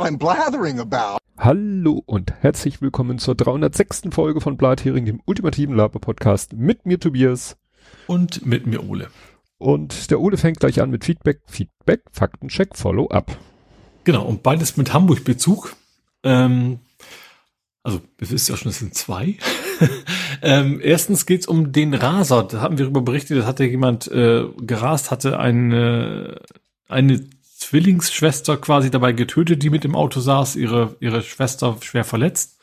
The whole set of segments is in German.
what I'm blathering about. Hallo und herzlich willkommen zur 306. Folge von Blathering, dem ultimativen Laber-Podcast mit mir Tobias. Und mit mir Ole. Und der Ole fängt gleich an mit Feedback, Feedback, Faktencheck, Follow-up. Genau, und beides mit Hamburg-Bezug. Ähm, also, ihr wisst ja schon, es sind zwei. ähm, erstens geht's um den Raser. Da haben wir darüber berichtet, da hatte jemand äh, gerast, hatte eine, eine Zwillingsschwester quasi dabei getötet, die mit im Auto saß, ihre, ihre Schwester schwer verletzt.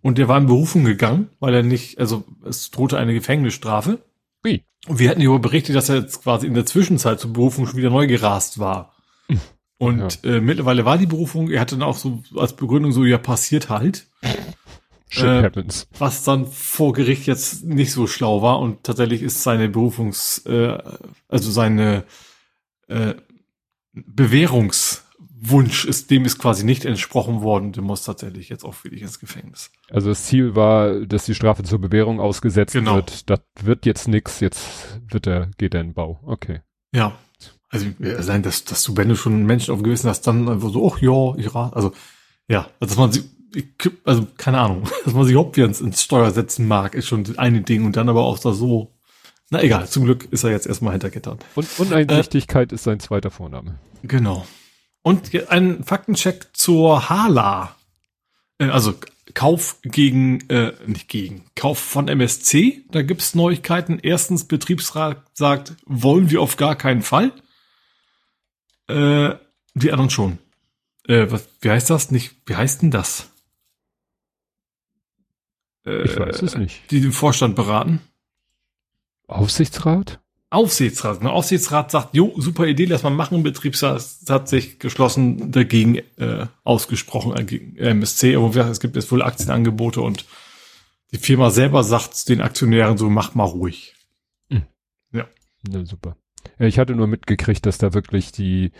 Und der war in Berufung gegangen, weil er nicht, also es drohte eine Gefängnisstrafe. Wie? Und wir hatten darüber berichtet, dass er jetzt quasi in der Zwischenzeit zur Berufung schon wieder neu gerast war. Und ja. äh, mittlerweile war die Berufung, er hatte dann auch so als Begründung so, ja, passiert halt. Shit äh, happens. Was dann vor Gericht jetzt nicht so schlau war und tatsächlich ist seine Berufungs, äh, also seine äh, Bewährungswunsch ist, dem ist quasi nicht entsprochen worden. Der muss tatsächlich jetzt auch für dich ins Gefängnis. Also das Ziel war, dass die Strafe zur Bewährung ausgesetzt Genau. wird. Das wird jetzt nix, jetzt wird er, geht er in den Bau. Okay. Ja. Also ja, sein, dass, dass du, wenn du schon einen Menschen auf dem Gewissen hast, dann einfach so, ach ja, ich rat, also ja, also dass man sie, also keine Ahnung, dass man sich überhaupt ins, ins Steuer setzen mag, ist schon eine Ding und dann aber auch da so, na egal, zum Glück ist er jetzt erstmal hinter Gittern. Und Uneinsichtigkeit ist sein zweiter Vorname. Genau. Und ein Faktencheck zur Hala. Äh, Also Kauf gegen, äh, nicht gegen, Kauf von MSC. Da gibt's Neuigkeiten. Erstens, Betriebsrat sagt, wollen wir auf gar keinen Fall. Äh, die anderen schon. Äh, was, wie heißt das? Nicht, wie heißt denn das? Äh, Ich weiß es nicht. Die den Vorstand beraten. Aufsichtsrat? Aufsichtsrat. Der Aufsichtsrat sagt, jo, super Idee, lass mal machen. Betriebsrat hat sich geschlossen dagegen äh, ausgesprochen, äh, gegen MSC. Aber wir- es gibt jetzt wohl Aktienangebote und die Firma selber sagt den Aktionären so, mach mal ruhig. Na super. Ja, ich hatte nur mitgekriegt, dass da wirklich die,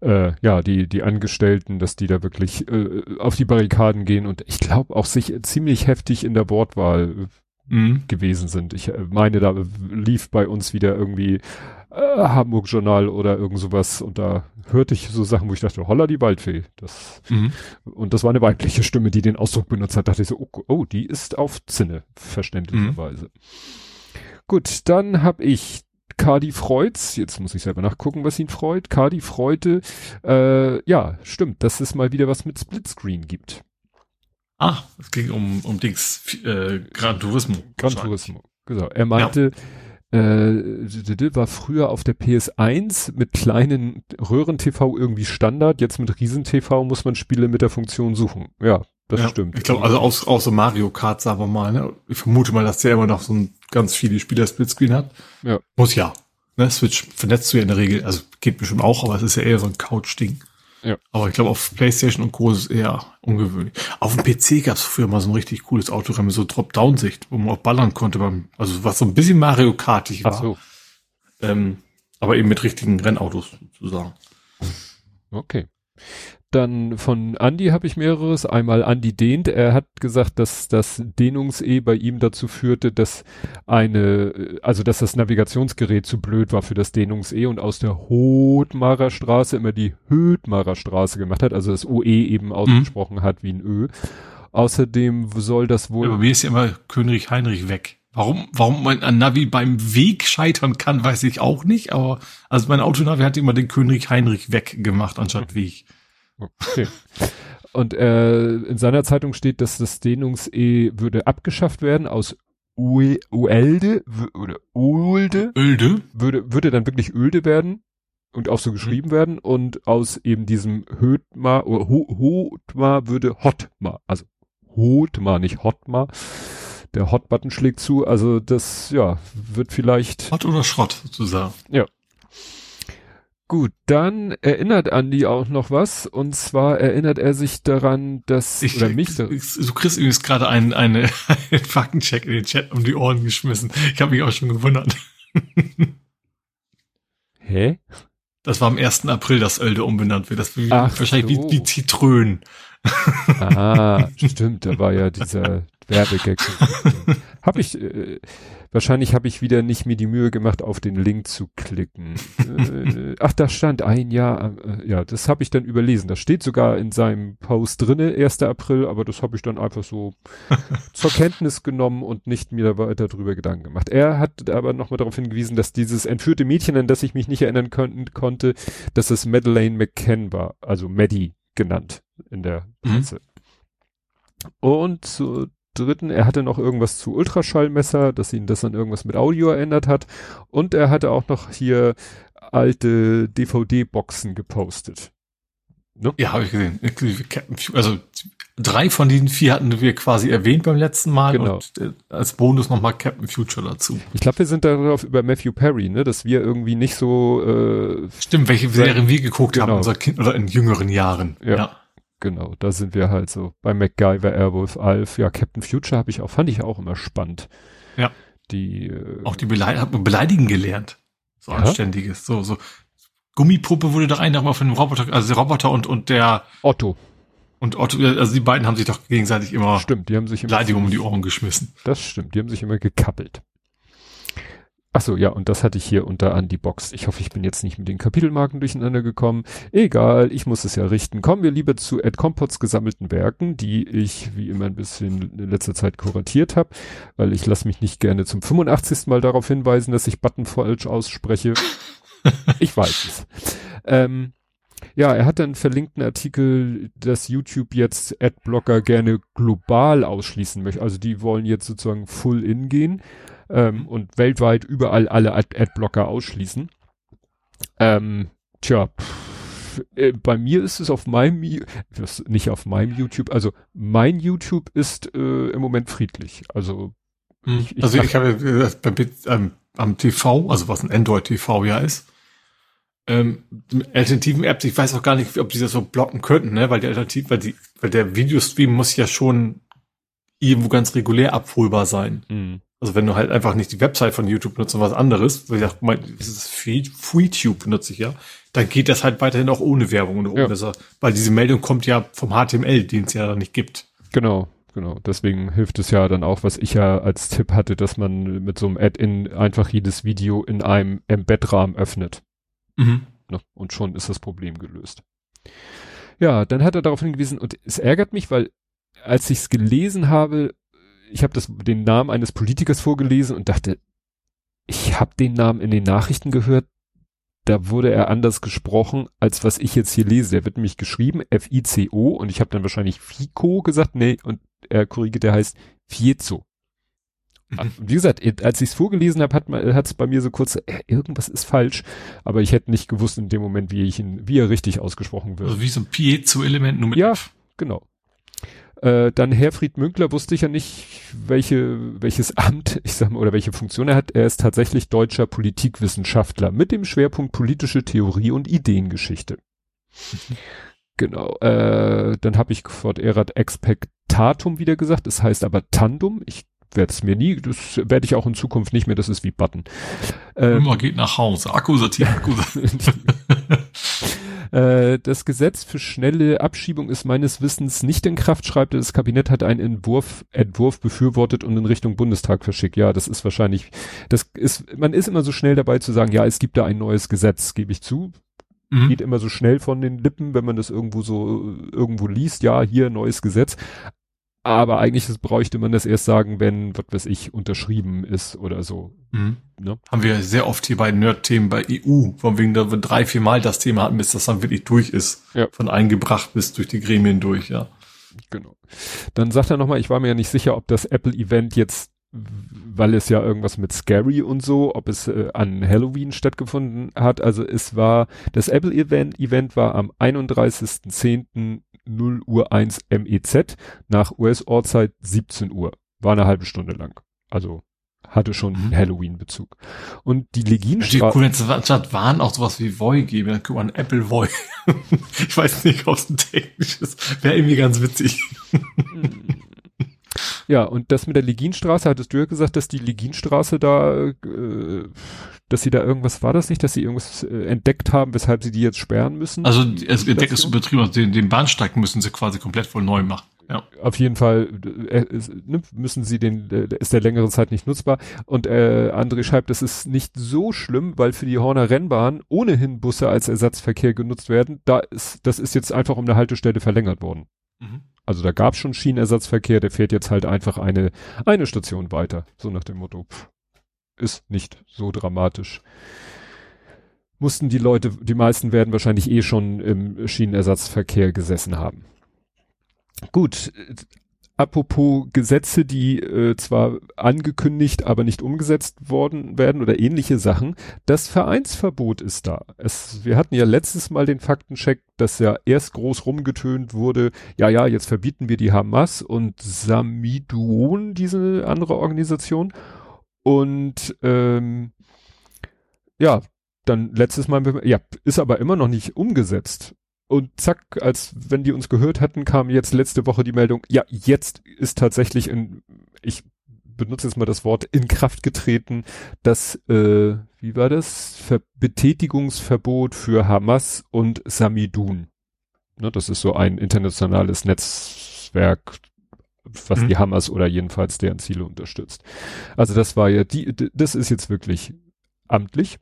äh, ja, die, die Angestellten, dass die da wirklich äh, auf die Barrikaden gehen und ich glaube auch sich ziemlich heftig in der Wortwahl Mhm. gewesen sind. Ich äh, meine, da lief bei uns wieder irgendwie äh, Hamburg Journal oder irgend sowas und da hörte ich so Sachen, wo ich dachte, holla die Waldfee. Das, Mhm. und das war eine weibliche Stimme, die den Ausdruck benutzt hat. Da dachte ich so, oh, oh die ist auf Zinne, verständlicherweise. Gut, dann habe ich Kadi Freuds, jetzt muss ich selber nachgucken, was ihn freut. Kadi freute, äh, ja, stimmt, dass es mal wieder was mit Splitscreen gibt. Ah, es ging um, um Dings, äh, Gran Turismo. Gran. Turismo. Genau. Er meinte, äh, d- d- war früher auf der PS1 mit kleinen Röhren-TV irgendwie Standard, jetzt mit Riesen-TV muss man Spiele mit der Funktion suchen. Ja, das ja, stimmt. Ich glaube, also aus, außer Mario Kart, sagen wir mal, ne? Ich vermute mal, dass der immer noch so ein ganz viele Spieler Splitscreen hat. Ja. Muss ja. Ne? Switch vernetzt du ja in der Regel, also geht bestimmt auch, aber es ist ja eher so ein Couch-Ding. Ja. Aber ich glaube, auf Playstation und Co. ist es eher ungewöhnlich. Auf dem PC gab es früher mal so ein richtig cooles Autorennen, so Drop-Down-Sicht, wo man auch ballern konnte beim, also was so ein bisschen Mario Kartig war. Ach so, Ähm, aber eben mit richtigen Rennautos sozusagen. okay. Dann von Andy habe ich mehreres. Einmal Andy dehnt. Er hat gesagt, dass das Dehnungs-E bei ihm dazu führte, dass eine, also dass das Navigationsgerät zu blöd war für das Dehnungs-E und aus der Hotmarer Straße immer die Hödmarer Straße gemacht hat, also das OE eben ausgesprochen hat wie ein Ö. Außerdem soll das wohl Ja, aber mir ist ja immer König Heinrich weg. Warum, warum mein ein Navi beim Weg scheitern kann, weiß ich auch nicht, aber also mein Autonavi hat immer den König Heinrich weg gemacht anstatt Weg. Okay. Und äh, in seiner Zeitung steht, dass das Dehnungs-E würde abgeschafft werden aus Ue- Uelde oder Ulde Ölde? würde, würde dann wirklich Ölde werden und auch so geschrieben werden und aus eben diesem Hötma oder Ho Hotma würde Hotma, also Hotma, nicht Hotma. Der Hot-Button schlägt zu, also das, ja, wird vielleicht Schrott oder Schrott sozusagen. Gut, dann erinnert Andi auch noch was. Und zwar erinnert er sich daran, dass, Ich, oder mich, du kriegst übrigens gerade einen, eine, einen Faktencheck in den Chat um die Ohren geschmissen. Ich habe mich auch schon gewundert. hä? Das war am 1. April, dass Ölde umbenannt wird. Das wird wahrscheinlich so. wie, wie Zitrönen. Ah, stimmt, da war ja dieser Werbegag. Habe ich, äh, wahrscheinlich habe ich wieder nicht mir die Mühe gemacht, auf den Link zu klicken. äh, ach, da stand ein Jahr, äh, ja, das habe ich dann überlesen. Das steht sogar in seinem Post drinne, 1. April, aber das habe ich dann einfach so zur Kenntnis genommen und nicht mir weiter darüber Gedanken gemacht. Er hat aber nochmal darauf hingewiesen, dass dieses entführte Mädchen, an das ich mich nicht erinnern können, konnte, dass es Madeleine McCann war, also Maddie genannt in der Mhm. Presse. Und zu dritten, er hatte noch irgendwas zu Ultraschallmesser, dass ihn das an irgendwas mit Audio erinnert hat. Und er hatte auch noch hier alte DVD-Boxen gepostet. Ja, habe ich gesehen. Also drei von diesen vier hatten wir quasi erwähnt beim letzten Mal Genau. und äh, als Bonus nochmal Captain Future dazu. Ich glaube, wir sind darauf über Matthew Perry, ne, dass wir irgendwie nicht so, äh, Stimmt, welche Serien wir geguckt haben, Genau. unser Kind oder in jüngeren Jahren. Ja. Genau, da sind wir halt so. Bei MacGyver, Airwolf, Alf, ja, Captain Future habe ich auch, fand ich auch immer spannend. Ja. Die, äh, Auch die Belei hat man beleidigen gelernt. So Ja? anständiges. So, so. Gummipuppe wurde da rein, aber von dem Roboter, also der Roboter und, und der, Otto, und Otto, also die beiden haben sich doch gegenseitig immer stimmt, die haben sich immer Beleidigungen um die Ohren geschmissen. Das stimmt, die haben sich immer gekappelt. Ach so, ja, und das hatte ich hier unter an die Box. Ich hoffe, ich bin jetzt nicht mit den Kapitelmarken durcheinander gekommen. Egal, ich muss es ja richten. Kommen wir lieber zu Ed Compots gesammelten Werken, die ich wie immer ein bisschen in letzter Zeit kuratiert habe, weil ich lasse mich nicht gerne zum 85. Mal darauf hinweisen, dass ich Button falsch ausspreche. ich weiß es. Ähm, ja, er hat dann verlinkten Artikel, dass YouTube jetzt Adblocker gerne global ausschließen möchte. Also die wollen jetzt sozusagen full in gehen ähm, und weltweit überall alle Ad Adblocker ausschließen. Ähm, tja, pff, äh, bei mir ist es auf meinem, das- nicht auf meinem YouTube, also mein YouTube ist äh, im Moment friedlich. Also Ich- ich also ich habe beim, ähm, am TV, also was ein Android TV ja ist, ähm, alternativen Apps, ich weiß auch gar nicht, ob die das so blocken könnten, ne, weil die Alternativ, weil die, weil der Videostream muss ja schon irgendwo ganz regulär abholbar sein. mh, Also wenn du halt einfach nicht die Website von YouTube nutzt und was anderes, wie gesagt, mein, das ist Free- FreeTube benutze ich ja, dann geht das halt weiterhin auch ohne Werbung und ohne, Ja. weil diese Meldung kommt ja vom HTML, den es ja nicht gibt. genau, genau. Deswegen hilft es ja dann auch, was ich ja als Tipp hatte, dass man mit so einem Add-in einfach jedes Video in einem Embed-Rahmen öffnet. Mhm. Ne? Und schon ist das Problem gelöst. Ja, dann hat er darauf hingewiesen, und es ärgert mich, weil als ich es gelesen habe, ich habe den Namen eines Politikers vorgelesen und dachte, ich habe den Namen in den Nachrichten gehört, da wurde er anders gesprochen, als was ich jetzt hier lese. Der wird nämlich geschrieben, F-I-C-O, und ich habe dann wahrscheinlich FICO gesagt, nee, und er korrigiert, der heißt Fiezo. Mhm. Wie gesagt, als ich es vorgelesen habe, hat es bei mir so kurz, äh, irgendwas ist falsch, aber ich hätte nicht gewusst in dem Moment, wie ich ihn, wie er richtig ausgesprochen wird. Also wie so ein Piezo-Element nur mit Ja. F. Genau. Äh, dann Herfried Münkler wusste ich ja nicht, welche, welches Amt, ich sag mal, oder welche Funktion er hat. Er ist tatsächlich deutscher Politikwissenschaftler mit dem Schwerpunkt politische Theorie und Ideengeschichte. Genau. Äh, dann habe ich Fort Erat Expectatum wieder gesagt. Es heißt aber Tandem. Ich werde es mir nie, das werde ich auch in Zukunft nicht mehr. Das ist wie Button. Ähm, Immer geht nach Hause. Akkusativ, Akkusativ. Äh, das Gesetz für schnelle Abschiebung ist meines Wissens nicht in Kraft, schreibt er. Das Kabinett hat einen Entwurf, Entwurf befürwortet und in Richtung Bundestag verschickt. Ja, das ist wahrscheinlich, das ist, man ist immer so schnell dabei zu sagen, ja, es gibt da ein neues Gesetz, gebe ich zu. Mhm. Geht immer so schnell von den Lippen, wenn man das irgendwo so, irgendwo liest, ja, hier neues Gesetz. Aber eigentlich bräuchte man das erst sagen, wenn, was weiß ich, unterschrieben ist oder so. Mhm. Ne? Haben wir sehr oft hier bei Nerd-Themen bei EU, von wegen, da wir drei, vier Mal das Thema hatten, bis das dann wirklich durch ist. Ja. Von eingebracht bis durch die Gremien durch, ja. Genau. Dann sagt er nochmal, ich war mir ja nicht sicher, ob das Apple-Event jetzt, weil es ja irgendwas mit Scary und so, ob es äh, an Halloween stattgefunden hat. Also es war, das Apple-Event Event war am 31.10. 0 Uhr 1 MEZ nach US-Ortszeit 17 Uhr. War eine halbe Stunde lang. Also hatte schon Mhm. Halloween-Bezug. Und die Leginstraße. cool, wenn es anstatt Waren auch sowas wie Voy geben, dann guck mal, Apple Voy. ich weiß nicht, ob es ein technisches, wäre irgendwie ganz witzig. Ja, und das mit der Leginstraße, hattest du ja gesagt, dass die Leginstraße da, äh, dass sie da irgendwas, war das nicht, dass sie irgendwas äh, entdeckt haben, weshalb sie die jetzt sperren müssen? Also es entdeckt ist übertrieben, also den, den Bahnsteig müssen sie quasi komplett voll neu machen. ja. Auf jeden Fall äh, ne, müssen sie den, äh, ist der längere Zeit nicht nutzbar. Und äh, André schreibt, das ist nicht so schlimm, weil für die Horner Rennbahn ohnehin Busse als Ersatzverkehr genutzt werden. Da ist, das ist jetzt einfach um eine Haltestelle verlängert worden. Mhm. Also da gab es schon Schienenersatzverkehr, der fährt jetzt halt einfach eine, eine Station weiter. So nach dem Motto, pff, ist nicht so dramatisch. Mussten die Leute, die meisten werden wahrscheinlich eh schon im Schienenersatzverkehr gesessen haben. Gut, apropos Gesetze, die äh, zwar angekündigt, aber nicht umgesetzt worden werden oder ähnliche Sachen, das Vereinsverbot ist da. Es, wir hatten ja letztes Mal den Faktencheck, dass ja erst groß rumgetönt wurde, ja, ja, jetzt verbieten wir die Hamas und Samiduon, diese andere Organisation. Und ähm, ja, dann letztes Mal, ja, ist aber immer noch nicht umgesetzt. Und zack, als wenn die uns gehört hatten, kam jetzt letzte Woche die Meldung, ja, jetzt ist tatsächlich in, ich benutze jetzt mal das Wort, in Kraft getreten, das, äh, wie war das? Ver Betätigungsverbot für Hamas und Samidun. Ne, das ist so ein internationales Netzwerk, was mhm. die Hamas oder jedenfalls deren Ziele unterstützt. Also das war ja die, das ist jetzt wirklich amtlich.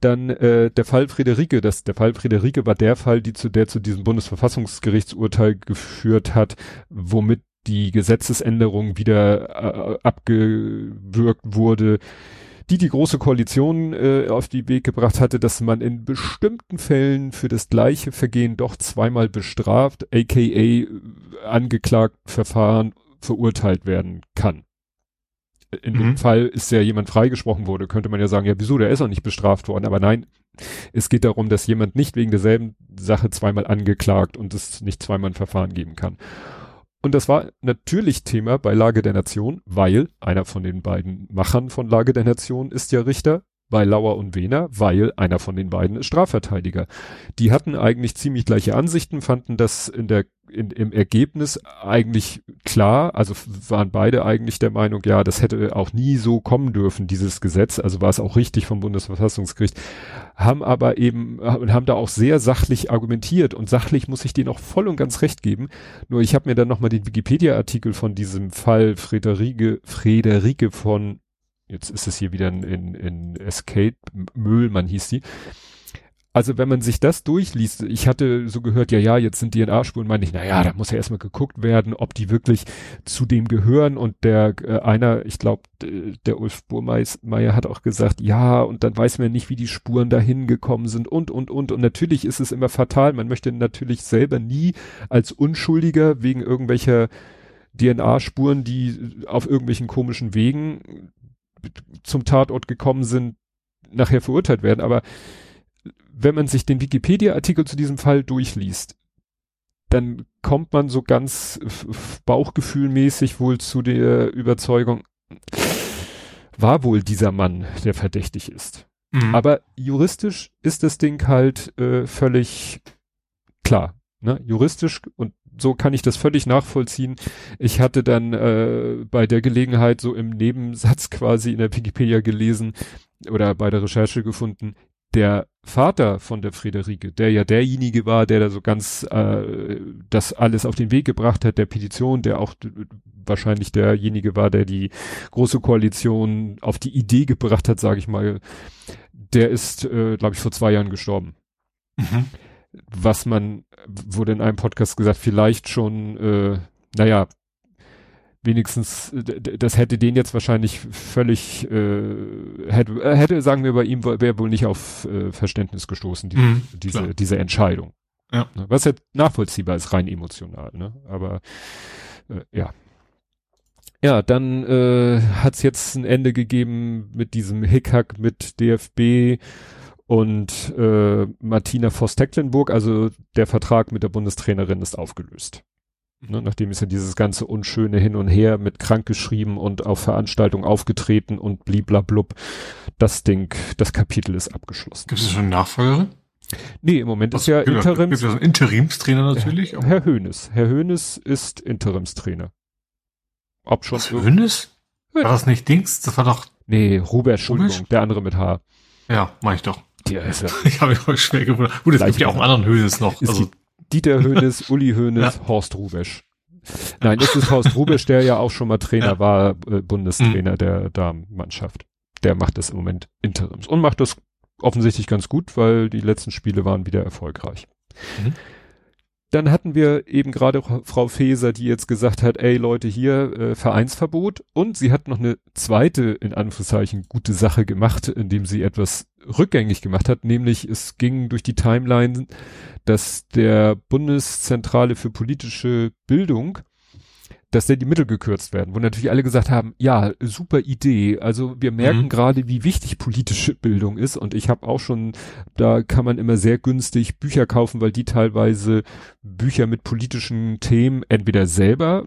Dann äh, der Fall Friederike, das der Fall Friederike war der Fall, die zu der zu diesem Bundesverfassungsgerichtsurteil geführt hat, womit die Gesetzesänderung wieder äh, abgewürgt wurde, die die große Koalition äh, auf die Weg gebracht hatte, dass man in bestimmten Fällen für das gleiche Vergehen doch zweimal bestraft, aka äh, angeklagt Verfahren verurteilt werden kann in mhm. dem Fall ist ja jemand freigesprochen wurde, könnte man ja sagen, ja, wieso, der ist auch nicht bestraft worden. Aber nein, es geht darum, dass jemand nicht wegen derselben Sache zweimal angeklagt und es nicht zweimal ein Verfahren geben kann. Und das war natürlich Thema bei Lage der Nation, weil einer von den beiden Machern von Lage der Nation ist ja Richter, bei Lauer und Wehner, weil einer von den beiden ist Strafverteidiger. Die hatten eigentlich ziemlich gleiche Ansichten, fanden das in der in, im Ergebnis eigentlich klar, also waren beide eigentlich der Meinung, ja, das hätte auch nie so kommen dürfen, dieses Gesetz, also war es auch richtig vom Bundesverfassungsgericht, haben aber eben, haben da auch sehr sachlich argumentiert und sachlich muss ich denen auch voll und ganz recht geben, nur ich habe mir dann nochmal den Wikipedia-Artikel von diesem Fall Friederike, Friederike von jetzt ist es hier wieder in, in, in Escape, Müllmann hieß die. Also wenn man sich das durchliest, ich hatte so gehört, ja, ja, jetzt sind DNA-Spuren, meine ich, na ja, da muss ja erstmal geguckt werden, ob die wirklich zu dem gehören und der äh, einer, ich glaube, der Ulf Burmeier hat auch gesagt, ja, und dann weiß man nicht, wie die Spuren dahin gekommen sind und, und, und. Und natürlich ist es immer fatal. Man möchte natürlich selber nie als Unschuldiger wegen irgendwelcher DNA-Spuren, die auf irgendwelchen komischen Wegen zum Tatort gekommen sind, nachher verurteilt werden. Aber wenn man sich den Wikipedia-Artikel zu diesem Fall durchliest, dann kommt man so ganz bauchgefühlmäßig wohl zu der Überzeugung, war wohl dieser Mann, der verdächtig ist. Mhm. Aber juristisch ist das Ding halt äh, völlig klar. Ne? Juristisch und so kann ich das völlig nachvollziehen. Ich hatte dann äh, bei der Gelegenheit so im Nebensatz quasi in der Wikipedia gelesen oder bei der Recherche gefunden, der Vater von der Friederike, der ja derjenige war, der da so ganz äh, das alles auf den Weg gebracht hat, der Petition, der auch wahrscheinlich derjenige war, der die große Koalition auf die Idee gebracht hat, sage ich mal, der ist, äh, glaube ich, vor zwei Jahren gestorben. Mhm was man, wurde in einem Podcast gesagt, vielleicht schon, äh, naja, wenigstens, das hätte den jetzt wahrscheinlich völlig, äh, hätte, äh, hätte, sagen wir bei ihm, wäre wohl nicht auf äh, Verständnis gestoßen, die, mhm, diese, diese Entscheidung. Ja. Ne, was ja nachvollziehbar ist, rein emotional, ne? Aber äh, ja. Ja, dann äh, hat es jetzt ein Ende gegeben mit diesem Hickhack mit DFB und äh, Martina Voss-Tecklenburg, also der Vertrag mit der Bundestrainerin ist aufgelöst. Ne, nachdem ist ja dieses ganze unschöne Hin und Her mit krankgeschrieben und auf Veranstaltung aufgetreten und bliblablub. Das Ding, das Kapitel ist abgeschlossen. Gibt es schon eine Nachfolgerin? Nee, im Moment Was, ist ja genau, Interims. Gibt es einen Interimstrainer natürlich? Herr, Herr Hönes. Herr Hönes ist Interimstrainer. Ob schon. Was, Hönes? War das nicht Dings? Das war doch. Nee, Robert, Entschuldigung, der andere mit H. Ja, mach ich doch. Ja, ist ja. ich habe mich auch schwer gewundert. Gut, es gibt ja auch einen anderen Hönes noch. Also Dieter Hönes, Uli Hönes, ja. Horst Rubesch. Nein, das ist Horst Rubisch, der ja auch schon mal Trainer war, äh, Bundestrainer mhm. der Damenmannschaft. Der macht das im Moment Interims und macht das offensichtlich ganz gut, weil die letzten Spiele waren wieder erfolgreich. Mhm. Dann hatten wir eben gerade Frau Feser, die jetzt gesagt hat, ey Leute, hier äh, Vereinsverbot. Und sie hat noch eine zweite, in Anführungszeichen, gute Sache gemacht, indem sie etwas rückgängig gemacht hat. Nämlich es ging durch die Timeline, dass der Bundeszentrale für politische Bildung dass da die Mittel gekürzt werden, wo natürlich alle gesagt haben, ja, super Idee. Also wir merken mhm. gerade, wie wichtig politische Bildung ist und ich habe auch schon, da kann man immer sehr günstig Bücher kaufen, weil die teilweise Bücher mit politischen Themen entweder selber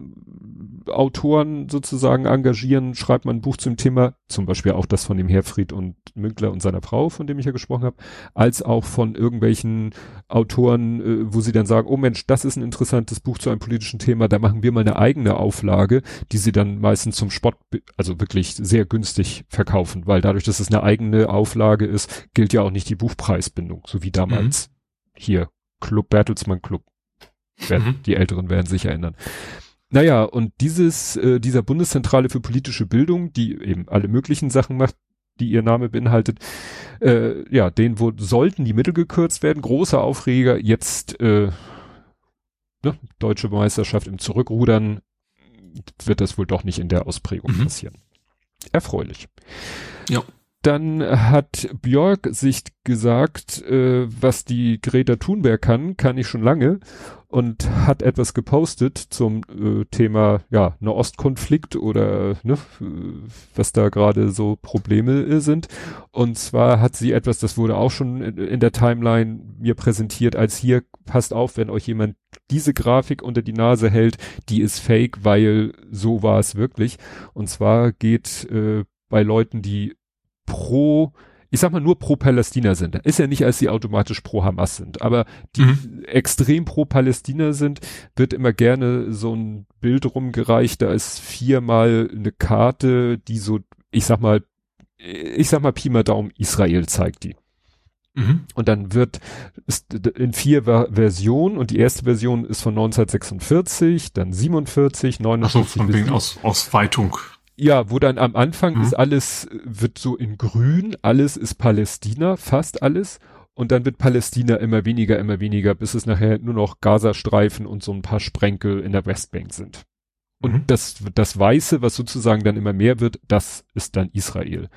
Autoren sozusagen engagieren, schreibt man ein Buch zum Thema, zum Beispiel auch das von dem Herfried und Münkler und seiner Frau, von dem ich ja gesprochen habe, als auch von irgendwelchen Autoren, äh, wo sie dann sagen, oh Mensch, das ist ein interessantes Buch zu einem politischen Thema, da machen wir mal eine eigene Auflage, die sie dann meistens zum Spott, also wirklich sehr günstig verkaufen, weil dadurch, dass es eine eigene Auflage ist, gilt ja auch nicht die Buchpreisbindung, so wie damals mhm. hier Club Bertelsmann Club. Mhm. Die Älteren werden sich erinnern. Naja, und dieses, äh, dieser Bundeszentrale für politische Bildung, die eben alle möglichen Sachen macht, die ihr Name beinhaltet, äh, ja, den wo sollten die Mittel gekürzt werden. Großer Aufreger, jetzt äh, ne, deutsche Meisterschaft im Zurückrudern wird das wohl doch nicht in der Ausprägung mhm. passieren. Erfreulich. Ja. Dann hat Björk sich gesagt, äh, was die Greta Thunberg kann, kann ich schon lange und hat etwas gepostet zum äh, Thema ja Nahostkonflikt oder ne, was da gerade so Probleme sind. Und zwar hat sie etwas, das wurde auch schon in, in der Timeline mir präsentiert, als hier passt auf, wenn euch jemand diese Grafik unter die Nase hält, die ist fake, weil so war es wirklich. Und zwar geht äh, bei Leuten, die pro, ich sag mal nur pro Palästina sind. Ist ja nicht, als sie automatisch pro Hamas sind, aber die mhm. extrem pro Palästina sind, wird immer gerne so ein Bild rumgereicht, da ist viermal eine Karte, die so, ich sag mal, ich sag mal Pi mal Daumen, Israel zeigt die. Mhm. Und dann wird in vier Ver Versionen und die erste Version ist von 1946, dann 47, 49. Ach so, von wegen Aus, Ausweitung. Ja, wo dann am Anfang mhm. ist alles, wird so in grün, alles ist Palästina, fast alles. Und dann wird Palästina immer weniger, immer weniger, bis es nachher nur noch Gazastreifen und so ein paar Sprenkel in der Westbank sind. Und mhm. das, das Weiße, was sozusagen dann immer mehr wird, das ist dann Israel.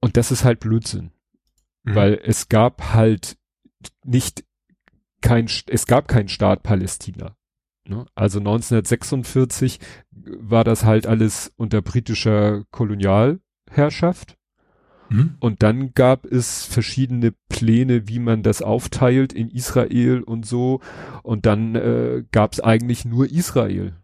Und das ist halt Blödsinn. Mhm. Weil es gab halt nicht kein, es gab keinen Staat Palästina. Ne? Also 1946 war das halt alles unter britischer Kolonialherrschaft. Mhm. Und dann gab es verschiedene Pläne, wie man das aufteilt in Israel und so. Und dann äh, gab es eigentlich nur Israel.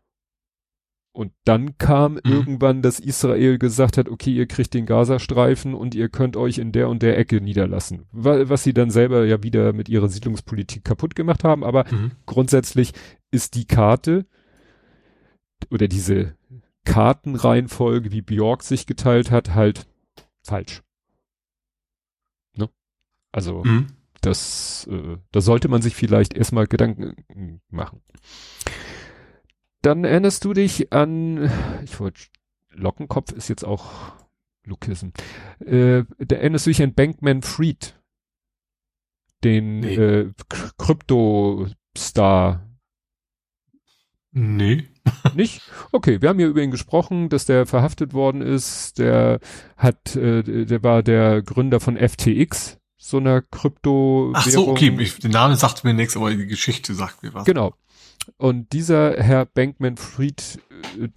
Und dann kam mhm. irgendwann, dass Israel gesagt hat, okay, ihr kriegt den Gazastreifen und ihr könnt euch in der und der Ecke niederlassen. Was sie dann selber ja wieder mit ihrer Siedlungspolitik kaputt gemacht haben. Aber mhm. grundsätzlich ist die Karte oder diese Kartenreihenfolge, wie Bjork sich geteilt hat, halt falsch. Ne? Also mhm. das, äh, da sollte man sich vielleicht erstmal Gedanken machen. Dann erinnerst du dich an, ich wollte, Lockenkopf ist jetzt auch Lukism. Äh, da erinnerst du dich an Bankman Fried, den nee. äh, Krypto-Star. Nee. Nicht? Okay, wir haben hier über ihn gesprochen, dass der verhaftet worden ist. Der hat, äh, der war der Gründer von FTX, so einer Krypto. Ach so, okay, ich, der Name sagt mir nichts, aber die Geschichte sagt mir was. Genau. Und dieser Herr Bankman Fried äh,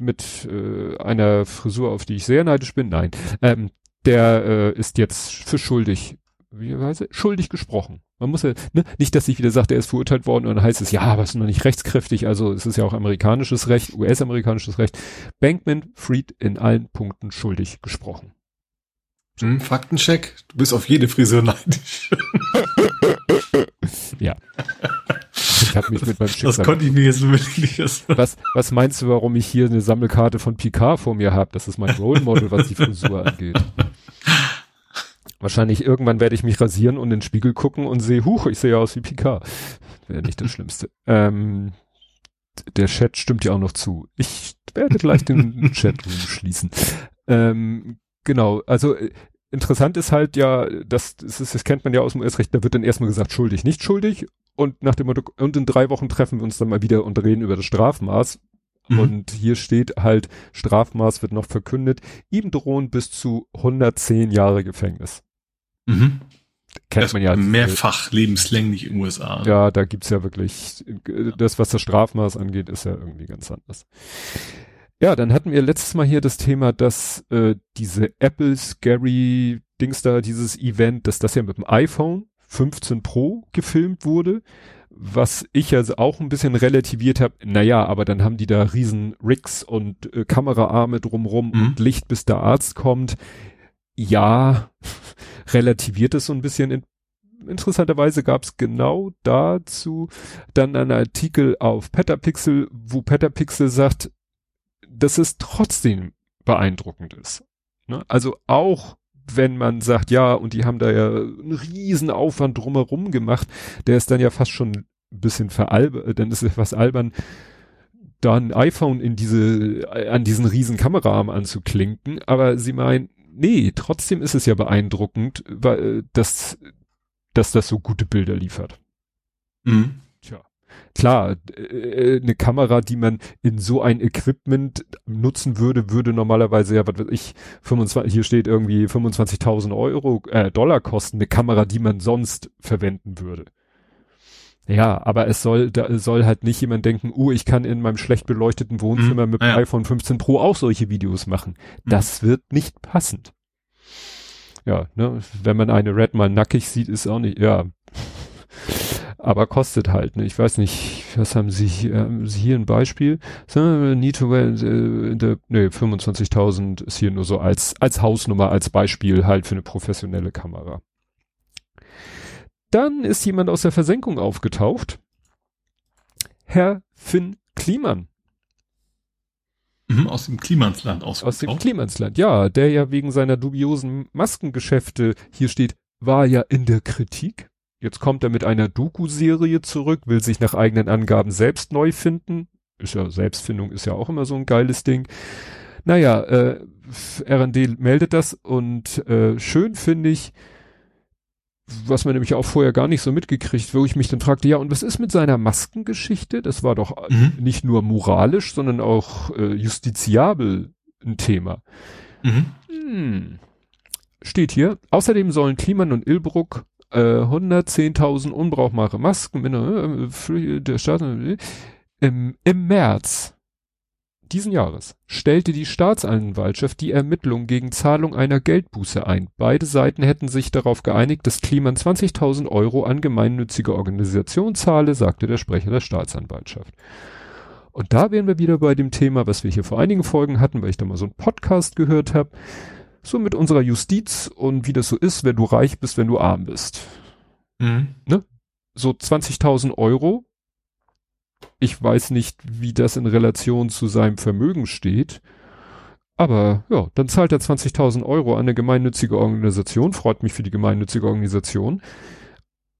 mit äh, einer Frisur, auf die ich sehr neidisch bin, nein, ähm, der äh, ist jetzt für schuldig, wie weiß ich, schuldig gesprochen. Man muss ja, ne, nicht, dass ich wieder sagt, er ist verurteilt worden und dann heißt es, ja, aber es ist noch nicht rechtskräftig, also es ist ja auch amerikanisches Recht, US-amerikanisches Recht. Bankman Fried in allen Punkten schuldig gesprochen. Hm, Faktencheck, du bist auf jede Frisur neidisch. ja. Ich habe mich mit meinem Schicksal. Das konnte ich mir jetzt wirklich nicht. Was, was meinst du, warum ich hier eine Sammelkarte von Picard vor mir habe? Das ist mein Role Model, was die Frisur angeht. Wahrscheinlich irgendwann werde ich mich rasieren und in den Spiegel gucken und sehe, huch, ich sehe aus wie Picard. Wäre nicht das Schlimmste. Ähm, der Chat stimmt ja auch noch zu. Ich werde gleich den Chat schließen. Ähm, genau, also äh, interessant ist halt ja, das, das, ist, das kennt man ja aus dem US-Recht, da wird dann erstmal gesagt, schuldig, nicht schuldig. Und nach dem Motto, und in drei Wochen treffen wir uns dann mal wieder und reden über das Strafmaß. Mhm. Und hier steht halt, Strafmaß wird noch verkündet. Ihm drohen bis zu 110 Jahre Gefängnis. Mhm. Kennt das man ja. Mehrfach lebenslänglich in den USA. Ja, da gibt's ja wirklich, das, was das Strafmaß angeht, ist ja irgendwie ganz anders. Ja, dann hatten wir letztes Mal hier das Thema, dass äh, diese Apple Scary Dings da, dieses Event, dass das ja mit dem iPhone 15 Pro gefilmt wurde, was ich also auch ein bisschen relativiert habe. Naja, aber dann haben die da riesen Rigs und äh, Kameraarme drumrum mhm. und Licht, bis der Arzt kommt. Ja, relativiert es so ein bisschen. In, interessanterweise gab es genau dazu dann einen Artikel auf Petapixel, wo Petapixel sagt, dass es trotzdem beeindruckend ist. Ne? Also auch wenn man sagt, ja, und die haben da ja einen riesen Aufwand drumherum gemacht, der ist dann ja fast schon ein bisschen veralbert, äh, dann ist es fast albern, da ein iPhone in diese, an diesen riesen Kameraarm anzuklinken, aber sie meinen, nee, trotzdem ist es ja beeindruckend, weil, äh, dass, dass das so gute Bilder liefert. Mhm klar, äh, eine Kamera, die man in so ein Equipment nutzen würde, würde normalerweise ja, was weiß ich, 25, hier steht irgendwie 25.000 Euro, äh, Dollar kosten, eine Kamera, die man sonst verwenden würde. Ja, aber es soll, da soll halt nicht jemand denken, oh, ich kann in meinem schlecht beleuchteten Wohnzimmer mhm, mit dem ja. iPhone 15 Pro auch solche Videos machen. Mhm. Das wird nicht passend. Ja, ne, wenn man eine Red mal nackig sieht, ist auch nicht, ja aber kostet halt. Ne? Ich weiß nicht, was haben Sie hier, haben Sie hier ein Beispiel? Need to wear, äh, nee, 25.000 ist hier nur so als, als Hausnummer, als Beispiel halt für eine professionelle Kamera. Dann ist jemand aus der Versenkung aufgetaucht. Herr Finn Kliman. Mhm, aus dem Klimansland aus. Aus dem Klimansland, ja, der ja wegen seiner dubiosen Maskengeschäfte hier steht, war ja in der Kritik. Jetzt kommt er mit einer Doku-Serie zurück, will sich nach eigenen Angaben selbst neu finden. Ist ja, Selbstfindung ist ja auch immer so ein geiles Ding. Naja, äh, RD meldet das und äh, schön finde ich, was man nämlich auch vorher gar nicht so mitgekriegt, wo ich mich dann fragte, ja, und was ist mit seiner Maskengeschichte? Das war doch mhm. nicht nur moralisch, sondern auch äh, justiziabel ein Thema. Mhm. Hm. Steht hier, außerdem sollen Kliman und Ilbruck äh, 110.000 unbrauchbare Masken äh, der Staat äh, im, im März diesen Jahres stellte die Staatsanwaltschaft die Ermittlung gegen Zahlung einer Geldbuße ein. Beide Seiten hätten sich darauf geeinigt, dass Kliman 20.000 Euro an gemeinnützige Organisation zahle, sagte der Sprecher der Staatsanwaltschaft. Und da wären wir wieder bei dem Thema, was wir hier vor einigen Folgen hatten, weil ich da mal so einen Podcast gehört habe so mit unserer Justiz und wie das so ist, wenn du reich bist, wenn du arm bist. Mhm. Ne? So 20.000 Euro. Ich weiß nicht, wie das in Relation zu seinem Vermögen steht. Aber ja, dann zahlt er 20.000 Euro an eine gemeinnützige Organisation, freut mich für die gemeinnützige Organisation.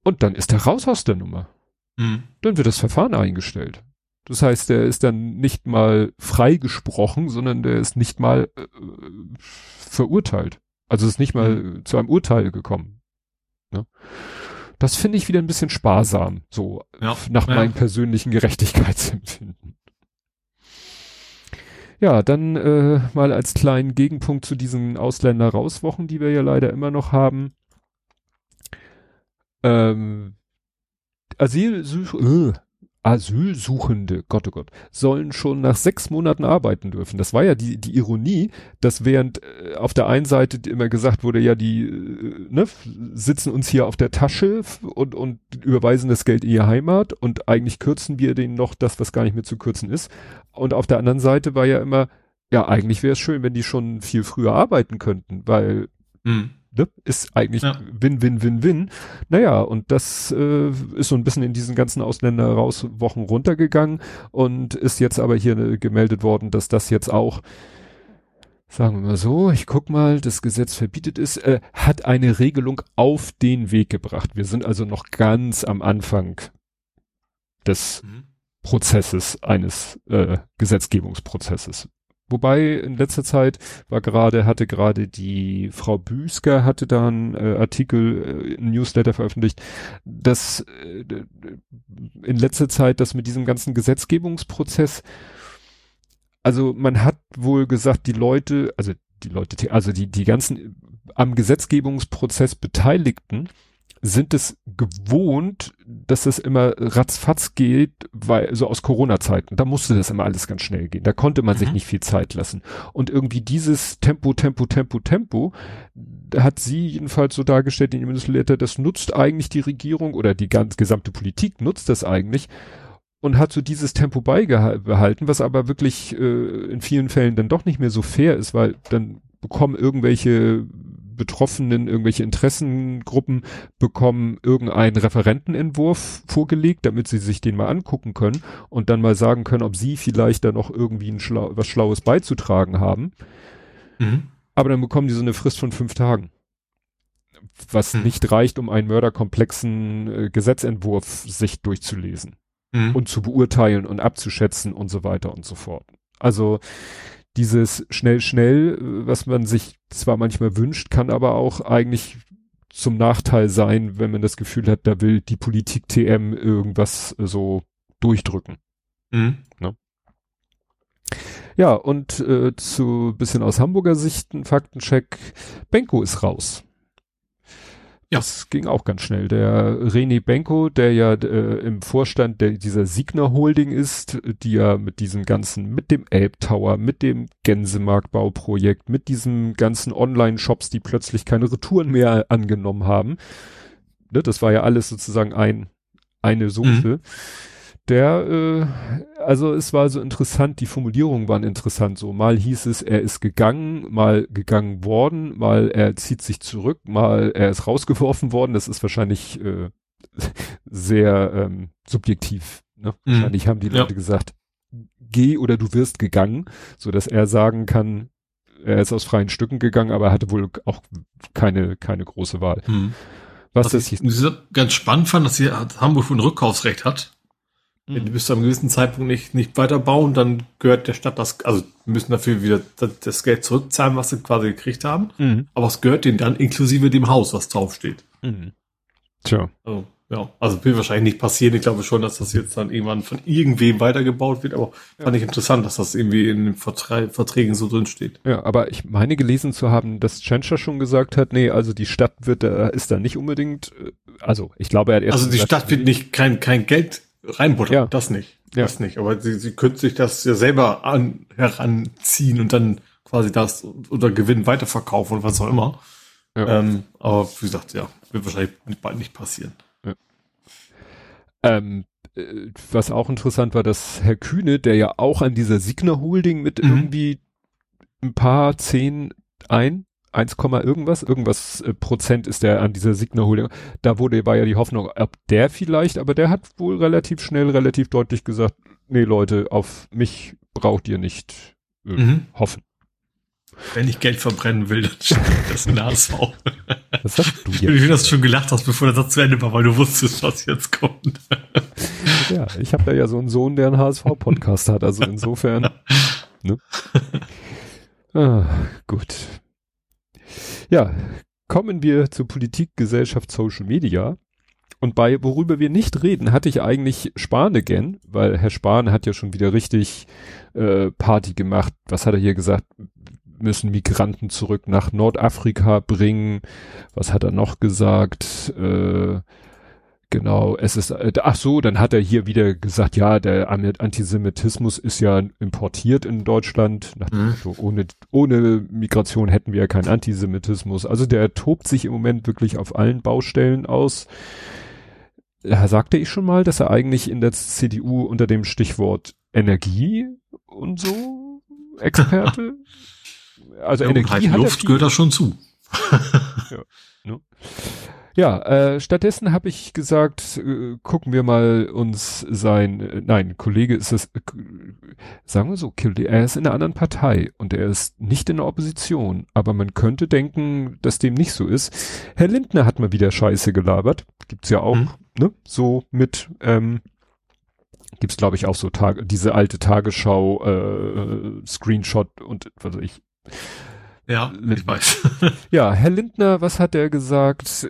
Und dann ist er raus aus der Nummer. Mhm. Dann wird das Verfahren eingestellt. Das heißt, der ist dann nicht mal freigesprochen, sondern der ist nicht mal äh, verurteilt. Also ist nicht mal mhm. zu einem Urteil gekommen. Ne? Das finde ich wieder ein bisschen sparsam, so ja, nach ja. meinem persönlichen Gerechtigkeitsempfinden. Ja, dann äh, mal als kleinen Gegenpunkt zu diesen Ausländer-Rauswochen, die wir ja leider immer noch haben. Ähm, Asylsuch äh, Asylsuchende, Gott oh Gott, sollen schon nach sechs Monaten arbeiten dürfen. Das war ja die, die Ironie, dass während äh, auf der einen Seite immer gesagt wurde, ja, die äh, ne, sitzen uns hier auf der Tasche und, und überweisen das Geld in ihre Heimat und eigentlich kürzen wir denen noch das, was gar nicht mehr zu kürzen ist. Und auf der anderen Seite war ja immer, ja, eigentlich wäre es schön, wenn die schon viel früher arbeiten könnten, weil mhm ne, ist eigentlich ja. Win, Win, Win, Win. Naja, und das äh, ist so ein bisschen in diesen ganzen Ausländer raus Wochen runtergegangen und ist jetzt aber hier äh, gemeldet worden, dass das jetzt auch sagen wir mal so, ich guck mal, das Gesetz verbietet es, äh, hat eine Regelung auf den Weg gebracht. Wir sind also noch ganz am Anfang des mhm. Prozesses, eines äh, Gesetzgebungsprozesses. Wobei in letzter Zeit war gerade, hatte gerade die Frau Büsker hatte da einen äh, Artikel, äh, Newsletter veröffentlicht, dass äh, in letzter Zeit das mit diesem ganzen Gesetzgebungsprozess, also man hat wohl gesagt, die Leute, also die Leute, also die, die ganzen am Gesetzgebungsprozess Beteiligten, sind es gewohnt, dass das immer ratzfatz geht, weil so aus Corona-Zeiten, da musste das immer alles ganz schnell gehen. Da konnte man mhm. sich nicht viel Zeit lassen. Und irgendwie dieses Tempo, Tempo, Tempo, Tempo, hat sie jedenfalls so dargestellt in ihrem Newsletter, das nutzt eigentlich die Regierung oder die ganz gesamte Politik nutzt das eigentlich und hat so dieses Tempo beibehalten, was aber wirklich äh, in vielen Fällen dann doch nicht mehr so fair ist, weil dann bekommen irgendwelche Betroffenen, irgendwelche Interessengruppen bekommen irgendeinen Referentenentwurf vorgelegt, damit sie sich den mal angucken können und dann mal sagen können, ob sie vielleicht da noch irgendwie ein Schlau was Schlaues beizutragen haben. Mhm. Aber dann bekommen die so eine Frist von fünf Tagen. Was mhm. nicht reicht, um einen mörderkomplexen äh, Gesetzentwurf sich durchzulesen mhm. und zu beurteilen und abzuschätzen und so weiter und so fort. Also dieses schnell, schnell, was man sich zwar manchmal wünscht, kann aber auch eigentlich zum Nachteil sein, wenn man das Gefühl hat, da will die Politik TM irgendwas so durchdrücken. Mhm. Ne? Ja, und äh, zu bisschen aus Hamburger Sicht ein Faktencheck. Benko ist raus. Ja. Das ging auch ganz schnell. Der René Benko, der ja äh, im Vorstand der, dieser Signer Holding ist, die ja mit diesem ganzen, mit dem Elb Tower, mit dem Gänsemarktbauprojekt, mit diesen ganzen Online-Shops, die plötzlich keine Retouren mehr angenommen haben. Ne, das war ja alles sozusagen ein, eine Soße. Mhm der, äh, also es war so interessant, die Formulierungen waren interessant. So mal hieß es, er ist gegangen, mal gegangen worden, mal er zieht sich zurück, mal er ist rausgeworfen worden. Das ist wahrscheinlich äh, sehr ähm, subjektiv. Ne? Mhm. Wahrscheinlich haben die Leute ja. gesagt, geh oder du wirst gegangen, so dass er sagen kann, er ist aus freien Stücken gegangen, aber er hatte wohl auch keine keine große Wahl. Mhm. Was, Was das ich ganz spannend fand, dass hier Hamburg ein Rückkaufsrecht hat. Wenn die bis zu einem gewissen Zeitpunkt nicht, nicht weiterbauen, dann gehört der Stadt das, also müssen dafür wieder das Geld zurückzahlen, was sie quasi gekriegt haben. Mhm. Aber es gehört denen dann inklusive dem Haus, was draufsteht. Mhm. Tja. Also, ja, also will wahrscheinlich nicht passieren. Ich glaube schon, dass das jetzt dann irgendwann von irgendwem weitergebaut wird, aber ja. fand ich interessant, dass das irgendwie in den Verträ Verträgen so drin steht. Ja, aber ich meine gelesen zu haben, dass Tschentscher schon gesagt hat, nee, also die Stadt wird da, ist da nicht unbedingt, äh, also ich glaube, er hat erst Also die Stadt wird nicht kein, kein Geld reinbuttern. Ja. Das nicht. Ja. Das nicht. Aber sie, sie könnte sich das ja selber an, heranziehen und dann quasi das oder Gewinn weiterverkaufen und was auch immer. Ja. Ähm, aber wie gesagt, ja, wird wahrscheinlich bald nicht passieren. Ja. Ähm, äh, was auch interessant war, dass Herr Kühne, der ja auch an dieser Signer Holding mit mhm. irgendwie ein paar zehn ein 1, irgendwas, irgendwas äh, Prozent ist der an dieser Signer Holding. Da wurde, war ja die Hoffnung, ob der vielleicht, aber der hat wohl relativ schnell, relativ deutlich gesagt, nee Leute, auf mich braucht ihr nicht äh, mhm. hoffen. Wenn ich Geld verbrennen will, dann steht das in der HSV. Was sagst du jetzt? Wie du das schon gelacht hast, bevor der Satz zu Ende war, weil du wusstest, was jetzt kommt. ja, ich habe da ja so einen Sohn, der einen HSV-Podcast hat, also insofern. Ne? Ah, gut. Ja, kommen wir zur Politik, Gesellschaft, Social Media. Und bei worüber wir nicht reden, hatte ich eigentlich Spahn again, weil Herr Spahn hat ja schon wieder richtig äh, Party gemacht. Was hat er hier gesagt? Müssen Migranten zurück nach Nordafrika bringen. Was hat er noch gesagt? Äh, Genau, es ist, äh, ach so, dann hat er hier wieder gesagt, ja, der Antisemitismus ist ja importiert in Deutschland. Mhm. Motto, ohne, ohne Migration hätten wir ja keinen Antisemitismus. Also der tobt sich im Moment wirklich auf allen Baustellen aus. Da sagte ich schon mal, dass er eigentlich in der CDU unter dem Stichwort Energie und so Experte, also ja, Energie Luft gehört da schon zu. ja, ne? Ja, äh, stattdessen habe ich gesagt, äh, gucken wir mal uns sein, äh, nein, Kollege ist es, äh, sagen wir so, er ist in einer anderen Partei und er ist nicht in der Opposition, aber man könnte denken, dass dem nicht so ist. Herr Lindner hat mal wieder Scheiße gelabert, gibt's ja auch, mhm. ne, so mit, ähm, Gibt's, glaube ich, auch so Tage, diese alte Tagesschau, äh, Screenshot und was weiß ich. Ja, ich weiß. ja, Herr Lindner, was hat er gesagt?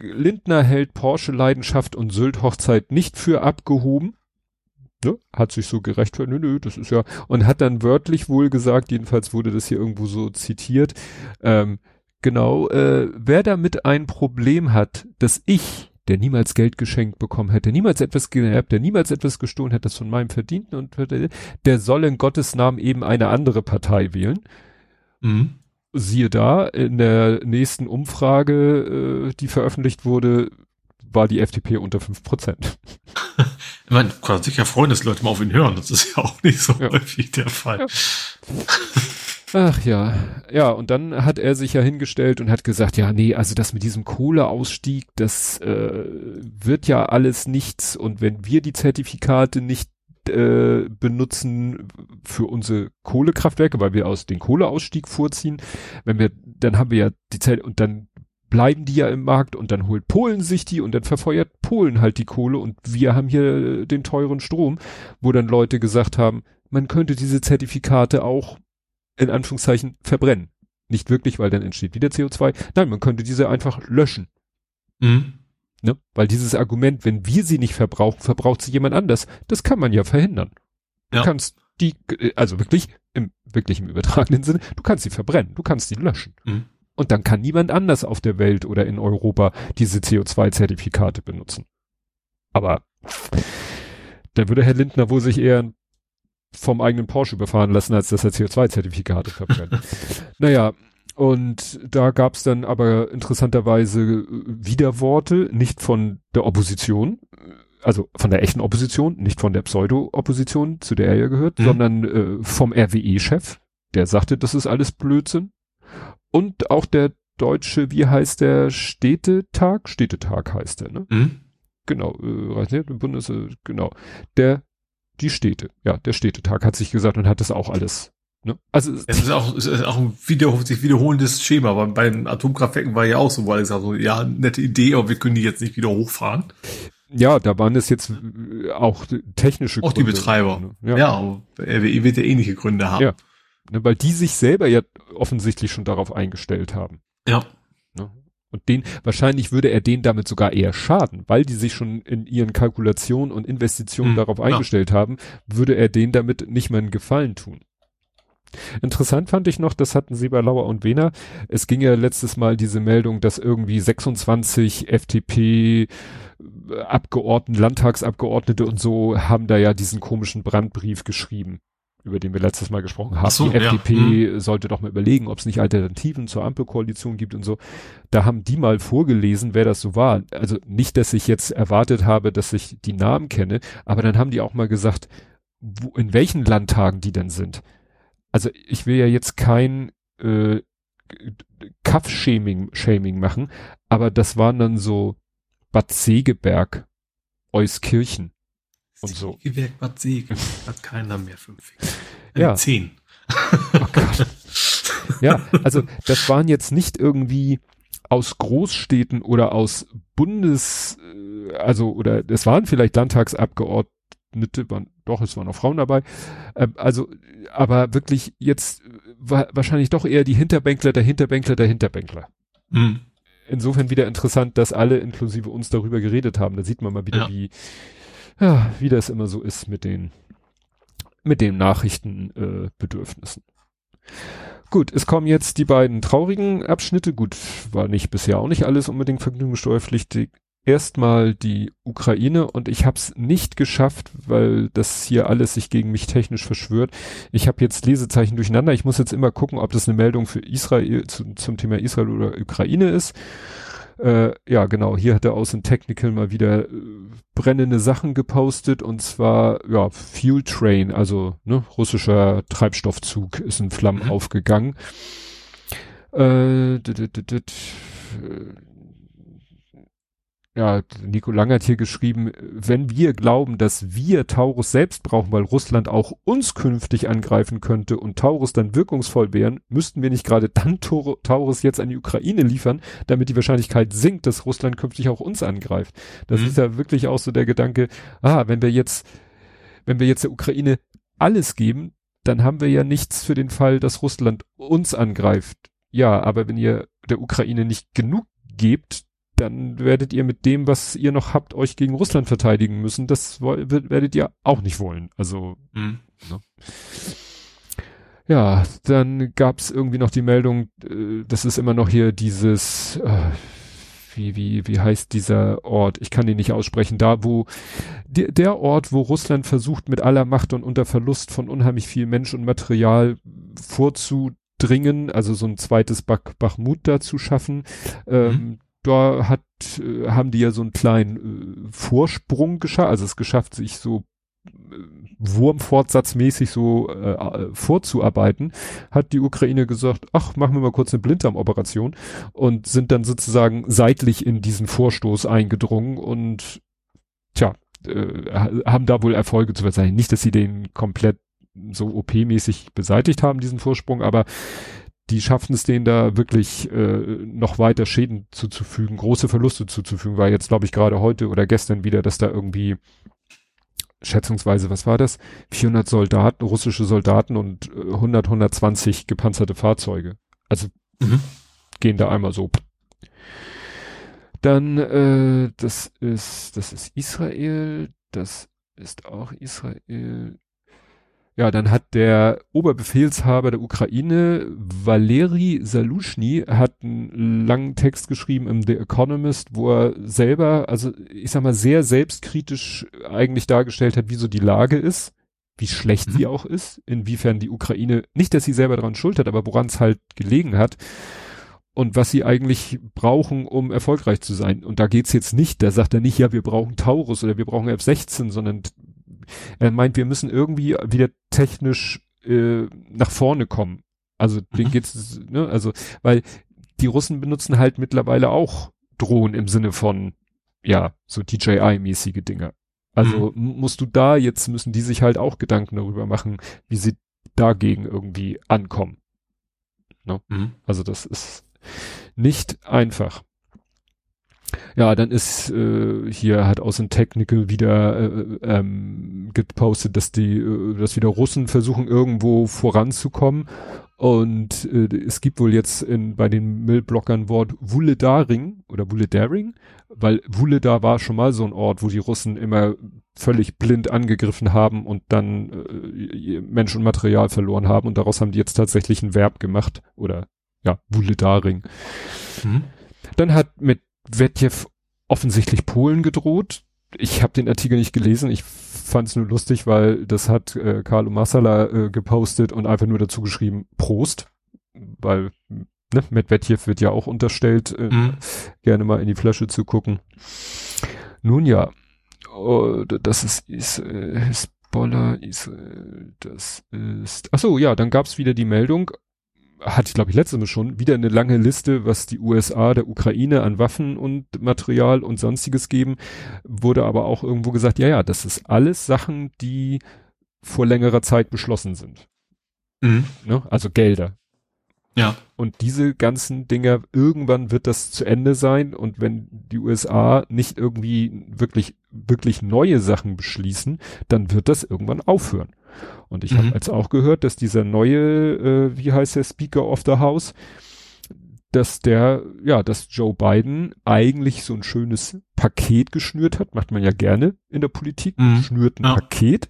Lindner hält Porsche Leidenschaft und Sylt Hochzeit nicht für abgehoben. Ne? Hat sich so gerechtfertigt, nö, nö, das ist ja, und hat dann wörtlich wohl gesagt, jedenfalls wurde das hier irgendwo so zitiert, ähm, genau, äh, wer damit ein Problem hat, dass ich der niemals Geld geschenkt bekommen hätte, niemals etwas geerbt, der niemals etwas gestohlen hätte, das von meinem Verdienten und der soll in Gottes Namen eben eine andere Partei wählen. Mhm. Siehe da, in der nächsten Umfrage, äh, die veröffentlicht wurde, war die FDP unter fünf Prozent. ich meine, kann sich ja freuen, dass Leute mal auf ihn hören. Das ist ja auch nicht so ja. häufig der Fall. Ja. Ach ja, ja, und dann hat er sich ja hingestellt und hat gesagt, ja, nee, also das mit diesem Kohleausstieg, das äh, wird ja alles nichts und wenn wir die Zertifikate nicht äh, benutzen für unsere Kohlekraftwerke, weil wir aus den Kohleausstieg vorziehen, wenn wir, dann haben wir ja die Zelt und dann bleiben die ja im Markt und dann holt Polen sich die und dann verfeuert Polen halt die Kohle und wir haben hier den teuren Strom, wo dann Leute gesagt haben, man könnte diese Zertifikate auch in Anführungszeichen verbrennen. Nicht wirklich, weil dann entsteht wieder CO2. Nein, man könnte diese einfach löschen. Mhm. Ne? Weil dieses Argument, wenn wir sie nicht verbrauchen, verbraucht sie jemand anders. Das kann man ja verhindern. Du ja. kannst die, also wirklich, im, wirklich im übertragenen Sinne, du kannst sie verbrennen, du kannst sie löschen. Mhm. Und dann kann niemand anders auf der Welt oder in Europa diese CO2-Zertifikate benutzen. Aber da würde Herr Lindner wohl sich eher vom eigenen Porsche überfahren lassen, als dass er CO2-Zertifikate verbrennt. naja, und da gab's dann aber interessanterweise äh, Widerworte, nicht von der Opposition, also von der echten Opposition, nicht von der Pseudo-Opposition, zu der er ja gehört, mhm. sondern äh, vom RWE-Chef, der sagte, das ist alles Blödsinn. Und auch der deutsche, wie heißt der, Städtetag? Städtetag heißt der, ne? Mhm. Genau, äh, Bundes, äh, genau. Der die Städte. Ja, der Städtetag hat sich gesagt und hat das auch alles. Ne? Also es ist auch, es ist auch ein wieder, sich wiederholendes Schema. Aber bei den Atomkraftwerken war ja auch so, weil ich sage so, ja, nette Idee, aber wir können die jetzt nicht wieder hochfahren. Ja, da waren es jetzt äh, auch technische Auch Gründe. die Betreiber. Ne? Ja, ja RWE wird ja ähnliche Gründe haben. Ja, ne, weil die sich selber ja offensichtlich schon darauf eingestellt haben. Ja. Und den, wahrscheinlich würde er denen damit sogar eher schaden, weil die sich schon in ihren Kalkulationen und Investitionen mhm, darauf eingestellt ja. haben, würde er denen damit nicht mehr einen Gefallen tun. Interessant fand ich noch, das hatten sie bei Lauer und Wehner. Es ging ja letztes Mal diese Meldung, dass irgendwie 26 FDP Abgeordneten, Landtagsabgeordnete und so haben da ja diesen komischen Brandbrief geschrieben über den wir letztes Mal gesprochen haben. So, die ja. FDP hm. sollte doch mal überlegen, ob es nicht Alternativen zur Ampelkoalition gibt und so. Da haben die mal vorgelesen, wer das so war. Also nicht, dass ich jetzt erwartet habe, dass ich die Namen kenne, aber dann haben die auch mal gesagt, wo, in welchen Landtagen die denn sind. Also ich will ja jetzt kein äh, Kaff-Shaming Shaming machen, aber das waren dann so Bad Segeberg, Euskirchen, und so. Gewerk Bad Segel hat keiner mehr fünf äh, Ja. Zehn. Oh Gott. ja, also das waren jetzt nicht irgendwie aus Großstädten oder aus Bundes, äh, also oder es waren vielleicht Landtagsabgeordnete, waren, doch, es waren auch Frauen dabei, äh, also aber wirklich jetzt war wahrscheinlich doch eher die Hinterbänkler, der Hinterbänkler, der Hinterbänkler. Mhm. Insofern wieder interessant, dass alle inklusive uns darüber geredet haben. Da sieht man mal wieder, ja. wie ja, wie das immer so ist mit den, mit den Nachrichtenbedürfnissen. Äh, Gut, es kommen jetzt die beiden traurigen Abschnitte. Gut, war nicht bisher auch nicht alles unbedingt vergnügungssteuerpflichtig. Erstmal die Ukraine und ich habe es nicht geschafft, weil das hier alles sich gegen mich technisch verschwört. Ich habe jetzt Lesezeichen durcheinander. Ich muss jetzt immer gucken, ob das eine Meldung für Israel zu, zum Thema Israel oder Ukraine ist. Äh, ja, genau, hier hat er aus dem Technical mal wieder äh, brennende Sachen gepostet und zwar, ja, Fuel Train, also ne, russischer Treibstoffzug ist in Flammen mhm. aufgegangen. Äh, ja, Nico Lang hat hier geschrieben, wenn wir glauben, dass wir Taurus selbst brauchen, weil Russland auch uns künftig angreifen könnte und Taurus dann wirkungsvoll wären, müssten wir nicht gerade dann Taurus jetzt an die Ukraine liefern, damit die Wahrscheinlichkeit sinkt, dass Russland künftig auch uns angreift. Das mhm. ist ja wirklich auch so der Gedanke, ah, wenn wir jetzt wenn wir jetzt der Ukraine alles geben, dann haben wir ja nichts für den Fall, dass Russland uns angreift. Ja, aber wenn ihr der Ukraine nicht genug gebt, dann werdet ihr mit dem, was ihr noch habt, euch gegen Russland verteidigen müssen. Das werdet ihr auch nicht wollen. Also, mhm. ne? ja, dann gab's irgendwie noch die Meldung, äh, das ist immer noch hier dieses, äh, wie, wie, wie heißt dieser Ort? Ich kann ihn nicht aussprechen. Da, wo der, der Ort, wo Russland versucht, mit aller Macht und unter Verlust von unheimlich viel Mensch und Material vorzudringen, also so ein zweites Bach, Bachmut da zu schaffen. Ähm, mhm da hat, äh, haben die ja so einen kleinen äh, Vorsprung geschafft, also es geschafft, sich so äh, Wurmfortsatzmäßig so äh, äh, vorzuarbeiten, hat die Ukraine gesagt, ach, machen wir mal kurz eine Blinddarmoperation und sind dann sozusagen seitlich in diesen Vorstoß eingedrungen und tja, äh, haben da wohl Erfolge zu verzeichnen. Nicht, dass sie den komplett so OP-mäßig beseitigt haben, diesen Vorsprung, aber die schaffen es denen da wirklich äh, noch weiter Schäden zuzufügen, große Verluste zuzufügen, weil jetzt glaube ich gerade heute oder gestern wieder, dass da irgendwie schätzungsweise, was war das? 400 Soldaten, russische Soldaten und 100, äh, 120 gepanzerte Fahrzeuge. Also mhm. gehen da einmal so. Dann, äh, das ist, das ist Israel, das ist auch Israel. Ja, dann hat der Oberbefehlshaber der Ukraine, Valeri Salushny, hat einen langen Text geschrieben im The Economist, wo er selber, also ich sag mal, sehr selbstkritisch eigentlich dargestellt hat, wie so die Lage ist, wie schlecht mhm. sie auch ist, inwiefern die Ukraine, nicht, dass sie selber daran schuld hat, aber woran es halt gelegen hat und was sie eigentlich brauchen, um erfolgreich zu sein. Und da geht's jetzt nicht, da sagt er nicht, ja, wir brauchen Taurus oder wir brauchen F-16, sondern er meint, wir müssen irgendwie wieder technisch äh, nach vorne kommen. Also mhm. den geht's, ne, also, weil die Russen benutzen halt mittlerweile auch Drohnen im Sinne von, ja, so DJI-mäßige Dinge. Also mhm. musst du da, jetzt müssen die sich halt auch Gedanken darüber machen, wie sie dagegen irgendwie ankommen. Ne? Mhm. Also das ist nicht einfach. Ja, dann ist äh, hier hat aus dem Technical wieder äh, ähm, gepostet, dass die, äh, dass wieder Russen versuchen irgendwo voranzukommen und äh, es gibt wohl jetzt in, bei den Millblockern Wort Wuledaring oder Wuledaring, weil Wuledar war schon mal so ein Ort, wo die Russen immer völlig blind angegriffen haben und dann äh, Mensch und Material verloren haben und daraus haben die jetzt tatsächlich ein Verb gemacht oder ja, Wuledaring. Mhm. Dann hat mit Wetjew offensichtlich Polen gedroht. Ich habe den Artikel nicht gelesen, ich fand es nur lustig, weil das hat äh, Carlo Massala äh, gepostet und einfach nur dazu geschrieben, Prost, weil ne, Medvedev wird ja auch unterstellt, äh, mhm. gerne mal in die Flasche zu gucken. Nun ja, oh, das ist, ist äh, Hezbollah, Israel, das ist, ach so, ja, dann gab's wieder die Meldung, hatte ich glaube ich letztes Mal schon, wieder eine lange Liste, was die USA der Ukraine an Waffen und Material und sonstiges geben, wurde aber auch irgendwo gesagt, ja, ja, das ist alles Sachen, die vor längerer Zeit beschlossen sind. Mhm. Ne? Also Gelder. Ja. Und diese ganzen Dinger, irgendwann wird das zu Ende sein und wenn die USA nicht irgendwie wirklich, wirklich neue Sachen beschließen, dann wird das irgendwann aufhören. Und ich mhm. habe jetzt auch gehört, dass dieser neue, äh, wie heißt der Speaker of the House, dass der, ja, dass Joe Biden eigentlich so ein schönes Paket geschnürt hat, macht man ja gerne in der Politik, mhm. schnürt ein ja. Paket.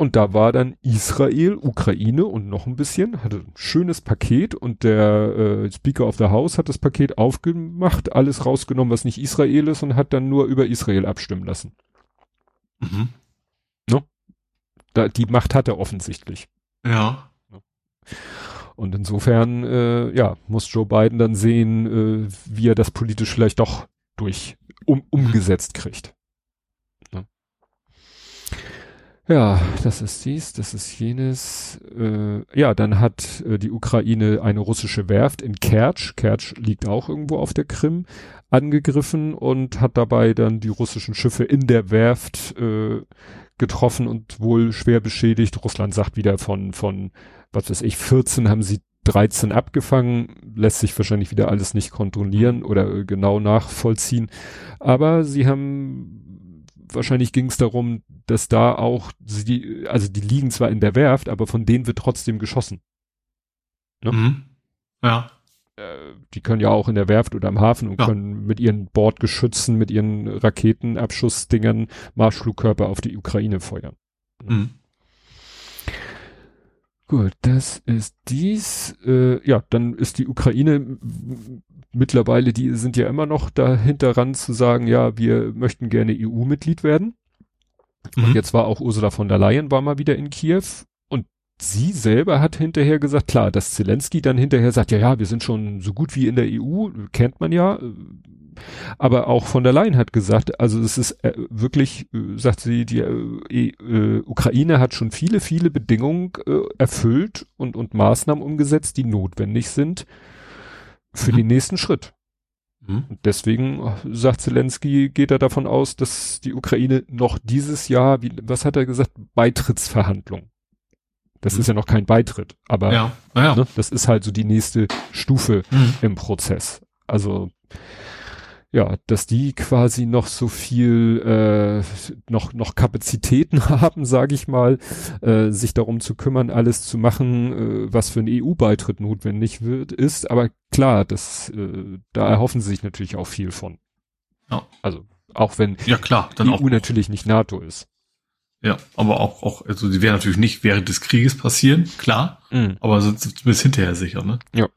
Und da war dann Israel, Ukraine und noch ein bisschen, hatte ein schönes Paket und der äh, Speaker of the House hat das Paket aufgemacht, alles rausgenommen, was nicht Israel ist und hat dann nur über Israel abstimmen lassen. Mhm. No? Da, die Macht hat er offensichtlich. Ja. Und insofern, äh, ja, muss Joe Biden dann sehen, äh, wie er das politisch vielleicht doch durch um, umgesetzt kriegt. Ja. ja, das ist dies, das ist jenes. Äh, ja, dann hat äh, die Ukraine eine russische Werft in Kertsch, Kertsch liegt auch irgendwo auf der Krim, angegriffen und hat dabei dann die russischen Schiffe in der Werft äh, getroffen und wohl schwer beschädigt. Russland sagt wieder von, von, was weiß ich, 14 haben sie 13 abgefangen, lässt sich wahrscheinlich wieder alles nicht kontrollieren oder genau nachvollziehen. Aber sie haben wahrscheinlich ging es darum, dass da auch sie, also die liegen zwar in der Werft, aber von denen wird trotzdem geschossen. Ne? Mhm. Ja. Die können ja auch in der Werft oder am Hafen und ja. können mit ihren Bordgeschützen, mit ihren Raketenabschussdingern Marschflugkörper auf die Ukraine feuern. Mhm. Gut, das ist dies. Äh, ja, dann ist die Ukraine mittlerweile, die sind ja immer noch dahinter ran zu sagen, ja, wir möchten gerne EU-Mitglied werden. Mhm. Und jetzt war auch Ursula von der Leyen war mal wieder in Kiew sie selber hat hinterher gesagt, klar, dass Zelensky dann hinterher sagt, ja, ja, wir sind schon so gut wie in der EU, kennt man ja. Aber auch von der Leyen hat gesagt, also es ist äh, wirklich, äh, sagt sie, die äh, äh, Ukraine hat schon viele, viele Bedingungen äh, erfüllt und, und Maßnahmen umgesetzt, die notwendig sind, für mhm. den nächsten Schritt. Mhm. Und deswegen sagt Zelensky, geht er davon aus, dass die Ukraine noch dieses Jahr, wie, was hat er gesagt, Beitrittsverhandlung. Das mhm. ist ja noch kein Beitritt, aber ja. Ja. Ne, das ist halt so die nächste Stufe mhm. im Prozess. Also ja, dass die quasi noch so viel äh, noch noch Kapazitäten haben, sage ich mal, äh, sich darum zu kümmern, alles zu machen, äh, was für einen EU-Beitritt notwendig wird, ist. Aber klar, das äh, da erhoffen sie sich natürlich auch viel von. Ja. Also auch wenn ja klar, dann EU auch natürlich nicht NATO ist. Ja, aber auch, auch, also die werden natürlich nicht während des Krieges passieren, klar, mhm. aber sind zumindest hinterher sicher, ne? Ja.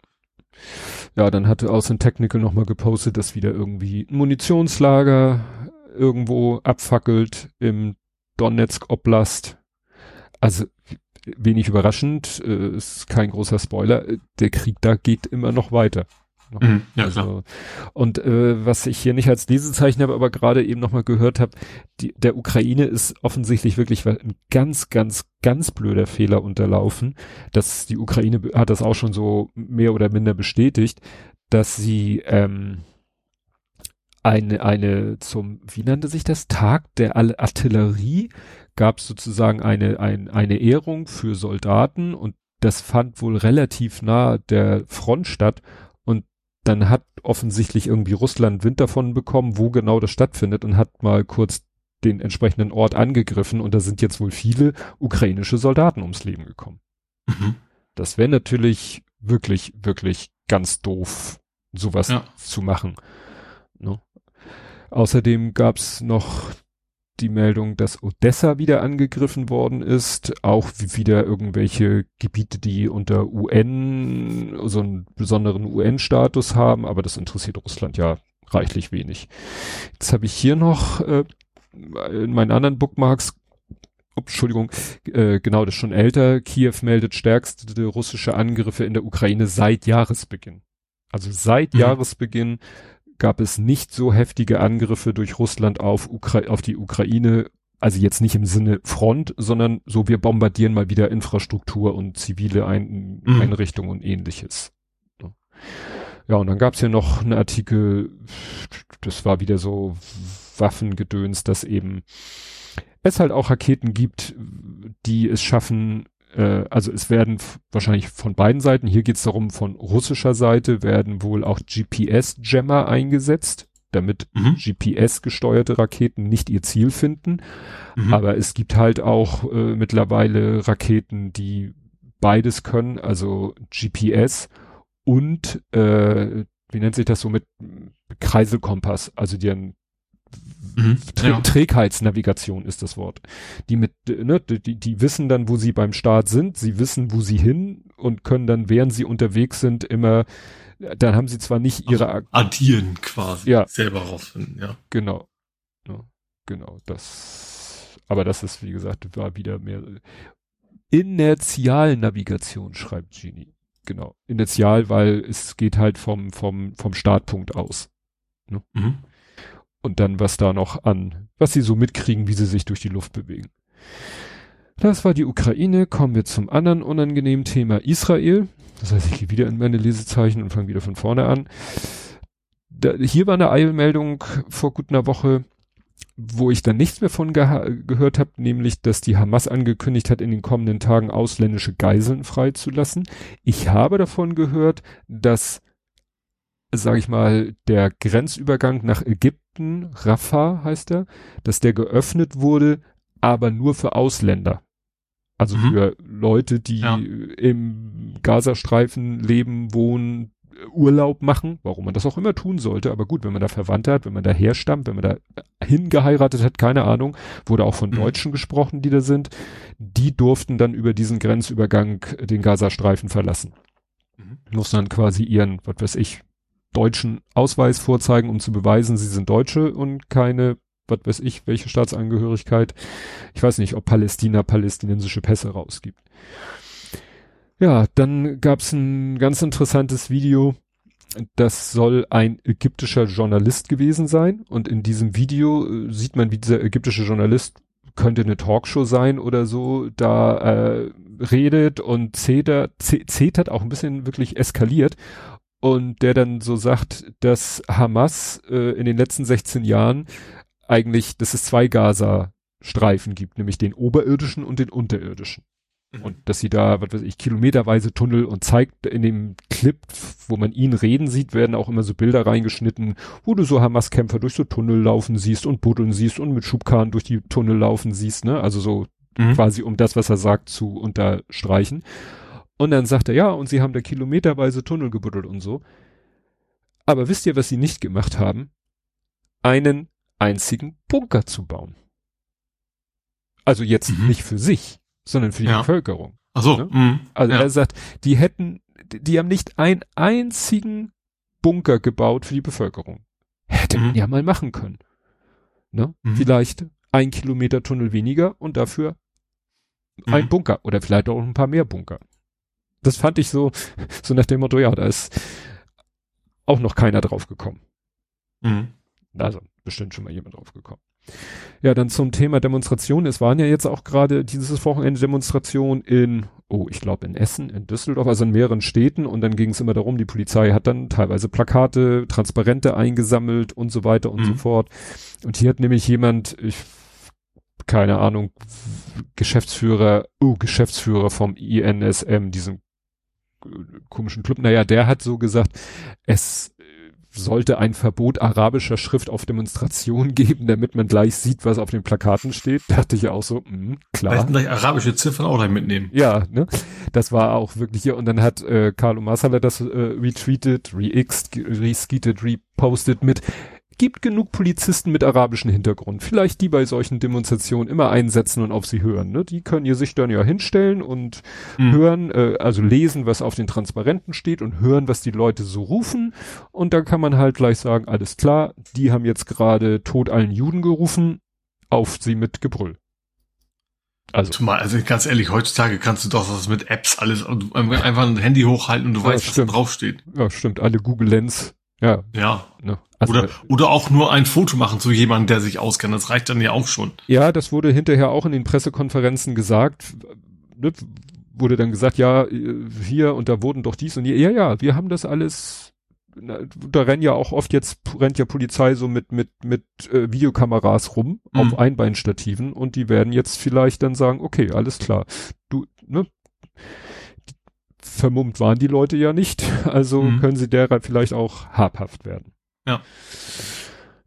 Ja, dann hatte Außen Technical nochmal gepostet, dass wieder irgendwie ein Munitionslager irgendwo abfackelt im Donetsk Oblast. Also wenig überraschend, äh, ist kein großer Spoiler, der Krieg da geht immer noch weiter. Mhm, ja, also, klar. Und äh, was ich hier nicht als Lesezeichen habe, aber gerade eben nochmal gehört habe, die, der Ukraine ist offensichtlich wirklich ein ganz, ganz, ganz blöder Fehler unterlaufen. Dass die Ukraine hat das auch schon so mehr oder minder bestätigt, dass sie ähm, eine, eine zum, wie nannte sich das, Tag der Artillerie, gab es sozusagen eine, ein, eine Ehrung für Soldaten und das fand wohl relativ nah der Front statt dann hat offensichtlich irgendwie Russland Wind davon bekommen, wo genau das stattfindet und hat mal kurz den entsprechenden Ort angegriffen und da sind jetzt wohl viele ukrainische Soldaten ums Leben gekommen. Mhm. Das wäre natürlich wirklich, wirklich ganz doof, sowas ja. zu machen. Ne? Außerdem gab's noch die Meldung, dass Odessa wieder angegriffen worden ist, auch wieder irgendwelche Gebiete, die unter UN so einen besonderen UN-Status haben, aber das interessiert Russland ja reichlich wenig. Jetzt habe ich hier noch äh, in meinen anderen Bookmarks Entschuldigung, äh, genau, das ist schon älter. Kiew meldet stärkste russische Angriffe in der Ukraine seit Jahresbeginn. Also seit mhm. Jahresbeginn gab es nicht so heftige Angriffe durch Russland auf, Ukra auf die Ukraine, also jetzt nicht im Sinne Front, sondern so wir bombardieren mal wieder Infrastruktur und zivile Ein mhm. Einrichtungen und ähnliches. Ja, und dann gab's hier noch einen Artikel, das war wieder so Waffengedöns, dass eben es halt auch Raketen gibt, die es schaffen, äh, also es werden wahrscheinlich von beiden Seiten, hier geht es darum, von russischer Seite werden wohl auch GPS-Jammer eingesetzt, damit mhm. GPS-gesteuerte Raketen nicht ihr Ziel finden. Mhm. Aber es gibt halt auch äh, mittlerweile Raketen, die beides können, also GPS und äh, wie nennt sich das so mit Kreiselkompass, also die einen Mhm, ja. Trägheitsnavigation ist das Wort. Die mit, ne, die, die wissen dann, wo sie beim Start sind, sie wissen, wo sie hin und können dann, während sie unterwegs sind, immer, dann haben sie zwar nicht ihre also addieren quasi, ja. selber rausfinden, ja. Genau. Ja, genau, das, aber das ist, wie gesagt, war wieder mehr Inertialnavigation, schreibt Genie. Genau. Inertial, weil es geht halt vom, vom, vom Startpunkt aus. Ne? Mhm und dann was da noch an, was sie so mitkriegen, wie sie sich durch die Luft bewegen. Das war die Ukraine. Kommen wir zum anderen unangenehmen Thema Israel. Das heißt, ich gehe wieder in meine Lesezeichen und fange wieder von vorne an. Da, hier war eine Eilmeldung vor gut einer Woche, wo ich dann nichts mehr von ge gehört habe, nämlich, dass die Hamas angekündigt hat, in den kommenden Tagen ausländische Geiseln freizulassen. Ich habe davon gehört, dass, sage ich mal, der Grenzübergang nach Ägypten Rafah heißt er, dass der geöffnet wurde, aber nur für Ausländer. Also mhm. für Leute, die ja. im Gazastreifen leben, wohnen, Urlaub machen, warum man das auch immer tun sollte. Aber gut, wenn man da Verwandte hat, wenn man da herstammt, wenn man da hingeheiratet hat, keine Ahnung, wurde auch von mhm. Deutschen gesprochen, die da sind, die durften dann über diesen Grenzübergang den Gazastreifen verlassen. Mhm. Muss dann quasi ihren, was weiß ich, deutschen Ausweis vorzeigen, um zu beweisen, sie sind Deutsche und keine, was weiß ich, welche Staatsangehörigkeit. Ich weiß nicht, ob Palästina palästinensische Pässe rausgibt. Ja, dann gab's ein ganz interessantes Video. Das soll ein ägyptischer Journalist gewesen sein. Und in diesem Video äh, sieht man, wie dieser ägyptische Journalist könnte eine Talkshow sein oder so, da äh, redet und zetert, zetert auch ein bisschen wirklich eskaliert. Und der dann so sagt, dass Hamas äh, in den letzten 16 Jahren eigentlich, dass es zwei Gaza-Streifen gibt, nämlich den oberirdischen und den unterirdischen. Mhm. Und dass sie da, was weiß ich, kilometerweise Tunnel und zeigt in dem Clip, wo man ihn reden sieht, werden auch immer so Bilder reingeschnitten, wo du so Hamas-Kämpfer durch so Tunnel laufen siehst und buddeln siehst und mit Schubkarren durch die Tunnel laufen siehst, ne? Also so mhm. quasi um das, was er sagt, zu unterstreichen. Und dann sagt er, ja, und sie haben da kilometerweise Tunnel gebuddelt und so. Aber wisst ihr, was sie nicht gemacht haben? Einen einzigen Bunker zu bauen. Also jetzt mhm. nicht für sich, sondern für die ja. Bevölkerung. Ach so. Ne? Mhm. Also ja. er sagt, die hätten, die haben nicht einen einzigen Bunker gebaut für die Bevölkerung. Hätte mhm. man ja mal machen können. Ne? Mhm. Vielleicht ein Kilometer Tunnel weniger und dafür ein mhm. Bunker oder vielleicht auch ein paar mehr Bunker. Das fand ich so, so nach dem Motto, ja, da ist auch noch keiner drauf gekommen. Mhm. Also, bestimmt schon mal jemand drauf gekommen. Ja, dann zum Thema Demonstration. Es waren ja jetzt auch gerade dieses Wochenende Demonstrationen in, oh, ich glaube in Essen, in Düsseldorf, also in mehreren Städten. Und dann ging es immer darum, die Polizei hat dann teilweise Plakate, Transparente eingesammelt und so weiter und mhm. so fort. Und hier hat nämlich jemand, ich, keine Ahnung, Geschäftsführer, oh, Geschäftsführer vom INSM, diesem komischen Club, naja, der hat so gesagt, es sollte ein Verbot arabischer Schrift auf Demonstrationen geben, damit man gleich sieht, was auf den Plakaten steht. Da dachte ich auch so, mh, klar. Vielleicht gleich arabische Ziffern auch gleich mitnehmen. Ja, ne? Das war auch wirklich hier. Und dann hat äh, Carlo Massala das äh, retweetet, re-xed, re-skeetet, repostet mit gibt genug Polizisten mit arabischem Hintergrund. Vielleicht die bei solchen Demonstrationen immer einsetzen und auf sie hören. Ne? Die können ihr sich dann ja hinstellen und mhm. hören, äh, also lesen, was auf den Transparenten steht und hören, was die Leute so rufen. Und dann kann man halt gleich sagen, alles klar, die haben jetzt gerade Tod allen Juden gerufen, auf sie mit Gebrüll. Also. Zumal, also ganz ehrlich, heutzutage kannst du doch das mit Apps alles einfach ein Handy hochhalten und du ja, weißt, stimmt. was da draufsteht. Ja, stimmt. Alle Google Lens. Ja. Ja. Ne? Also, oder, oder auch nur ein Foto machen zu jemandem, der sich auskennt. Das reicht dann ja auch schon. Ja, das wurde hinterher auch in den Pressekonferenzen gesagt. Ne, wurde dann gesagt, ja, hier und da wurden doch dies und hier. Ja, ja, wir haben das alles. Na, da rennen ja auch oft jetzt rennt ja Polizei so mit mit mit äh, Videokameras rum mhm. auf Einbeinstativen und die werden jetzt vielleicht dann sagen, okay, alles klar, du ne, vermummt waren die Leute ja nicht, also mhm. können sie derer vielleicht auch habhaft werden. Ja.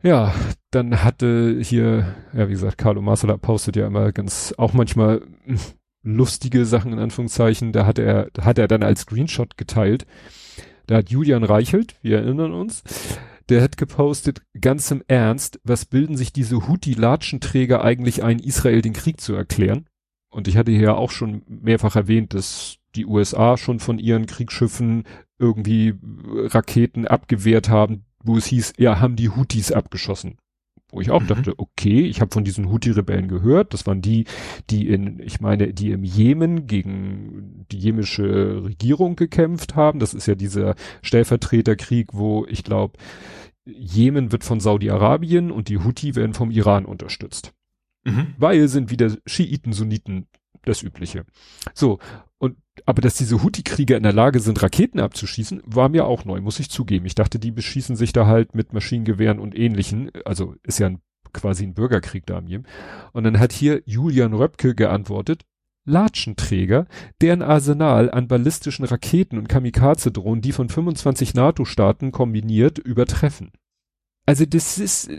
Ja, dann hatte hier, ja, wie gesagt, Carlo Marsala postet ja immer ganz, auch manchmal lustige Sachen in Anführungszeichen. Da hat er, hat er dann als Screenshot geteilt. Da hat Julian Reichelt, wir erinnern uns, der hat gepostet, ganz im Ernst, was bilden sich diese Houthi-Latschenträger eigentlich ein, Israel den Krieg zu erklären? Und ich hatte hier auch schon mehrfach erwähnt, dass die USA schon von ihren Kriegsschiffen irgendwie Raketen abgewehrt haben, wo es hieß, ja, haben die Houthis abgeschossen. Wo ich auch mhm. dachte, okay, ich habe von diesen Houthi-Rebellen gehört. Das waren die, die in, ich meine, die im Jemen gegen die jemische Regierung gekämpft haben. Das ist ja dieser Stellvertreterkrieg, wo ich glaube, Jemen wird von Saudi-Arabien und die Houthi werden vom Iran unterstützt. Mhm. Weil sind wieder Schiiten, Sunniten das Übliche. So, und aber dass diese Houthi-Krieger in der Lage sind, Raketen abzuschießen, war mir auch neu, muss ich zugeben. Ich dachte, die beschießen sich da halt mit Maschinengewehren und ähnlichen. Also ist ja ein, quasi ein Bürgerkrieg da am Jemen. Und dann hat hier Julian Röpke geantwortet, Latschenträger, deren Arsenal an ballistischen Raketen und Kamikaze-Drohnen die von 25 NATO-Staaten kombiniert übertreffen. also das ist,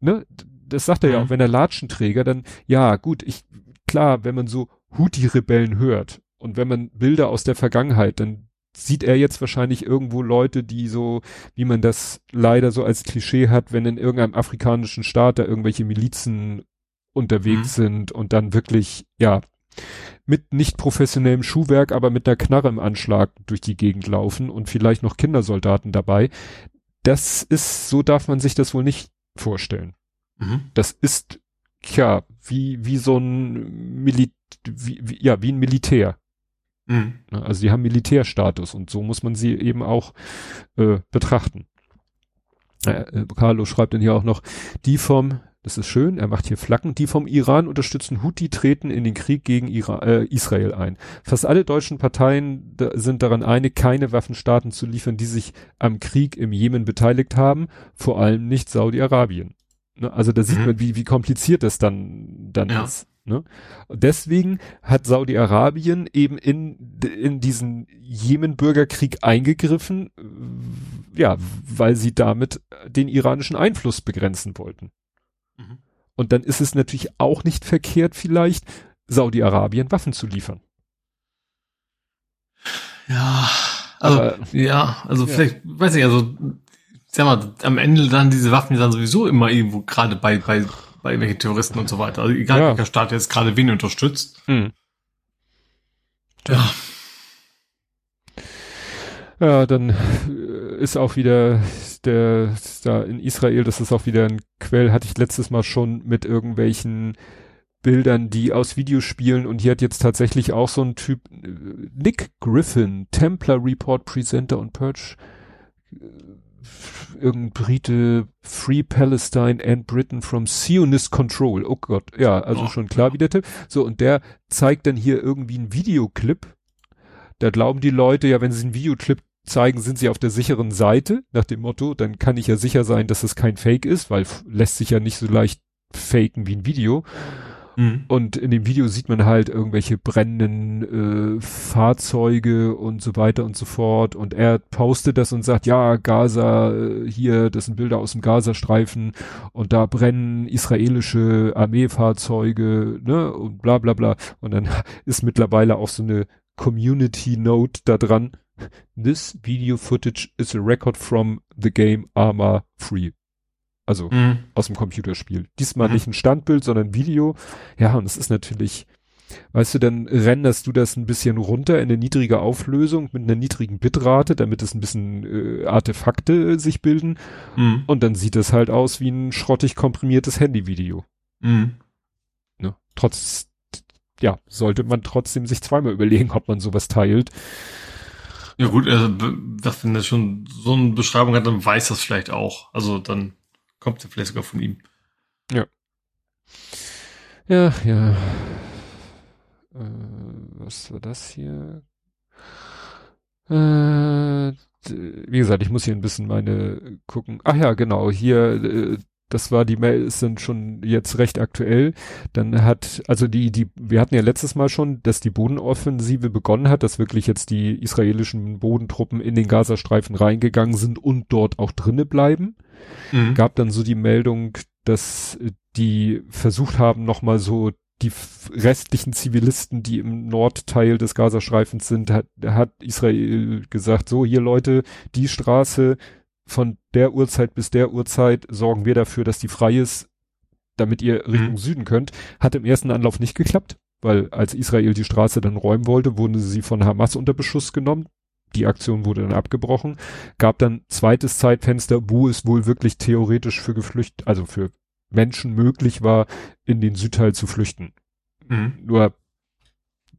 ne, das sagt er mhm. ja auch, wenn er Latschenträger, dann, ja, gut, ich, klar, wenn man so Houthi-Rebellen hört und wenn man Bilder aus der Vergangenheit, dann sieht er jetzt wahrscheinlich irgendwo Leute, die so, wie man das leider so als Klischee hat, wenn in irgendeinem afrikanischen Staat da irgendwelche Milizen unterwegs mhm. sind und dann wirklich, ja, mit nicht professionellem Schuhwerk, aber mit einer Knarre im Anschlag durch die Gegend laufen und vielleicht noch Kindersoldaten dabei. Das ist, so darf man sich das wohl nicht vorstellen. Mhm. Das ist, ja, wie, wie so ein Mili wie, wie, ja, wie ein Militär. Mhm. Also die haben Militärstatus und so muss man sie eben auch äh, betrachten. Äh, Carlo schreibt dann hier auch noch, die vom, das ist schön, er macht hier Flaggen, die vom Iran unterstützen Houthi treten in den Krieg gegen Ira äh, Israel ein. Fast alle deutschen Parteien da sind daran einig, keine Waffenstaaten zu liefern, die sich am Krieg im Jemen beteiligt haben, vor allem nicht Saudi-Arabien. Ne? Also da sieht mhm. man, wie, wie kompliziert das dann, dann ja. ist. Ne? Deswegen hat Saudi-Arabien eben in, in diesen Jemen-Bürgerkrieg eingegriffen, ja, weil sie damit den iranischen Einfluss begrenzen wollten. Mhm. Und dann ist es natürlich auch nicht verkehrt, vielleicht Saudi-Arabien Waffen zu liefern. Ja, also, Aber, ja, also ja. vielleicht, weiß ich, also, sag mal, am Ende dann diese Waffen dann sowieso immer irgendwo gerade bei, bei bei irgendwelchen Terroristen und so weiter. Also egal, ja. welcher Staat jetzt gerade wen unterstützt. Hm. Ja. Ja, dann äh, ist auch wieder der da in Israel, das ist auch wieder ein Quell, hatte ich letztes Mal schon mit irgendwelchen Bildern, die aus Videospielen und hier hat jetzt tatsächlich auch so ein Typ äh, Nick Griffin, Templar Report Presenter und Purge irgendein Brite, Free Palestine and Britain from Zionist Control. Oh Gott, ja, also oh, schon klar, wie der Tipp. So, und der zeigt dann hier irgendwie einen Videoclip. Da glauben die Leute ja, wenn sie einen Videoclip zeigen, sind sie auf der sicheren Seite, nach dem Motto, dann kann ich ja sicher sein, dass es kein Fake ist, weil lässt sich ja nicht so leicht faken wie ein Video. Mhm. Und in dem Video sieht man halt irgendwelche brennenden äh, Fahrzeuge und so weiter und so fort. Und er postet das und sagt, ja, Gaza, äh, hier, das sind Bilder aus dem Gazastreifen und da brennen israelische Armeefahrzeuge, ne, und bla bla bla. Und dann ist mittlerweile auch so eine Community Note da dran. This video footage is a record from the game Arma Free. Also mhm. aus dem Computerspiel. Diesmal mhm. nicht ein Standbild, sondern Video. Ja, und es ist natürlich, weißt du, dann renderst du das ein bisschen runter in eine niedrige Auflösung mit einer niedrigen Bitrate, damit es ein bisschen äh, Artefakte äh, sich bilden. Mhm. Und dann sieht es halt aus wie ein schrottig komprimiertes Handyvideo. Mhm. Ne? Trotz, ja, sollte man trotzdem sich zweimal überlegen, ob man sowas teilt. Ja gut, also das, wenn das schon so eine Beschreibung hat, dann weiß das vielleicht auch. Also dann Kommt ja vielleicht sogar von ihm. Ja. Ja, ja. Äh, was war das hier? Äh, wie gesagt, ich muss hier ein bisschen meine gucken. Ach ja, genau, hier, äh, das war die Mails sind schon jetzt recht aktuell. Dann hat, also die, die, wir hatten ja letztes Mal schon, dass die Bodenoffensive begonnen hat, dass wirklich jetzt die israelischen Bodentruppen in den Gazastreifen reingegangen sind und dort auch drinne bleiben. Mhm. Gab dann so die Meldung, dass die versucht haben, nochmal so die restlichen Zivilisten, die im Nordteil des Gazastreifens sind, hat, hat Israel gesagt, so hier Leute, die Straße von der Uhrzeit bis der Uhrzeit sorgen wir dafür, dass die frei ist, damit ihr Richtung mhm. Süden könnt. Hat im ersten Anlauf nicht geklappt, weil als Israel die Straße dann räumen wollte, wurde sie von Hamas unter Beschuss genommen die Aktion wurde dann abgebrochen, gab dann zweites Zeitfenster, wo es wohl wirklich theoretisch für geflücht, also für Menschen möglich war, in den Südteil zu flüchten. Mhm. Nur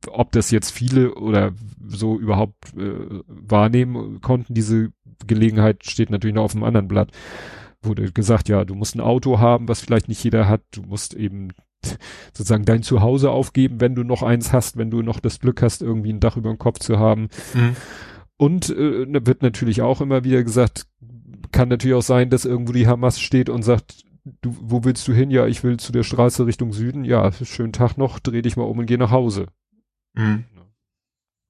ob das jetzt viele oder so überhaupt äh, wahrnehmen konnten, diese Gelegenheit steht natürlich noch auf einem anderen Blatt. Wurde gesagt, ja, du musst ein Auto haben, was vielleicht nicht jeder hat. Du musst eben sozusagen dein Zuhause aufgeben, wenn du noch eins hast, wenn du noch das Glück hast, irgendwie ein Dach über dem Kopf zu haben. Mhm. Und äh, wird natürlich auch immer wieder gesagt, kann natürlich auch sein, dass irgendwo die Hamas steht und sagt, du, wo willst du hin? Ja, ich will zu der Straße Richtung Süden. Ja, schönen Tag noch, dreh dich mal um und geh nach Hause. Mhm.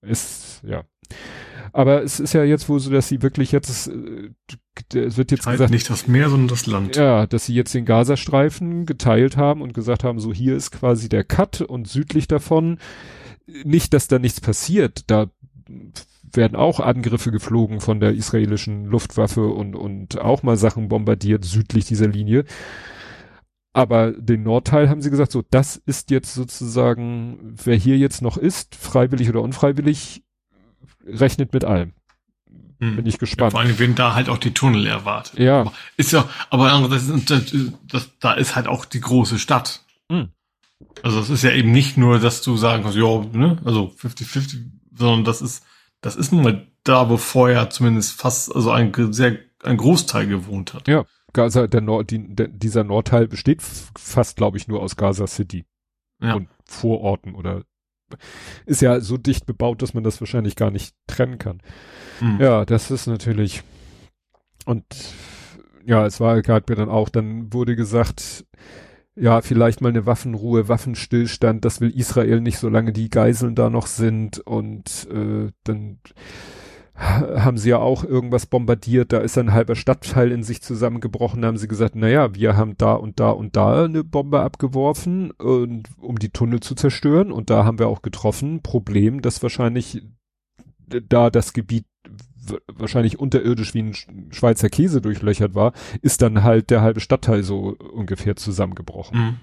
Ist, ja. Aber es ist ja jetzt wohl so, dass sie wirklich jetzt, äh, es wird jetzt Halt gesagt, nicht das Meer, sondern das Land. ja, dass sie jetzt den Gazastreifen geteilt haben und gesagt haben, so hier ist quasi der Cut und südlich davon nicht, dass da nichts passiert, da werden auch Angriffe geflogen von der israelischen Luftwaffe und, und auch mal Sachen bombardiert südlich dieser Linie. Aber den Nordteil haben sie gesagt, so, das ist jetzt sozusagen, wer hier jetzt noch ist, freiwillig oder unfreiwillig, rechnet mit allem. Hm. Bin ich Ja, gespannt. vor allem, wenn da halt auch die Tunnel erwartet. Ja. Aber Ist ja, aber andererseits, das, das, da ist halt auch die große Stadt. Hm. Also es ist ja eben nicht nur, dass du sagen kannst, ja, ne, also 50-50, sondern das ist, das ist nun mal da, wo vorher zumindest fast, also ein sehr, ein Großteil gewohnt hat. Ja, Gaza, der Nord, die, der, dieser Nordteil besteht fast, glaube ich, nur aus Gaza City Ja. und Vororten oder ist ja so dicht bebaut, dass man das wahrscheinlich gar nicht trennen kann. Hm. Ja, das ist natürlich und ja, es war gerade dann auch, dann wurde gesagt, ja, vielleicht mal eine Waffenruhe, Waffenstillstand, das will Israel nicht, solange die Geiseln da noch sind. Und äh, dann ha- haben sie ja auch irgendwas bombardiert, da ist ein halber Stadtteil in sich zusammengebrochen, da haben sie gesagt, naja, wir haben da und da und da eine Bombe abgeworfen, und, um die Tunnel zu zerstören. Und da haben wir auch getroffen, Problem, dass wahrscheinlich da das Gebiet wahrscheinlich unterirdisch wie ein Sch- Schweizer Käse durchlöchert war, ist dann halt der halbe Stadtteil so ungefähr zusammengebrochen. Hm.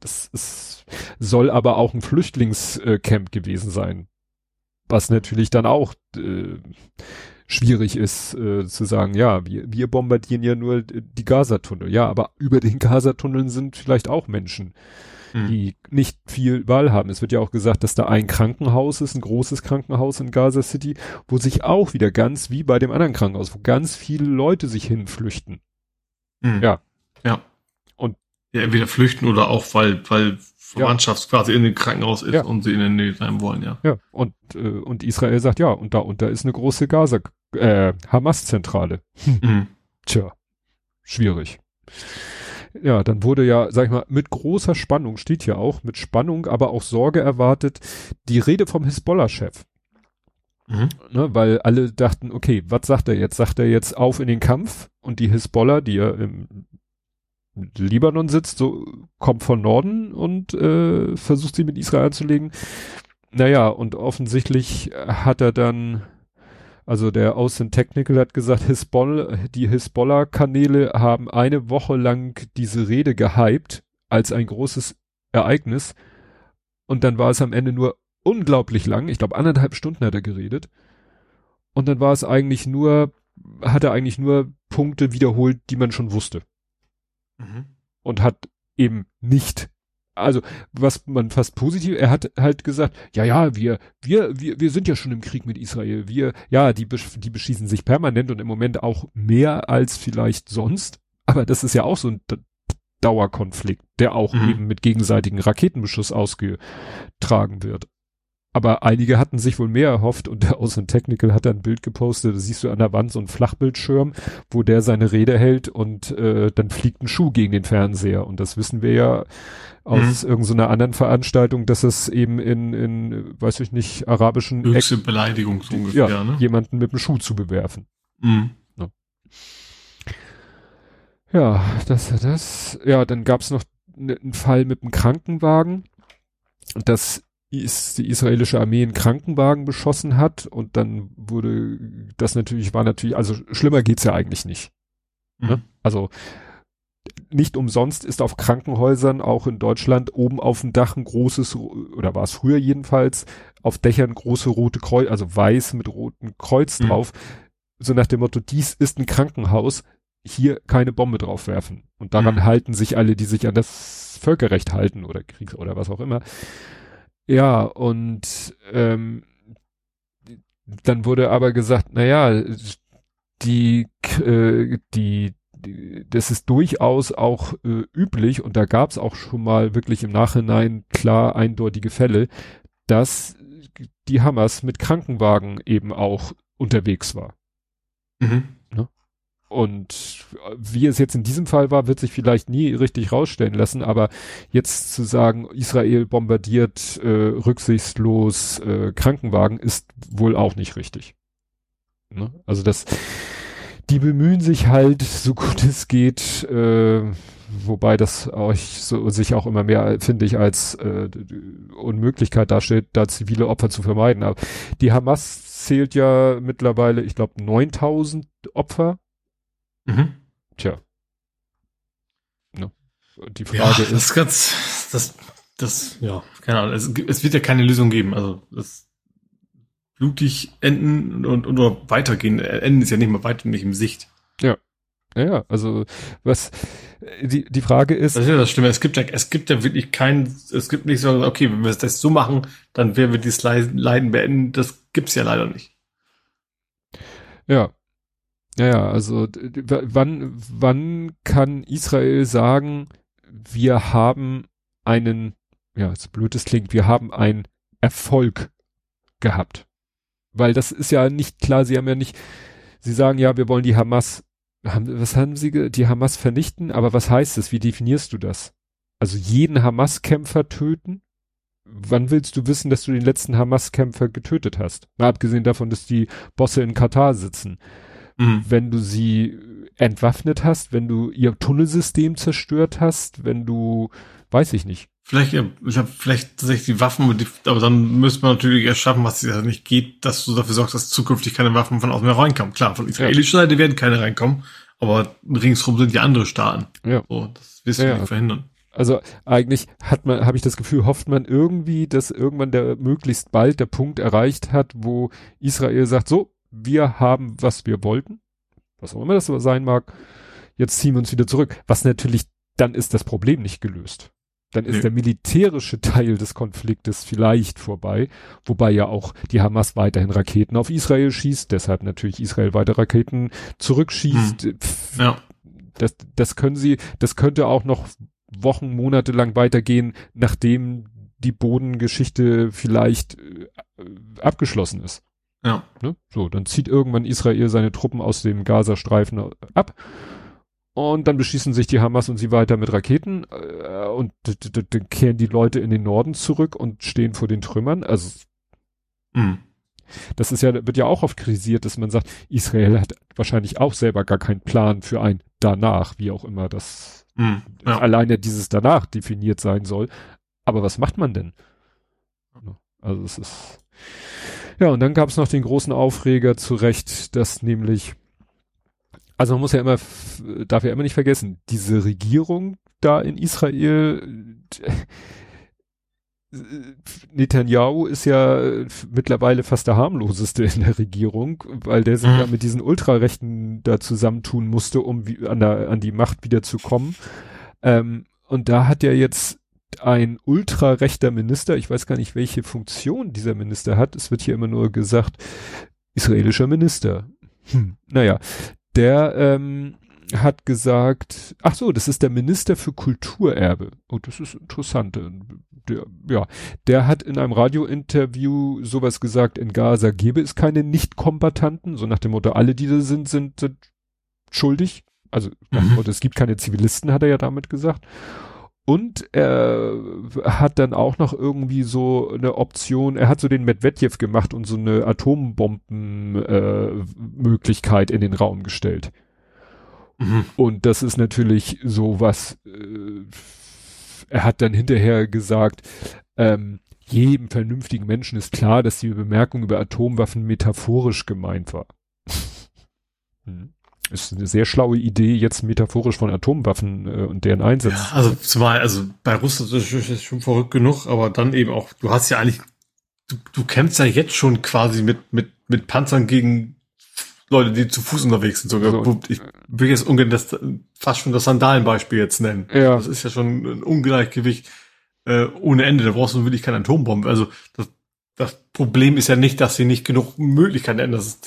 Das ist, soll aber auch ein Flüchtlingscamp gewesen sein. Was natürlich dann auch äh, schwierig ist, äh, zu sagen, ja, wir, wir bombardieren ja nur die Gazatunnel. Ja, aber über den Gazatunneln sind vielleicht auch Menschen, Hm. die nicht viel Wahl haben. Es wird ja auch gesagt, dass da ein Krankenhaus ist, ein großes Krankenhaus in Gaza City, wo sich auch wieder ganz wie bei dem anderen Krankenhaus, wo ganz viele Leute sich hinflüchten. Hm. Ja. Ja. Und- ja, entweder flüchten oder auch, weil, weil Verwandtschaft quasi in dem Krankenhaus ist Ja. und sie in der Nähe sein wollen, ja. Ja, und, äh, und Israel sagt, ja, und da unter ist eine große Gaza, äh, Hamas-Zentrale. Hm. Tja, schwierig. Ja, dann wurde ja, sag ich mal, mit großer Spannung, steht hier auch, mit Spannung, aber auch Sorge erwartet, die Rede vom Hisbollah-Chef. Mhm. Ne, weil alle dachten, okay, was sagt er jetzt? Sagt er jetzt auf in den Kampf? Und die Hisbollah, die ja im Libanon sitzt, so kommt von Norden und äh, versucht sie mit Israel anzulegen. Naja, und offensichtlich hat er dann, also der Austin Technical hat gesagt, Hisbollah, die Hisbollah-Kanäle haben eine Woche lang diese Rede gehypt als ein großes Ereignis. Und dann war es am Ende nur unglaublich lang. Ich glaube, anderthalb Stunden hat er geredet. Und dann war es eigentlich nur, hat er eigentlich nur Punkte wiederholt, die man schon wusste. Mhm. Und hat eben nicht, also, was man fast positiv, er hat halt gesagt, ja, ja, wir, wir, wir, wir sind ja schon im Krieg mit Israel. Wir, ja, die, die beschießen sich permanent und im Moment auch mehr als vielleicht sonst. Aber das ist ja auch so ein Dauerkonflikt, der auch Mhm. eben mit gegenseitigen Raketenbeschuss ausgetragen wird. Aber einige hatten sich wohl mehr erhofft und der Außen Technical hat da ein Bild gepostet, da siehst du an der Wand so einen Flachbildschirm, wo der seine Rede hält und äh, dann fliegt ein Schuh gegen den Fernseher. Und das wissen wir ja aus irgendeiner anderen Veranstaltung, dass es eben in, in weiß ich nicht, arabischen Höchste Beleidigung so ungefähr, ja, ne? jemanden mit dem Schuh zu bewerfen. Mhm. Ja, das, das, ja, dann gab's noch ne- einen Fall mit einem Krankenwagen, dass is, die israelische Armee einen Krankenwagen beschossen hat und dann wurde das natürlich, war natürlich, also schlimmer geht's ja eigentlich nicht. Ne? Mhm. Also nicht umsonst ist auf Krankenhäusern auch in Deutschland oben auf dem Dach ein großes, oder war es früher jedenfalls, auf Dächern große rote Kreuz, also weiß mit rotem Kreuz Mhm. drauf, so nach dem Motto, dies ist ein Krankenhaus, hier keine Bombe drauf werfen. Und daran Mhm. halten sich alle, die sich an das Völkerrecht halten oder Kriegs- oder was auch immer. Ja, und ähm, dann wurde aber gesagt, na ja, die, äh, die, das ist durchaus auch äh, üblich und da gab es auch schon mal wirklich im Nachhinein klar eindeutige Fälle, dass die Hamas mit Krankenwagen eben auch unterwegs war. Mhm. Und wie es jetzt in diesem Fall war, wird sich vielleicht nie richtig rausstellen lassen, aber jetzt zu sagen, Israel bombardiert äh, rücksichtslos äh, Krankenwagen, ist wohl auch nicht richtig. Ne? Also das, die bemühen sich halt, so gut es geht, äh, wobei das euch so, sich auch immer mehr, finde ich, als äh, Unmöglichkeit darstellt, da zivile Opfer zu vermeiden. Aber die Hamas zählt ja mittlerweile, ich glaube, 9000 Opfer. Mhm. Tja. Ne? Die Frage ja, das ist. ganz, das, das, ja, keine Ahnung. Es, es wird ja keine Lösung geben. Also, das blutig enden und, und oder weitergehen. Enden ist ja nicht mal weiter nicht im Sicht. Ja. Ja, also was die die Frage ist. Das ist ja das Schlimme. Es gibt ja es gibt ja wirklich kein es gibt nicht so okay, wenn wir das so machen, dann werden wir dieses Leiden beenden. Das gibt's ja leider nicht. Ja. Ja, ja, also wann wann kann Israel sagen, wir haben einen ja, so blöd es klingt, wir haben einen Erfolg gehabt. Weil das ist ja nicht klar, sie haben ja nicht, sie sagen ja, wir wollen die Hamas, haben, was haben sie, die Hamas vernichten, aber was heißt das? Wie definierst du das? Also jeden Hamas-Kämpfer töten? Wann willst du wissen, dass du den letzten Hamas-Kämpfer getötet hast? Mal abgesehen davon, dass die Bosse in Katar sitzen. Mhm. Wenn du sie entwaffnet hast, wenn du ihr Tunnelsystem zerstört hast, wenn du, weiß ich nicht, Vielleicht, ich hab vielleicht tatsächlich die Waffen, aber dann müsste man natürlich erst schaffen, was ja nicht geht, dass du dafür sorgst, dass zukünftig keine Waffen von außen mehr reinkommen. Klar, von israelischer Seite werden keine reinkommen, aber ringsrum sind ja andere Staaten. Ja. So, das wirst du ja, nicht verhindern. Also eigentlich hat man, habe ich das Gefühl, hofft man irgendwie, dass irgendwann der möglichst bald der Punkt erreicht hat, wo Israel sagt, so, wir haben, was wir wollten, was auch immer das sein mag, jetzt ziehen wir uns wieder zurück. Was natürlich, dann ist das Problem nicht gelöst dann ist nee. der militärische Teil des Konfliktes vielleicht vorbei, wobei ja auch die Hamas weiterhin Raketen auf Israel schießt, deshalb natürlich Israel weiter Raketen zurückschießt. Hm. Ja. Das, das können sie, das könnte auch noch Wochen, Monate lang weitergehen, nachdem die Bodengeschichte vielleicht äh, abgeschlossen ist. Ja. Ne? So, dann zieht irgendwann Israel seine Truppen aus dem Gazastreifen ab und dann beschießen sich die Hamas und sie weiter mit Raketen äh, und dann kehren die Leute in den Norden zurück und stehen vor den Trümmern. Also mhm. das ist ja, wird ja auch oft kritisiert, dass man sagt, Israel hat wahrscheinlich auch selber gar keinen Plan für ein danach, wie auch immer das mhm, ja. alleine dieses danach definiert sein soll. Aber was macht man denn? Also es ist ja, und dann gab es noch den großen Aufreger zu Recht, dass nämlich also man muss ja immer, darf ja immer nicht vergessen, diese Regierung da in Israel, äh, Netanyahu ist ja mittlerweile fast der harmloseste in der Regierung, weil der sich mhm. ja mit diesen Ultrarechten da zusammentun musste, um wie, an, der, an die Macht wieder zu kommen. Ähm, und da hat ja jetzt ein ultrarechter Minister, ich weiß gar nicht, welche Funktion dieser Minister hat, es wird hier immer nur gesagt, israelischer Minister. Hm, naja, der ähm, hat gesagt, ach so, das ist der Minister für Kulturerbe. Oh, das ist interessant. Der, ja, der hat in einem Radiointerview sowas gesagt, in Gaza gäbe es keine Nicht-Kombatanten, so nach dem Motto, alle, die da sind, sind, sind schuldig. Also, mhm. es gibt keine Zivilisten, hat er ja damit gesagt. Und er hat dann auch noch irgendwie so eine Option, er hat so den Medvedjev gemacht und so eine Atombombenmöglichkeit äh, in den Raum gestellt. Mhm. Und das ist natürlich so was, äh, er hat dann hinterher gesagt, ähm, jedem vernünftigen Menschen ist klar, dass die Bemerkung über Atomwaffen metaphorisch gemeint war. hm ist eine sehr schlaue Idee, jetzt metaphorisch von Atomwaffen äh, und deren Einsatz. Ja, also zumal, also bei Russland ist es schon verrückt genug, aber dann eben auch, du hast ja eigentlich, du, du kämpfst ja jetzt schon quasi mit, mit, mit Panzern gegen Leute, die zu Fuß unterwegs sind sogar. So, ich will jetzt ungern das, fast schon das Sandalenbeispiel jetzt nennen. Ja. Das ist ja schon ein Ungleichgewicht äh, ohne Ende. Da brauchst du wirklich keine Atombombe. Also das, das Problem ist ja nicht, dass sie nicht genug Möglichkeiten hätten. Das ist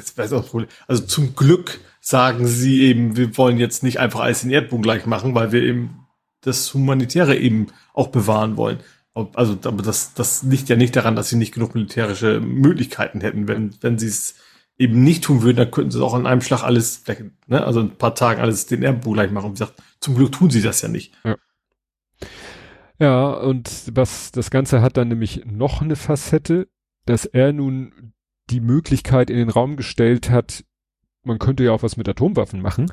das weiß auch Problem. Also zum Glück sagen sie eben, wir wollen jetzt nicht einfach alles in Erdboden gleich machen, weil wir eben das Humanitäre eben auch bewahren wollen. Also, aber das, das liegt ja nicht daran, dass sie nicht genug militärische Möglichkeiten hätten. Wenn, wenn sie es eben nicht tun würden, dann könnten sie auch an einem Schlag alles, ne, also ein paar Tagen alles den Erdboden gleich machen. Und wie gesagt, zum Glück tun sie das ja nicht. Ja. Ja, und was das Ganze hat dann nämlich noch eine Facette, dass er nun die Möglichkeit in den Raum gestellt hat, man könnte ja auch was mit Atomwaffen machen,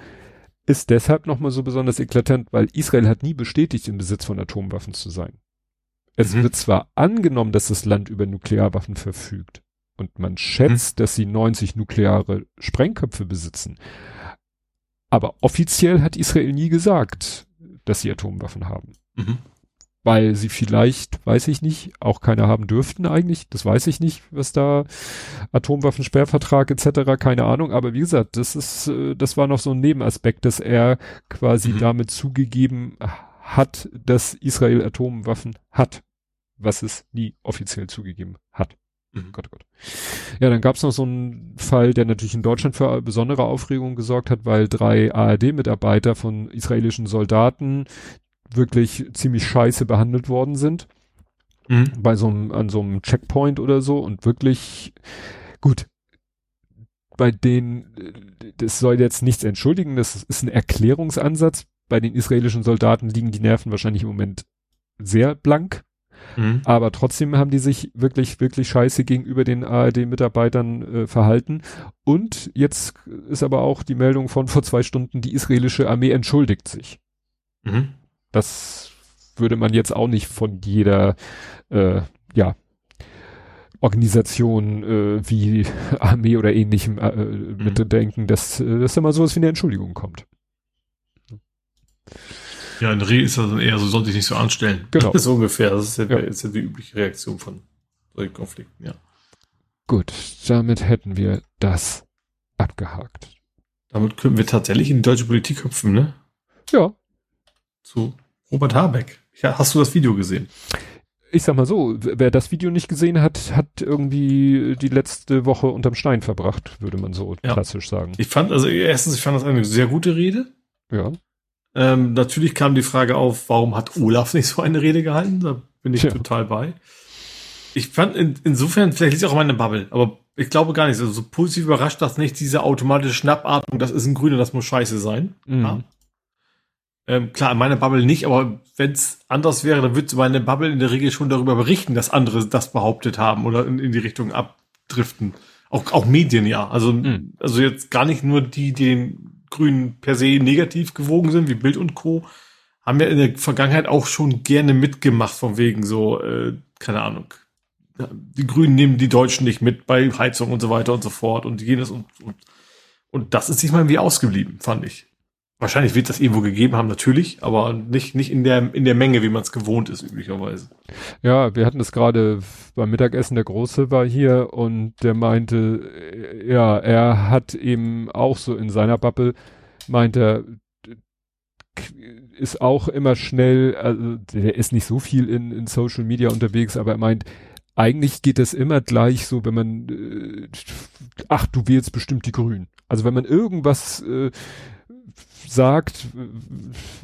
ist deshalb nochmal so besonders eklatant, weil Israel hat nie bestätigt, im Besitz von Atomwaffen zu sein. Es mhm. wird zwar angenommen, dass das Land über Nuklearwaffen verfügt und man schätzt, mhm. dass sie 90 nukleare Sprengköpfe besitzen, aber offiziell hat Israel nie gesagt, dass sie Atomwaffen haben. Mhm weil sie vielleicht, weiß ich nicht, auch keine haben dürften eigentlich. Das weiß ich nicht, was da Atomwaffensperrvertrag etc. Keine Ahnung. Aber wie gesagt, das ist, äh, das war noch so ein Nebenaspekt, dass er quasi mhm. damit zugegeben hat, dass Israel Atomwaffen hat, was es nie offiziell zugegeben hat. Mhm. Gott, oh Gott. Ja, dann gab es noch so einen Fall, der natürlich in Deutschland für besondere Aufregung gesorgt hat, weil drei ARD-Mitarbeiter von israelischen Soldaten, wirklich ziemlich scheiße behandelt worden sind. Mhm. Bei so einem, an so einem Checkpoint oder so und wirklich gut. Bei denen, das soll jetzt nichts entschuldigen, das ist ein Erklärungsansatz. Bei den israelischen Soldaten liegen die Nerven wahrscheinlich im Moment sehr blank. Mhm. Aber trotzdem haben die sich wirklich, wirklich scheiße gegenüber den ARD-Mitarbeitern äh, verhalten. Und jetzt ist aber auch die Meldung von vor zwei Stunden, die israelische Armee entschuldigt sich. Mhm. Das würde man jetzt auch nicht von jeder, äh, ja, Organisation äh, wie Armee oder ähnlichem äh, mhm. mitdenken, dass, äh, dass da mal sowas wie eine Entschuldigung kommt. Ja, in Reh ist das dann eher so, sollte ich nicht so anstellen. Genau. so ungefähr. Das ist ja, ja. ist ja die übliche Reaktion von solchen Konflikten, ja. Gut, damit hätten wir das abgehakt. Damit können wir tatsächlich in die deutsche Politik hüpfen, ne? Ja. Zu Robert Habeck. Hast du das Video gesehen? Ich sag mal so, wer das Video nicht gesehen hat, hat irgendwie die letzte Woche unterm Stein verbracht, würde man so ja. klassisch sagen. Ich fand, also erstens, ich fand das eine sehr gute Rede. Ja. Ähm, natürlich kam die Frage auf, warum hat Olaf nicht so eine Rede gehalten? Da bin ich ja. total bei. Ich fand in, insofern, vielleicht liegt es auch in meiner Bubble, aber ich glaube gar nicht. Also so positiv überrascht, dass nicht diese automatische Schnappatmung, das ist ein Grüner, das muss scheiße sein. Mhm. Ja? Ähm, klar, in meiner Bubble nicht, aber wenn es anders wäre, dann würde meine Bubble in der Regel schon darüber berichten, dass andere das behauptet haben oder in, in die Richtung abdriften. Auch, auch Medien, ja. Also, mhm. also jetzt gar nicht nur die, die den Grünen per se negativ gewogen sind, wie Bild und Co., haben ja in der Vergangenheit auch schon gerne mitgemacht, von wegen so, äh, keine Ahnung. Die Grünen nehmen die Deutschen nicht mit bei Heizung und so weiter und so fort und jenes und, und, und das ist sich mal irgendwie ausgeblieben, fand ich. Wahrscheinlich wird das irgendwo gegeben haben, natürlich, aber nicht, nicht in der, in der Menge, wie man es gewohnt ist, üblicherweise. Ja, wir hatten das gerade beim Mittagessen, der Große war hier und der meinte, ja, er hat eben auch so in seiner Bubble, meint er, ist auch immer schnell, also der ist nicht so viel in, in Social Media unterwegs, aber er meint, eigentlich geht das immer gleich so, wenn man, äh, ach, du wählst bestimmt die Grünen. Also wenn man irgendwas äh, sagt,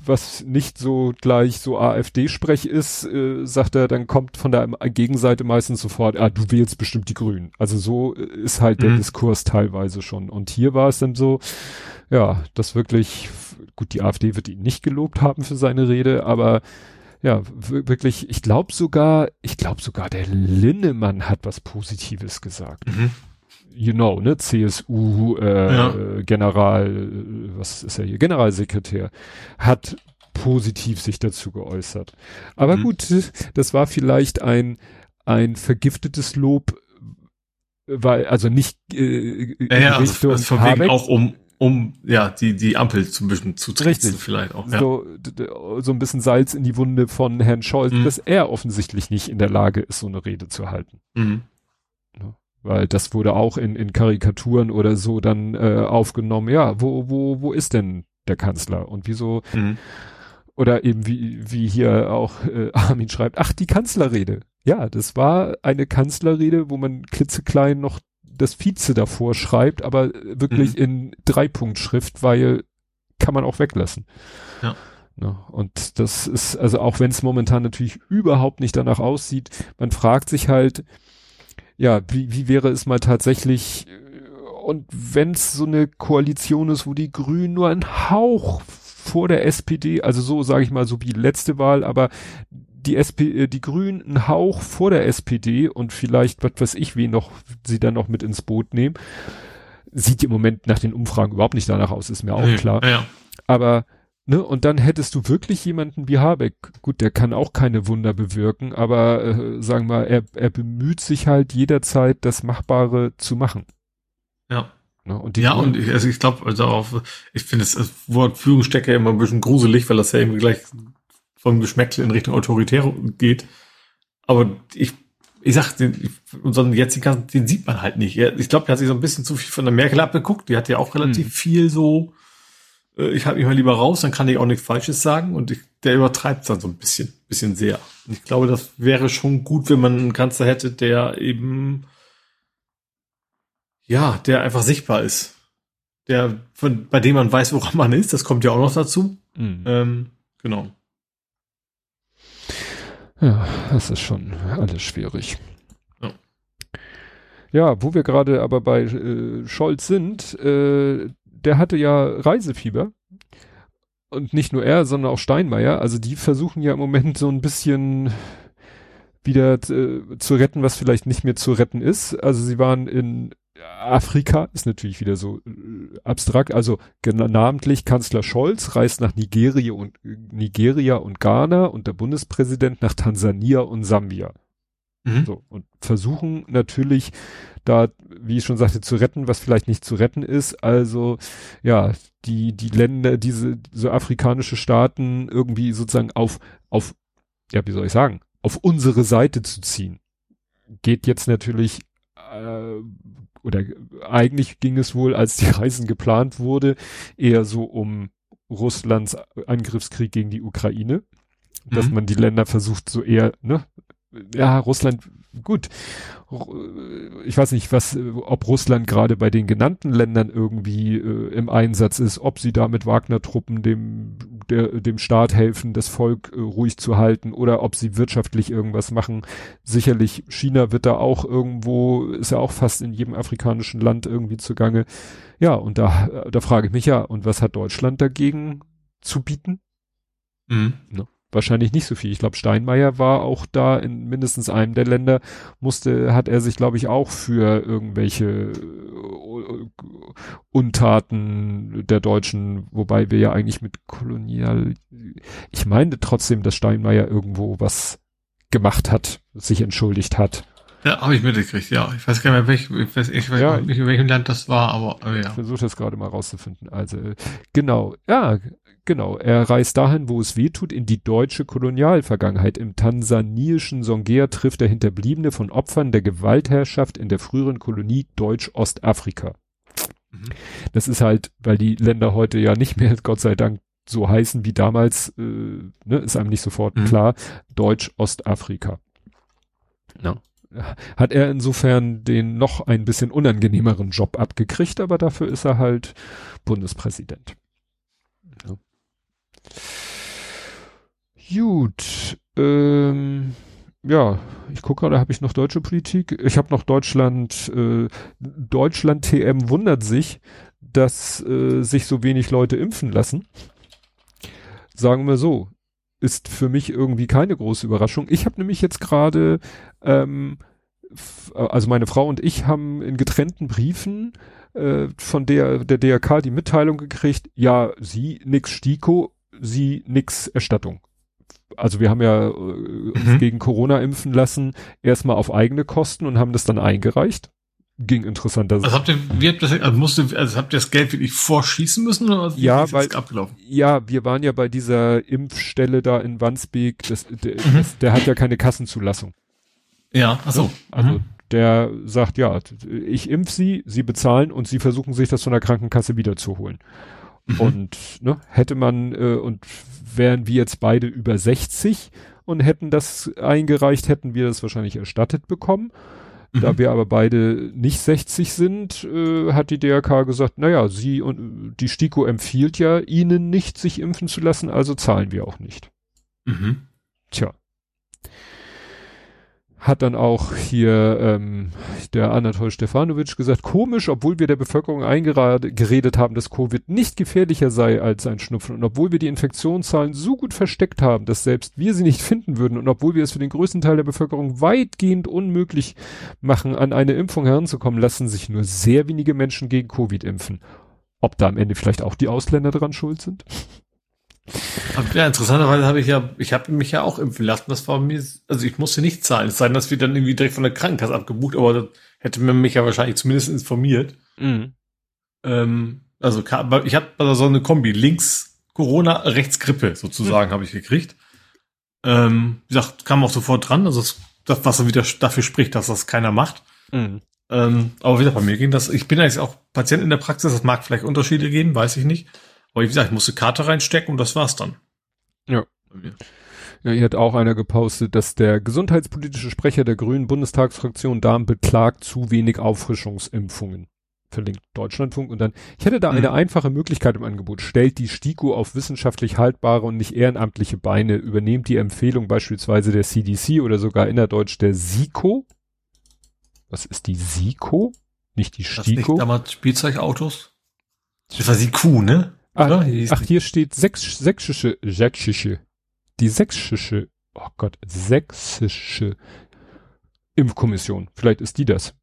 was nicht so gleich so AfD-Sprech ist, äh, sagt er, dann kommt von der Gegenseite meistens sofort, ah, du wählst bestimmt die Grünen. Also so ist halt mhm. der Diskurs teilweise schon. Und hier war es dann so, ja, das wirklich, gut, die AfD wird ihn nicht gelobt haben für seine Rede, aber ja, wirklich, ich glaube sogar, ich glaube sogar, der Linnemann hat was Positives gesagt. Mhm you know, ne, CSU, äh, ja. General, äh, was ist er hier, Generalsekretär, hat positiv sich dazu geäußert. Aber mhm. gut, das war vielleicht ein, ein vergiftetes Lob, weil, also nicht äh, ja, ja, also Richtung also von wegen auch um um ja die die Ampel zum bisschen zu tricksen vielleicht auch ja. so so ein bisschen Salz in die Wunde von Herrn Scholz, mhm. dass er offensichtlich nicht in der Lage ist, so eine Rede zu halten. Mhm. Weil das wurde auch in, in Karikaturen oder so dann äh, aufgenommen. Ja, wo, wo, wo ist denn der Kanzler? Und wieso, mhm. oder eben wie, wie hier auch äh, Armin schreibt, ach, die Kanzlerrede. Ja, das war eine Kanzlerrede, wo man klitzeklein noch das Vize davor schreibt, aber wirklich mhm. in Dreipunktschrift, weil kann man auch weglassen. Ja. Ne? Und das ist, also auch wenn es momentan natürlich überhaupt nicht danach aussieht, man fragt sich halt, ja, wie, wie wäre es mal tatsächlich, äh, und wenn es so eine Koalition ist, wo die Grünen nur ein Hauch vor der SPD, also so sage ich mal, so wie letzte Wahl, aber die SP, äh, die Grünen einen Hauch vor der SPD und vielleicht, was weiß ich, wie noch, sie dann noch mit ins Boot nehmen. Sieht im Moment nach den Umfragen überhaupt nicht danach aus, ist mir auch Nee, klar. Ja. Aber, ne, und dann hättest du wirklich jemanden wie Habeck. Gut, der kann auch keine Wunder bewirken, aber äh, sagen wir mal, er, er bemüht sich halt jederzeit, das Machbare zu machen. Ja. Ne? Und Ja, und ich, also ich glaube, also ich finde das, Wort Führungsstecker immer ein bisschen gruselig, weil das ja irgendwie gleich vom Geschmäckle in Richtung Autoritär geht. Aber ich, ich sag, den, unseren jetzigen, den sieht man halt nicht. Ich glaube, der hat sich so ein bisschen zu viel von der Merkel abgeguckt. Die hat ja auch relativ Hm. viel so, ich halte mich mal lieber raus, dann kann ich auch nichts Falsches sagen. Und ich, der übertreibt dann so ein bisschen, bisschen sehr. Und ich glaube, das wäre schon gut, wenn man einen Kanzler hätte, der eben, ja, der einfach sichtbar ist. Der, von, bei dem man weiß, woran man ist, das kommt ja auch noch dazu. Mhm. Ähm, genau. Ja, das ist schon alles schwierig. Ja. Ja, wo wir gerade aber bei äh, Scholz sind, äh, der hatte ja Reisefieber. Und nicht nur er, sondern auch Steinmeier. Also die versuchen ja im Moment so ein bisschen wieder äh, zu retten, was vielleicht nicht mehr zu retten ist. Also sie waren in Afrika, ist natürlich wieder so äh, abstrakt, also namentlich Kanzler Scholz reist nach Nigeria und Nigeria und Ghana und der Bundespräsident nach Tansania und Sambia. Mhm. So, und versuchen natürlich da, wie ich schon sagte, zu retten, was vielleicht nicht zu retten ist. Also, ja, die, die Länder, diese, so afrikanische Staaten irgendwie sozusagen auf, auf, ja, wie soll ich sagen, auf unsere Seite zu ziehen. Geht jetzt natürlich, äh, oder eigentlich ging es wohl, als die Reisen geplant wurde, eher so um Russlands Angriffskrieg gegen die Ukraine. Dass Mhm. man die Länder versucht, so eher, ne, ja, Russland, gut. Ru- Ich weiß nicht, was, äh, ob Russland gerade bei den genannten Ländern irgendwie äh, im Einsatz ist, ob sie da mit Wagner-Truppen dem, der, dem Staat helfen, das Volk äh, ruhig zu halten oder ob sie wirtschaftlich irgendwas machen. Sicherlich, China wird da auch irgendwo, ist ja auch fast in jedem afrikanischen Land irgendwie zugange. Ja, und da, äh, da frage ich mich ja, und was hat Deutschland dagegen zu bieten? Mhm. Wahrscheinlich nicht so viel. Ich glaube, Steinmeier war auch da in mindestens einem der Länder, musste, hat er sich, glaube ich, auch für irgendwelche äh, Untaten der Deutschen, wobei wir ja eigentlich mit Kolonial, ich meine trotzdem, dass Steinmeier irgendwo was gemacht hat, sich entschuldigt hat. Ja, habe ich mitgekriegt, ja. Ich weiß gar nicht mehr, welch, ich weiß, ich weiß Ja. nicht, in welchem Land das war, aber äh, Ich ja. versuche das gerade mal rauszufinden. Also, äh, genau, ja, genau. Er reist dahin, wo es weh tut, in die deutsche Kolonialvergangenheit. Im tansaniischen Songea trifft er Hinterbliebene von Opfern der Gewaltherrschaft in der früheren Kolonie Deutsch-Ostafrika. Mhm. Das ist halt, weil die Länder heute ja nicht mehr, Gott sei Dank, so heißen wie damals, äh, ne, ist einem nicht sofort Mhm. klar, Deutsch-Ostafrika. Ja. Hat er insofern den noch ein bisschen unangenehmeren Job abgekriegt, aber dafür ist er halt Bundespräsident. Ja. Gut, ähm, ja, ich gucke gerade, habe ich noch deutsche Politik? Ich habe noch Deutschland, äh, Deutschland TM wundert sich, dass äh, sich so wenig Leute impfen lassen. Sagen wir so, ist für mich irgendwie keine große Überraschung. Ich habe nämlich jetzt gerade, ähm, also meine Frau und ich haben in getrennten Briefen äh, von der, der DRK die Mitteilung gekriegt, ja, sie nix Stiko, sie nix Erstattung. Also wir haben ja äh, uns Mhm. gegen Corona impfen lassen, erstmal auf eigene Kosten und haben das dann eingereicht. Ging interessant. Also habt ihr, wie habt das, also musste, also habt ihr das Geld wirklich vorschießen müssen oder Ja, ist weil- abgelaufen? Ja, wir waren ja bei dieser Impfstelle da in Wandsbek, das, der, Mhm. das, der hat ja keine Kassenzulassung. Ja, ach so. Also Mhm. der sagt, ja, ich impf sie, sie bezahlen und sie versuchen sich das von der Krankenkasse wiederzuholen. Mhm. Und ne, hätte man, äh, und wären wir jetzt beide über 60 und hätten das eingereicht, hätten wir das wahrscheinlich erstattet bekommen. Da Mhm. wir aber beide nicht 60 sind, äh, hat die DRK gesagt, naja, sie und die STIKO empfiehlt ja ihnen nicht, sich impfen zu lassen, also zahlen wir auch nicht. Mhm. Tja. Hat dann auch hier ähm, der Anatol Stefanovic gesagt, komisch, obwohl wir der Bevölkerung eingeredet haben, dass Covid nicht gefährlicher sei als ein Schnupfen und obwohl wir die Infektionszahlen so gut versteckt haben, dass selbst wir sie nicht finden würden und obwohl wir es für den größten Teil der Bevölkerung weitgehend unmöglich machen, an eine Impfung heranzukommen, lassen sich nur sehr wenige Menschen gegen Covid impfen. Ob da am Ende vielleicht auch die Ausländer dran schuld sind? Ja, interessanterweise habe ich ja, ich habe mich ja auch impfen lassen. Das war mir, also ich musste nicht zahlen. Es sei denn, dass wir dann irgendwie direkt von der Krankenkasse abgebucht, aber das hätte man mich ja wahrscheinlich zumindest informiert. Mhm. Ähm, also ich habe so eine Kombi, links Corona, rechts Grippe sozusagen mhm. habe ich gekriegt. Ähm, wie gesagt, kam auch sofort dran. Also das, was dann wieder dafür spricht, dass das keiner macht. Mhm. Ähm, aber wieder bei mir ging das. Ich bin eigentlich auch Patient in der Praxis. Das mag vielleicht Unterschiede geben, weiß ich nicht. Aber wie gesagt, ich musste Karte reinstecken und das war's dann. Ja. Ja, hier hat auch einer gepostet, dass der gesundheitspolitische Sprecher der Grünen Bundestagsfraktion Darm beklagt zu wenig Auffrischungsimpfungen. Verlinkt Deutschlandfunk und dann, ich hätte da mhm. eine einfache Möglichkeit im Angebot. Stellt die STIKO auf wissenschaftlich haltbare und nicht ehrenamtliche Beine, übernehmt die Empfehlung beispielsweise der CDC oder sogar innerdeutsch der SIKO. Was ist die SIKO? Nicht die STIKO? Das nicht damals Spielzeugautos? Das war die Q, ne? Ach, ach, hier steht sächs, sächsische, sächsische, die sächsische, oh Gott, sächsische Impfkommission. Vielleicht ist die das.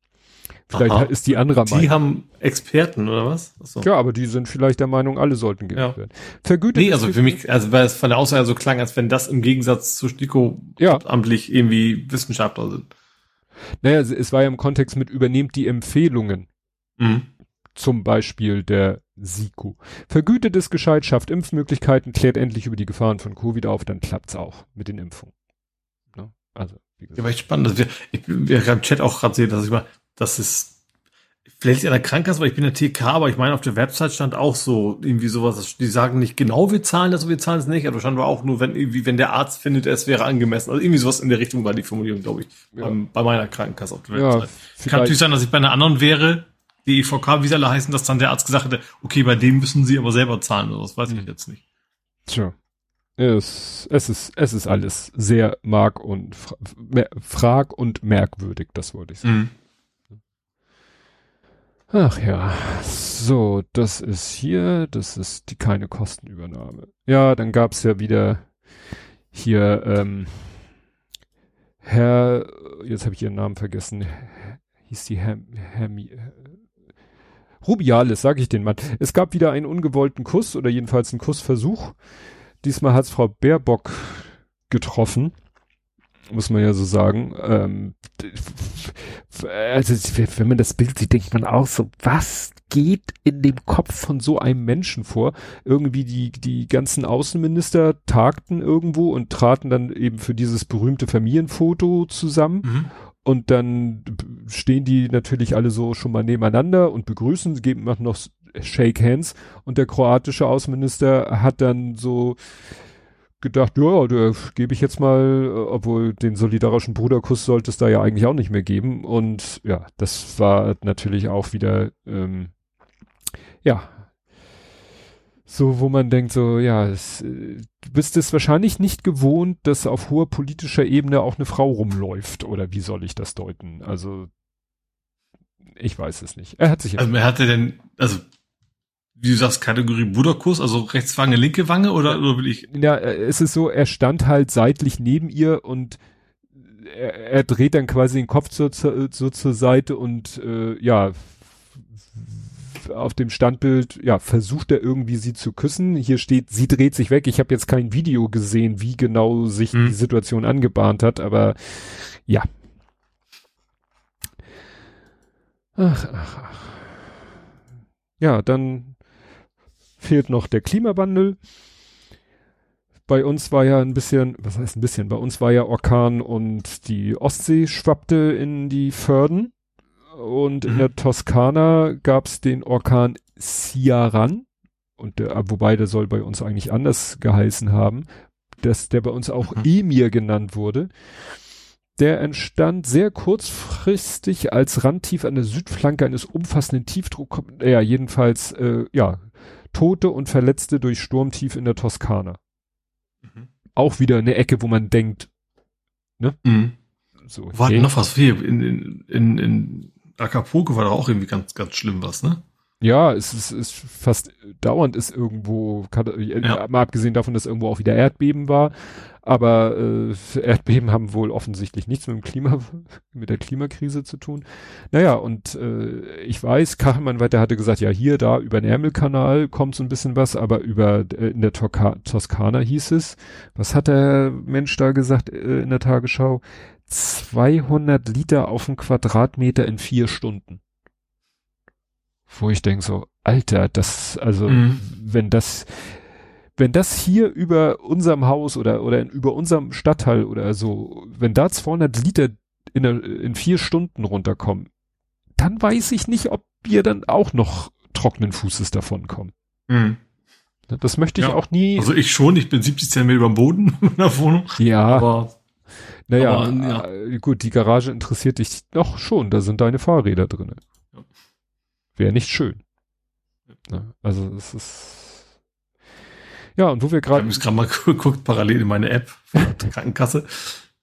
Vielleicht Aha. ist die andere Meinung. Die haben Experten oder was? Achso. Ja, aber die sind vielleicht der Meinung, alle sollten geimpft ja. werden. Vergütet. Nee, also für mich, also weil es von der Aussage so klang, als wenn das im Gegensatz zu STIKO ja. amtlich irgendwie Wissenschaftler sind. Naja, es war ja im Kontext mit übernehmt die Empfehlungen. Mhm. Zum Beispiel der SIKO. Vergütet es gescheit, schafft Impfmöglichkeiten, klärt endlich über die Gefahren von Covid auf, dann klappt's auch mit den Impfungen. Ne? Also, wie gesagt. Ja, aber echt spannend. Also wir, ich, wir haben im Chat auch gerade sehen, dass ich mal, das ist vielleicht an der Krankenkasse, weil ich bin der TK, aber ich meine, auf der Website stand auch so irgendwie sowas, die sagen nicht genau, wir zahlen das, wir zahlen es nicht, aber stand auch nur, wenn irgendwie, wenn der Arzt findet, es wäre angemessen. Also irgendwie sowas in der Richtung war die Formulierung, glaube ich, ja. beim, bei meiner Krankenkasse auf der Website. Ja, Kann natürlich sein, dass ich bei einer anderen wäre, die EVK, wie sie alle heißen, dass dann der Arzt gesagt hätte, okay, bei dem müssen sie aber selber zahlen oder das weiß ich hm. jetzt nicht. Tja. Es, es ist, es ist alles sehr mark und frag und merkwürdig, das wollte ich sagen. Mhm. Ach ja, so, das ist hier, das ist die keine Kostenübernahme. Ja, dann gab's ja wieder hier ähm, Herr, jetzt habe ich ihren Namen vergessen, hieß die Herr, Herr, Rubiales, sag ich den Mann. Es gab wieder einen ungewollten Kuss oder jedenfalls einen Kussversuch. Diesmal hat's Frau Baerbock getroffen. Muss man ja so sagen. Ähm, also, wenn man das Bild sieht, denkt man auch so, was geht in dem Kopf von so einem Menschen vor? Irgendwie die, die ganzen Außenminister tagten irgendwo und traten dann eben für dieses berühmte Familienfoto zusammen. Mhm. Und dann stehen die natürlich alle so schon mal nebeneinander und begrüßen, geben noch Shake Hands. Und der kroatische Außenminister hat dann so gedacht, ja, da gebe ich jetzt mal, obwohl den solidarischen Bruderkuss sollte es da ja eigentlich auch nicht mehr geben. Und ja, das war natürlich auch wieder, ähm, ja, so, wo man denkt, so, ja, es, äh, du bist es wahrscheinlich nicht gewohnt, dass auf hoher politischer Ebene auch eine Frau rumläuft, oder wie soll ich das deuten? Also, ich weiß es nicht. Er hat sich. Also, er hatte denn, also, wie du sagst, Kategorie Bruderkuss, also rechts Wange, linke Wange, oder, oder will ich? Ja, äh, es ist so, er stand halt seitlich neben ihr und er, er dreht dann quasi den Kopf so, so, so zur Seite und, äh, ja, auf dem Standbild, ja, versucht er irgendwie sie zu küssen. Hier steht, sie dreht sich weg. Ich habe jetzt kein Video gesehen, wie genau sich hm. die Situation angebahnt hat, aber ja. Ach, ach, ach. Ja, dann fehlt noch der Klimawandel. Bei uns war ja ein bisschen, was heißt ein bisschen, bei uns war ja Orkan und die Ostsee schwappte in die Förden. Und mhm. in der Toskana gab es den Orkan Ciaran. Und der, wobei der soll bei uns eigentlich anders geheißen haben, dass der bei uns auch mhm. Emir genannt wurde. Der entstand sehr kurzfristig als Randtief an der Südflanke eines umfassenden Tiefdruck, ja, jedenfalls, äh, ja, Tote und Verletzte durch Sturmtief in der Toskana. Mhm. Auch wieder eine Ecke, wo man denkt, ne? Mhm so. War noch was hier in, in, in, in Acapulco war da auch irgendwie ganz, ganz schlimm was, ne? Ja, es ist, ist fast dauernd ist irgendwo, ja. mal abgesehen davon, dass irgendwo auch wieder Erdbeben war, aber äh, Erdbeben haben wohl offensichtlich nichts mit dem Klima, mit der Klimakrise zu tun. Naja, und äh, ich weiß, Kachelmann weiter hatte gesagt, ja hier, da über den Ärmelkanal kommt so ein bisschen was, aber über äh, in der Toska Toskana hieß es, was hat der Mensch da gesagt äh, in der Tagesschau? 200 Liter auf den Quadratmeter in vier Stunden wo ich denke so, Alter, das, also, mhm. wenn das, wenn das hier über unserem Haus oder, oder in, über unserem Stadtteil oder so, wenn da 200 Liter in, in vier Stunden runterkommen, dann weiß ich nicht, ob wir dann auch noch trockenen Fußes davon kommen. Mhm. Das möchte ich ja, auch nie. Also ich schon, ich bin 70 Zentimeter über dem Boden in der Wohnung. Ja. Aber, naja, aber, ja. Äh, gut, die Garage interessiert dich doch schon, da sind deine Fahrräder drinne. Wäre nicht schön. Ne? Also es ist ja, und wo wir gerade. Ich habe gerade mal geguckt, parallel in meine App von der Krankenkasse.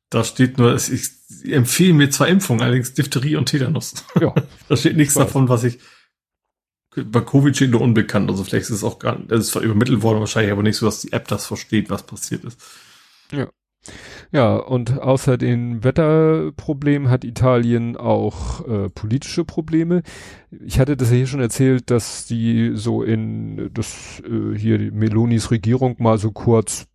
Da steht nur, ich, empfehle mir zwei Impfungen, allerdings Diphtherie und Tetanus. Ja. da steht nichts davon, was ich. Bei Covid steht nur unbekannt, also vielleicht ist es auch gar nicht, das ist zwar übermittelt worden, wahrscheinlich aber nicht so, dass die App das versteht, was passiert ist. Ja. Ja, und außer den Wetterproblemen hat Italien auch äh, politische Probleme. Ich hatte das ja hier schon erzählt, dass die so in das äh, hier Melonis Regierung mal so kurz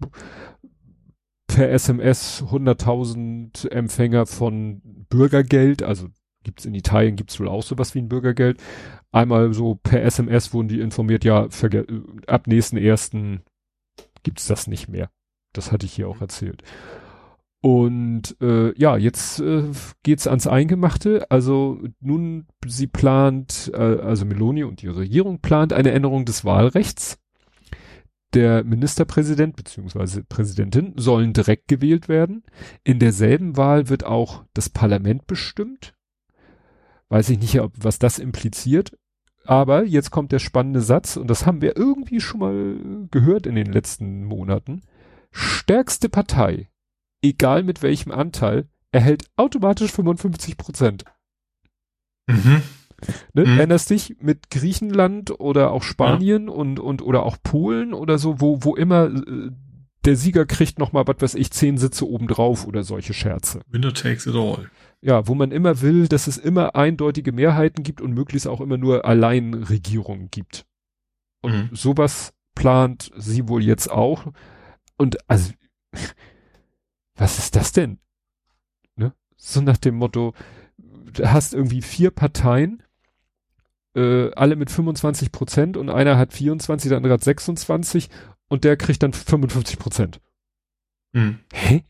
per SMS 100.000 Empfänger von Bürgergeld, also gibt's in Italien gibt's wohl auch sowas wie ein Bürgergeld. Einmal so per SMS wurden die informiert, ja, ab nächsten ersten gibt's das nicht mehr. Das hatte ich hier auch erzählt. Und äh, ja, jetzt äh, geht's ans Eingemachte. Also nun, sie plant, äh, also Meloni und die Regierung plant eine Änderung des Wahlrechts. Der Ministerpräsident bzw. Präsidentin sollen direkt gewählt werden. In derselben Wahl wird auch das Parlament bestimmt. Weiß ich nicht, ob, was das impliziert. Aber jetzt kommt der spannende Satz, und das haben wir irgendwie schon mal gehört in den letzten Monaten. Stärkste Partei egal mit welchem Anteil, erhält automatisch 55 Prozent. Mhm. Ne? Mhm. Erinnerst dich mit Griechenland oder auch Spanien ja. und, und, oder auch Polen oder so, wo, wo immer äh, der Sieger kriegt noch mal, was weiß ich, zehn Sitze obendrauf oder solche Scherze. Winner takes it all. Ja, wo man immer will, dass es immer eindeutige Mehrheiten gibt und möglichst auch immer nur Alleinregierungen gibt. Und mhm. sowas plant sie wohl jetzt auch. Und also was ist das denn? Ne? So nach dem Motto, du hast irgendwie vier Parteien, äh, alle mit 25 Prozent und einer hat 24, der andere hat 26 und der kriegt dann 55 Prozent. Hm. Hä?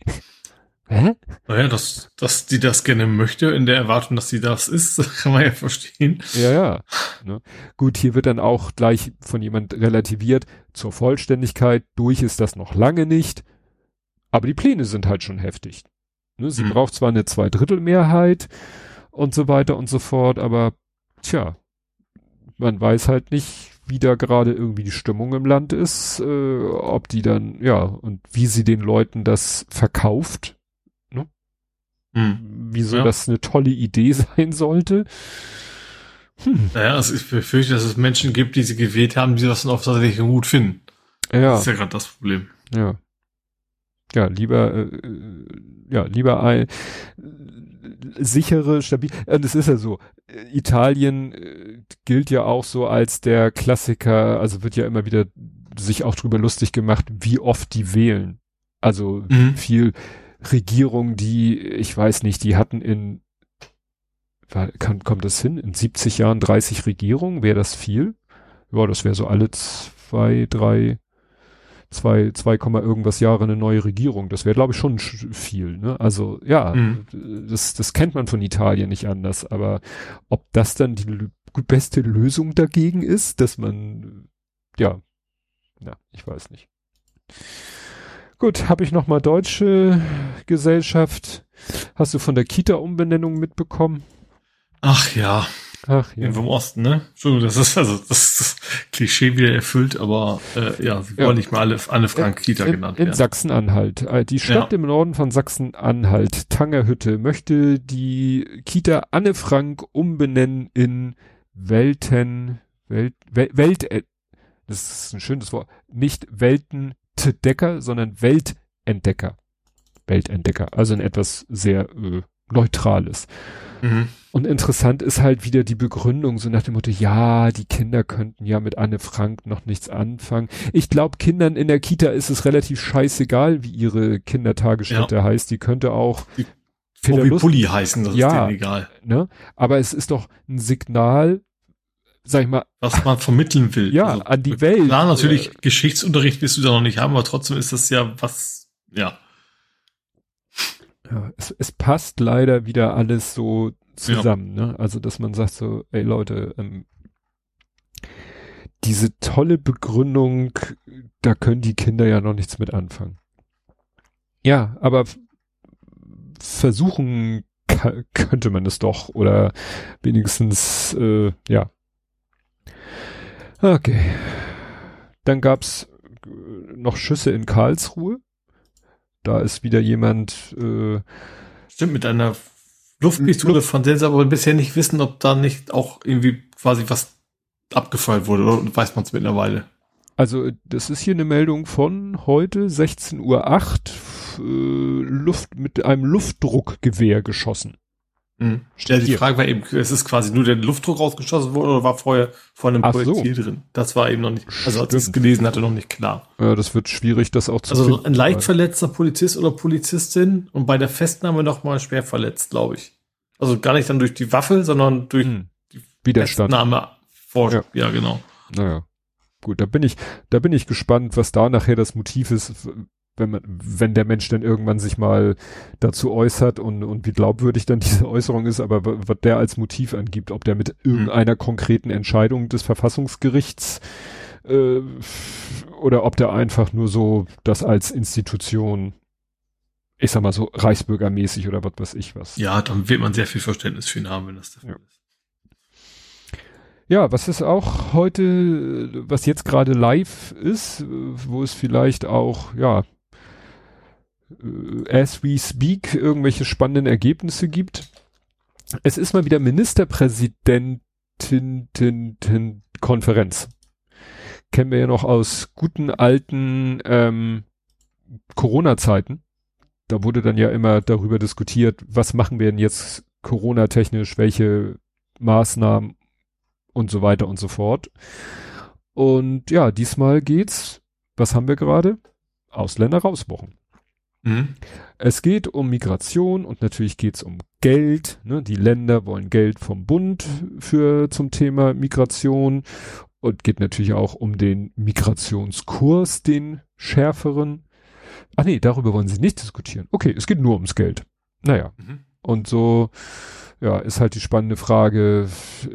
Hä? Naja, dass, dass die das gerne möchte, in der Erwartung, dass sie das ist, kann man ja verstehen. Ja, ja. Ne? Gut, hier wird dann auch gleich von jemand relativiert, zur Vollständigkeit, durch ist das noch lange nicht. Aber die Pläne sind halt schon heftig. Ne, sie mhm. braucht zwar eine Zweidrittelmehrheit und so weiter und so fort, aber tja, man weiß halt nicht, wie da gerade irgendwie die Stimmung im Land ist, äh, ob die dann, ja, und wie sie den Leuten das verkauft. Ne? Mhm. Wieso ja. das eine tolle Idee sein sollte. Hm. Naja, also ich befürchte, dass es Menschen gibt, die sie gewählt haben, die das dann auch tatsächlich gut finden. Ja. Das ist ja gerade das Problem. Ja ja, lieber, äh, äh, ja, lieber ein sichere, stabil. Und es ist ja so, Italien äh, gilt ja auch so als der Klassiker, also wird ja immer wieder sich auch drüber lustig gemacht, wie oft die wählen. Also mhm. viel Regierungen, die, ich weiß nicht, die hatten in, kann, kommt das hin? In 70 Jahren 30 Regierungen, wäre das viel? Ja, das wäre so alle zwei, drei, zwei, zwei Komma irgendwas Jahre eine neue Regierung. Das wäre, glaube ich, schon viel. Ne? Also ja, mhm. das, das kennt man von Italien nicht anders. Aber ob das dann die beste Lösung dagegen ist, dass man, ja, na, ich weiß nicht. Gut, habe ich noch mal deutsche Gesellschaft. Hast du von der Kita-Umbenennung mitbekommen? Ach ja. Ach ja. Im Osten, ne? Entschuldigung, das ist also das, das Klischee wieder erfüllt, aber äh, ja, sie ja. wollen nicht mal alle Anne Frank Kita in, genannt in werden. In Sachsen-Anhalt. Äh, die Stadt ja. im Norden von Sachsen-Anhalt, Tangerhütte, möchte die Kita Anne Frank umbenennen in Welten, Welt, Welt, Welt, äh, das ist ein schönes Wort, nicht Weltendecker, sondern Weltentdecker. Weltentdecker, also ein etwas sehr äh, neutrales. Mhm. Und interessant ist halt wieder die Begründung, so nach dem Motto, ja, die Kinder könnten ja mit Anne Frank noch nichts anfangen. Ich glaube, Kindern in der Kita ist es relativ scheißegal, wie ihre Kindertagesstätte ja. heißt. Die könnte auch Pulli heißen, das ja, ist denen egal. Ne? Aber es ist doch ein Signal, sag ich mal. Was man vermitteln will. Ja, also, an die Welt. Klar, natürlich, äh, Geschichtsunterricht wirst du da noch nicht haben, aber trotzdem ist das ja was, ja. Ja, es, es passt leider wieder alles so zusammen, ja. ne? Also, dass man sagt so, ey Leute, ähm, diese tolle Begründung, da können die Kinder ja noch nichts mit anfangen. Ja, aber versuchen könnte man es doch oder wenigstens äh, ja. Okay. Dann gab's noch Schüsse in Karlsruhe. Da ist wieder jemand. Äh, Stimmt, mit einer Luftpistole Luft von Sense, aber bisher nicht wissen, ob da nicht auch irgendwie quasi was abgefeuert wurde, oder weiß man es mittlerweile? Also, das ist hier eine Meldung von heute, 16.08 Uhr, äh, Luft, mit einem Luftdruckgewehr geschossen. Mhm. Die Frage war eben, es ist quasi nur der Luftdruck rausgeschossen worden oder war vorher vor einem Ach Projektil so. drin? Das war eben noch nicht, also als ich es gelesen hatte, noch nicht klar. Ja, das wird schwierig, das auch zu Also finden, ein leicht verletzter Polizist oder Polizistin und bei der Festnahme noch mal schwer verletzt, glaube ich. Also gar nicht dann durch die Waffe, sondern durch hm. die Widerstand. Festnahme vor, ja. ja, genau. Naja. Gut, da bin ich, da bin ich gespannt, was da nachher das Motiv ist, wenn man, wenn der Mensch dann irgendwann sich mal dazu äußert und, und wie glaubwürdig dann diese Äußerung ist, aber was der als Motiv angibt, ob der mit irgendeiner konkreten Entscheidung des Verfassungsgerichts äh, oder ob der einfach nur so das als Institution, ich sag mal so reichsbürgermäßig oder was weiß ich was. Ja, dann wird man sehr viel Verständnis für ihn haben, wenn das der Fall ja. ist. Ja, was ist auch heute, was jetzt gerade live ist, wo es vielleicht auch, ja, as we speak irgendwelche spannenden Ergebnisse gibt. Es ist mal wieder Ministerpräsidentinnen-Konferenz. Kennen wir ja noch aus guten alten ähm, Corona-Zeiten. Da wurde dann ja immer darüber diskutiert, was machen wir denn jetzt Corona-technisch, welche Maßnahmen und so weiter und so fort. Und ja, diesmal geht's, was haben wir gerade? Ausländer rauswochen. Mhm. Es geht um Migration und natürlich geht es um Geld. Ne? Die Länder wollen Geld vom Bund für zum Thema Migration und geht natürlich auch um den Migrationskurs, den schärferen. Ach nee, darüber wollen sie nicht diskutieren. Okay, es geht nur ums Geld. Naja. Mhm. Und so, ja, ist halt die spannende Frage.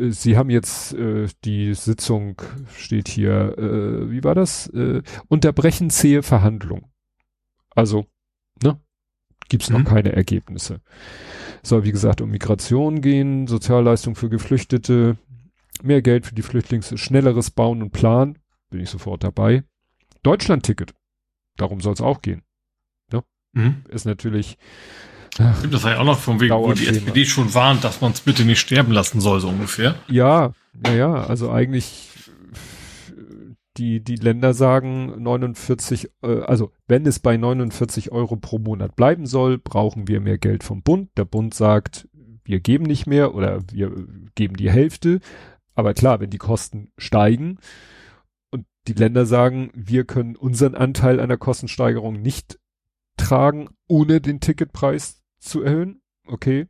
Sie haben jetzt äh, die Sitzung, steht hier, äh, wie war das? Äh, unterbrechen zähe Verhandlung. Also ne? Gibt's noch mhm. keine Ergebnisse. Soll, wie gesagt, um Migration gehen, Sozialleistung für Geflüchtete, mehr Geld für die Flüchtlinge, schnelleres Bauen und Plan, bin ich sofort dabei. Deutschland-Ticket, darum soll es auch gehen. Ne? Mhm. Ist natürlich. Ach, das war ja auch noch von wegen, wo die SPD schon warnt, dass man es bitte nicht sterben lassen soll, so ungefähr. Ja, naja, also eigentlich die, die Länder sagen 49, äh, also wenn es bei 49 Euro pro Monat bleiben soll, brauchen wir mehr Geld vom Bund. Der Bund sagt, wir geben nicht mehr oder wir geben die Hälfte. Aber klar, wenn die Kosten steigen und die Länder sagen, wir können unseren Anteil einer Kostensteigerung nicht tragen, ohne den Ticketpreis zu erhöhen, okay,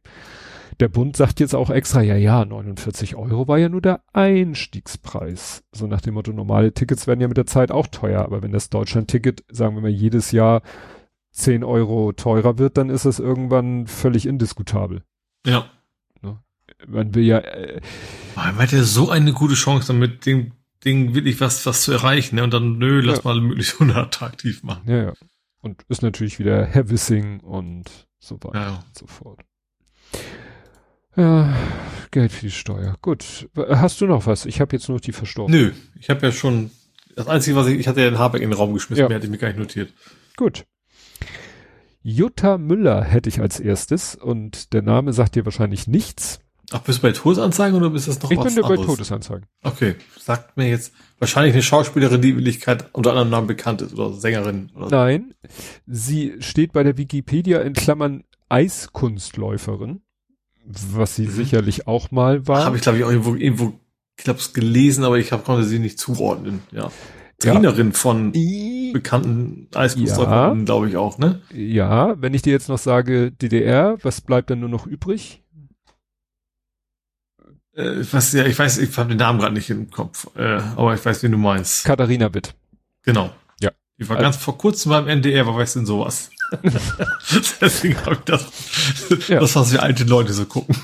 der Bund sagt jetzt auch extra, ja, ja, 49 Euro war ja nur der Einstiegspreis. So nach dem Motto, normale Tickets werden ja mit der Zeit auch teuer, aber wenn das Deutschland-Ticket, sagen wir mal, jedes Jahr 10 Euro teurer wird, dann ist es irgendwann völlig indiskutabel. Ja. Ne? Man will ja. Äh, man hat ja so eine gute Chance, damit dem Ding wirklich was, was zu erreichen, ne? Und dann, nö, lass ja. mal möglichst unattraktiv machen. Ja, ja. Und ist natürlich wieder Herr Wissing und so weiter ja. und so fort. Ja, Geld für die Steuer. Gut. Hast du noch was? Ich habe jetzt nur die verstorben. Nö, ich habe ja schon das Einzige, was ich, ich hatte ja den Habeck in den Raum geschmissen, ja. mehr hätte ich mir gar nicht notiert. Gut. Jutta Müller hätte ich als erstes und der Name sagt dir wahrscheinlich nichts. Ach, bist du bei Todesanzeigen oder bist das noch ich was Ich bin bei Todesanzeigen. Okay, sagt mir jetzt wahrscheinlich eine Schauspielerin, die in Wirklichkeit unter anderem Namen bekannt ist oder Sängerin. Oder Nein, sie steht bei der Wikipedia in Klammern Eiskunstläuferin, was sie mhm. sicherlich auch mal war. Habe ich glaube ich auch irgendwo, irgendwo ich glaube es gelesen, aber ich hab, konnte sie nicht zuordnen. Ja. Trainerin ja. von bekannten Eiskunstläuferinnen, ja. glaube ich auch, ne? Ja, wenn ich dir jetzt noch sage DDR, was bleibt dann nur noch übrig? Äh, was, ja, ich weiß, ich habe den Namen gerade nicht im Kopf, äh, aber ich weiß, wen du meinst. Katharina Witt. Genau. Ja. Die war also, ganz vor kurzem beim NDR, aber weißt du denn sowas? Deswegen habe ich das, ja. das, was wir alte Leute so gucken.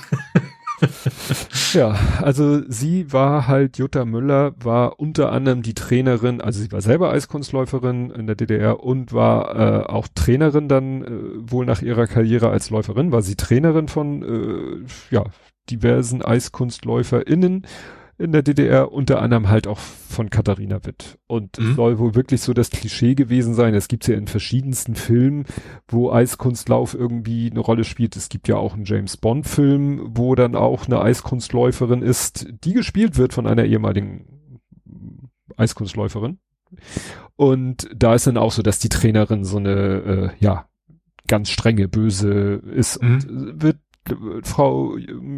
ja, also sie war halt, Jutta Müller war unter anderem die Trainerin, also sie war selber Eiskunstläuferin in der DDR und war äh, auch Trainerin dann äh, wohl nach ihrer Karriere als Läuferin, war sie Trainerin von äh, ja, diversen EiskunstläuferInnen in der DDR, unter anderem halt auch von Katharina Witt. Und mhm. soll wohl wirklich so das Klischee gewesen sein. Es gibt ja in verschiedensten Filmen, wo Eiskunstlauf irgendwie eine Rolle spielt. Es gibt ja auch einen James Bond Film, wo dann auch eine Eiskunstläuferin ist, die gespielt wird von einer ehemaligen Eiskunstläuferin. Und da ist dann auch so, dass die Trainerin so eine, äh, ja, ganz strenge, böse ist mhm. und wird Frau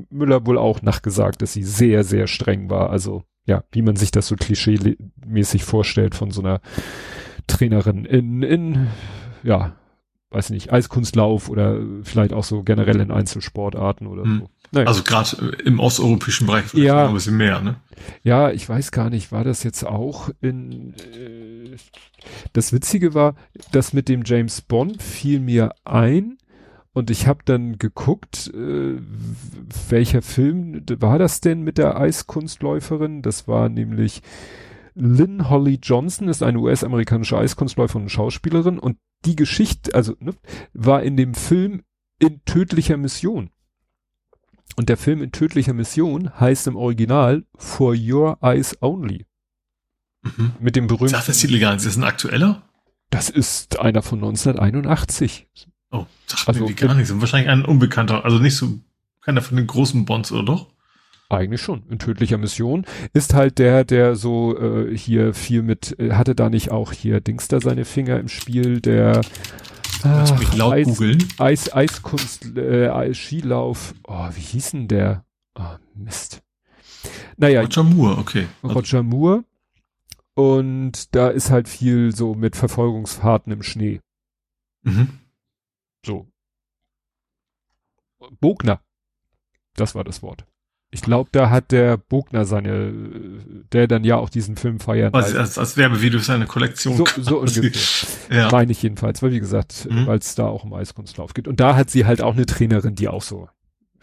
Müller wohl auch nachgesagt, dass sie sehr, sehr streng war. Also ja, wie man sich das so klischee-mäßig vorstellt von so einer Trainerin in, in, ja, weiß nicht, Eiskunstlauf oder vielleicht auch so generell in Einzelsportarten oder hm. so. Naja. Also gerade im osteuropäischen Bereich vielleicht ja, ein bisschen mehr, ne? Ja, ich weiß gar nicht, war das jetzt auch in äh, das Witzige war, das mit dem James Bond fiel mir ein, und ich habe dann geguckt, äh, welcher Film war das denn mit der Eiskunstläuferin? Das war nämlich Lynn Holly Johnson, ist eine US-amerikanische Eiskunstläuferin und Schauspielerin. Und die Geschichte, also ne, war in dem Film in tödlicher Mission. Und der Film in tödlicher Mission heißt im Original For Your Eyes Only. Mhm. Mit dem berühmten. Sagt das illegal? Ist das ein aktueller? Das ist einer von 1981. Oh, sagt also, mir gar nichts. Und wahrscheinlich ein Unbekannter, also nicht so keiner von den großen Bonds, oder doch? Eigentlich schon. In tödlicher Mission ist halt der, der so äh, hier viel mit, äh, hatte da nicht auch hier Dings da seine Finger im Spiel, der Ach, mich laut Eis, googeln. Eis, Eiskunst, äh, Eis, Skilauf. Oh, wie hieß denn der? Oh, Mist. Naja. Roger Moore, okay. Roger Moore. Und da ist halt viel so mit Verfolgungsfahrten im Schnee. Mhm. So. Bogner. Das war das Wort. Ich glaube, da hat der Bogner seine, der dann ja auch diesen Film feiert. Also als, als Werbevideo seine Kollektion. So, so ungefähr. ja. Meine ich jedenfalls, weil wie gesagt, mhm. weil es da auch um Eiskunstlauf geht. Und da hat sie halt auch eine Trainerin, die auch so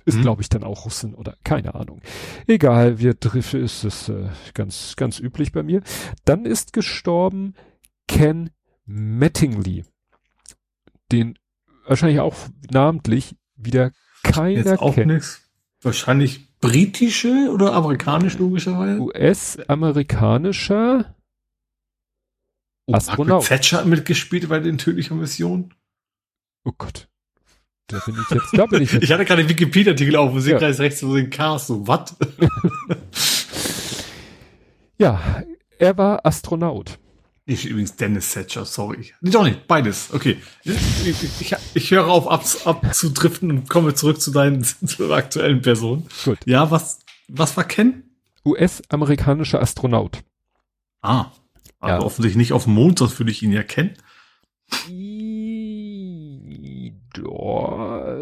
ist, mhm. glaube ich, dann auch Russin oder keine Ahnung. Egal, wir treffen, ist es äh, ganz, ganz üblich bei mir. Dann ist gestorben Ken Mattingly. Den wahrscheinlich auch namentlich wieder keiner Jetzt auch. Nix. Wahrscheinlich britische oder amerikanisch logischerweise? US-amerikanischer oh, Astronaut. Thatcher hat mitgespielt bei den tödlichen Missionen. Oh Gott. Da bin ich jetzt, da bin ich jetzt. ich hatte gerade den Wikipedia-Artikel auf, wo sie ja. gleich rechts, sie den Cast, so, was? ja, er war Astronaut. Ich übrigens Dennis Thatcher, sorry. Doch nicht, beides. Okay. Ich, ich, ich höre auf ab, abzudriften und komme zurück zu deinen zu aktuellen Personen. Gut. Ja, was, was war Ken? US-amerikanischer Astronaut. Ah. Also ja. offensichtlich nicht auf dem Mond, sonst würde ich ihn ja kennen. Oh,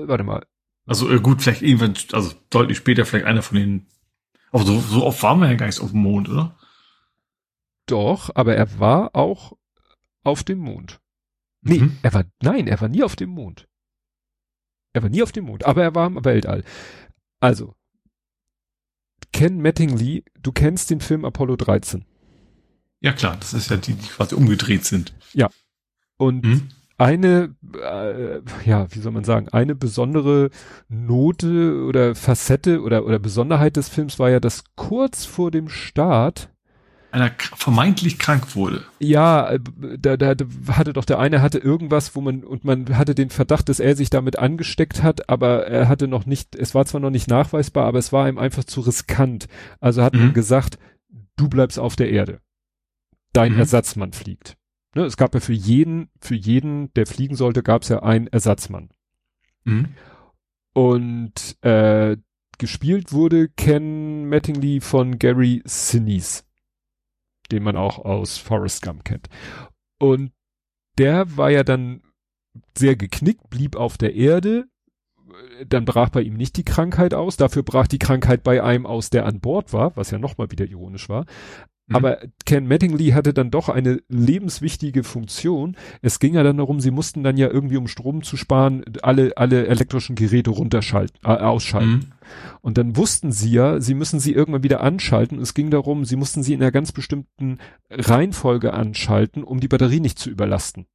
warte mal. Also äh, gut, vielleicht irgendwann, also deutlich später vielleicht einer von den. Aber so, so oft waren wir ja gar nicht auf dem Mond, oder? Doch, aber er war auch auf dem Mond. Nee, mhm. er war, nein, er war nie auf dem Mond. Er war nie auf dem Mond, aber er war im Weltall. Also, Ken Mattingly, du kennst den Film Apollo 13. Ja klar, das ist ja die, die quasi umgedreht sind. Ja. Und mhm. eine, äh, ja, wie soll man sagen, eine besondere Note oder Facette oder, oder Besonderheit des Films war ja, dass kurz vor dem Start einer vermeintlich krank wurde. Ja, äh, da, da hatte doch der eine hatte irgendwas, wo man und man hatte den Verdacht, dass er sich damit angesteckt hat, aber er hatte noch nicht, es war zwar noch nicht nachweisbar, aber es war ihm einfach zu riskant. Also hat mhm. man gesagt, du bleibst auf der Erde. Dein mhm. Ersatzmann fliegt. Ne, es gab ja für jeden, für jeden, der fliegen sollte, gab es ja einen Ersatzmann. Mhm. Und äh, gespielt wurde Ken Mattingly von Gary Sinise den man auch aus Forrest Gump kennt. Und der war ja dann sehr geknickt, blieb auf der Erde, dann brach bei ihm nicht die Krankheit aus, dafür brach die Krankheit bei einem aus, der an Bord war, was ja nochmal wieder ironisch war. Mhm. Aber Ken Mattingly hatte dann doch eine lebenswichtige Funktion. Es ging ja dann darum, sie mussten dann ja irgendwie, um Strom zu sparen, alle, alle elektrischen Geräte runterschalten, äh, ausschalten. Mhm. Und dann wussten sie ja, sie müssen sie irgendwann wieder anschalten. Es ging darum, sie mussten sie in einer ganz bestimmten Reihenfolge anschalten, um die Batterie nicht zu überlasten.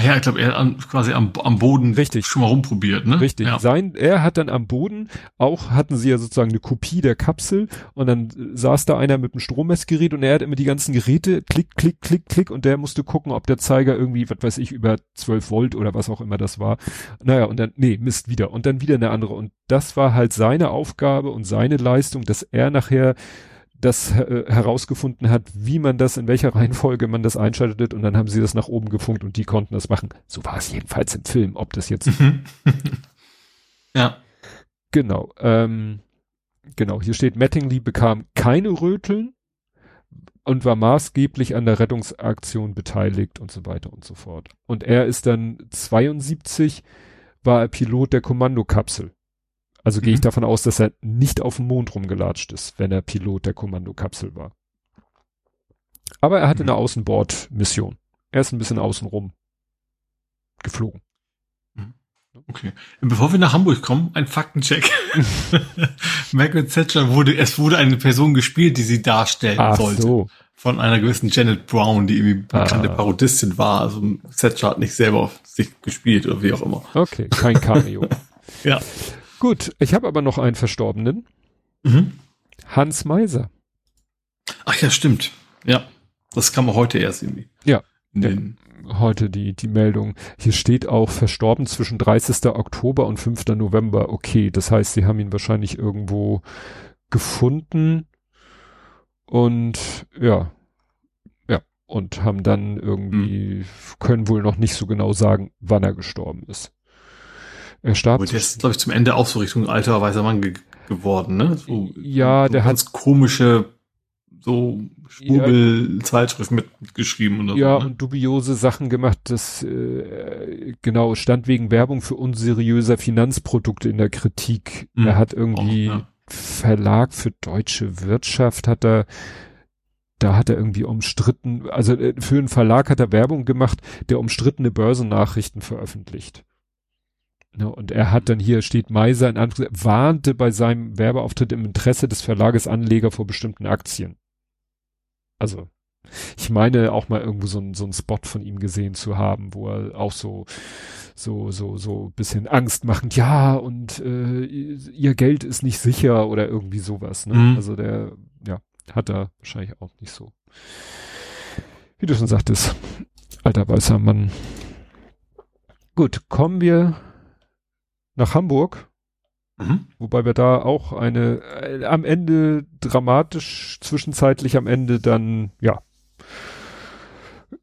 Ja, ich glaube, er hat quasi am, am Boden Richtig. schon mal rumprobiert, ne? Richtig. Ja. Sein, er hat dann am Boden auch, hatten sie ja sozusagen eine Kopie der Kapsel und dann saß da einer mit einem Strommessgerät und er hat immer die ganzen Geräte, klick, klick, klick, klick und der musste gucken, ob der Zeiger irgendwie, was weiß ich, über 12 Volt oder was auch immer das war. Naja, und dann, nee, Mist, wieder. Und dann wieder eine andere. Und das war halt seine Aufgabe und seine Leistung, dass er nachher das äh, herausgefunden hat, wie man das, in welcher Reihenfolge man das einschaltet und dann haben sie das nach oben gefunkt und die konnten das machen. So war es jedenfalls im Film, ob das jetzt. ja. Genau. Ähm, genau, hier steht, Mattingly bekam keine Röteln und war maßgeblich an der Rettungsaktion beteiligt und so weiter und so fort. Und er ist dann 72, war er Pilot der Kommandokapsel. Also gehe ich mhm. davon aus, dass er nicht auf dem Mond rumgelatscht ist, wenn er Pilot der Kommandokapsel war. Aber er hatte mhm. eine Außenbordmission. Er ist ein bisschen außenrum geflogen. Mhm. Okay. Bevor wir nach Hamburg kommen, ein Faktencheck. Margaret Thatcher wurde, es wurde eine Person gespielt, die sie darstellen Ach sollte. So. Von einer gewissen Janet Brown, die irgendwie bekannte ah. Parodistin war. Also Thatcher hat nicht selber auf sich gespielt oder wie auch immer. Okay, kein Cameo. ja. Gut, ich habe aber noch einen Verstorbenen. Mhm. Hans Meiser. Ach ja, stimmt. Ja, das kam heute erst irgendwie. Ja. ja heute die, die Meldung. Hier steht auch verstorben zwischen 30. Oktober und 5. November. Okay, das heißt, sie haben ihn wahrscheinlich irgendwo gefunden und ja, ja, und haben dann irgendwie, mhm. können wohl noch nicht so genau sagen, wann er gestorben ist. Er starb. Und der ist, glaube ich, zum Ende auch so Richtung alter weißer Mann ge geworden, ne? So, ja, so der ganz hat komische so Schwurbel-Zeitschrift ja, mitgeschrieben oder ja, so. ne? und dubiose Sachen gemacht. Das äh, genau stand wegen Werbung für unseriöser Finanzprodukte in der Kritik. Mhm. Er hat irgendwie oh, ja. Verlag für deutsche Wirtschaft hat er da hat er irgendwie umstritten, also äh, für einen Verlag hat er Werbung gemacht, der umstrittene Börsennachrichten veröffentlicht. Ne, und er hat dann hier steht Meiser in Anführungszeichen, warnte bei seinem Werbeauftritt im Interesse des Verlages Anleger vor bestimmten Aktien. Also, ich meine auch mal irgendwo so ein, so ein Spot von ihm gesehen zu haben, wo er auch so, so, so, so bisschen Angst machend, ja, und äh, ihr Geld ist nicht sicher oder irgendwie sowas. Ne? Mhm. Also der, ja, hat er wahrscheinlich auch nicht so. Wie du schon sagtest, alter weißer Mann. Gut, kommen wir nach Hamburg. Mhm. Wobei wir da auch eine äh, am Ende dramatisch, zwischenzeitlich am Ende dann, ja,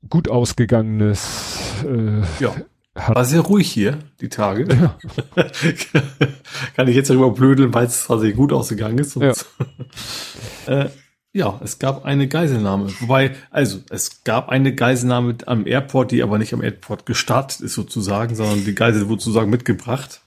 gut ausgegangenes. Äh, ja. Hat. War sehr ruhig hier, die Tage. Ja. Kann ich jetzt darüber blödeln, weil es tatsächlich gut ausgegangen ist. Ja. äh, ja, es gab eine Geiselnahme. Wobei, also, es gab eine Geiselnahme am Airport, die aber nicht am Airport gestartet ist sozusagen, sondern die Geisel wurde sozusagen mitgebracht.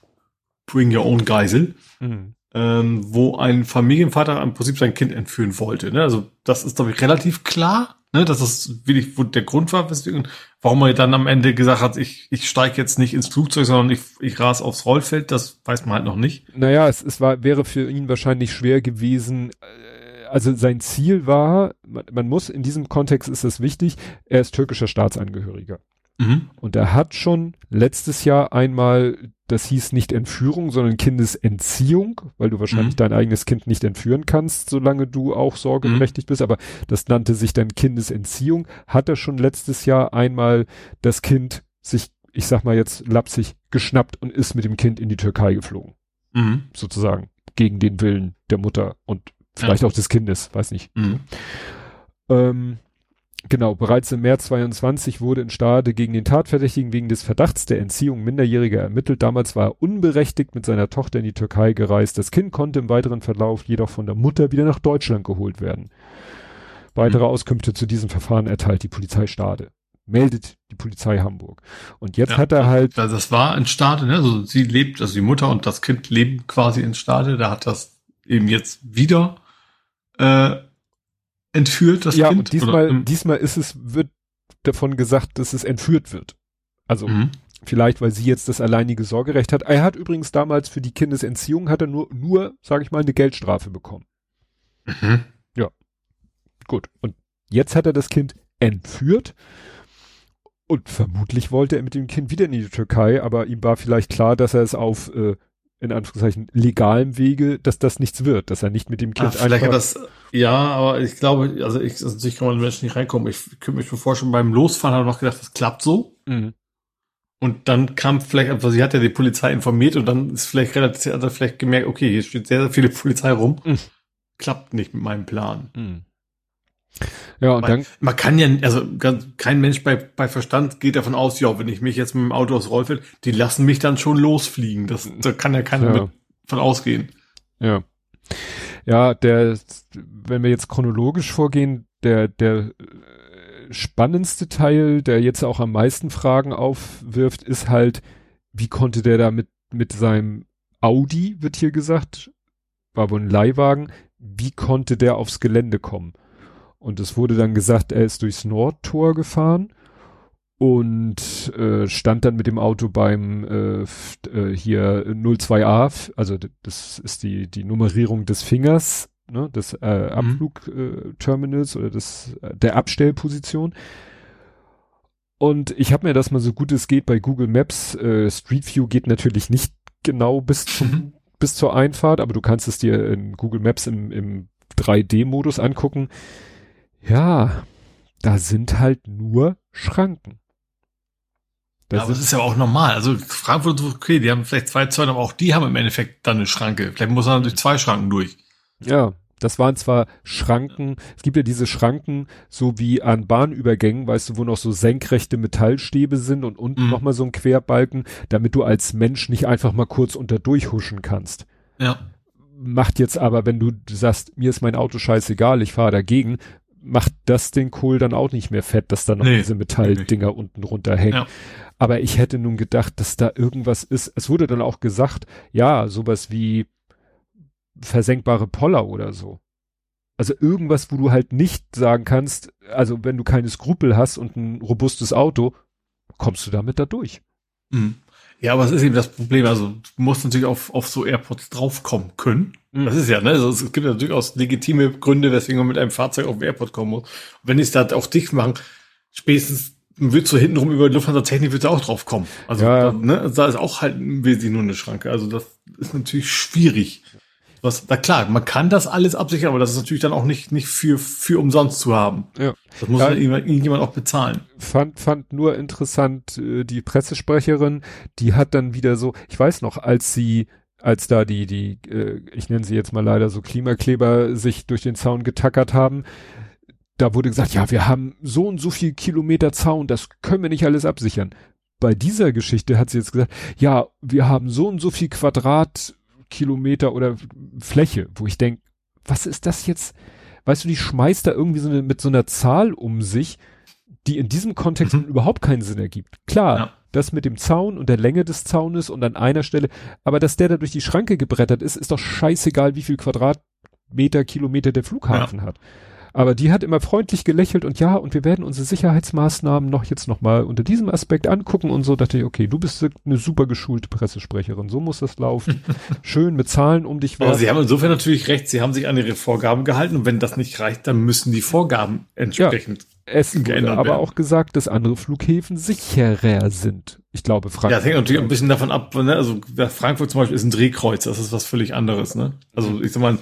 Bring Your Own Geisel, mhm. ähm, wo ein Familienvater im Prinzip sein Kind entführen wollte. Ne? Also das ist, glaube ich, relativ klar, ne? dass das wirklich wo der Grund war, weswegen, warum er dann am Ende gesagt hat, ich, ich steige jetzt nicht ins Flugzeug, sondern ich, ich ras aufs Rollfeld, das weiß man halt noch nicht. Naja, es, es war, wäre für ihn wahrscheinlich schwer gewesen, äh, also sein Ziel war, man, man muss in diesem Kontext ist es wichtig, er ist türkischer Staatsangehöriger. Mhm. Und er hat schon letztes Jahr einmal, das hieß nicht Entführung, sondern Kindesentziehung, weil du wahrscheinlich mhm. dein eigenes Kind nicht entführen kannst, solange du auch sorgeberechtigt mhm. bist, aber das nannte sich dann Kindesentziehung, hat er schon letztes Jahr einmal das Kind sich, ich sag mal jetzt lapsig, geschnappt und ist mit dem Kind in die Türkei geflogen. Mhm. Sozusagen. Gegen den Willen der Mutter und vielleicht ja. auch des Kindes, weiß nicht. Mhm. Ähm, Genau, bereits im März 22 wurde in Stade gegen den Tatverdächtigen wegen des Verdachts der Entziehung Minderjähriger ermittelt. Damals war er unberechtigt mit seiner Tochter in die Türkei gereist. Das Kind konnte im weiteren Verlauf jedoch von der Mutter wieder nach Deutschland geholt werden. Weitere mhm. Auskünfte zu diesem Verfahren erteilt die Polizei Stade. Meldet die Polizei Hamburg. Und jetzt ja, hat er halt. Das war in Stade, ne? Also sie lebt, also die Mutter und das Kind leben quasi in Stade. Da hat das eben jetzt wieder äh, entführt, das ja, Kind? Ja, diesmal, oder? diesmal ist es, wird davon gesagt, dass es entführt wird. Also, mhm. vielleicht, weil sie jetzt das alleinige Sorgerecht hat. Er hat übrigens damals für die Kindesentziehung hat er nur, nur, sage ich mal, eine Geldstrafe bekommen. Mhm. Ja. Gut. Und jetzt hat er das Kind entführt. Und vermutlich wollte er mit dem Kind wieder in die Türkei, aber ihm war vielleicht klar, dass er es auf äh, in Anführungszeichen legalem Wege, dass das nichts wird, dass er nicht mit dem Kind Ach, vielleicht hat das ja, aber ich glaube, also ich also natürlich kann man Menschen nicht reinkommen. Ich könnte mich bevor schon beim Losfahren habe noch gedacht, das klappt so. Mhm. Und dann kam vielleicht, also sie hat ja die Polizei informiert und dann ist vielleicht relativ, hat er vielleicht gemerkt, okay, hier steht sehr, sehr viele Polizei rum. Mhm. Klappt nicht mit meinem Plan. Mhm. Ja, und dann. Man kann ja, also kein Mensch bei, bei Verstand geht davon aus, ja, wenn ich mich jetzt mit dem Auto aus Rollfeld, die lassen mich dann schon losfliegen. Das, da kann ja keiner ja. von ausgehen. Ja. Ja, der, wenn wir jetzt chronologisch vorgehen, der, der äh, spannendste Teil, der jetzt auch am meisten Fragen aufwirft, ist halt, wie konnte der da mit, mit seinem Audi, wird hier gesagt, war wohl ein Leihwagen, wie konnte der aufs Gelände kommen? Und es wurde dann gesagt, er ist durchs Nordtor gefahren und äh, stand dann mit dem Auto beim äh, äh, hier 02a, also das ist die die Nummerierung des Fingers, ne, des äh, mhm. Abflugterminals äh, oder des äh, der Abstellposition. Und ich habe mir das mal so gut es geht bei Google Maps äh, Street View geht natürlich nicht genau bis zum mhm. bis zur Einfahrt, aber du kannst es dir in Google Maps im, im 3D-Modus angucken ja, da sind halt nur Schranken. Das ja, aber das ist ja auch normal. Also Frankfurt, okay, die haben vielleicht zwei Zäune, aber auch die haben im Endeffekt dann eine Schranke. Vielleicht muss man durch zwei Schranken durch. Ja, das waren zwar Schranken, es gibt ja diese Schranken, so wie an Bahnübergängen, weißt du, wo noch so senkrechte Metallstäbe sind und unten mhm. nochmal so ein Querbalken, damit du als Mensch nicht einfach mal kurz unter durchhuschen kannst. Ja. Macht jetzt aber, wenn du sagst, mir ist mein Auto scheißegal, ich fahre dagegen, macht das den Kohl dann auch nicht mehr fett, dass da noch nee, diese Metalldinger nee. unten runterhängen. Ja. Aber ich hätte nun gedacht, dass da irgendwas ist. Es wurde dann auch gesagt, ja, sowas wie versenkbare Poller oder so. Also irgendwas, wo du halt nicht sagen kannst, also wenn du keine Skrupel hast und ein robustes Auto, kommst du damit da durch. Mhm. Ja, aber es ist eben das Problem. Also du musst natürlich auf, auf so Airports draufkommen können. Mhm. Das ist ja, ne? Also, es gibt ja durchaus legitime Gründe, weswegen man mit einem Fahrzeug auf den Airport kommen muss. Und wenn die es da auch dicht machen, spätestens wird so hintenrum über die Lufthansa-Technik wird auch drauf kommen. Also, ja. da, ne, da ist auch halt wesentlich nur eine Schranke. Also das ist natürlich schwierig. Was, na klar, man kann das alles absichern, aber das ist natürlich dann auch nicht, nicht für, für umsonst zu haben. Ja. Das muss ja, irgendjemand auch bezahlen. Fand, fand nur interessant, äh, die Pressesprecherin, die hat dann wieder so, ich weiß noch, als sie, als da die, die, äh, ich nenne sie jetzt mal leider so Klimakleber sich durch den Zaun getackert haben, da wurde gesagt, ja, wir haben so und so viel Kilometer Zaun, das können wir nicht alles absichern. Bei dieser Geschichte hat sie jetzt gesagt, ja, wir haben so und so viel Quadrat Kilometer oder Fläche, wo ich denke, was ist das jetzt? Weißt du, die schmeißt da irgendwie so eine, mit so einer Zahl um sich, die in diesem Kontext mhm. überhaupt keinen Sinn ergibt. Klar, ja. das mit dem Zaun und der Länge des Zaunes und an einer Stelle, aber dass der da durch die Schranke gebrettert ist, ist doch scheißegal, wie viel Quadratmeter, Kilometer der Flughafen ja. hat. Aber die hat immer freundlich gelächelt und ja, und wir werden unsere Sicherheitsmaßnahmen noch jetzt nochmal unter diesem Aspekt angucken und so dachte ich, okay, du bist eine super geschulte Pressesprecherin, so muss das laufen. Schön mit Zahlen um dich werfen. Aber Sie haben insofern natürlich recht, Sie haben sich an Ihre Vorgaben gehalten und wenn das nicht reicht, dann müssen die Vorgaben entsprechend es wurde aber werden. auch gesagt, dass andere Flughäfen sicherer sind. Ich glaube, Frankfurt. Ja, das hängt natürlich ein bisschen davon ab, ne? Also Frankfurt zum Beispiel ist ein Drehkreuz, das ist was völlig anderes, ne? Also ich sag mal,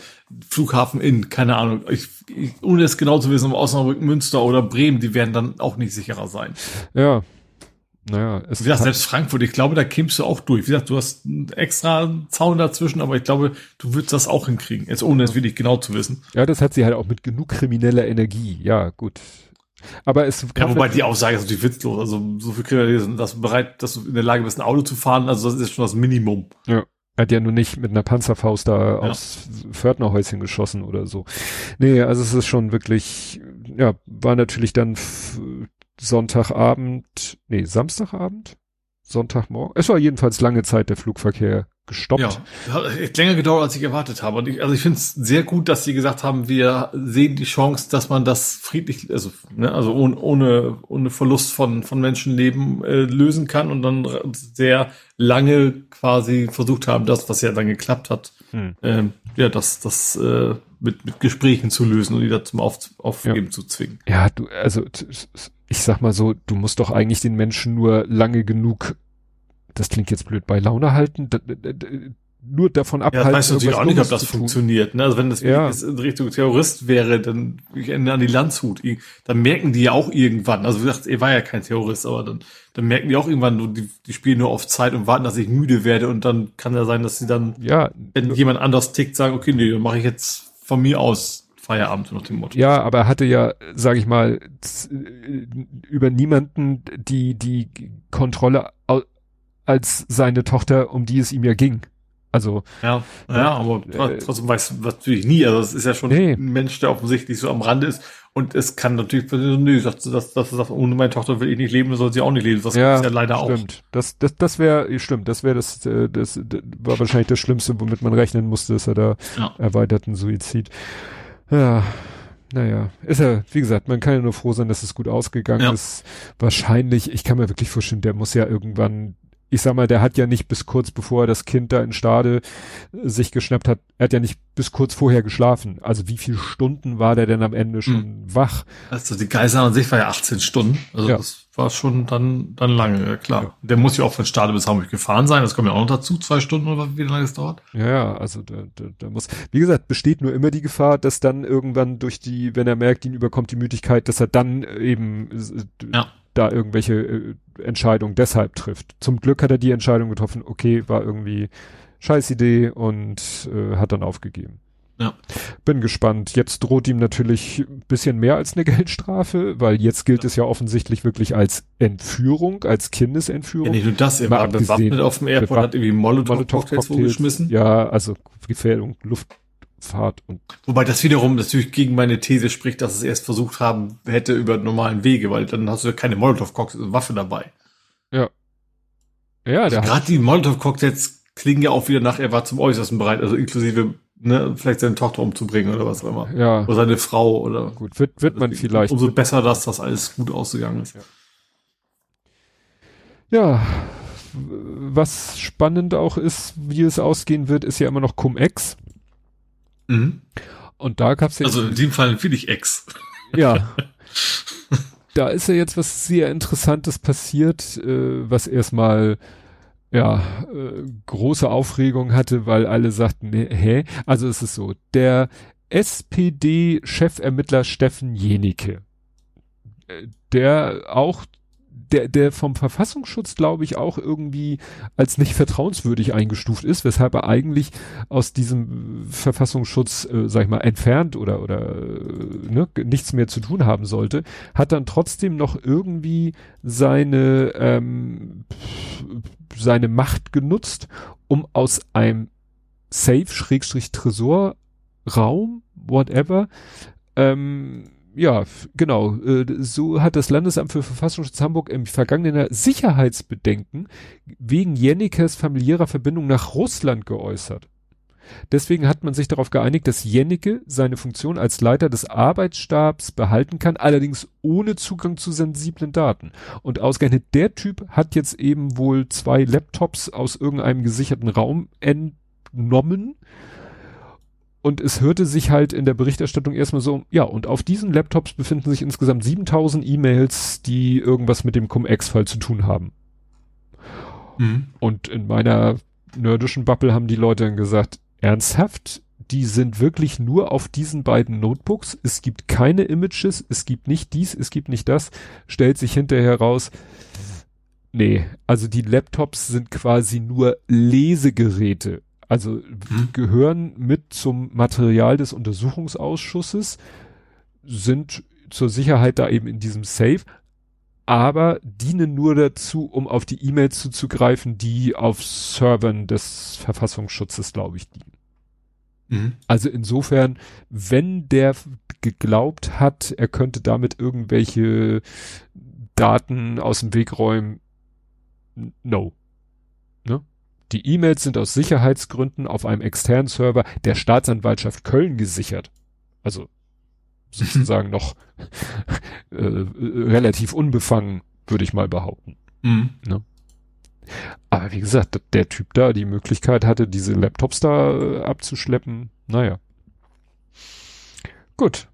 Flughafen in, keine Ahnung, ich, ich, ohne es genau zu wissen, Osnabrück, Münster oder Bremen, die werden dann auch nicht sicherer sein. Ja. Naja, es Wie gesagt, selbst Frankfurt, ich glaube, da kippst du auch durch. Wie gesagt, du hast einen extra Zaun dazwischen, aber ich glaube, du würdest das auch hinkriegen. Jetzt ohne es wirklich genau zu wissen. Ja, das hat sie halt auch mit genug krimineller Energie. Ja, gut. Aber es ja, wobei die Aussage ist natürlich witzlos. Also so viel Krimineller sind, dass du bereit, dass du in der Lage bist, ein Auto zu fahren. Also das ist schon das Minimum. Ja. Er hat ja nur nicht mit einer Panzerfaust da ja. aufs Pförtnerhäuschen geschossen oder so. Nee, also es ist schon wirklich, ja, war natürlich dann Sonntagabend, nee, Samstagabend? Sonntagmorgen. Es war jedenfalls lange Zeit der Flugverkehr gestoppt. Ja, hat länger gedauert, als ich erwartet habe. Und ich, also ich finde es sehr gut, dass sie gesagt haben, wir sehen die Chance, dass man das friedlich, also, ne, also ohne, ohne, ohne Verlust von, von Menschenleben äh, lösen kann und dann sehr lange quasi versucht haben, das, was ja dann geklappt hat, hm. ähm, ja, das, das äh, mit, mit Gesprächen zu lösen und die da zum Auf, Aufgeben ja. zu zwingen. Ja, du, also ich sag mal so, du musst doch eigentlich den Menschen nur lange genug, das klingt jetzt blöd, bei Laune halten, nur davon abhalten. Ja, weißt du natürlich auch nicht, ob das funktioniert. Ne? Also wenn das ja. in Richtung Terrorist wäre, dann ich ende an die Landshut. Dann merken die ja auch irgendwann. Also wie gesagt, er war ja kein Terrorist, aber dann, dann merken die auch irgendwann, die, die spielen nur auf Zeit und warten, dass ich müde werde und dann kann ja sein, dass sie dann, ja, wenn jemand anders tickt, sagen, okay, nee, dann mache ich jetzt von mir aus Feierabend nach dem Motto. Ja, aber er hatte ja, sage ich mal, über niemanden die die Kontrolle als seine Tochter, um die es ihm ja ging. Also ja, ja, aber äh, trotzdem weiß man natürlich nie. Also es ist ja schon nee. ein Mensch, der offensichtlich so am Rande ist. Und es kann natürlich, nö, das, das, das, das, ohne meine Tochter will ich nicht leben, soll sie auch nicht leben. Das ja, ist ja leider stimmt. auch. Stimmt. Das, das, das wäre, stimmt, das wäre das, äh, das, das war wahrscheinlich das Schlimmste, womit man rechnen musste, dass er da ja. erweiterten Suizid. Ja, naja, ist ja, wie gesagt, man kann ja nur froh sein, dass es gut ausgegangen ja. ist. Wahrscheinlich, ich kann mir wirklich vorstellen, der muss ja irgendwann ich sag mal, der hat ja nicht bis kurz bevor er das Kind da in Stade äh, sich geschnappt hat, er hat ja nicht bis kurz vorher geschlafen. Also wie viele Stunden war der denn am Ende schon mhm. wach? Also die Geisel an sich war ja 18 Stunden. Also ja. das war schon dann, dann lange, ja klar. Ja. Der muss ja auch von Stade bis Hamburg gefahren sein. Das kommt ja auch noch dazu, zwei Stunden oder wie lange es dauert. Ja, ja, also da, da, da muss, wie gesagt, besteht nur immer die Gefahr, dass dann irgendwann durch die, wenn er merkt, ihn überkommt die Müdigkeit, dass er dann eben ja da irgendwelche äh, Entscheidungen deshalb trifft. Zum Glück hat er die Entscheidung getroffen, okay, war irgendwie scheiß Idee und äh, hat dann aufgegeben. Ja. Bin gespannt. Jetzt droht ihm natürlich ein bisschen mehr als eine Geldstrafe, weil jetzt gilt ja. es ja offensichtlich wirklich als Entführung, als Kindesentführung. Ja, nicht nur das, er war bewaffnet auf dem Airport, hat irgendwie Molotow-Cocktails Molotow geschmissen. Ja, also Gefährdung, Luft, Fahrt und. Wobei das wiederum natürlich gegen meine These spricht, dass es erst versucht haben hätte über normalen Wege, weil dann hast du ja keine Molotow-Waffe dabei. Ja. Ja, also Gerade die Molotow-Cocktails klingen ja auch wieder nach, er war zum Äußersten bereit, also inklusive, ne, vielleicht seine Tochter umzubringen oder was auch immer. Ja. Oder seine Frau oder. Gut, wird, wird man vielleicht. Umso besser, dass das alles gut ausgegangen ist. Ja. ja. Was spannend auch ist, wie es ausgehen wird, ist ja immer noch Cum-Ex. Mhm. Und da gab's ja. Also in dem Fall finde ich Ex. Ja. da ist ja jetzt was sehr Interessantes passiert, äh, was erstmal ja äh, große Aufregung hatte, weil alle sagten, nee, hä? Also es ist so, der SPD-Chefermittler Steffen Jenicke, äh, der auch der, der vom Verfassungsschutz, glaube ich, auch irgendwie als nicht vertrauenswürdig eingestuft ist, weshalb er eigentlich aus diesem Verfassungsschutz, äh, sag ich mal, entfernt oder, oder äh, ne, nichts mehr zu tun haben sollte, hat dann trotzdem noch irgendwie seine, ähm, seine Macht genutzt, um aus einem Safe-Tresor-Raum, whatever, ähm, ja, genau. Äh, so hat das Landesamt für Verfassungsschutz Hamburg im vergangenen Jahr Sicherheitsbedenken wegen Jennekes familiärer Verbindung nach Russland geäußert. Deswegen hat man sich darauf geeinigt, dass Jennecke seine Funktion als Leiter des Arbeitsstabs behalten kann, allerdings ohne Zugang zu sensiblen Daten. Und ausgerechnet der Typ hat jetzt eben wohl zwei Laptops aus irgendeinem gesicherten Raum entnommen und es hörte sich halt in der Berichterstattung erstmal so, ja, und auf diesen Laptops befinden sich insgesamt 7000 E-Mails, die irgendwas mit dem Cum-Ex-Fall zu tun haben. Mhm. Und in meiner nerdischen Bubble haben die Leute dann gesagt, ernsthaft? Die sind wirklich nur auf diesen beiden Notebooks. Es gibt keine Images, es gibt nicht dies, es gibt nicht das. Stellt sich hinterher raus, nee, also die Laptops sind quasi nur Lesegeräte. Also hm. gehören mit zum Material des Untersuchungsausschusses, sind zur Sicherheit da eben in diesem Safe, aber dienen nur dazu, um auf die E-Mails zuzugreifen, die auf Servern des Verfassungsschutzes, glaube ich, liegen. Mhm. Also insofern, wenn der geglaubt hat, er könnte damit irgendwelche Daten aus dem Weg räumen, no. Ne? Die E-Mails sind aus Sicherheitsgründen auf einem externen Server der Staatsanwaltschaft Köln gesichert. Also sozusagen noch äh, relativ unbefangen, würde ich mal behaupten. Mhm. Ne? Aber wie gesagt, der Typ da die Möglichkeit hatte, diese Laptops da äh, abzuschleppen, naja. Gut.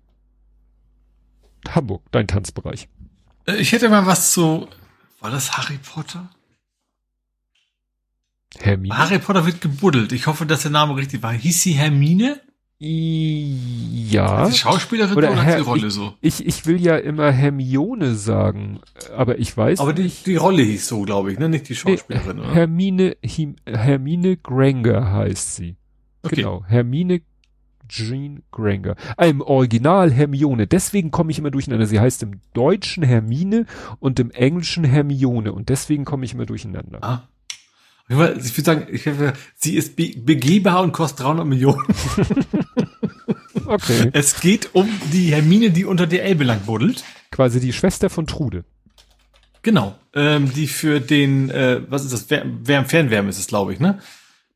Hamburg, dein Tanzbereich. Äh, ich hätte mal was zu. War das Harry Potter? Hermine? Harry Potter wird gebuddelt. Ich hoffe, dass der Name richtig war. Hieß sie Hermine? Ja. Die Schauspielerin oder, oder die Rolle ich, so? Ich, ich will ja immer Hermione sagen, aber ich weiß Aber die, die Rolle hieß so, glaube ich, ne? Nicht die Schauspielerin, nee, oder? Hermine, Hermine Granger heißt sie. Okay. Genau. Hermine Jean Granger. Ah, Im Original Hermione. Deswegen komme ich immer durcheinander. Sie heißt im Deutschen Hermine und im Englischen Hermione. Und deswegen komme ich immer durcheinander. Ah. Ich würde sagen, ich sie ist be begehbar und kostet 300 Millionen. okay. Es geht um die Hermine, die unter der Elbe lang buddelt. Quasi die Schwester von Trude. Genau, ähm, die für den, äh, was ist das, Wärm Fernwärme ist es, glaube ich, ne?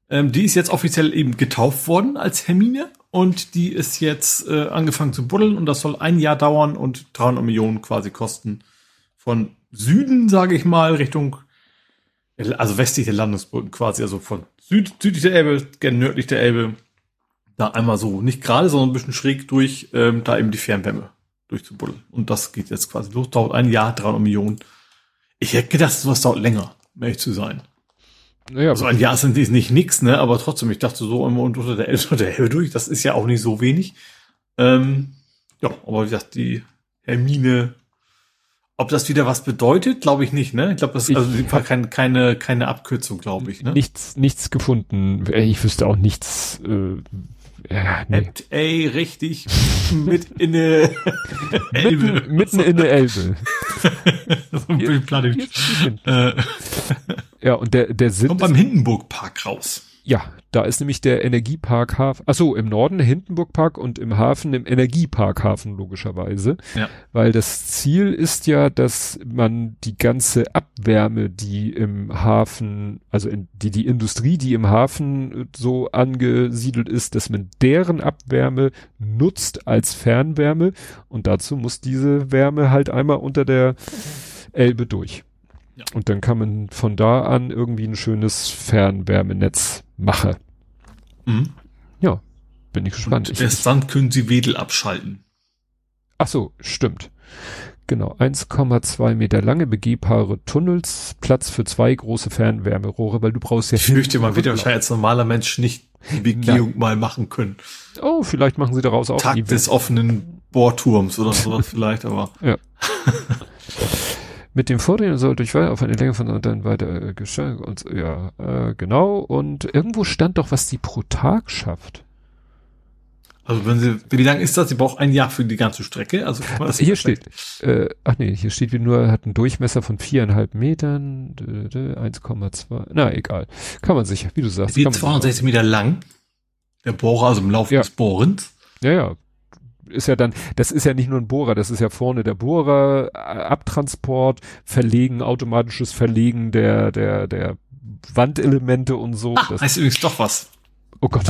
Ähm, die ist jetzt offiziell eben getauft worden als Hermine und die ist jetzt äh, angefangen zu buddeln und das soll ein Jahr dauern und 300 Millionen quasi kosten. Von Süden, sage ich mal, Richtung also westlich der Landungsbrücken quasi, also von süd, südlich der Elbe, nördlich der Elbe, da einmal so, nicht gerade, sondern ein bisschen schräg durch, ähm, da eben die Fernwärme durchzubuddeln. Und das geht jetzt quasi los, dauert ein Jahr, 300 Millionen. Ich hätte gedacht, sowas dauert länger, um ehrlich zu sein. Naja, also ein Jahr ist nicht, nicht nix, ne, aber trotzdem, ich dachte so immer unter der Elbe, unter der Elbe durch, das ist ja auch nicht so wenig. Ähm, ja, aber wie gesagt, die Hermine ob das wieder was bedeutet, glaube ich nicht, ne? Ich glaube, das ist also in kein, keine, keine Abkürzung, glaube ich, ne? Nichts, nichts gefunden. Ich wüsste auch nichts. Äh, ja, nee. Ey, richtig. mit in der Elbe. Mitten, mitten in der Elbe. so ein Bild äh. Ja, und der, der Sinn. Kommt beim Hindenburg Park raus. Ja, da ist nämlich der Energiepark Hafen. Achso, im Norden Hindenburgpark und im Hafen im Energieparkhafen logischerweise. Ja. Weil das Ziel ist ja, dass man die ganze Abwärme, die im Hafen, also in, die, die Industrie, die im Hafen so angesiedelt ist, dass man deren Abwärme nutzt als Fernwärme. Und dazu muss diese Wärme halt einmal unter der Elbe durch. Ja. Und dann kann man von da an irgendwie ein schönes Fernwärmenetz machen. Mhm. Ja, bin ich gespannt. Und erst dann können sie Wedel abschalten. Ach so, stimmt. Genau, 1,2 Meter lange begehbare Tunnels, Platz für zwei große Fernwärmerohre, weil du brauchst ja. Ich fürchte, man wird ja wahrscheinlich als normaler Mensch nicht die Begehung Nein. mal machen können. Oh, vielleicht machen sie daraus auch Tag des offenen Bohrturms oder sowas vielleicht, aber. Ja. Mit dem Vordrehen soll durch auf eine Länge von dann weiter äh, und ja, äh, genau. Und irgendwo stand doch, was die pro Tag schafft. Also wenn sie, wie lang ist das? Sie braucht ein Jahr für die ganze Strecke. Also kann man das hier steht, äh, ach nee, hier steht wie nur, hat einen Durchmesser von viereinhalb Metern, 1,2, na egal. Kann man sich, wie du sagst. Die 62 Meter lang. Der Bohrer, also im Laufe ja. des Bohrens. Ja, ja, ist ja dann, das ist ja nicht nur ein Bohrer, das ist ja vorne der Bohrer, äh, Abtransport, Verlegen, automatisches Verlegen der, der, der Wandelemente und so. Ah, das heißt übrigens doch was. Oh Gott.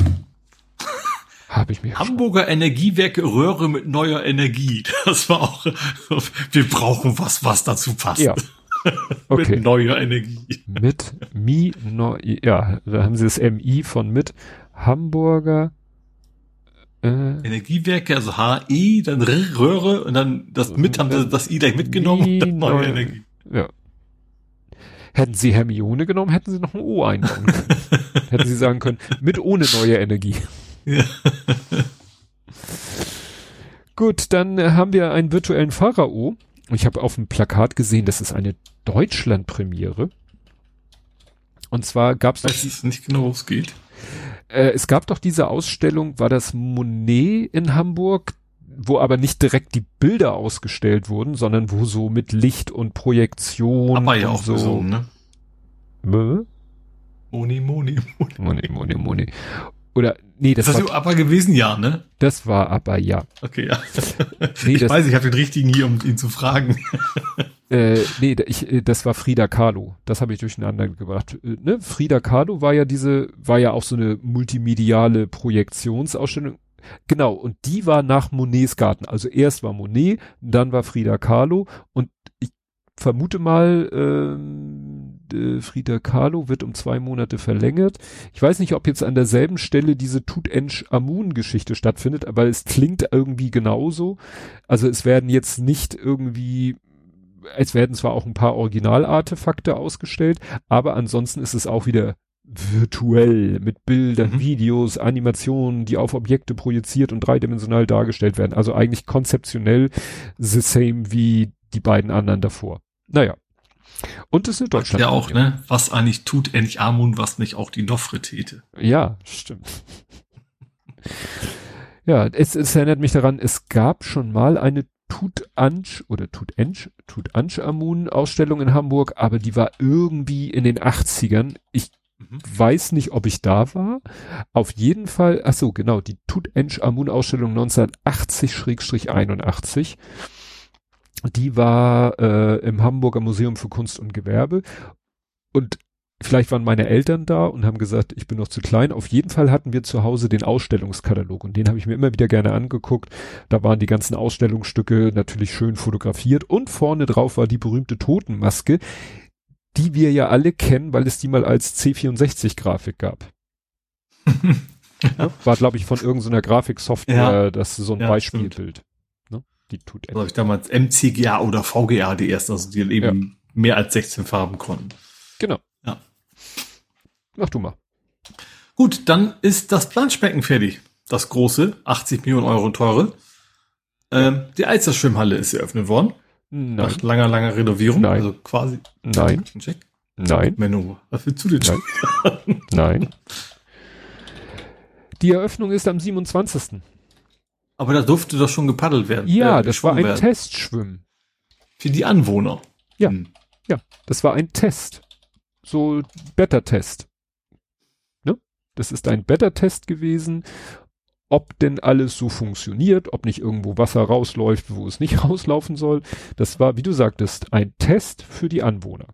Habe ich mir. Hamburger schon. Energiewerke Röhre mit neuer Energie. Das war auch, wir brauchen was, was dazu passt. Ja. Okay. mit neuer Energie. Mit Mi, no, ja, da haben sie das MI von mit Hamburger Energiewerke, also HE, dann R Röhre und dann das mit, haben sie das I gleich mitgenommen und dann neue neue- Energie. ja. Hätten sie Hermione genommen, hätten sie noch ein O einbauen können. hätten sie sagen können, mit ohne neue Energie. Ja. Gut, dann äh, haben wir einen virtuellen Pharao. Ich habe auf dem Plakat gesehen, das ist eine Deutschland-Premiere. Und zwar gab es Weiß es nicht genau, wo es geht. Äh, es gab doch diese Ausstellung, war das Monet in Hamburg, wo aber nicht direkt die Bilder ausgestellt wurden, sondern wo so mit Licht und Projektion Aber ja auch so. gesungen, ne? Mö? Moni, Moni, Moni. Monet, Monet, Monet. Oder nee, das Ist das war, so aber gewesen? Ja, ne? das war aber ja. Okay, ja. Nee, ich das- weiß, ich habe den richtigen hier, um ihn zu fragen. Äh, nee, ich, äh, das war Frida Kahlo. Das habe ich durcheinander gebracht. Äh, ne? Frida Kahlo war ja diese, war ja auch so eine multimediale Projektionsausstellung. Genau, und die war nach Monets Garten. Also erst war Monet, dann war Frida Kahlo und ich vermute mal, ähm, äh, Frida Kahlo wird um zwei Monate verlängert. Ich weiß nicht, ob jetzt an derselben Stelle diese Tutanchamun-Geschichte stattfindet, aber es klingt irgendwie genauso. Also es werden jetzt nicht irgendwie es werden zwar auch ein paar Originalartefakte ausgestellt, aber ansonsten ist es auch wieder virtuell mit Bildern, Mhm. Videos, Animationen, die auf Objekte projiziert und dreidimensional dargestellt werden. Also eigentlich konzeptionell the same wie die beiden anderen davor. Naja. Und es ist Deutschland. Ja auch, ne? Was eigentlich tut endlich Amun, was nicht auch die Nofretete. Ja, stimmt. ja, es, es erinnert mich daran, es gab schon mal eine Tutanch oder Tutanch, Tutanchamun Ausstellung in Hamburg, aber die war irgendwie in den 80ern. Ich Mhm. weiß nicht, ob ich da war. Auf jeden Fall, ach so, genau, die Tutanchamun Ausstellung 1980-81. Die war äh, im Hamburger Museum für Kunst und Gewerbe. Und vielleicht waren meine Eltern da und haben gesagt, ich bin noch zu klein. Auf jeden Fall hatten wir zu Hause den Ausstellungskatalog und den habe ich mir immer wieder gerne angeguckt. Da waren die ganzen Ausstellungsstücke natürlich schön fotografiert und vorne drauf war die berühmte Totenmaske, die wir ja alle kennen, weil es die mal als C64-Grafik gab. Ne? War, glaube ich, von irgendeiner Grafiksoftware, Ja. das so ein Ja, Beispielbild. Ne? Die tut Also ich damals MCGA oder VGA die ersten, also die eben mehr als 16 Farben konnten. Genau. Mach du mal. Gut, dann ist das Planschbecken fertig. Das große, 80 Millionen Euro teure. Ähm, die Alster-Schwimmhalle ist eröffnet worden. Nein, Nach langer, langer Renovierung. Nein. Also quasi. nein, Check. nein, Menno, was willst du denn Nein. schon? nein. Die Eröffnung ist am 27. Aber da durfte doch schon gepaddelt werden. Ja, äh, das war ein werden. Testschwimmen. Für die Anwohner. Ja. Hm. Ja, das war ein Test. So Beta-Test. Das ist ein Beta-Test gewesen, ob denn alles so funktioniert, ob nicht irgendwo Wasser rausläuft, wo es nicht rauslaufen soll. Das war, wie du sagtest, ein Test für die Anwohner.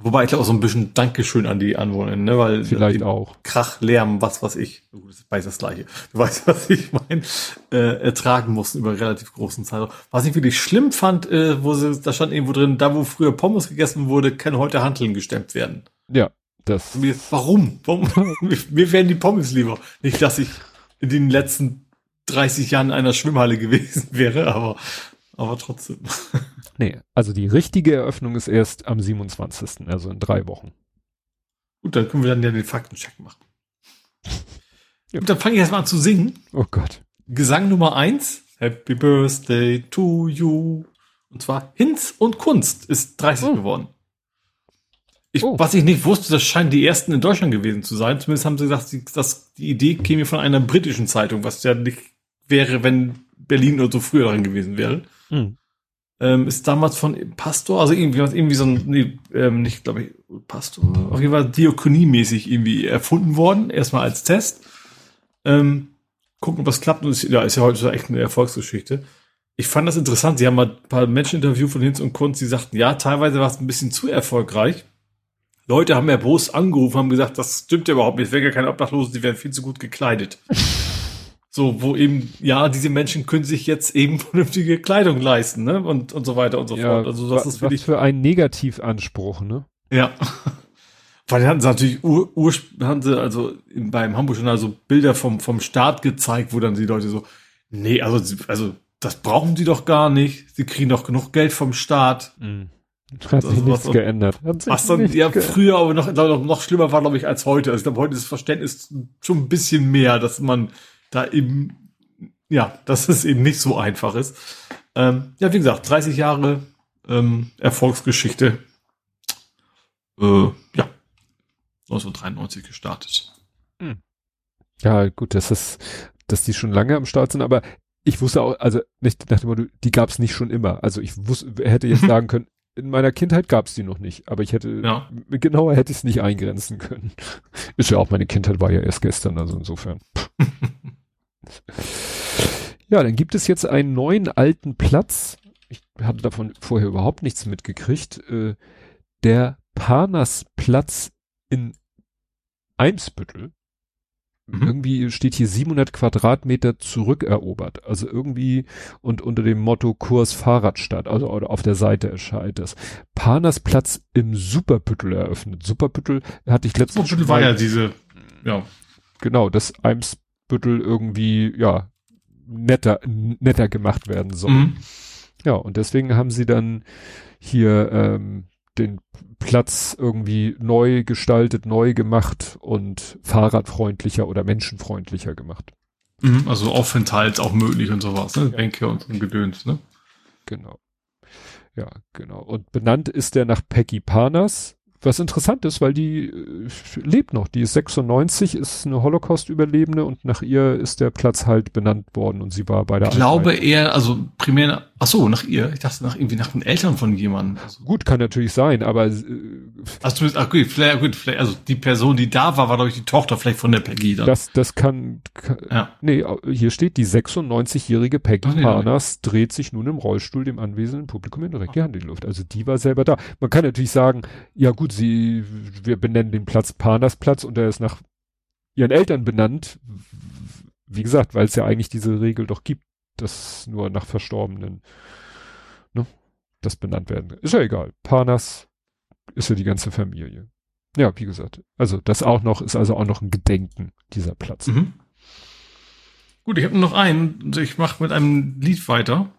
Wobei ich glaube auch so ein bisschen Dankeschön an die Anwohner, ne? Weil Vielleicht auch. Krach, Lärm, was was ich, gut, das ist beides das gleiche. Du weißt, was ich meine, äh, ertragen mussten über relativ großen Zeitraum. Was ich wirklich schlimm fand, äh, wo sie, da stand irgendwo drin, da wo früher Pommes gegessen wurde, kann heute Hanteln gestemmt werden. Ja, das. Mir, warum? Warum? mir, wären die Pommes lieber. Nicht, dass ich in den letzten 30 Jahren in einer Schwimmhalle gewesen wäre, aber, aber trotzdem. Nee, also die richtige Eröffnung ist erst am 27., also in drei Wochen. Gut, dann können wir dann ja den Faktencheck machen. Ja. Gut, dann fange ich erst mal an zu singen. Oh Gott. Gesang Nummer eins. Happy Birthday to you. Und zwar Hinz und Kunst ist 30 Oh. geworden. Ich, Oh. Was ich nicht wusste, das scheinen die ersten in Deutschland gewesen zu sein. Zumindest haben sie gesagt, die, das, die Idee käme von einer britischen Zeitung, was ja nicht wäre, wenn Berlin oder so früher dran gewesen wäre. Hm. Ähm, ist damals von Pastor, also irgendwie, irgendwie so ein, nee, ähm, nicht, glaube ich, Pastor, auf jeden Fall diakoniemäßig irgendwie erfunden worden, erstmal als Test. Ähm, gucken, ob das klappt. Und ist, ja, ist ja heute so echt eine Erfolgsgeschichte. Ich fand das interessant. Sie haben mal ein paar Menschen interviewt von Hinz und Kunz, die sagten, ja, teilweise war es ein bisschen zu erfolgreich. Leute haben ja bloß angerufen, haben gesagt, das stimmt ja überhaupt nicht. Es wären ja keine Obdachlosen, die werden viel zu gut gekleidet. So, wo eben, ja, diese Menschen können sich jetzt eben vernünftige Kleidung leisten, ne? Und, und so weiter und so Ja, fort. Also das wa- ist was wirklich, für ein Negativanspruch, ne? ja. Weil hatten sie natürlich ur, ur haben sie also beim Hamburg schon also Bilder vom, vom Start gezeigt, wo dann die Leute so, nee, also, also das brauchen sie doch gar nicht. Sie kriegen doch genug Geld vom Staat. Mhm. Hat sich nichts was, geändert. Sich was dann ja früher aber noch, noch, noch schlimmer war, glaube ich, als heute. Also ich glaube, heute ist das Verständnis schon ein bisschen mehr, dass man da eben, ja, dass es eben nicht so einfach ist. Ähm, ja, wie gesagt, 30 Jahre ähm, Erfolgsgeschichte. Äh, ja, 1993 gestartet. Hm. Ja, gut, das ist, dass die schon lange am Start sind, aber ich wusste auch, also nicht nach dem Motto, die gab es nicht schon immer. Also ich wusste, hätte jetzt sagen können, in meiner Kindheit gab es die noch nicht, aber ich hätte ja. genauer hätte ich es nicht eingrenzen können. Ist ja auch meine Kindheit war ja erst gestern, also insofern. ja, dann gibt es jetzt einen neuen alten Platz. Ich hatte davon vorher überhaupt nichts mitgekriegt. Äh, der Parnasplatz in Eimsbüttel. Mhm. Irgendwie steht hier 700 Quadratmeter zurückerobert. Also irgendwie und unter dem Motto Kurs Fahrradstadt, also auf der Seite erscheint das. Panersplatz im Superbüttel eröffnet. Superbüttel hatte ich letztens Superbüttel war ja diese, ja. Genau, dass Eimsbüttel irgendwie, ja, netter, netter gemacht werden soll. Mhm. Ja, und deswegen haben sie dann hier ähm, den Platz irgendwie neu gestaltet, neu gemacht und fahrradfreundlicher oder menschenfreundlicher gemacht. Mhm, also Aufenthalt auch möglich und sowas, ne? Ja. Bänke und so ein Gedöns, ne? Genau. Ja, genau. Und benannt ist der nach Peggy Panas, was interessant ist, weil die äh, lebt noch. Die ist 96, ist eine Holocaust-Überlebende und nach ihr ist der Platz halt benannt worden und sie war bei der Ich glaube Einheit. eher, also primär, ach so, nach ihr. Ich dachte nach irgendwie nach den Eltern von jemandem. Also. Gut, kann natürlich sein, aber äh, also, ach gut, vielleicht, gut, vielleicht, also die Person, die da war, war glaube ich die Tochter vielleicht von der Peggy dann. Das, das kann, kann ja. nee, hier steht, die 96-jährige Peggy nee, nee. dreht sich nun im Rollstuhl dem anwesenden Publikum in direkt die Hand in die Luft. Also die war selber da. Man kann natürlich sagen, ja gut, sie, wir benennen den Platz Parnasplatz und er ist nach ihren Eltern benannt. Wie gesagt, weil es ja eigentlich diese Regel doch gibt, dass nur nach Verstorbenen, ne, das benannt werden. Ist ja egal. Parnas ist ja die ganze Familie. Ja, wie gesagt. Also das auch noch, ist also auch noch ein Gedenken, dieser Platz. Mhm. Gut, ich habe noch einen. Ich mache mit einem Lied weiter.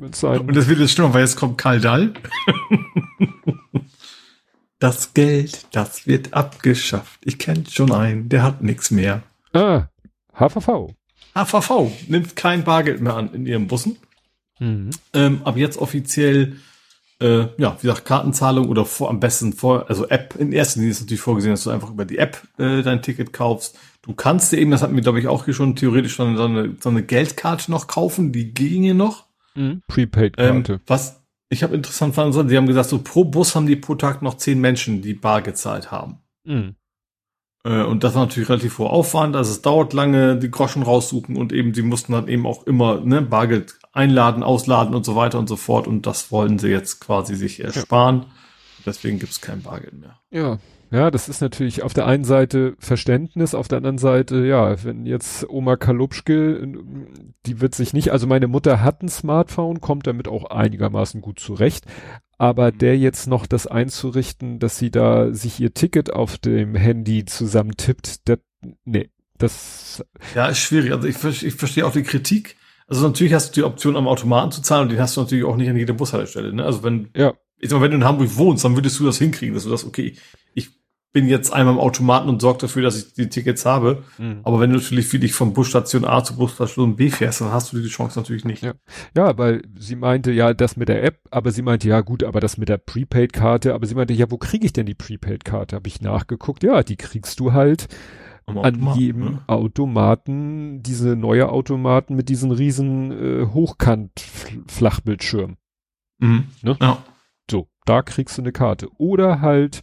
Und das wird jetzt stimmen, weil jetzt kommt Karl Dall. Das Geld, das wird abgeschafft. Ich kenne schon einen, der hat nichts mehr. Ah, HVV. HVV nimmt kein Bargeld mehr an in ihren Bussen. Mhm. Ähm, ab jetzt offiziell, äh, ja, wie gesagt, Kartenzahlung oder vor, am besten vor, also App. In erster Linie ist natürlich vorgesehen, dass du einfach über die App äh, dein Ticket kaufst. Du kannst dir eben, das hatten wir glaube ich auch hier schon theoretisch schon so eine, so eine Geldkarte noch kaufen, die ginge noch. Mhm. Prepaid-Karte. Ähm, was ich habe interessant fanden, sie haben gesagt, so pro Bus haben die pro Tag noch zehn Menschen, die bar gezahlt haben. Mhm. Äh, und das war natürlich relativ hoher Aufwand, also es dauert lange, die Groschen raussuchen und eben, sie mussten dann eben auch immer ne, Bargeld einladen, ausladen und so weiter und so fort. Und das wollen sie jetzt quasi sich ersparen. Ja. Deswegen gibt es kein Bargeld mehr. Ja, ja, das ist natürlich auf der einen Seite Verständnis, auf der anderen Seite, ja, wenn jetzt Oma Kalupschke, die wird sich nicht, also meine Mutter hat ein Smartphone, kommt damit auch einigermaßen gut zurecht, aber mhm. der jetzt noch das einzurichten, dass sie da sich ihr Ticket auf dem Handy zusammentippt, das, nee, das. Ja, ist schwierig. Also ich, ich verstehe auch die Kritik. Also natürlich hast du die Option am Automaten zu zahlen und den hast du natürlich auch nicht an jeder Bushaltestelle, ne? Also wenn, ja. ich sag mal, wenn du in Hamburg wohnst, dann würdest du das hinkriegen, dass du das, okay, bin jetzt einmal im Automaten und sorge dafür, dass ich die Tickets habe. Mhm. Aber wenn du natürlich wie dich von Busstation A zu Busstation B fährst, dann hast du die Chance natürlich nicht. Ja. ja, weil sie meinte ja das mit der App, aber sie meinte ja gut, aber das mit der Prepaid-Karte, aber sie meinte ja, wo kriege ich denn die Prepaid-Karte? Habe ich nachgeguckt. Ja, die kriegst du halt an jedem ne? Automaten, diese neue Automaten mit diesen riesen äh, Hochkant-Flachbildschirm. Mhm. Ne? Ja. So, da kriegst du eine Karte. Oder halt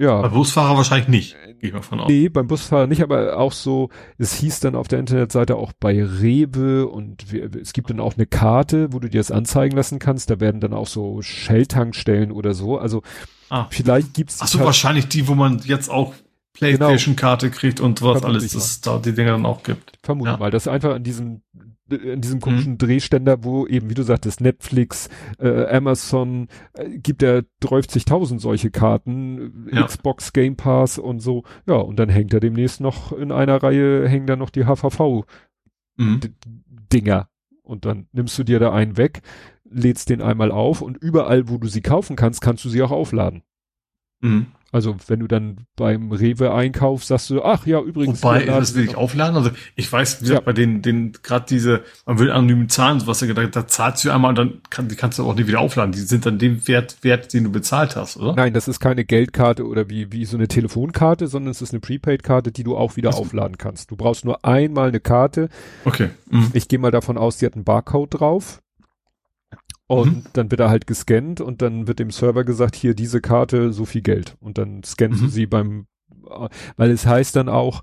ja. Beim Busfahrer wahrscheinlich nicht, gehe ich mal von aus. Nee, beim Busfahrer nicht, aber auch so, es hieß dann auf der Internetseite auch bei Rewe und es gibt dann auch eine Karte, wo du dir das anzeigen lassen kannst. Da werden dann auch so Shell-Tankstellen oder so. Also ah. vielleicht gibt's Ach so, wahrscheinlich die, wo man jetzt auch Playstation-Karte genau. kriegt und was alles es da die Dinger dann auch gibt. Vermute ja. mal, dass einfach an diesem äh, in diesem komischen mhm. Drehständer, wo eben, wie du sagtest, Netflix, äh, Amazon, äh, gibt er 30.000 solche Karten, ja. Xbox Game Pass und so. Ja, und dann hängt er demnächst noch in einer Reihe, hängen da noch die HVV mhm. Dinger. Und dann nimmst du dir da einen weg, lädst den einmal auf und überall, wo du sie kaufen kannst, kannst du sie auch aufladen. Mhm. Also wenn du dann beim Rewe einkaufst, sagst du, ach ja, übrigens. Wobei, das will ich aufladen. Also ich weiß, wie gesagt, ja. bei den, den gerade diese, man will anonymen Zahlen, was da, da zahlst du einmal und dann kann, die kannst du auch nicht wieder aufladen. Die sind dann dem Wert, Wert, den du bezahlt hast, oder? Nein, das ist keine Geldkarte oder wie, wie so eine Telefonkarte, sondern es ist eine Prepaid-Karte, die du auch wieder also. aufladen kannst. Du brauchst nur einmal eine Karte. Okay. Mhm. Ich gehe mal davon aus, die hat einen Barcode drauf. Und mhm. dann wird er halt gescannt und dann wird dem Server gesagt, hier diese Karte, so viel Geld. Und dann scannst mhm. du sie beim, weil es heißt dann auch,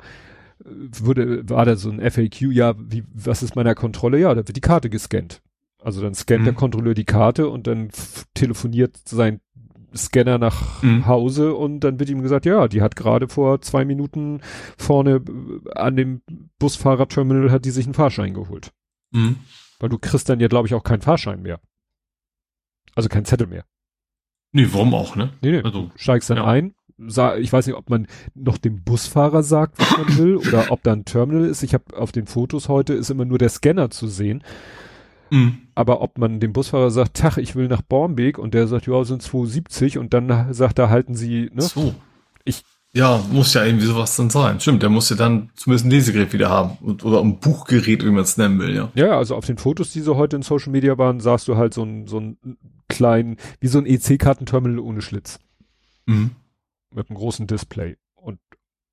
wurde, war da so ein FAQ, ja, wie, was ist meiner Kontrolle? Ja, da wird die Karte gescannt. Also dann scannt mhm. der Kontrolleur die Karte und dann telefoniert sein Scanner nach mhm. Hause und dann wird ihm gesagt, ja, die hat gerade vor zwei Minuten vorne an dem Busfahrerterminal hat die sich einen Fahrschein geholt. Mhm. Weil du kriegst dann ja, glaube ich, auch keinen Fahrschein mehr. Also kein Zettel mehr. Nee, warum auch, ne? Nee, nee. Also, steigst dann ja. ein. Ich weiß nicht, ob man noch dem Busfahrer sagt, was man will, oder ob da ein Terminal ist. Ich habe auf den Fotos heute ist immer nur der Scanner zu sehen. Mhm. Aber ob man dem Busfahrer sagt, Tach, ich will nach Bornbeek und der sagt, ja, sind 270 und dann sagt er, halten Sie, ne? So. Ich ja, muss ja irgendwie sowas dann sein. Stimmt, der muss ja dann zumindest ein Lesegerät wieder haben. Oder ein Buchgerät, wie man es nennen will, ja. Ja, also auf den Fotos, die so heute in Social Media waren, sahst du halt so ein, so ein kleinen, wie so ein EC-Kartenterminal ohne Schlitz. Mhm. Mit einem großen Display. Und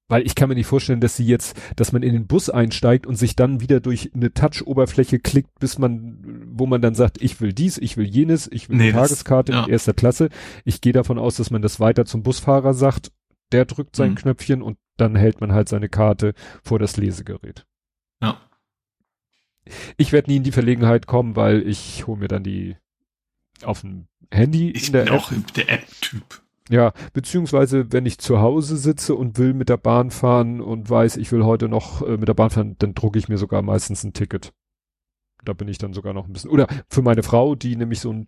weil ich kann mir nicht vorstellen, dass sie jetzt, dass man in den Bus einsteigt und sich dann wieder durch eine Touch-Oberfläche klickt, bis man, wo man dann sagt, ich will dies, ich will jenes, ich will nee, eine Tageskarte das, ja. in erster Klasse. Ich gehe davon aus, dass man das weiter zum Busfahrer sagt der drückt sein mhm. Knöpfchen und dann hält man halt seine Karte vor das Lesegerät. Ja. Ich werde nie in die Verlegenheit kommen, weil ich hole mir dann die auf dem Handy. Ich bin App. auch der App-Typ. Ja, beziehungsweise wenn ich zu Hause sitze und will mit der Bahn fahren und weiß, ich will heute noch äh, mit der Bahn fahren, dann drucke ich mir sogar meistens ein Ticket. Da bin ich dann sogar noch ein bisschen. Oder für meine Frau, die nämlich so ein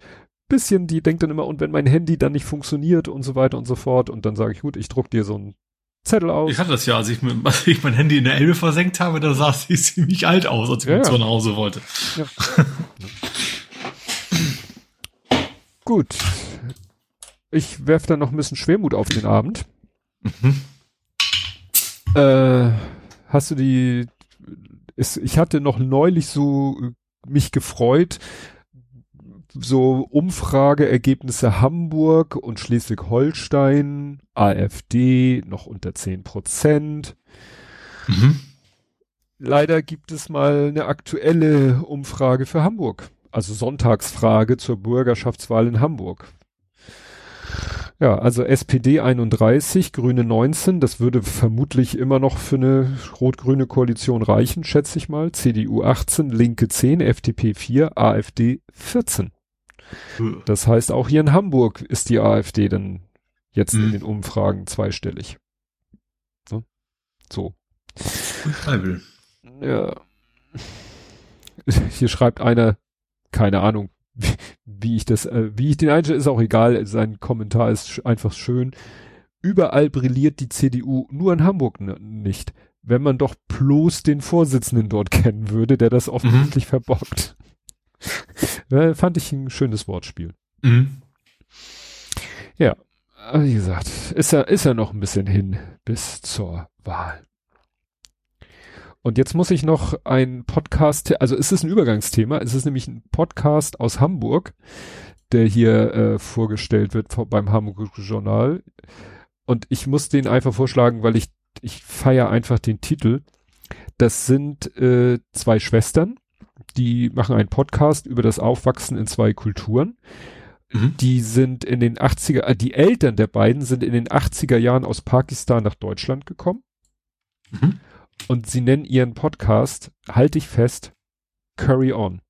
bisschen, die denkt dann immer, und wenn mein Handy dann nicht funktioniert und so weiter und so fort, und dann sage ich, gut, ich druck dir so einen Zettel aus. Ich hatte das ja, als ich, als ich mein Handy in der Elbe versenkt habe, da sah sie ziemlich alt aus, als ich ja, ja. nach Hause wollte. Ja. gut. Ich werfe dann noch ein bisschen Schwermut auf den Abend. Mhm. Äh, hast du die, ist, ich hatte noch neulich so mich gefreut, so Umfrageergebnisse Hamburg und Schleswig-Holstein, AfD noch unter zehn Prozent. Mhm. Leider gibt es mal eine aktuelle Umfrage für Hamburg. Also Sonntagsfrage zur Bürgerschaftswahl in Hamburg. Ja, also SPD 31, Grüne 19, das würde vermutlich immer noch für eine rot-grüne Koalition reichen, schätze ich mal. CDU 18, Linke 10, FDP 4, AfD 14. Das heißt, auch hier in Hamburg ist die AfD dann jetzt mhm. in den Umfragen zweistellig. So. so. Ja. Hier schreibt einer, keine Ahnung, wie, wie ich das, äh, wie ich den einstelle, ist auch egal. Sein Kommentar ist einfach schön. Überall brilliert die CDU, nur in Hamburg nicht. Wenn man doch bloß den Vorsitzenden dort kennen würde, der das offensichtlich mhm. verbockt. ja, fand ich ein schönes Wortspiel. Mhm. Ja, wie gesagt, ist ja, ist ja noch ein bisschen hin bis zur Wahl. Und jetzt muss ich noch ein Podcast, also es ist ein Übergangsthema, es ist nämlich ein Podcast aus Hamburg, der hier äh, vorgestellt wird beim Hamburger Journal. Und ich muss den einfach vorschlagen, weil ich, ich feiere einfach den Titel. Das sind äh, zwei Schwestern, die machen einen Podcast über das Aufwachsen in zwei Kulturen. Mhm. Die sind in den 80er, äh, die Eltern der beiden sind in den 80er Jahren aus Pakistan nach Deutschland gekommen. Mhm. Und sie nennen ihren Podcast, halte ich fest, Curry On.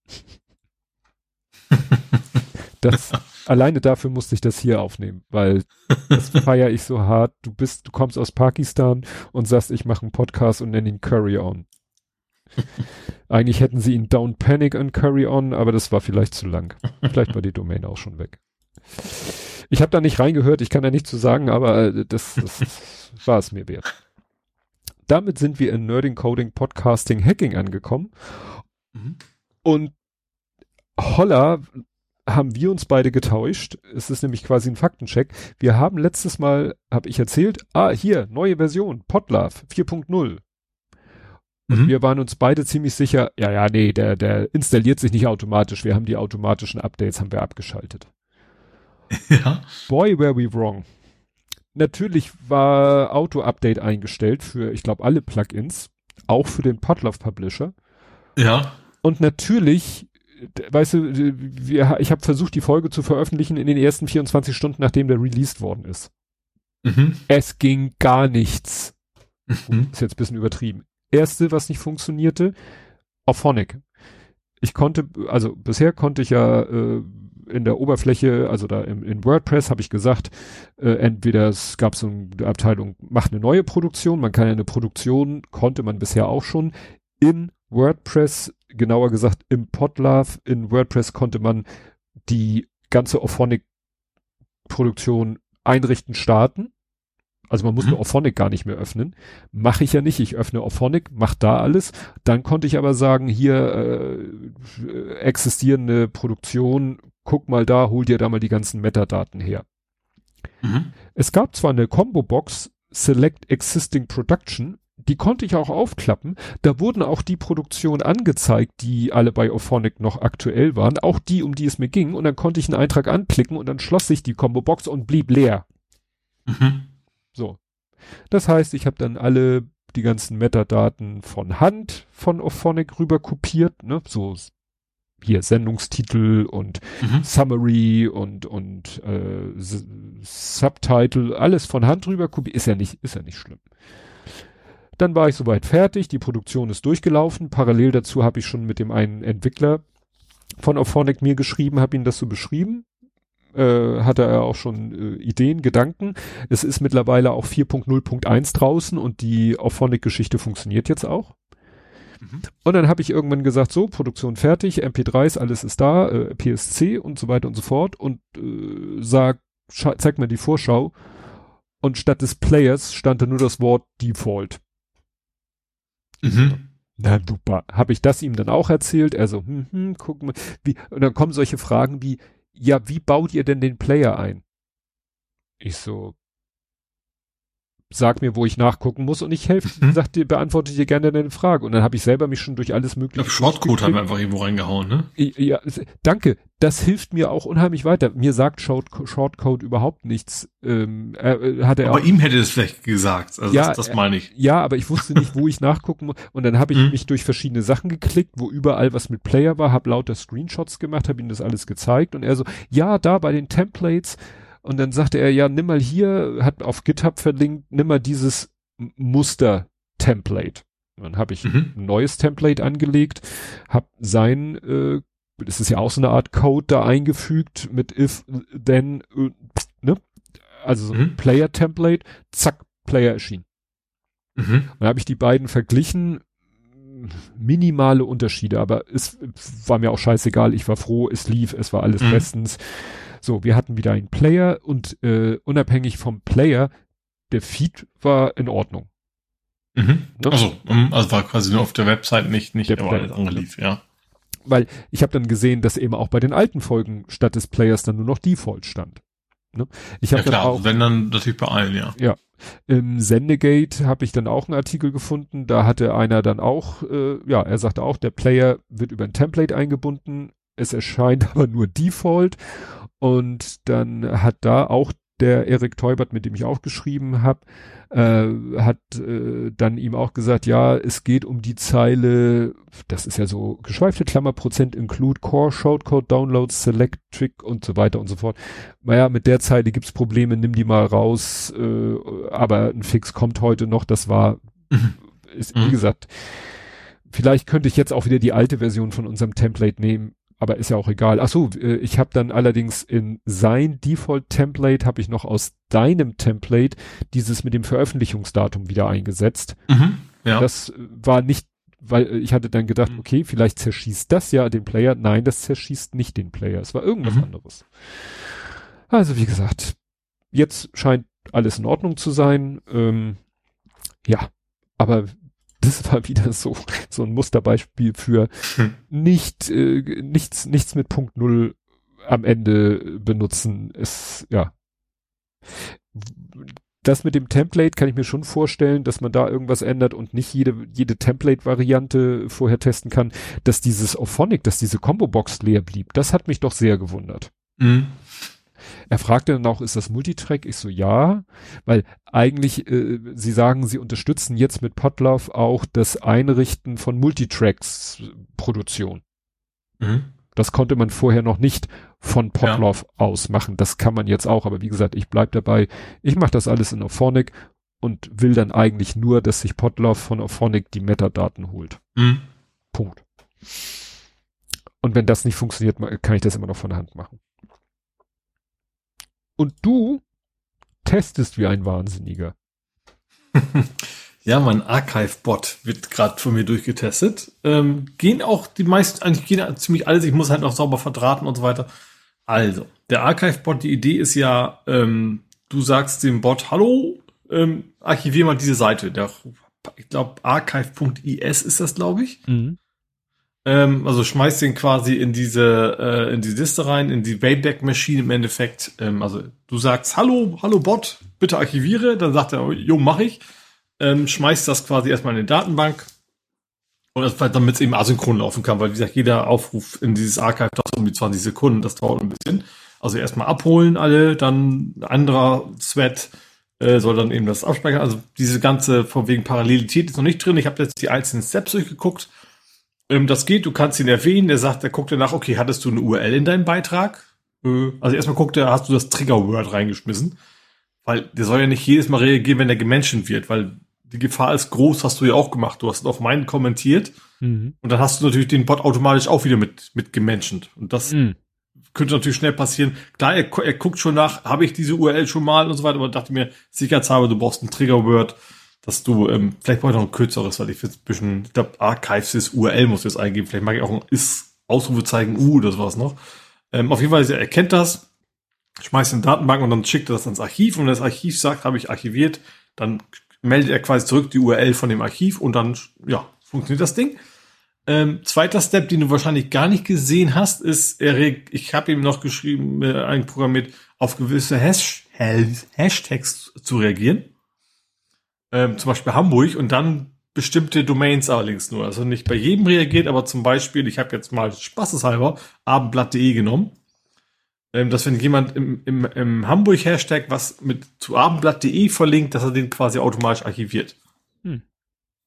das, alleine dafür musste ich das hier aufnehmen, weil das feiere ich so hart. Du bist, du kommst aus Pakistan und sagst, ich mache einen Podcast und nenne ihn Curry On. Eigentlich hätten sie ihn Down Panic and Carry On, aber das war vielleicht zu lang. vielleicht war die Domain auch schon weg. Ich habe da nicht reingehört, ich kann da nichts zu sagen, aber äh, das, das war es mir wert. Damit sind wir in Nerding, Coding, Podcasting, Hacking angekommen. Mhm. Und holla, haben wir uns beide getäuscht. Es ist nämlich quasi ein Faktencheck. Wir haben letztes Mal, habe ich erzählt, ah, hier, neue Version, Podlove 4.0. Und mhm. wir waren uns beide ziemlich sicher, ja, ja, nee, der, der installiert sich nicht automatisch. Wir haben die automatischen Updates, haben wir abgeschaltet. Ja. Boy, were we wrong. Natürlich war Auto-Update eingestellt für, ich glaube, alle Plugins, auch für den Podlove Publisher. Ja. Und natürlich weißt du, wir, ich habe versucht, die Folge zu veröffentlichen in den ersten 24 Stunden, nachdem der released worden ist. Mhm. Es ging gar nichts. Mhm. Ist jetzt ein bisschen übertrieben. Erste, was nicht funktionierte, Auphonic. Ich konnte, also bisher konnte ich ja äh, in der Oberfläche, also da im, in WordPress habe ich gesagt, äh, entweder es gab so eine Abteilung, macht eine neue Produktion, man kann ja eine Produktion, konnte man bisher auch schon in WordPress genauer gesagt im Podlove in WordPress konnte man die ganze Auphonic-Produktion einrichten, starten. Also man musste mhm. Auphonic gar nicht mehr öffnen. Mache ich ja nicht. Ich öffne Auphonic, mach da alles. Dann konnte ich aber sagen, hier äh, existierende Produktion, guck mal da, hol dir da mal die ganzen Metadaten her. Mhm. Es gab zwar eine Combo-Box Select Existing Production, die konnte ich auch aufklappen. Da wurden auch die Produktionen angezeigt, die alle bei Ophonic noch aktuell waren, auch die, um die es mir ging. Und dann konnte ich einen Eintrag anklicken und dann schloss sich die Combo-Box und blieb leer. Mhm. So. Das heißt, ich habe dann alle die ganzen Metadaten von Hand von Ophonic rüber kopiert, ne, so hier Sendungstitel und mhm. Summary und und äh, Subtitle, alles von Hand rüber kopiert, ist ja nicht ist ja nicht schlimm. Dann war ich soweit fertig, die Produktion ist durchgelaufen. Parallel dazu habe ich schon mit dem einen Entwickler von Auphonic mir geschrieben, habe ihn das so beschrieben. Äh, hatte er auch schon äh, Ideen, Gedanken. Es ist mittlerweile auch 4.0.1 draußen und die Auphonic-Geschichte funktioniert jetzt auch. Mhm. Und dann habe ich irgendwann gesagt, so, Produktion fertig, MP3s, alles ist da, äh, PSC und so weiter und so fort und äh, sag, zeig mir die Vorschau. Und statt des Players stand da nur das Wort Default. Mhm. Na super. Habe ich das ihm dann auch erzählt? Er so, hm, hm, guck mal. Wie, und dann kommen solche Fragen wie, ja, wie baut ihr denn den Player ein? Ich so, sag mir, wo ich nachgucken muss und ich helfe, mhm. sag dir, beantworte dir gerne deine Frage. Und dann habe ich selber mich schon durch alles mögliche. Ich Shortcode haben wir einfach irgendwo reingehauen, ne? Ja, danke. Das hilft mir auch unheimlich weiter. Mir sagt Short, Shortcode überhaupt nichts. Ähm, er, äh, hat er aber auch, ihm hätte es vielleicht gesagt. Also ja, das, das meine ich. Ja, aber ich wusste nicht, wo ich nachgucken muss. Und dann habe ich mhm. mich durch verschiedene Sachen geklickt, wo überall was mit Player war, habe lauter Screenshots gemacht, habe ihm das alles gezeigt und er so, ja, da bei den Templates und dann sagte er, ja, nimm mal hier, hat auf GitHub verlinkt, nimm mal dieses Muster-Template. Dann habe ich mhm. ein neues Template angelegt, habe sein, äh, das ist ja auch so eine Art Code da eingefügt mit if, then, äh, ne? Also so ein mhm. Player-Template, zack, Player erschien. Mhm. dann habe ich die beiden verglichen, minimale Unterschiede, aber es war mir auch scheißegal, ich war froh, es lief, es war alles mhm. bestens. So, wir hatten wieder einen Player und äh, unabhängig vom Player, der Feed war in Ordnung. Mhm. Ne? Also, also war quasi nur auf der Website nicht, nicht der alles andere lief, ja. Weil ich habe dann gesehen, dass eben auch bei den alten Folgen statt des Players dann nur noch Default stand. Ne? Ich habe ja, klar, auch, wenn dann natürlich bei allen, ja. Ja. Im Sendegate habe ich dann auch einen Artikel gefunden, da hatte einer dann auch, äh, ja, er sagte auch, der Player wird über ein Template eingebunden, es erscheint aber nur Default und dann hat da auch der Erik Teubert, mit dem ich auch geschrieben habe, äh, hat äh, dann ihm auch gesagt, ja, es geht um die Zeile, das ist ja so geschweifte Klammer, Prozent include Core, Shortcode, Downloads, Select, Trick und so weiter und so fort. Naja, mit der Zeile gibt's Probleme, nimm die mal raus, äh, aber ein Fix kommt heute noch, das war, mhm. ist, wie mhm. gesagt, vielleicht könnte ich jetzt auch wieder die alte Version von unserem Template nehmen, aber ist ja auch egal. Ach so, äh, ich habe dann allerdings in sein Default-Template habe ich noch aus deinem Template dieses mit dem Veröffentlichungsdatum wieder eingesetzt. Mhm, ja. Das war nicht weil ich hatte dann gedacht, Mhm. okay, vielleicht zerschießt das ja den Player. Nein, das zerschießt nicht den Player. Es war irgendwas Mhm. anderes. Also wie gesagt, jetzt scheint alles in Ordnung zu sein. Ähm, ja, aber das war wieder so so ein Musterbeispiel für Hm. nicht äh, nichts nichts mit Punkt Null am Ende benutzen. ist ja das mit dem Template kann ich mir schon vorstellen, dass man da irgendwas ändert und nicht jede, jede Template-Variante vorher testen kann, dass dieses Auphonic, dass diese Combo-Box leer blieb. Das hat mich doch sehr gewundert. Mhm. Er fragte dann auch, ist das Multitrack? Ich so, ja, weil eigentlich, äh, sie sagen, sie unterstützen jetzt mit Podlove auch das Einrichten von Multitracks Produktion. Mhm. Das konnte man vorher noch nicht von Podlove aus machen. Das kann man jetzt auch, aber wie gesagt, ich bleib dabei. Ich mache das alles in Auphonic und will dann eigentlich nur, dass sich Podlove von Auphonic die Metadaten holt. Mhm. Punkt. Und wenn das nicht funktioniert, kann ich das immer noch von der Hand machen. Und du testest wie ein Wahnsinniger. Ja, mein Archive-Bot wird gerade von mir durchgetestet. Ähm, gehen auch die meisten, eigentlich gehen ziemlich alles, ich muss halt noch sauber verdrahten und so weiter. Also, der Archive-Bot, die Idee ist ja, ähm, du sagst dem Bot, hallo, ähm, archivier mal diese Seite. Der, ich glaube, archive.is ist das, glaube ich. Ähm, also schmeißt den quasi in diese äh, in die Liste rein, in die Wayback Machine im Endeffekt. Ähm, also du sagst Hallo, hallo Bot, bitte archiviere, dann sagt er, jo, mach ich. Ähm, schmeißt das quasi erstmal in die Datenbank und damit es eben asynchron laufen kann, weil wie gesagt, jeder Aufruf in dieses Archive dauert irgendwie 20 Sekunden, das dauert ein bisschen. Also erstmal abholen alle, dann ein anderer Thread äh, soll dann eben das abspeichern. Also diese ganze von wegen Parallelität ist noch nicht drin. Ich habe jetzt die einzelnen Steps durchgeguckt. Ähm, das geht, du kannst ihn erwähnen. Der sagt, der guckt danach, okay, hattest du eine URL in deinem Beitrag? Äh, also erstmal guckt er, hast du das Trigger-Word reingeschmissen? Weil der soll ja nicht jedes Mal reagieren, wenn er gemenschen wird, weil die Gefahr ist groß, hast du ja auch gemacht. Du hast auf meinen kommentiert Mhm. und dann hast du natürlich den Bot automatisch auch wieder mit, mit gemenschent. Und das Mhm. könnte natürlich schnell passieren. Klar, er, er guckt schon nach, habe ich diese URL schon mal und so weiter, aber dachte mir, sicherheitshalber, du brauchst ein Trigger-Word, dass du, ähm, vielleicht brauche ich noch ein kürzeres, weil ich jetzt ein bisschen, ich glaube, Archives ist URL muss ich jetzt eingeben, vielleicht mag ich auch ein ist Ausrufezeichen U oder sowas noch. Ähm, auf jeden Fall, er erkennt das, schmeißt in die Datenbank und dann schickt er das ans Archiv und wenn das Archiv sagt, habe ich archiviert, dann meldet er quasi zurück die URL von dem Archiv und dann, ja, funktioniert das Ding. Ähm, zweiter Step, den du wahrscheinlich gar nicht gesehen hast, ist, er reg- ich habe ihm noch geschrieben, äh, einprogrammiert, auf gewisse Hash- Hashtags zu reagieren. Ähm, zum Beispiel Hamburg und dann bestimmte Domains allerdings nur. Also nicht bei jedem reagiert, aber zum Beispiel, ich habe jetzt mal spaßeshalber abendblatt.de genommen. Ähm, dass wenn jemand im, im, im Hamburg-Hashtag was mit zu abendblatt.de verlinkt, dass er den quasi automatisch archiviert. Hm.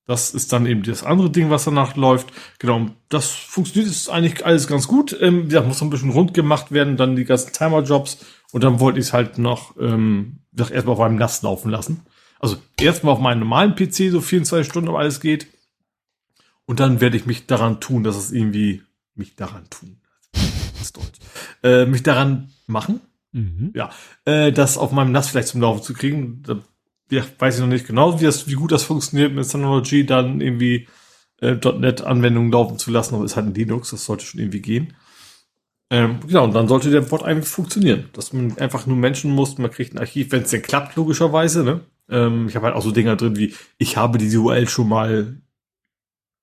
Das ist dann eben das andere Ding, was danach läuft. Genau, das funktioniert ist eigentlich alles ganz gut. Ähm, wie gesagt, muss ein bisschen rund gemacht werden, dann die ganzen Timer-Jobs und dann wollte ich es halt noch ähm, erstmal auf meinem NAS laufen lassen. Also erstmal auf meinem normalen PC, so 24 Stunden, ob alles geht. Und dann werde ich mich daran tun, dass es irgendwie mich daran tun. Das ist Deutsch. Äh, mich daran machen, Mhm. ja, äh, das auf meinem NAS vielleicht zum Laufen zu kriegen. Da ja, weiß ich noch nicht genau, wie, das, wie gut das funktioniert mit Synology, dann irgendwie äh, .NET-Anwendungen laufen zu lassen, aber ist halt ein Linux, das sollte schon irgendwie gehen. Ähm, genau, und dann sollte der Bot eigentlich funktionieren, dass man einfach nur Menschen muss, man kriegt ein Archiv, wenn es denn klappt, logischerweise. Ne? Ähm, ich habe halt auch so Dinger drin wie, ich habe diese URL schon mal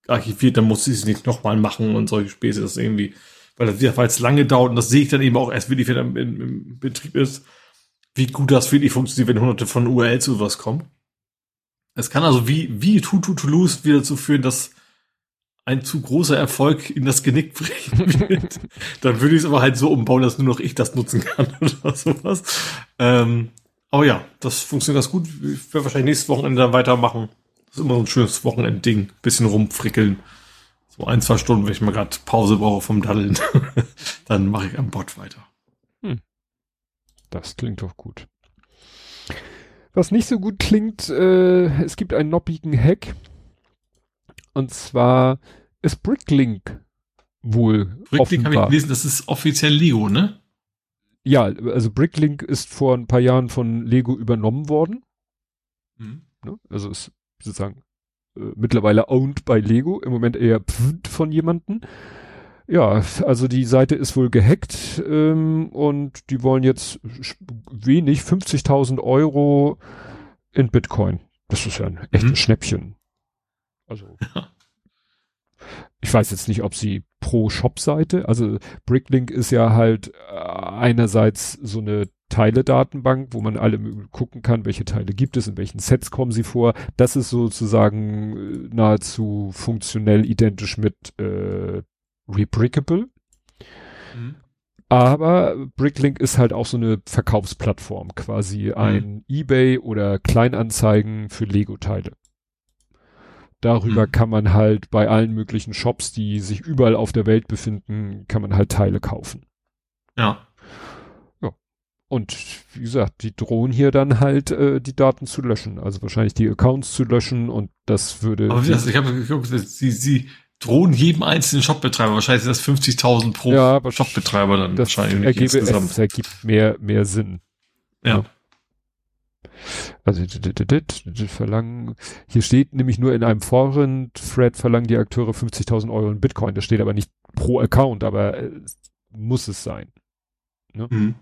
archiviert, dann muss ich es nicht nochmal machen und solche Späße, das irgendwie, weil das es lange dauert und das sehe ich dann eben auch erst wirklich, wenn er im, im Betrieb ist, wie gut das wirklich funktioniert, wenn hunderte von URLs zu was kommen. Es kann also wie, wie Too Too To Lose wieder dazu führen, dass ein zu großer Erfolg in das Genick brechen wird. Dann würde ich es aber halt so umbauen, dass nur noch ich das nutzen kann oder sowas. Ähm, aber ja, das funktioniert ganz gut. Ich werde wahrscheinlich nächstes Wochenende dann weitermachen. Das ist immer so ein schönes Wochenendding. Bisschen rumfrickeln. So ein, zwei Stunden, wenn ich mal gerade Pause brauche vom Daddeln. dann mache ich am Bot weiter. Das klingt doch gut. Was nicht so gut klingt, äh, es gibt einen noppigen Hack. Und zwar ist Bricklink wohl Bricklink habe ich gelesen, das ist offiziell Lego, ne? Ja, also Bricklink ist vor ein paar Jahren von Lego übernommen worden. Mhm. Ne? Also ist sozusagen äh, mittlerweile owned bei Lego, im Moment eher von jemanden. Ja, also die Seite ist wohl gehackt ähm, und die wollen jetzt wenig, 50.000 Euro in Bitcoin. Das ist ja ein echtes mhm. Schnäppchen. Also ich weiß jetzt nicht, ob sie pro Shop-Seite, also Bricklink ist ja halt äh, einerseits so eine Teile-Datenbank, wo man alle gucken kann, welche Teile gibt es, in welchen Sets kommen sie vor. Das ist sozusagen äh, nahezu funktionell identisch mit äh, Rebrickable. Mhm. Aber Bricklink ist halt auch so eine Verkaufsplattform, quasi mhm. ein eBay oder Kleinanzeigen für Lego-Teile. Darüber mhm. kann man halt bei allen möglichen Shops, die sich überall auf der Welt befinden, kann man halt Teile kaufen. Ja. Ja. Und wie gesagt, die drohen hier dann halt äh, die Daten zu löschen, also wahrscheinlich die Accounts zu löschen und das würde. Aber wie das, ich habe geguckt, sie, sie drohen jedem einzelnen Shopbetreiber. Wahrscheinlich sind das 50.000 pro ja, Shopbetreiber dann das wahrscheinlich ergebe, insgesamt. Es ergibt mehr, mehr Sinn. Ja. Also verlangen, hier steht nämlich nur in einem Foren, Fred verlangen die Akteure 50.000 Euro in Bitcoin. Das steht aber nicht pro Account, aber äh, muss es sein. Ne? Mhm.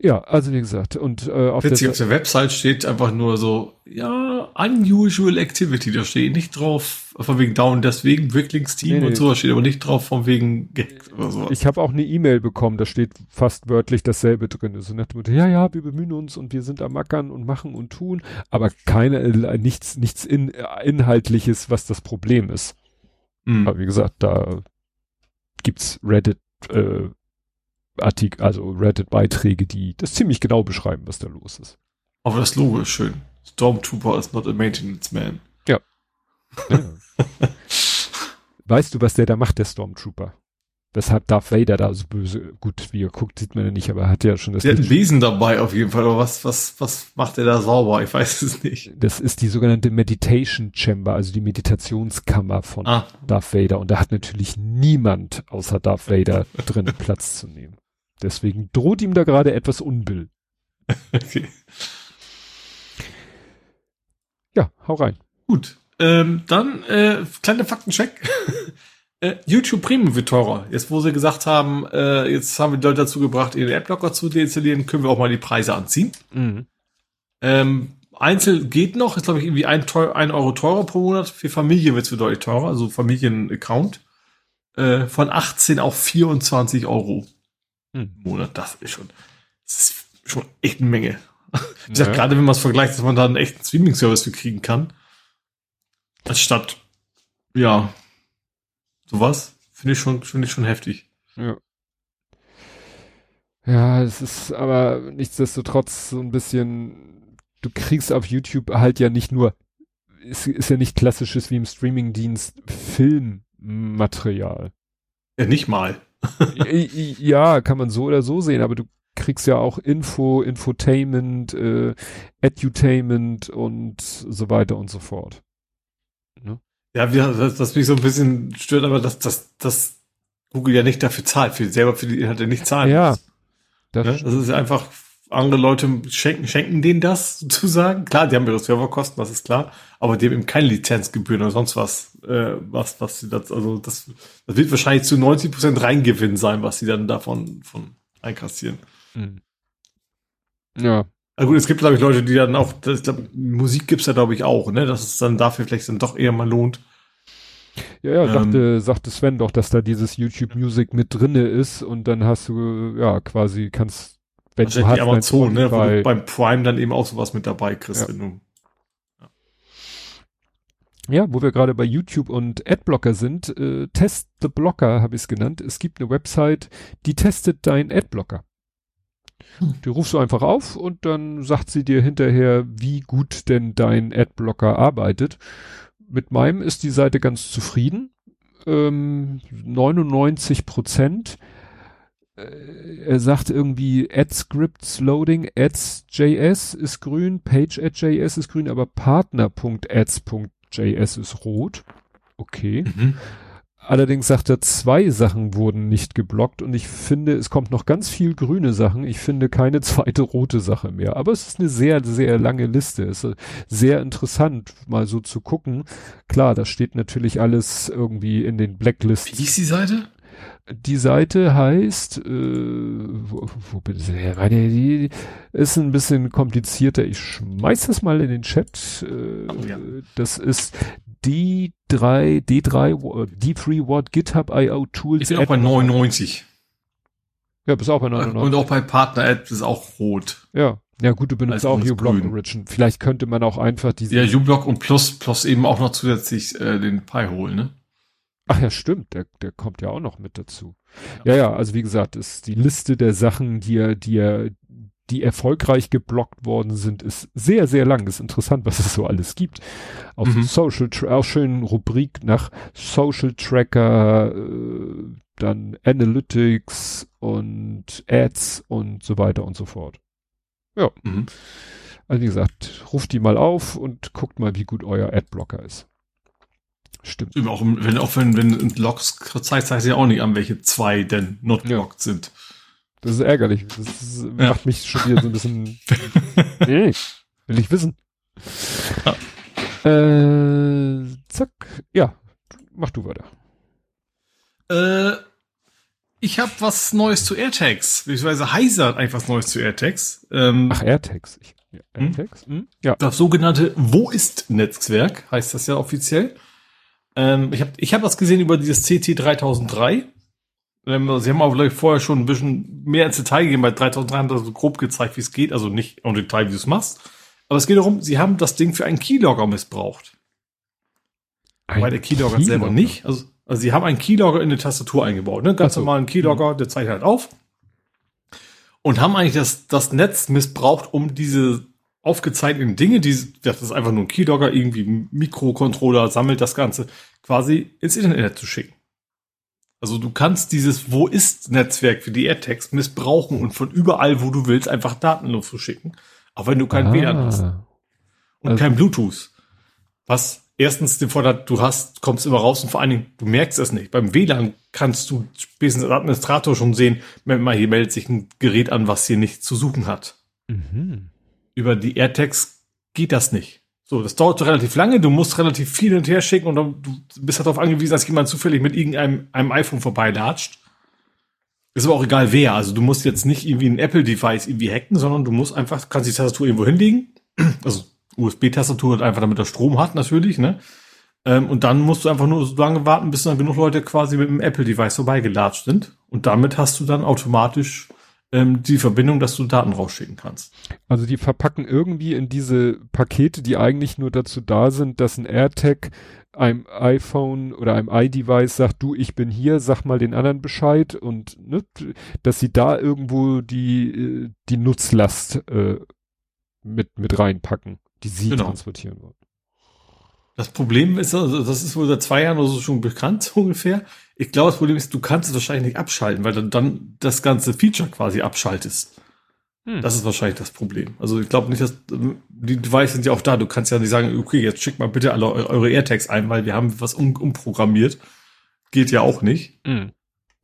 Ja, also wie gesagt, und äh, auf, Witzig, der, auf der Website steht einfach nur so, ja, unusual activity, da steht nicht drauf, von wegen Down, deswegen Bricklinks Team nee, und so, da steht aber nicht drauf von wegen Gag oder so. Ich habe auch eine E-Mail bekommen, da steht fast wörtlich dasselbe drin. So nach dem Motto, ja, ja, wir bemühen uns und wir sind am Mackern und machen und tun, aber keine, äh, nichts, nichts in, Inhaltliches, was das Problem ist. Mhm. Aber wie gesagt, da gibt's Reddit, äh, Artikel, also Reddit-Beiträge, die das ziemlich genau beschreiben, was da los ist. Aber das Logo ist schön. Stormtrooper is not a maintenance man. Ja. ja. weißt du, was der da macht, der Stormtrooper? Weshalb Darth Vader da so böse, gut, wie er guckt, sieht man ja nicht, aber er hat ja schon das. Der hat Lesen dabei auf jeden Fall, aber was, was, was macht er da sauber? Ich weiß es nicht. Das ist die sogenannte Meditation Chamber, also die Meditationskammer von ah. Darth Vader. Und da hat natürlich niemand außer Darth Vader drin Platz zu nehmen. Deswegen droht ihm da gerade etwas Unbill. okay. Ja, hau rein. Gut. Ähm, dann äh, kleine Faktencheck. äh, YouTube Premium wird teurer. Jetzt, wo sie gesagt haben, äh, jetzt haben wir die Leute dazu gebracht, ihren Adblocker zu deinstallieren, können wir auch mal die Preise anziehen. Mhm. Ähm, Einzel geht noch, ist glaube ich irgendwie ein, teuer, ein Euro teurer pro Monat. Für Familien wird es deutlich teurer, also Familienaccount. Äh, von 18 auf 24 Euro hm. Monat. Das ist schon, das ist schon echt eine Menge. Wie gesagt, ja. gerade wenn man es vergleicht, dass man da einen echten Streaming-Service für kriegen kann. Anstatt, ja, sowas, finde ich schon, finde ich schon heftig. Ja. Ja, es ist aber nichtsdestotrotz so ein bisschen, du kriegst auf YouTube halt ja nicht nur, es ist ja nicht klassisches wie im Streamingdienst Filmmaterial. Ja, nicht mal. Ja, kann man so oder so sehen, aber du kriegst ja auch Info, Infotainment, äh, Edutainment und so weiter und so fort. Ne? Ja, wir, das, das mich so ein bisschen stört, aber dass, dass, dass Google ja nicht dafür zahlt, für selber für die Inhalte nicht zahlen ja, muss. Das, ne? das ist einfach, andere Leute schenken, schenken denen das sozusagen. Klar, die haben ihre Serverkosten, das ist klar, aber die haben eben keine Lizenzgebühren oder sonst was, äh, was, was sie das, also das, das wird wahrscheinlich zu 90 Prozent Reingewinn sein, was sie dann davon von einkassieren. Mhm. Ja. Na gut, es gibt, glaube ich, Leute, die dann auch, das, glaub, Musik gibt's ja, glaube ich, auch, ne, dass es dann dafür vielleicht dann doch eher mal lohnt. Ja, ja, ähm, sagte, sagte Sven doch, dass da dieses YouTube Music mit drinne ist und dann hast du, ja, quasi kannst, wenn du hast, die Amazon, ne, wo du beim Prime dann eben auch sowas mit dabei kriegst, ja. wenn du, ja, wo wir gerade bei YouTube und Adblocker sind, äh, Test the Blocker habe ich es genannt. Es gibt eine Website, die testet deinen Adblocker. Hm. Die rufst du einfach auf und dann sagt sie dir hinterher, wie gut denn dein Adblocker arbeitet. Mit meinem ist die Seite ganz zufrieden. Ähm, 99 Prozent. Äh, er sagt irgendwie AdScripts Loading, Ads.js ist grün, Page.js ist grün, aber Partner.ads.js ist rot. Okay. Mhm. Allerdings sagt er, zwei Sachen wurden nicht geblockt und ich finde, es kommt noch ganz viel grüne Sachen. Ich finde keine zweite rote Sache mehr. Aber es ist eine sehr, sehr lange Liste. Es ist sehr interessant, mal so zu gucken. Klar, da steht natürlich alles irgendwie in den Blacklists. Wie ist die Seite? Die Seite heißt, äh, wo, wo bin ich? Die, die ist ein bisschen komplizierter. Ich schmeiß das mal in den Chat. Äh, oh, ja. Das ist D3, D3, D3 Watt GitHub IO Tools. Ich bin auch bei 99. Ja, bist auch bei 99. Und auch bei Partner App ist auch rot. Ja. Ja gut, du benutzt auch uBlock Origin. Vielleicht könnte man auch einfach diese. Ja, uBlock und Plus, Plus eben auch noch zusätzlich äh, den Pi holen, ne? Ach ja, stimmt, der, der kommt ja auch noch mit dazu. Ja, ja, also wie gesagt, ist die Liste der Sachen, die er, die er, die erfolgreich geblockt worden sind, ist sehr, sehr lang. Ist interessant, was es so alles gibt. Auf mhm. Social, auch schön Rubrik nach Social Tracker, äh, dann Analytics und Ads und so weiter und so fort. Ja. Mhm. Also wie gesagt, ruft die mal auf und guckt mal, wie gut euer Adblocker ist. Stimmt. Auch wenn, auch wenn, wenn Logs zeigt, zeigt sie auch nicht an, welche zwei denn not blocked ja. sind. Das ist ärgerlich. Das ist, ja. macht mich schon wieder so ein bisschen. nee, will ich wissen. Ja. Äh, zack. Ja, mach du weiter. Äh, ich habe was Neues zu AirTags. Beziehungsweise Heiser hat einfach was Neues zu AirTags. Ähm, Ach, AirTags. Ich, ja, AirTags? Hm? Hm? Ja. Das sogenannte Wo ist Netzwerk heißt das ja offiziell. Ähm, ich habe ich hab was gesehen über dieses CT 3003. Ähm, sie haben auch vielleicht vorher schon ein bisschen mehr ins Detail gegeben. Bei 3003 haben sie so grob gezeigt, wie es geht. Also nicht im Detail, wie du es machst. Aber es geht darum, sie haben das Ding für einen Keylogger missbraucht. Ein Weil der Keylogger, Keylogger selber nicht. Also, also sie haben einen Keylogger in die Tastatur eingebaut. Ne? Ganz so. normalen Keylogger, der zeichnet halt auf. Und haben eigentlich das, das Netz missbraucht, um diese aufgezeichneten Dinge, die, das ist einfach nur ein Keylogger, irgendwie Mikrocontroller, sammelt das Ganze, quasi ins Internet zu schicken. Also du kannst dieses Wo ist Netzwerk für die AirTags missbrauchen und von überall, wo du willst, einfach Daten loszuschicken. Auch wenn du kein ah. WLAN hast. Und also. kein Bluetooth. Was erstens den Vorteil du hast, kommst immer raus und vor allen Dingen, du merkst es nicht. Beim WLAN kannst du spätestens als Administrator schon sehen, wenn mal hier meldet sich ein Gerät an, was hier nichts zu suchen hat. Mhm. Über die AirTags geht das nicht. So, das dauert relativ lange, du musst relativ viel hin und her schicken und du bist darauf angewiesen, dass jemand zufällig mit irgendeinem einem iPhone vorbeilatscht. Ist aber auch egal wer. Also du musst jetzt nicht irgendwie ein Apple-Device irgendwie hacken, sondern du musst einfach, kannst die Tastatur irgendwo hinlegen. Also USB-Tastatur einfach, damit er Strom hat, natürlich, ne? Ähm, und dann musst du einfach nur so lange warten, bis dann genug Leute quasi mit dem Apple-Device vorbeigelatscht sind. Und damit hast du dann automatisch ähm, die Verbindung, dass du Daten rausschicken kannst. Also die verpacken irgendwie in diese Pakete, die eigentlich nur dazu da sind, dass ein AirTag einem iPhone oder einem iDevice sagt, du, ich bin hier, sag mal den anderen Bescheid und ne, dass sie da irgendwo die, äh, die Nutzlast äh, mit, mit reinpacken, die sie genau. transportieren wollen. Das Problem ist, also das ist wohl seit zwei Jahren oder so schon bekannt, so ungefähr. Ich glaube, das Problem ist, du kannst es wahrscheinlich nicht abschalten, weil du dann das ganze Feature quasi abschaltest. Hm. Das ist wahrscheinlich das Problem. Also ich glaube nicht, dass die Devices sind ja auch da. Du kannst ja nicht sagen, okay, jetzt schickt mal bitte alle eure AirTags ein, weil wir haben was um, umprogrammiert. Geht ja auch nicht. Hm.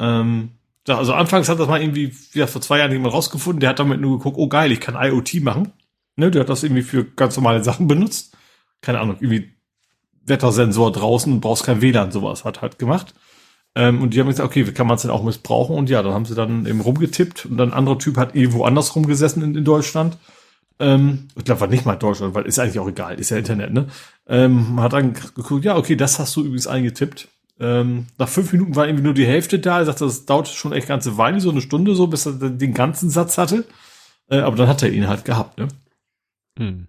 Ähm, also anfangs hat das mal irgendwie, ja, vor zwei Jahren jemand rausgefunden, der hat damit nur geguckt, oh geil, ich kann IoT machen. Ne, der hat das irgendwie für ganz normale Sachen benutzt. Keine Ahnung, irgendwie Wettersensor draußen, brauchst kein WLAN, sowas hat halt gemacht. Ähm, und die haben gesagt, okay, wie kann man es denn auch missbrauchen? Und ja, dann haben sie dann eben rumgetippt und ein anderer Typ hat irgendwo anders rumgesessen in, in Deutschland. Ähm, ich glaube, war nicht mal Deutschland, weil ist eigentlich auch egal, ist ja Internet, ne? Ähm, hat dann geguckt, ja, okay, das hast du übrigens eingetippt. Ähm, nach fünf Minuten war irgendwie nur die Hälfte da. Er sagte, das dauert schon echt ganze Weile, so eine Stunde so, bis er den ganzen Satz hatte. Äh, aber dann hat er ihn halt gehabt, ne? Hm.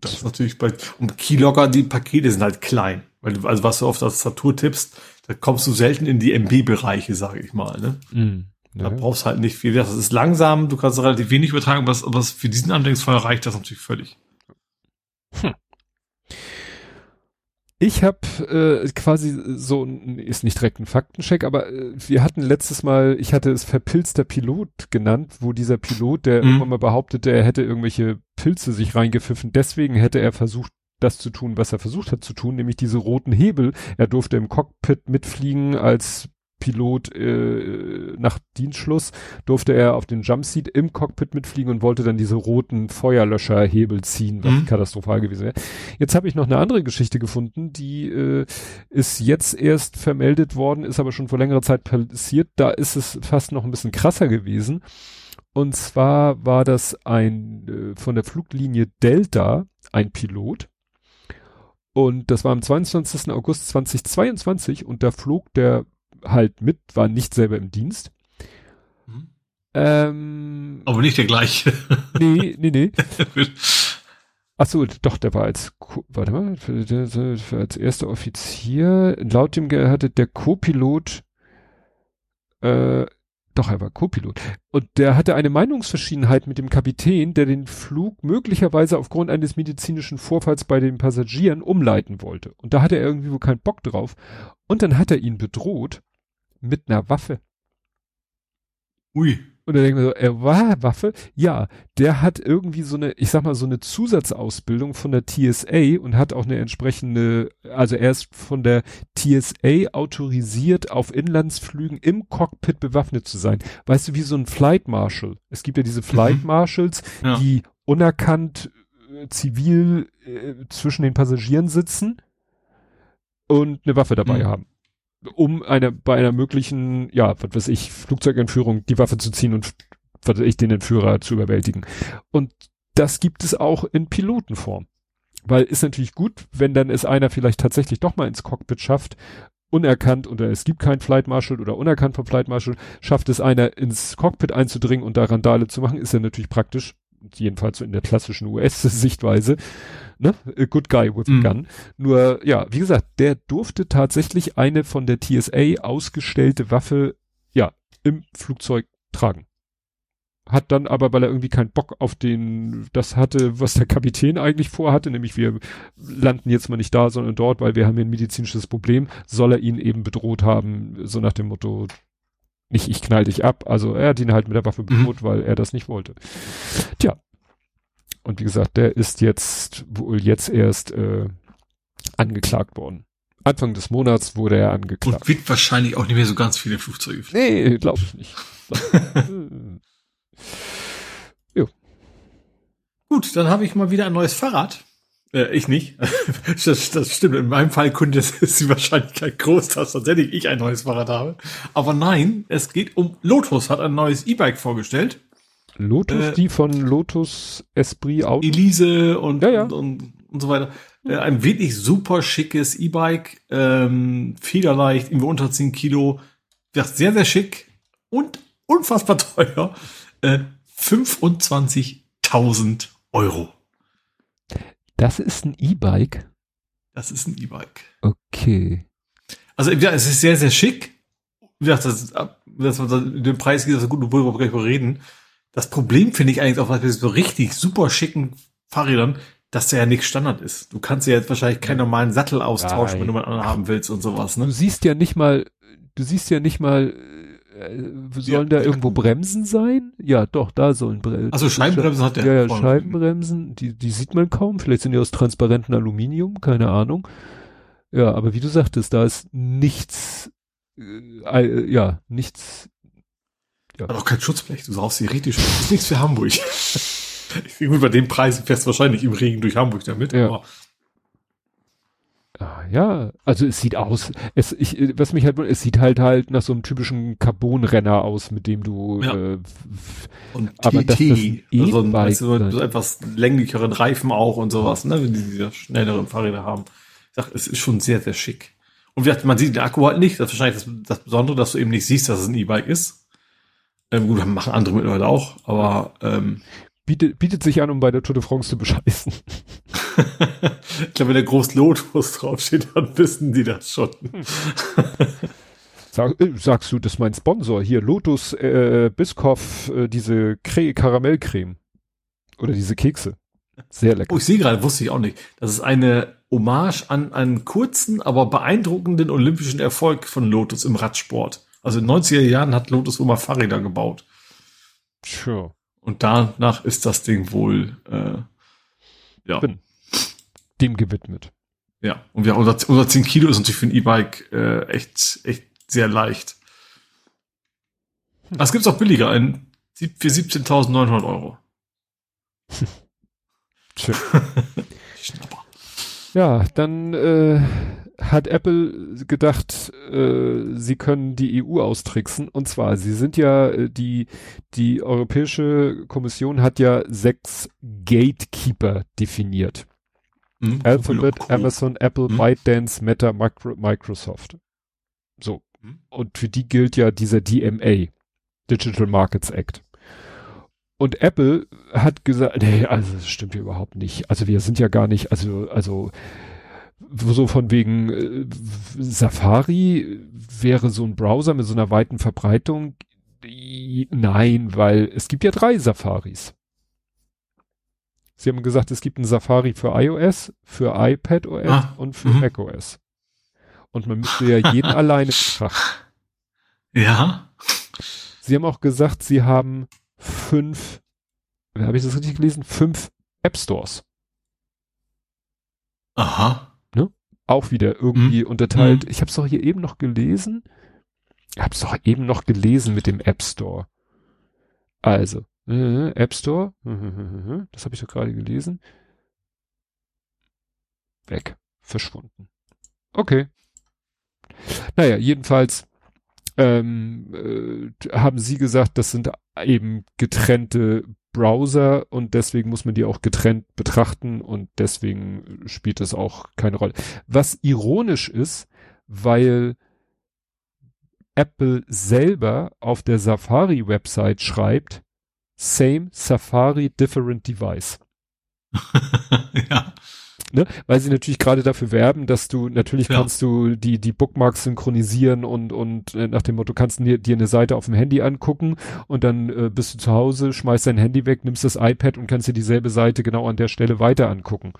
Das ist natürlich bei, und Keylogger, die Pakete sind halt klein. Weil du, also was du auf der Tastatur tippst, da kommst du selten in die MB-Bereiche, sage ich mal, ne? Mm, ja. Da brauchst halt nicht viel. Das ist langsam, du kannst relativ wenig übertragen, aber was für diesen Anwendungsfall reicht das natürlich völlig. Hm. Ich habe äh, quasi so, ist nicht direkt ein Faktencheck, aber äh, wir hatten letztes Mal, ich hatte es verpilzter Pilot genannt, wo dieser Pilot, der mhm. irgendwann mal behauptete, er hätte irgendwelche Pilze sich reingepfiffen, deswegen hätte er versucht, das zu tun, was er versucht hat zu tun, nämlich diese roten Hebel. Er durfte im Cockpit mitfliegen als Pilot äh, nach Dienstschluss durfte er auf den Jumpseat im Cockpit mitfliegen und wollte dann diese roten Feuerlöscherhebel ziehen, was mhm. katastrophal gewesen wäre. Jetzt habe ich noch eine andere Geschichte gefunden, die äh, ist jetzt erst vermeldet worden, ist aber schon vor längerer Zeit passiert. Da ist es fast noch ein bisschen krasser gewesen. Und zwar war das ein äh, von der Fluglinie Delta ein Pilot. Und das war am 22. August 2022 und da flog der halt mit, war nicht selber im Dienst. Mhm. Ähm, Aber nicht der gleiche. Nee, nee, nee. Ach so, doch, der war als, warte mal, als erster Offizier, laut dem hatte der Co-Pilot, äh, doch, er war Co-Pilot. Und der hatte eine Meinungsverschiedenheit mit dem Kapitän, der den Flug möglicherweise aufgrund eines medizinischen Vorfalls bei den Passagieren umleiten wollte. Und da hatte er irgendwie wohl keinen Bock drauf. Und dann hat er ihn bedroht mit einer Waffe. Ui. Und dann denken wir so, er war Waffe? Ja, der hat irgendwie so eine, ich sag mal, so eine Zusatzausbildung von der TSA und hat auch eine entsprechende, also er ist von der TSA autorisiert, auf Inlandsflügen im Cockpit bewaffnet zu sein. Weißt du, wie so ein Flight Marshal. Es gibt ja diese Flight mhm. Marshals, ja. die unerkannt äh, zivil äh, zwischen den Passagieren sitzen und eine Waffe dabei mhm. haben um eine, bei einer möglichen, ja, was weiß ich, Flugzeugentführung die Waffe zu ziehen und was weiß ich, den Entführer zu überwältigen. Und das gibt es auch in Pilotenform. Weil ist natürlich gut, wenn dann es einer vielleicht tatsächlich doch mal ins Cockpit schafft, unerkannt oder es gibt keinen Flight Marshal oder unerkannt vom Flight Marshal, schafft es einer ins Cockpit einzudringen und da Randale zu machen, ist ja natürlich praktisch, jedenfalls so in der klassischen US-Sichtweise ne? A good guy with a mhm. gun. Nur, ja, wie gesagt, der durfte tatsächlich eine von der TSA ausgestellte Waffe, ja, im Flugzeug tragen. Hat dann aber, weil er irgendwie keinen Bock auf den, das hatte, was der Kapitän eigentlich vorhatte, nämlich wir landen jetzt mal nicht da, sondern dort, weil wir haben hier ein medizinisches Problem, soll er ihn eben bedroht haben, so nach dem Motto, nicht ich knall dich ab. Also er hat ihn halt mit der Waffe mhm. bedroht, mhm. weil er das nicht wollte. Tja, und wie gesagt, der ist jetzt wohl jetzt erst äh, angeklagt worden. Anfang des Monats wurde er angeklagt. Und wird wahrscheinlich auch nicht mehr so ganz viele Flugzeuge fliegen. Nee, glaube ich nicht. jo. Gut, dann habe ich mal wieder ein neues Fahrrad. Äh, ich nicht. das, das stimmt. In meinem Fall könnte es die Wahrscheinlichkeit groß, dass tatsächlich ich ein neues Fahrrad habe. Aber nein, es geht um Lotus hat ein neues E-Bike vorgestellt. Lotus, äh, die von Lotus Esprit Auto? Elise und, ja, ja. Und, und, und, so weiter. Äh, ein wirklich super schickes E-Bike, ähm, federleicht, irgendwie unter 10 Kilo. Sehr, sehr schick und unfassbar teuer. Äh, 25.000 Euro. Das ist ein E-Bike? Das ist ein E-Bike. Okay. Also, ja, es ist sehr, sehr schick. Wie gesagt, das, das, das, den Preis geht das gut, worüber wir gleich reden. Das Problem finde ich eigentlich auch bei so richtig super schicken Fahrrädern, dass der ja nicht Standard ist. Du kannst ja jetzt wahrscheinlich keinen normalen Sattel austauschen, Nein. wenn du mal einen haben willst und sowas. Ne? Du siehst ja nicht mal, du siehst ja nicht mal, sollen ja, da irgendwo Bremsen sein? Ja, doch, da sollen Bremsen. Also Scheibenbremsen hat der. Ja, ja, Scheibenbremsen, die, die sieht man kaum. Vielleicht sind die aus transparentem Aluminium, keine Ahnung. Ja, aber wie du sagtest, da ist nichts, äh, äh ja, nichts ja. Hat auch kein Schutzblech, du brauchst sie richtig. Das ist nichts für Hamburg. Gut, bei den Preisen fährst du wahrscheinlich im Regen durch Hamburg damit. Ja. Aber ah, ja, also es sieht aus, es, ich, was mich halt, es sieht halt halt nach so einem typischen Carbonrenner aus, mit dem du, ja. äh, und aber TT, das also weißt du, so etwas länglicheren Reifen auch und sowas, ne, wenn die diese schnelleren Fahrräder haben. Ich sag, es ist schon sehr, sehr schick. Und wie gesagt, man sieht den Akku halt nicht, das ist wahrscheinlich das, das Besondere, dass du eben nicht siehst, dass es ein E-Bike ist. Ähm, gut, machen andere mittlerweile auch, aber ähm, bietet, bietet sich an, um bei der Tour de France zu bescheißen. ich glaube, wenn der groß Lotus draufsteht, dann wissen die das schon. Sag, äh, sagst du, das ist mein Sponsor hier, Lotus äh, Biscoff, äh, diese Cre Karamellcreme. Oder diese Kekse. Sehr lecker. Oh, ich sehe gerade, wusste ich auch nicht. Das ist eine Hommage an einen kurzen, aber beeindruckenden olympischen Erfolg von Lotus im Radsport. Also in den 90er Jahren hat Lotus mal Fahrräder gebaut. Sure. Und danach ist das Ding wohl, äh, ja. Dem gewidmet. Ja, und wir, unser, unser 10 Kilo ist natürlich für ein E-Bike äh, echt, echt sehr leicht. Das gibt's auch billiger, ein, für 17.900 Euro. Schön. ja, dann äh, hat Apple gedacht, äh, sie können die EU austricksen. Und zwar, sie sind ja, äh, die, die Europäische Kommission hat ja sechs Gatekeeper definiert. Mhm, Alphabet, cool. Amazon, Apple, mhm. ByteDance, Meta, Micro, Microsoft. So. Mhm. Und für die gilt ja dieser DMA, Digital Markets Act. Und Apple hat gesagt, nee, also das stimmt hier überhaupt nicht. Also wir sind ja gar nicht, also, also so von wegen äh, Safari wäre so ein Browser mit so einer weiten Verbreitung. Nein, weil es gibt ja drei Safaris. Sie haben gesagt, es gibt ein Safari für iOS, für iPadOS ah, und für mhm. macOS. Und man müsste ja jeden alleine betrachten. Ja. Sie haben auch gesagt, sie haben fünf, habe ich das richtig gelesen? Fünf App Stores. Aha. Auch wieder irgendwie mhm. unterteilt. Ich habe es doch hier eben noch gelesen. Ich habe es doch eben noch gelesen mit dem App Store. Also, äh, App Store, das habe ich doch gerade gelesen. Weg, verschwunden. Okay. Naja, jedenfalls ähm, äh, haben sie gesagt, das sind eben getrennte Browser und deswegen muss man die auch getrennt betrachten und deswegen spielt das auch keine Rolle. Was ironisch ist, weil Apple selber auf der Safari-Website schreibt, same Safari, different device. ja ne? Weil sie natürlich gerade dafür werben, dass du, natürlich ja. kannst du die, die Bookmarks synchronisieren und, und äh, nach dem Motto, kannst dir, dir eine Seite auf dem Handy angucken und dann äh, bist du zu Hause, schmeißt dein Handy weg, nimmst das iPad und kannst dir dieselbe Seite genau an der Stelle weiter angucken.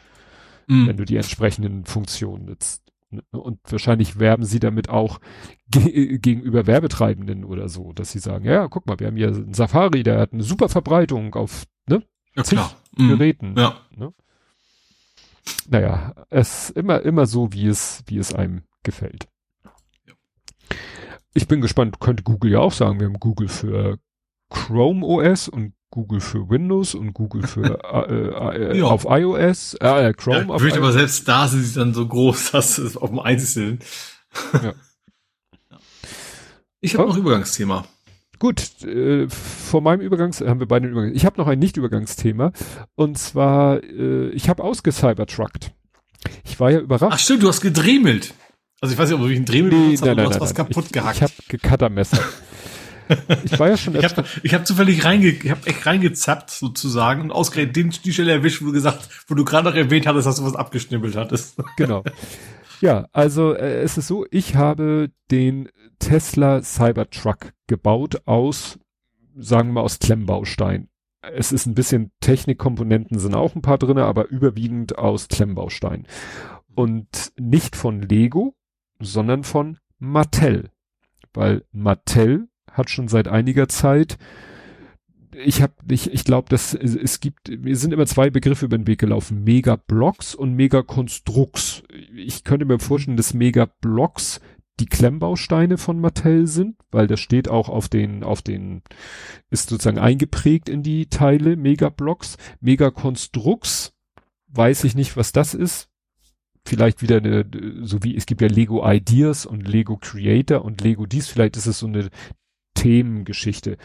Mhm. Wenn du die entsprechenden Funktionen nutzt. Ne? Und wahrscheinlich werben sie damit auch ge gegenüber Werbetreibenden oder so, dass sie sagen, ja, guck mal, wir haben hier einen Safari, der hat eine super Verbreitung auf ne, ja, klar. Mhm. Geräten. Ja. Ne? Naja, es immer, immer so, wie es, wie es einem gefällt. Ich bin gespannt, könnte Google ja auch sagen, wir haben Google für Chrome OS und Google für Windows und Google für äh, äh, ja. auf iOS, äh, Chrome ja, auf iOS. aber selbst da sind sie dann so groß, dass es auf dem Einzelnen. ja. Ich habe oh. noch Übergangsthema. Gut, äh, vor meinem Übergangs haben wir beide einen Übergangs. Ich habe noch ein Nicht-Übergangsthema und zwar äh, ich habe ausgecybertruckt. Ich war ja überrascht. Ach stimmt, du hast gedremelt. Also ich weiß nicht, ob ich ein Dremel nee, benutzt habe, du hast nein, was nein. kaputt ich, gehackt. Ich habe Gekattermesser. ich war ja schon. ich habe hab zufällig reinge, ich habe echt reingezappt sozusagen und ausgerechnet den, die Stelle erwischt, wo du gesagt, wo du gerade noch erwähnt hattest, dass du was abgeschnippelt hattest. genau. Ja, also äh, es ist so, ich habe den Tesla Cybertruck gebaut aus, sagen wir mal, aus Klemmbaustein. Es ist ein bisschen Technikkomponenten sind auch ein paar drinne, aber überwiegend aus Klemmbaustein. Und nicht von Lego, sondern von Mattel. Weil Mattel hat schon seit einiger Zeit ich habe ich, ich glaube, dass es, gibt, mir sind immer zwei Begriffe über den Weg gelaufen, Megablocks und Megakonstrukts. Ich könnte mir vorstellen, dass Megablocks die Klemmbausteine von Mattel sind, weil das steht auch auf den, auf den, ist sozusagen eingeprägt in die Teile, Megablocks. Megakonstrukts, weiß ich nicht, was das ist. Vielleicht wieder eine, so wie, es gibt ja Lego Ideas und Lego Creator und Lego dies, vielleicht ist es so eine Themengeschichte.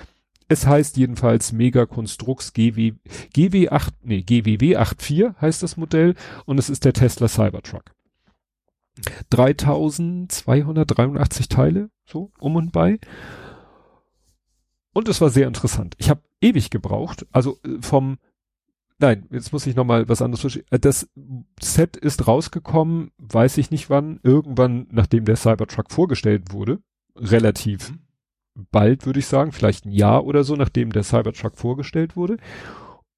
Es heißt jedenfalls Mega Constructs GW, GW8, nee, GWW 84 heißt das Modell und es ist der Tesla Cybertruck. 3283 Teile, so um und bei. Und es war sehr interessant. Ich habe ewig gebraucht, also äh, vom Nein, jetzt muss ich noch mal was anderes verstehen. Äh, das Set ist rausgekommen, weiß ich nicht wann, irgendwann nachdem der Cybertruck vorgestellt wurde, relativ mhm bald, würde ich sagen, vielleicht ein Jahr oder so, nachdem der Cybertruck vorgestellt wurde.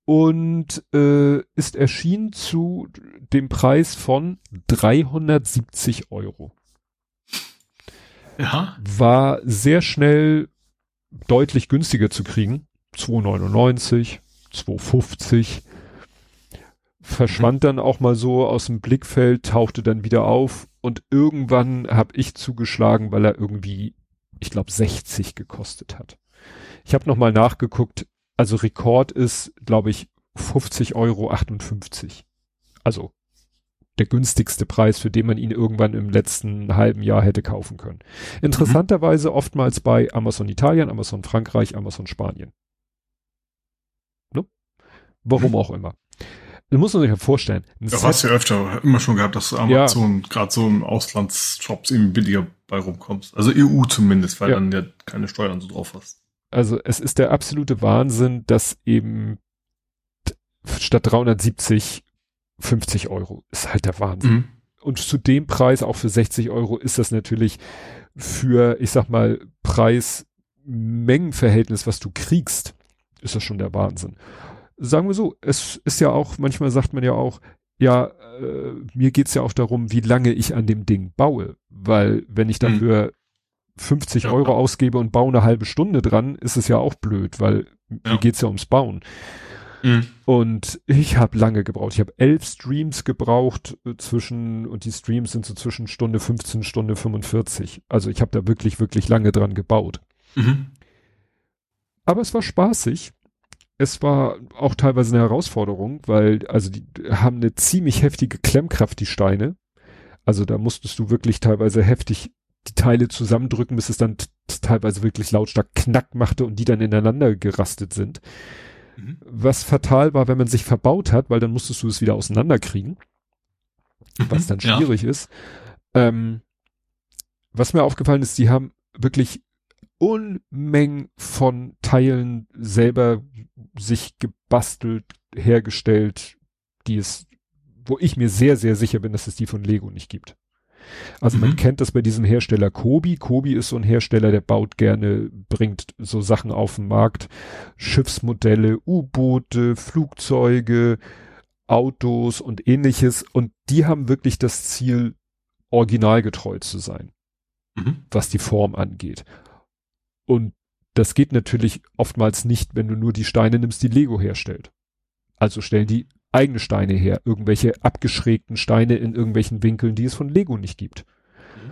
Und äh, ist erschienen zu dem Preis von 370 Euro. Ja. War sehr schnell deutlich günstiger zu kriegen. 2,99, 2,50. verschwand dann auch mal so aus dem Blickfeld, tauchte dann wieder auf und irgendwann habe ich zugeschlagen, weil er irgendwie, ich glaube, 60 gekostet hat. Ich habe nochmal nachgeguckt, also Rekord ist, glaube ich, 50 Euro 58. Also der günstigste Preis, für den man ihn irgendwann im letzten halben Jahr hätte kaufen können. Interessanterweise oftmals bei Amazon Italien, Amazon Frankreich, Amazon Spanien. Ne? Warum auch immer. Das muss man sich ja vorstellen. Das hast du ja öfter immer schon gehabt, dass du Amazon ja. gerade so im Auslandsshops eben billiger bei rumkommst. Also EU zumindest, weil ja. dann ja keine Steuern so drauf hast. Also es ist der absolute Wahnsinn, dass eben statt 370 50 Euro ist halt der Wahnsinn. Mhm. Und zu dem Preis, auch für 60 Euro, ist das natürlich für, ich sag mal, Preis-Mengen-Verhältnis, was du kriegst, ist das schon der Wahnsinn. Sagen wir so, es ist ja auch, manchmal sagt man ja auch, ja, äh, mir geht's ja auch darum, wie lange ich an dem Ding baue. Weil wenn ich dafür mhm. 50 ja. Euro ausgebe und baue eine halbe Stunde dran, ist es ja auch blöd, weil ja. mir geht's ja ums Bauen. Mhm. Und ich habe lange gebraucht. Ich habe elf Streams gebraucht äh, zwischen, und die Streams sind so zwischen Stunde 15, Stunde 45. Also ich habe da wirklich, wirklich lange dran gebaut. Mhm. Aber es war spaßig. Es war auch teilweise eine Herausforderung, weil, also die haben eine ziemlich heftige Klemmkraft, die Steine. Also da musstest du wirklich teilweise heftig die Teile zusammendrücken, bis es dann teilweise wirklich lautstark knack machte und die dann ineinander gerastet sind. Mhm. Was fatal war, wenn man sich verbaut hat, weil dann musstest du es wieder auseinanderkriegen. Mhm, was dann schwierig ja. ist. Ähm, was mir aufgefallen ist, die haben wirklich Unmengen von Teilen selber sich gebastelt, hergestellt, die es, wo ich mir sehr, sehr sicher bin, dass es die von Lego nicht gibt. Also mhm. man kennt das bei diesem Hersteller Kobi. Kobi ist so ein Hersteller, der baut gerne, bringt so Sachen auf den Markt. Schiffsmodelle, U-Boote, Flugzeuge, Autos und ähnliches. Und die haben wirklich das Ziel, originalgetreu zu sein, mhm. was die Form angeht. Und das geht natürlich oftmals nicht, wenn du nur die Steine nimmst, die Lego herstellt. Also stellen die eigene Steine her, irgendwelche abgeschrägten Steine in irgendwelchen Winkeln, die es von Lego nicht gibt. Mhm.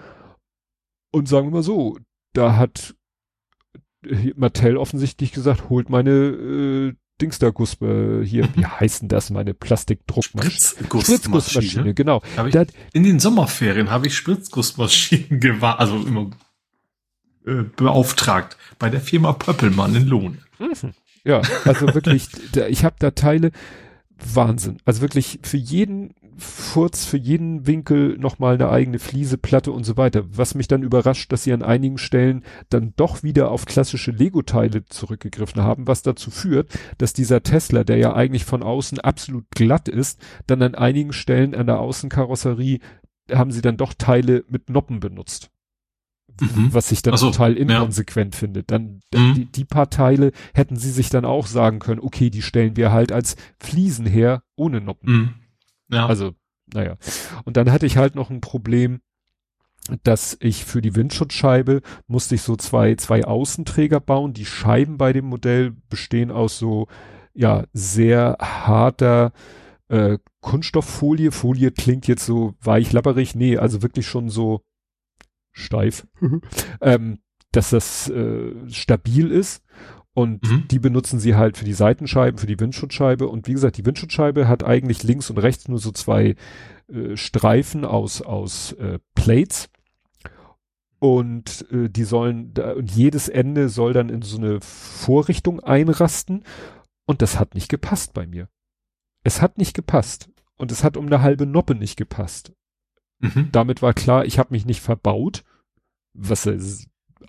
Und sagen wir mal so, da hat Mattel offensichtlich gesagt, holt meine äh, Dingster-Guspe hier, wie heißen das, meine Plastikdruckmaschine? Spritzgussmaschine, genau. Da, in den Sommerferien habe ich Spritzgussmaschinen gewahr, also immer äh, beauftragt bei der Firma Pöppelmann in Lohn. Mhm. Ja, also wirklich, da, ich habe da Teile, Wahnsinn. Also wirklich für jeden Furz, für jeden Winkel nochmal eine eigene Flieseplatte und so weiter. Was mich dann überrascht, dass sie an einigen Stellen dann doch wieder auf klassische Lego-Teile zurückgegriffen haben, was dazu führt, dass dieser Tesla, der ja eigentlich von außen absolut glatt ist, dann an einigen Stellen an der Außenkarosserie haben sie dann doch Teile mit Noppen benutzt mhm. was ich dann so, total inkonsequent ja. finde. Dann, mhm. die, die paar Teile hätten sie sich dann auch sagen können, okay, die stellen wir halt als Fliesen her, ohne Noppen. Mhm. Ja. Also, naja. Und dann hatte ich halt noch ein Problem, dass ich für die Windschutzscheibe musste ich so zwei, zwei Außenträger bauen. Die Scheiben bei dem Modell bestehen aus so, ja, sehr harter, äh, Kunststofffolie. Folie klingt jetzt so weich labberig. Nee, also wirklich schon so steif, ähm, dass das äh, stabil ist. Und mhm. die benutzen sie halt für die Seitenscheiben, für die Windschutzscheibe. Und wie gesagt, die Windschutzscheibe hat eigentlich links und rechts nur so zwei äh, Streifen aus, aus äh, Plates. Und äh, die sollen, da, und jedes Ende soll dann in so eine Vorrichtung einrasten. Und das hat nicht gepasst bei mir. Es hat nicht gepasst. Und es hat um eine halbe Noppe nicht gepasst. Mhm. Damit war klar, ich habe mich nicht verbaut, was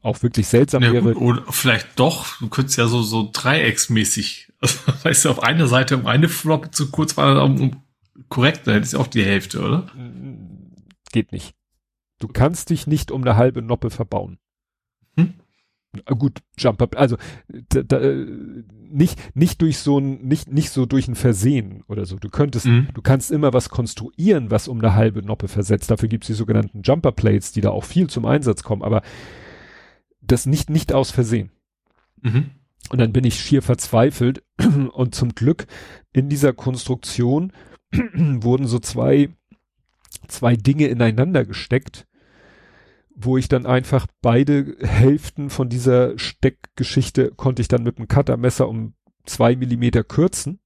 auch wirklich seltsam ja, wäre. Oder vielleicht doch, du könntest ja so, so dreiecksmäßig, also, weißt du, auf einer Seite um eine Floppe zu kurz war, um, um korrekt, dann hättest du auch die Hälfte, oder? Geht nicht. Du kannst dich nicht um eine halbe Noppe verbauen. Hm? Gut, Jumper, also da, da, nicht nicht durch so ein nicht nicht so durch ein Versehen oder so. Du könntest, mhm. du kannst immer was konstruieren, was um eine halbe Noppe versetzt. Dafür gibt's die sogenannten Jumper Plates, die da auch viel zum Einsatz kommen, aber das nicht nicht aus Versehen. Mhm. Und dann bin ich schier verzweifelt und zum Glück in dieser Konstruktion wurden so zwei, zwei Dinge ineinander gesteckt, wo ich dann einfach beide Hälften von dieser Steckgeschichte konnte ich dann mit dem Cuttermesser um zwei Millimeter kürzen,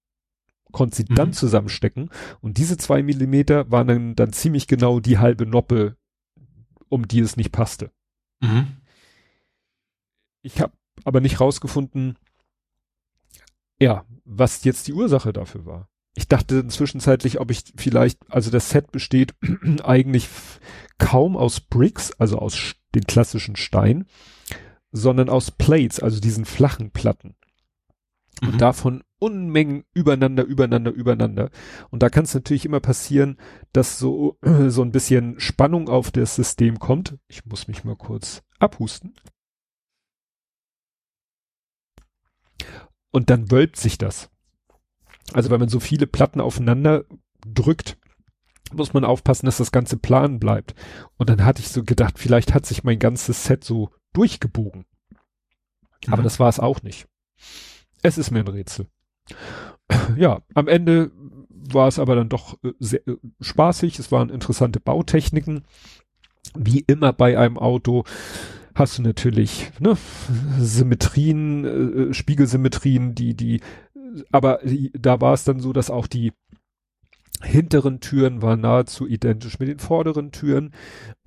konnte sie mhm. dann zusammenstecken und diese zwei Millimeter waren dann, dann ziemlich genau die halbe Noppe, um die es nicht passte. Mhm. Ich habe aber nicht rausgefunden, ja, was jetzt die Ursache dafür war. Ich dachte zwischenzeitlich, ob ich vielleicht, also das Set besteht eigentlich kaum aus Bricks, also aus den klassischen Stein, sondern aus Plates, also diesen flachen Platten. Mhm. Und davon Unmengen übereinander, übereinander, übereinander. Und da kann es natürlich immer passieren, dass so, so ein bisschen Spannung auf das System kommt. Ich muss mich mal kurz abhusten. Und dann wölbt sich das. Also wenn man so viele Platten aufeinander drückt, muss man aufpassen, dass das Ganze plan bleibt. Und dann hatte ich so gedacht, vielleicht hat sich mein ganzes Set so durchgebogen. Mhm. Aber das war es auch nicht. Es ist mir ein Rätsel. Ja, am Ende war es aber dann doch äh, sehr äh, spaßig. Es waren interessante Bautechniken. Wie immer bei einem Auto hast du natürlich ne, Symmetrien, äh, Spiegelsymmetrien, die, die, aber da war es dann so, dass auch die hinteren Türen waren nahezu identisch mit den vorderen Türen.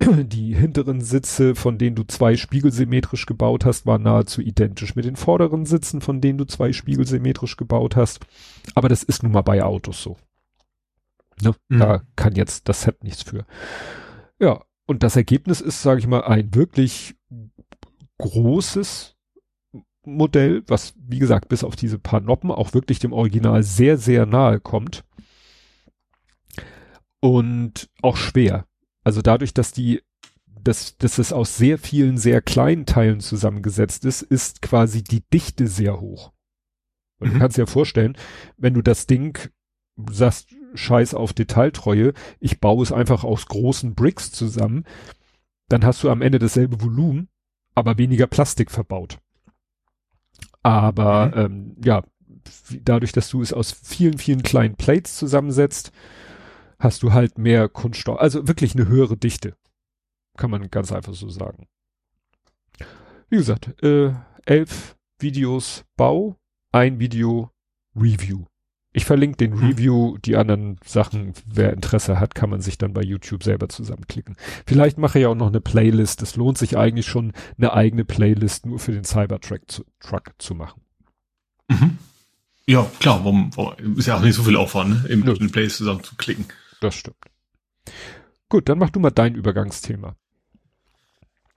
Die hinteren Sitze, von denen du zwei spiegelsymmetrisch gebaut hast, waren nahezu identisch mit den vorderen Sitzen, von denen du zwei spiegelsymmetrisch gebaut hast. Aber das ist nun mal bei Autos so. Ne? Mhm. Da kann jetzt das Set nichts für. Ja, und das Ergebnis ist, sage ich mal, ein wirklich großes Modell, was, wie gesagt, bis auf diese paar Noppen auch wirklich dem Original sehr, sehr nahe kommt. Und auch schwer. Also dadurch, dass die, dass, dass es aus sehr vielen, sehr kleinen Teilen zusammengesetzt ist, ist quasi die Dichte sehr hoch. Und mhm. du kannst dir vorstellen, wenn du das Ding sagst, scheiß auf Detailtreue, ich baue es einfach aus großen Bricks zusammen, dann hast du am Ende dasselbe Volumen, aber weniger Plastik verbaut. Aber mhm. ähm, ja, dadurch, dass du es aus vielen, vielen kleinen Plates zusammensetzt, hast du halt mehr Kunststoff, also wirklich eine höhere Dichte. Kann man ganz einfach so sagen. Wie gesagt, äh, elf Videos Bau, ein Video Review. Ich verlinke den hm. Review, die anderen Sachen, wer Interesse hat, kann man sich dann bei YouTube selber zusammenklicken. Vielleicht mache ich auch noch eine Playlist. Es lohnt sich eigentlich schon, eine eigene Playlist nur für den Cybertruck zu, Truck zu machen. Mhm. Ja, klar, warum, warum, ist ja auch nicht so viel Aufwand, ne? eben eine Playlist zusammen zu klicken. Das stimmt. Gut, dann mach du mal dein Übergangsthema.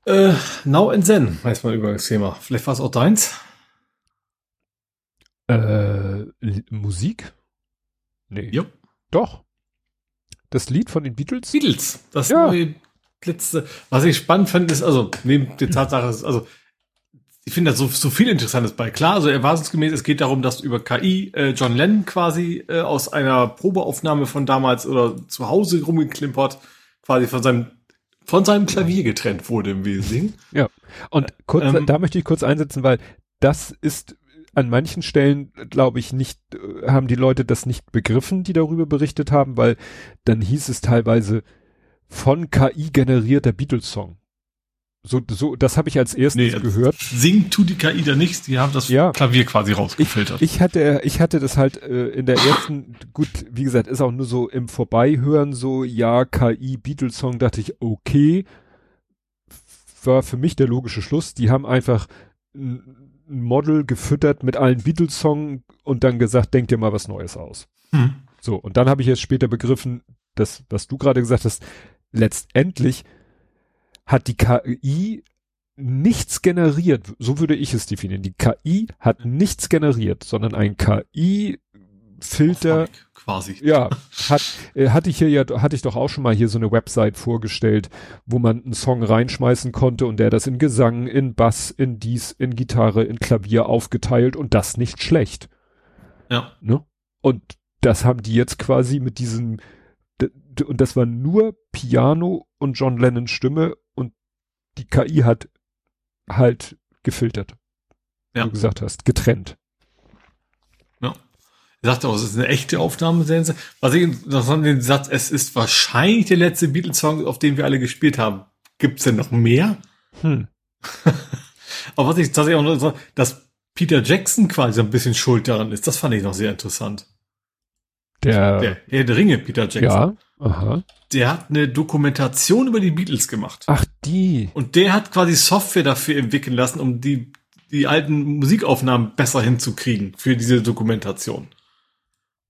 Äh, Now and Zen heißt mein Übergangsthema. Vielleicht war es auch deins? Äh, Musik? Nee. Ja. Doch. Das Lied von den Beatles? Beatles. Das ja. neue letzte. Was ich spannend fand, ist, also, neben der Tatsache, also, ich finde da so, so viel Interessantes bei. Klar, also erwartungsgemäß, es geht darum, dass über KI äh, John Lennon quasi äh, aus einer Probeaufnahme von damals oder zu Hause rumgeklimpert, quasi von seinem von seinem Klavier getrennt wurde im Wesentlichen. Ja. Und kurz, ähm, da möchte ich kurz einsetzen, weil das ist an manchen Stellen, glaube ich, nicht, äh, haben die Leute das nicht begriffen, die darüber berichtet haben, weil dann hieß es teilweise von KI generierter Beatles-Song. So, so, das habe ich als erstes nee, gehört. Singt tut die KI da nichts, die haben das ja, Klavier quasi rausgefiltert. Ich, ich hatte, ich hatte das halt äh, in der ersten, gut, wie gesagt, ist auch nur so im Vorbeihören so, ja, KI, Beatles-Song, dachte ich, okay, war für mich der logische Schluss. Die haben einfach ein Model gefüttert mit allen Beatles-Songs und dann gesagt, denk dir mal was Neues aus. Hm. So, und dann habe ich jetzt später begriffen, dass, was du gerade gesagt hast, letztendlich hat die KI nichts generiert, so würde ich es definieren. Die KI hat nichts generiert, sondern ein KI Filter quasi. Ja, hat äh, hatte ich hier ja hatte ich doch auch schon mal hier so eine Website vorgestellt, wo man einen Song reinschmeißen konnte und der das in Gesang, in Bass, in dies, in Gitarre, in Klavier aufgeteilt und das nicht schlecht. Ja. Ne? Und das haben die jetzt quasi mit diesem und das war nur Piano und John Lennons Stimme und die KI hat halt gefiltert. Ja. Wie du gesagt hast, getrennt. Er sagt auch, es ist eine echte Aufnahme. Was ich interessant den Satz, es ist wahrscheinlich der letzte Beatles-Song, auf den wir alle gespielt haben. Gibt's denn noch mehr? Hm. Aber was ich tatsächlich auch noch so, dass Peter Jackson quasi ein bisschen schuld daran ist, das fand ich noch sehr interessant. Der, der Herr der Ringe, Peter Jackson. Ja, aha. Der hat eine Dokumentation über die Beatles gemacht. Ach, die. Und der hat quasi Software dafür entwickeln lassen, um die, die alten Musikaufnahmen besser hinzukriegen für diese Dokumentation.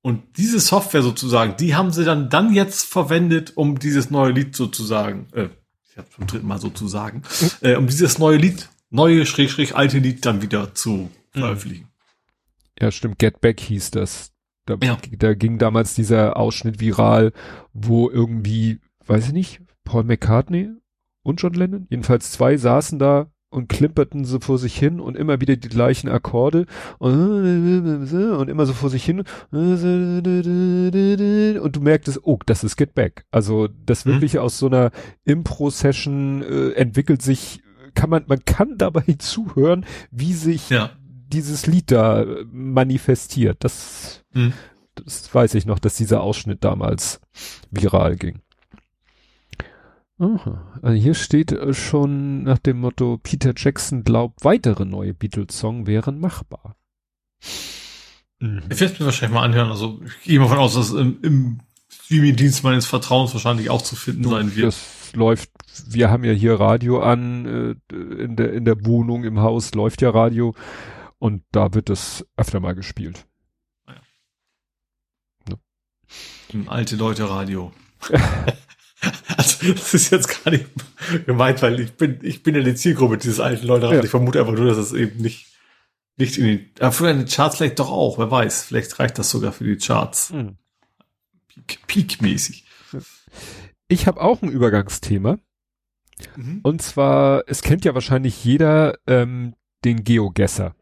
Und diese Software sozusagen, die haben sie dann, dann jetzt verwendet, um dieses neue Lied sozusagen, äh, ich habe zum dritten Mal sozusagen, äh, um dieses neue Lied, neue Schräg, Schräg, alte Lied dann wieder zu veröffentlichen. Ja, stimmt. Get Back hieß das. Da, Ja. da ging damals dieser Ausschnitt viral, wo irgendwie, weiß ich nicht, Paul McCartney und John Lennon, jedenfalls zwei saßen da und klimperten so vor sich hin und immer wieder die gleichen Akkorde und, immer so vor sich hin und du merktest, oh, das ist Get Back. Also das Mhm. wirklich aus so einer Impro-Session äh, entwickelt sich, kann man, man kann dabei zuhören, wie sich Ja. dieses Lied da äh, manifestiert. Das, Hm. das weiß ich noch, dass dieser Ausschnitt damals viral ging. Aha. Also hier steht äh, schon nach dem Motto, Peter Jackson glaubt, weitere neue Beatles-Song wären machbar. Mhm. Ich werde es mir wahrscheinlich mal anhören. Also ich gehe mal von aus, dass im, im Streaming-Dienst meines Vertrauens wahrscheinlich auch zu finden sein wird. Das läuft, wir haben ja hier Radio an, äh, in der, in der Wohnung, im Haus läuft ja Radio und da wird es öfter mal gespielt. Im alte Leute Radio. also das ist jetzt gar nicht gemeint, weil ich bin, ich bin ja die Zielgruppe dieses alten Leute. Ja. Ich vermute einfach nur, dass es eben nicht, nicht in die, aber für die Charts vielleicht doch auch, wer weiß. Vielleicht reicht das sogar für die Charts. Peak- Peak-mäßig. Ich habe auch ein Übergangsthema. Mhm. Und zwar, es kennt ja wahrscheinlich jeder ähm, den GeoGuessr.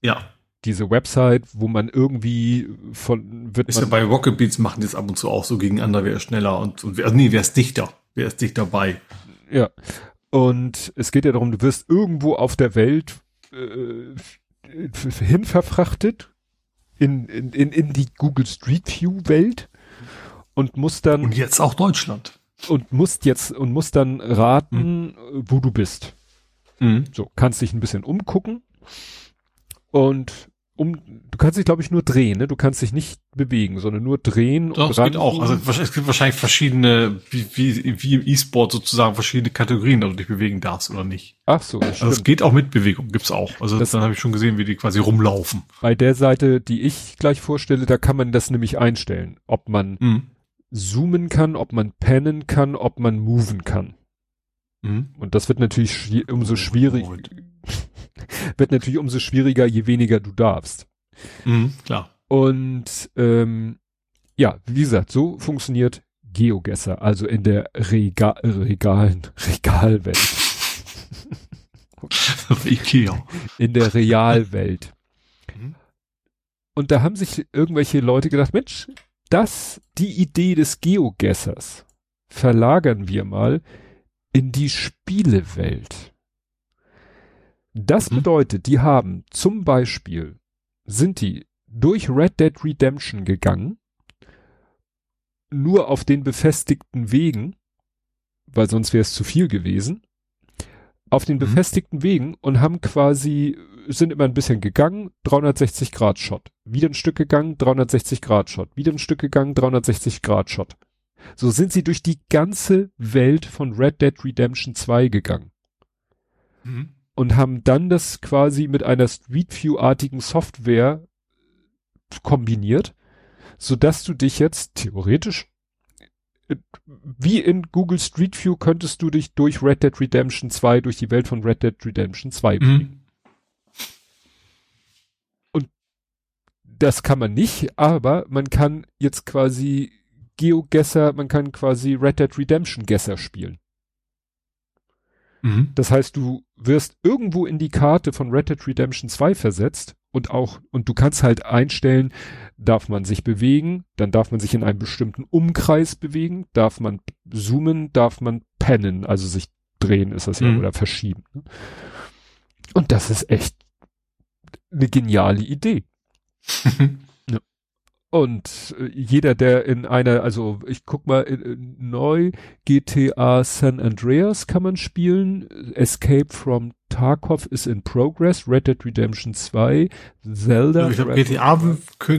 Ja. Diese Website, wo man irgendwie von wird Ist ja man, bei Rocket Beats machen die es ab und zu auch so gegeneinander, wer ist schneller und, und wer, also nee, wer ist dichter? Wer ist dichter bei? ja. Und es geht ja darum, du wirst irgendwo auf der Welt äh, hin verfrachtet in, in, in, in die Google Street View Welt und musst dann Und jetzt auch Deutschland. und musst jetzt und musst dann raten, äh, wo du bist. Mhm. So, kannst dich ein bisschen umgucken und um, du kannst dich glaube ich nur drehen, ne? Du kannst dich nicht bewegen, sondern nur drehen Doch, und es geht auch. Also es gibt wahrscheinlich verschiedene, wie, wie, wie im E-Sport sozusagen verschiedene Kategorien, ob du dich bewegen darfst oder nicht. ach so, das Also es geht auch mit Bewegung, gibt's auch. Also Das- dann habe ich schon gesehen, wie die quasi rumlaufen. Bei der Seite, die ich gleich vorstelle, da kann man das nämlich einstellen, ob man Mhm. zoomen kann, ob man pennen kann, ob man moven kann. Mhm. Und das wird natürlich schwi- umso schwierig, wird natürlich umso schwieriger, je weniger du darfst. Mhm, klar. Und ähm, ja, wie gesagt, so funktioniert GeoGuessr, also in der Rega Regalen, Regalwelt, Ikea. in der Realwelt. Mhm. Und da haben sich irgendwelche Leute gedacht, Mensch, das, die Idee des GeoGuessers verlagern wir mal in die Spielewelt. Das Mhm. bedeutet, die haben zum Beispiel, sind die durch Red Dead Redemption gegangen, nur auf den befestigten Wegen, weil sonst wäre es zu viel gewesen, auf den Mhm. befestigten Wegen und haben quasi, sind immer ein bisschen gegangen, 360 Grad Shot. Wieder ein Stück gegangen, 360 Grad Shot. Wieder ein Stück gegangen, 360 Grad Shot. So sind sie durch die ganze Welt von Red Dead Redemption 2 gegangen Mhm. und haben dann das quasi mit einer Street View-artigen Software kombiniert, so dass du dich jetzt theoretisch wie in Google Street View könntest du dich durch Red Dead Redemption 2 durch die Welt von Red Dead Redemption 2 bewegen. Mhm. Das kann man nicht, aber man kann jetzt quasi GeoGuessr, man kann quasi Red Dead Redemption Guesser spielen. Mhm. Das heißt, du wirst irgendwo in die Karte von Red Dead Redemption 2 versetzt und auch, und du kannst halt einstellen, darf man sich bewegen, dann darf man sich in einem bestimmten Umkreis bewegen, darf man zoomen, darf man pennen, also sich drehen ist das ja, Mhm. oder verschieben. ne? Und das ist echt eine geniale Idee. Und äh, jeder, der in einer, also ich guck mal, in, in neu GTA San Andreas kann man spielen, Escape from Tarkov ist in progress, Red Dead Redemption 2, Zelda. Ich glaube, GTA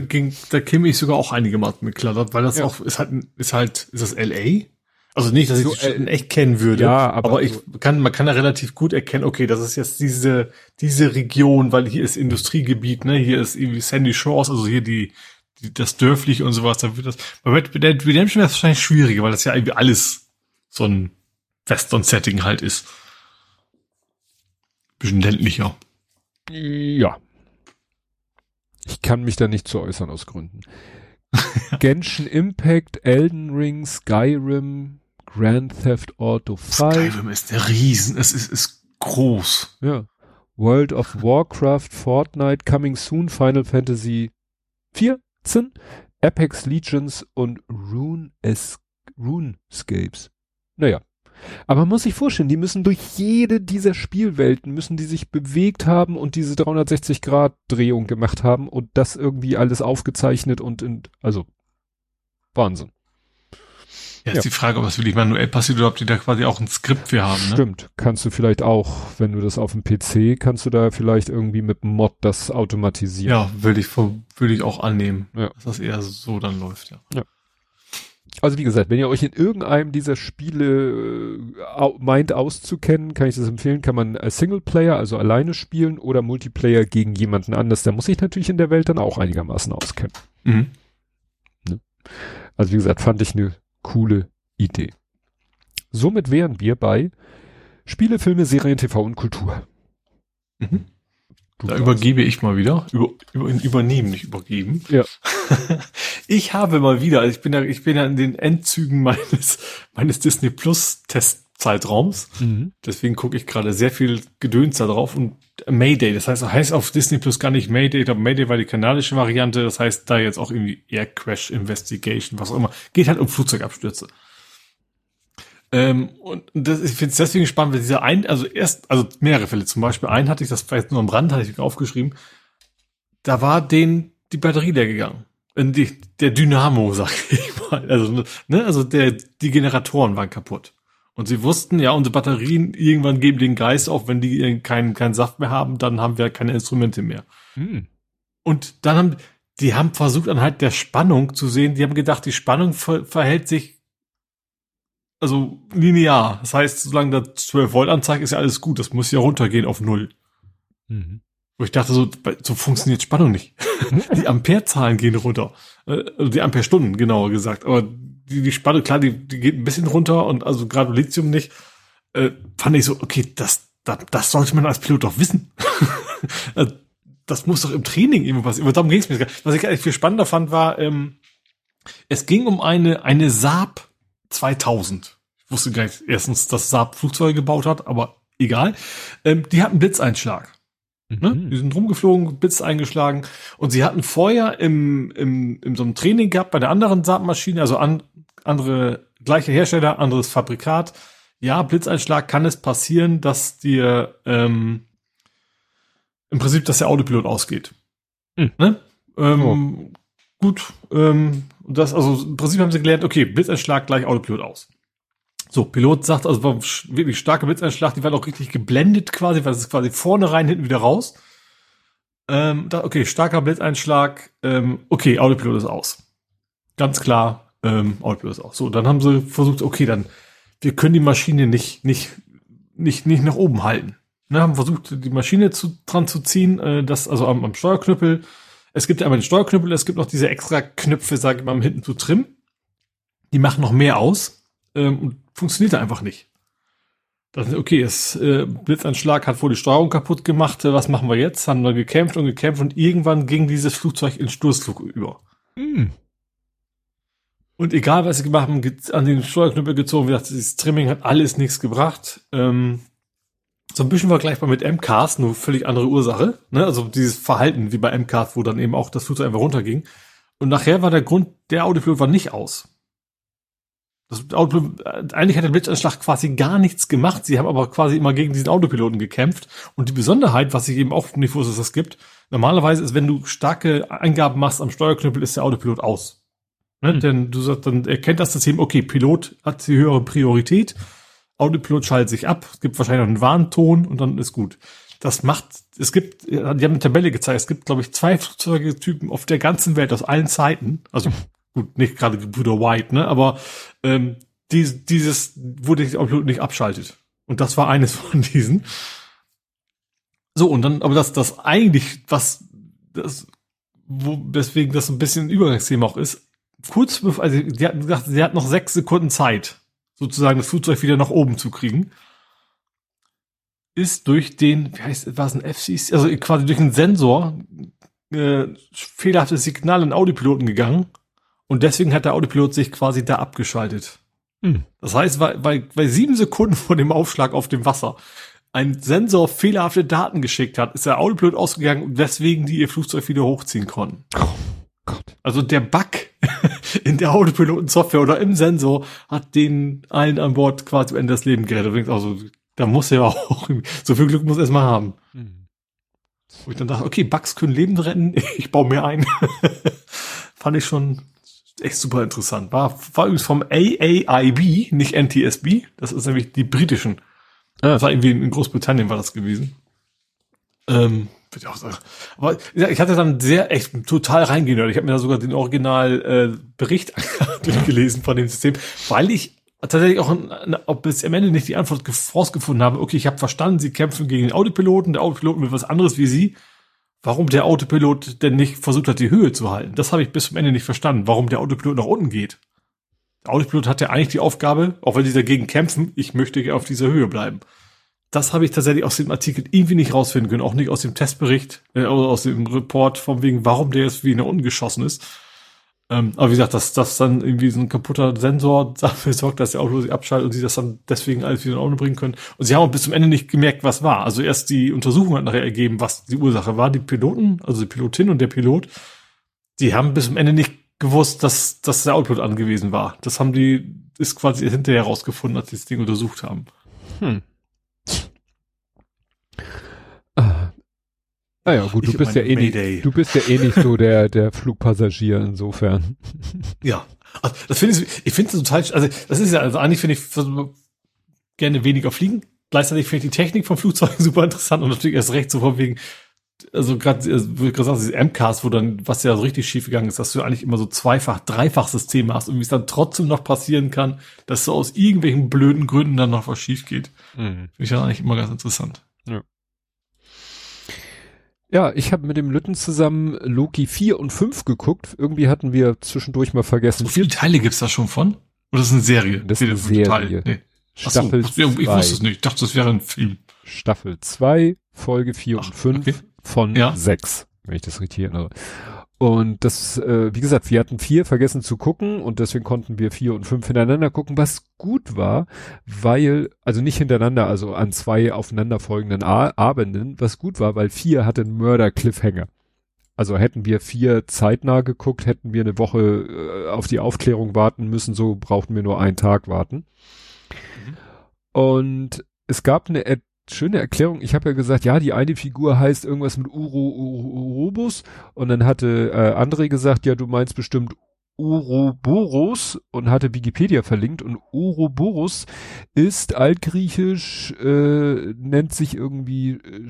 ging, da käme ich sogar auch einige Mal mit klar, weil das ja. auch ist halt, ist halt, ist das LA? Also nicht, dass so, ich das in echt kennen würde, ja, aber, aber ich kann, man kann ja relativ gut erkennen, okay, das ist jetzt diese, diese Region, weil hier ist Industriegebiet, ne, hier ist irgendwie Sandy Shores, also hier die, die das dörfliche und sowas, dann wird das, bei Red Dead Redemption wäre es wahrscheinlich schwieriger, weil das ja irgendwie alles so ein Western-Setting halt ist. Bisschen ländlicher. Ja. Ich kann mich da nicht zu äußern aus Gründen. Genshin Impact, Elden Ring, Skyrim, Grand Theft Auto 5. Skyrim ist der Riesen, es ist, ist groß. Ja. World of Warcraft, Fortnite, Coming Soon, Final Fantasy 14, Apex Legends und Rune es RuneScapes. Naja. Aber man muss sich vorstellen, die müssen durch jede dieser Spielwelten müssen die sich bewegt haben und diese 360 Grad Drehung gemacht haben und das irgendwie alles aufgezeichnet und in, also Wahnsinn. Ja, ist die Frage, ob das wirklich manuell passiert oder ob die da quasi auch ein Skript für haben. Ne? Stimmt, kannst du vielleicht auch, wenn du das auf dem PC, kannst du da vielleicht irgendwie mit Mod das automatisieren. Ja, würde ich, würde ich auch annehmen, ja. dass das eher so dann läuft, ja. ja. Also wie gesagt, wenn ihr euch in irgendeinem dieser Spiele äh, meint auszukennen, kann ich das empfehlen, kann man Singleplayer, also alleine spielen oder Multiplayer gegen jemanden anders. Der muss sich natürlich in der Welt dann auch einigermaßen auskennen. Mhm. Ne? Also wie gesagt, fand ich eine coole Idee. Somit wären wir bei Spiele, Filme, Serien, TV und Kultur. Mhm. Da übergebe ich mal wieder. Über, über, übernehmen, nicht übergeben. Ja. ich habe mal wieder, also ich bin ja, ich bin ja in den Endzügen meines, meines Disney Plus Testzeitraums. Mhm. Deswegen gucke ich gerade sehr viel Gedöns da drauf und Mayday, das heißt, heißt auf Disney Plus gar nicht Mayday, ich glaube Mayday war die kanadische Variante, das heißt da jetzt auch irgendwie Air Crash Investigation, was auch immer. Geht halt um Flugzeugabstürze. Ähm, und das, ich finde es deswegen spannend, weil dieser ein, also erst, also mehrere Fälle, zum Beispiel einen hatte ich, das vielleicht nur am Rand, hatte ich aufgeschrieben, da war denen die Batterie leer gegangen. Die, der Dynamo, sag ich mal. Also, ne, also der, die Generatoren waren kaputt. Und sie wussten, ja, unsere Batterien irgendwann geben den Geist auf, wenn die keinen keinen Saft mehr haben, dann haben wir keine Instrumente mehr. Hm. Und dann haben, die haben versucht anhand der Spannung zu sehen, die haben gedacht, die Spannung ver verhält sich also linear. Das heißt, solange da 12 Volt anzeigt, ist ja alles gut. Das muss ja runtergehen auf Null. Mhm. Wo ich dachte, so, so funktioniert Spannung nicht. die Amperezahlen gehen runter. Äh, also die Amperestunden, genauer gesagt. Aber die, die Spannung, klar, die, die geht ein bisschen runter und also gerade Lithium nicht. Äh, fand ich so, okay, das, das, das sollte man als Pilot doch wissen. Äh, das muss doch im Training irgendwo passieren. Darum ging es mir. Was ich eigentlich viel spannender fand, war, ähm, es ging um eine, eine Saab 2000. Ich wusste gar nicht erstens, dass Saab Flugzeuge gebaut hat, aber egal. Ähm, die hatten Blitzeinschlag. Ne? Mhm. Die sind rumgeflogen, Blitz eingeschlagen. Und sie hatten vorher im, im, in so einem Training gehabt bei der anderen Saab-Maschine, also an, andere, gleiche Hersteller, anderes Fabrikat. Ja, Blitzeinschlag kann es passieren, dass dir ähm, im Prinzip, dass der Autopilot ausgeht. Mhm. Ne? Ähm, oh. Gut, ähm, das, also im Prinzip haben sie gelernt, okay, Blitzeinschlag gleich Autopilot aus. So, Pilot sagt, also war wirklich starker Blitzeinschlag, die waren auch richtig geblendet quasi, weil es ist quasi vorne rein, hinten wieder raus. Ähm, da, okay, starker Blitzeinschlag, ähm, okay, Autopilot ist aus. Ganz klar, ähm, Autopilot ist aus. So, dann haben sie versucht, okay, dann, wir können die Maschine nicht, nicht, nicht, nicht nach oben halten. Ne, haben versucht, die Maschine zu, dran zu ziehen, äh, das, also am, am Steuerknüppel. Es gibt ja einmal den Steuerknüppel, es gibt noch diese extra Knöpfe, sag ich mal, hinten zu trimmen. Die machen noch mehr aus. Ähm, und funktionierte einfach nicht. Das, okay, es äh, Blitzanschlag hat wohl die Steuerung kaputt gemacht. Äh, was machen wir jetzt? Haben wir gekämpft und gekämpft und irgendwann ging dieses Flugzeug in Sturzflug über. Mm. Und egal, was sie gemacht haben, an den Steuerknüppel gezogen, wie gesagt, dieses Trimming hat alles nichts gebracht. Ähm, so ein bisschen vergleichbar mit MCAS, nur völlig andere Ursache. Ne? Also dieses Verhalten wie bei MCAS, wo dann eben auch das Flugzeug einfach runterging. Und nachher war der Grund, der Autopilot war nicht aus. Das Auto, eigentlich hat der Blitzanschlag quasi gar nichts gemacht. Sie haben aber quasi immer gegen diesen Autopiloten gekämpft. Und die Besonderheit, was ich eben auch nicht wusste, dass es gibt, normalerweise ist, wenn du starke Eingaben machst am Steuerknüppel, ist der Autopilot aus. Ne? Hm. Denn du sagst, dann erkennt das System, okay, Pilot hat die höhere Priorität, Autopilot schaltet sich ab, es gibt wahrscheinlich noch einen Warnton und dann ist gut. Das macht, es gibt, die haben eine Tabelle gezeigt, es gibt, glaube ich, zwei Flugzeugetypen auf der ganzen Welt aus allen Zeiten. Also gut, nicht gerade Bruder White, ne? Aber ähm, die, dieses, wo der Autopilot nicht abschaltet. Und das war eines von diesen. So, und dann, aber das, das eigentlich, was, das, wo, deswegen das ein bisschen ein Übergangsthema auch ist, kurz bevor, also, die hatten gesagt, sie hat noch sechs Sekunden Zeit, sozusagen das Flugzeug wieder nach oben zu kriegen ist durch den, wie heißt, war es ein FCC, also quasi durch einen Sensor äh, fehlerhaftes Signal in Autopiloten gegangen und deswegen hat der Autopilot sich quasi da abgeschaltet. Hm. Das heißt, weil, weil, weil sieben Sekunden vor dem Aufschlag auf dem Wasser ein Sensor fehlerhafte Daten geschickt hat, ist der Autopilot ausgegangen, weswegen die ihr Flugzeug wieder hochziehen konnten. Oh Gott. Also der Bug in der Autopiloten-Software oder im Sensor hat den allen an Bord quasi am Ende das Leben gerettet. Also da muss er auch, so viel Glück muss er erstmal haben. Mhm. Wo ich dann dachte, okay, Bugs können Leben retten, ich baue mir ein. Fand ich schon echt super interessant. War, war übrigens vom AAIB, nicht NTSB. Das ist nämlich die britischen. Ah. Das war irgendwie in Großbritannien war das gewesen. Ähm, würde ich auch sagen. Aber ich hatte dann sehr echt total reingehört. Ich habe mir da sogar den Original äh, durchgelesen von dem System, weil ich tatsächlich auch, ob bis am Ende nicht die Antwort rausgefunden habe, okay, ich habe verstanden, sie kämpfen gegen den Autopiloten, der Autopilot will was anderes wie sie. Warum der Autopilot denn nicht versucht hat, die Höhe zu halten? Das habe ich bis zum Ende nicht verstanden, warum der Autopilot nach unten geht. Der Autopilot hat ja eigentlich die Aufgabe, auch wenn sie dagegen kämpfen, ich möchte auf dieser Höhe bleiben. Das habe ich tatsächlich aus dem Artikel irgendwie nicht rausfinden können, auch nicht aus dem Testbericht, äh, aus dem Report, von wegen, warum der jetzt wie nach unten geschossen ist. Ähm, aber wie gesagt, dass das dann irgendwie so ein kaputter Sensor dafür sorgt, dass der Auto sich abschaltet und sie das dann deswegen alles wieder in Ordnung bringen können. Und sie haben auch bis zum Ende nicht gemerkt, was war. Also erst die Untersuchung hat nachher ergeben, was die Ursache war. Die Piloten, also die Pilotin und der Pilot, die haben bis zum Ende nicht gewusst, dass, dass der Output angewiesen war. Das haben die, ist quasi hinterher rausgefunden, als sie das Ding untersucht haben. Hm. Naja, gut, du bist ja eh nicht, du bist ja eh nicht so der, der Flugpassagier insofern. Ja. Also, das finde ich, ich finde es total, also, das ist ja, also eigentlich finde ich gerne weniger fliegen. Gleichzeitig finde ich die Technik vom Flugzeug super interessant und natürlich erst recht so von wegen, also gerade, also, wie gesagt, dieses MCAS, wo dann, was ja so richtig schief gegangen ist, dass du eigentlich immer so zweifach, dreifach Systeme hast und wie es dann trotzdem noch passieren kann, dass so aus irgendwelchen blöden Gründen dann noch was schief geht. Mhm. Finde ich ja eigentlich immer ganz interessant. Ja. Ich habe mit dem Lütten zusammen Loki 4 und 5 geguckt. Irgendwie hatten wir zwischendurch mal vergessen. So viele Teile gibt's da schon von? Oder ist das eine Serie? Das ist eine Serie. Nee. Staffel so, ich wusste es nicht. Ich dachte, das wäre ein Film. Staffel 2, Folge 4 und 5 okay. von ja. 6, wenn ich das richtig erinnere. Und das, äh, wie gesagt, wir hatten vier vergessen zu gucken und deswegen konnten wir vier und fünf hintereinander gucken, was gut war, weil, also nicht hintereinander, also an zwei aufeinanderfolgenden A Abenden, was gut war, weil vier hatte einen Mörder-Cliffhanger. Also hätten wir vier zeitnah geguckt, hätten wir eine Woche äh, auf die Aufklärung warten müssen, so brauchten wir nur einen Tag warten. Mhm. Und es gab eine schöne Erklärung. Ich habe ja gesagt, ja, die eine Figur heißt irgendwas mit Uro Urobus und dann hatte äh, André gesagt, ja, du meinst bestimmt Uroboros und hatte Wikipedia verlinkt und Uroboros ist altgriechisch, äh, nennt sich irgendwie äh,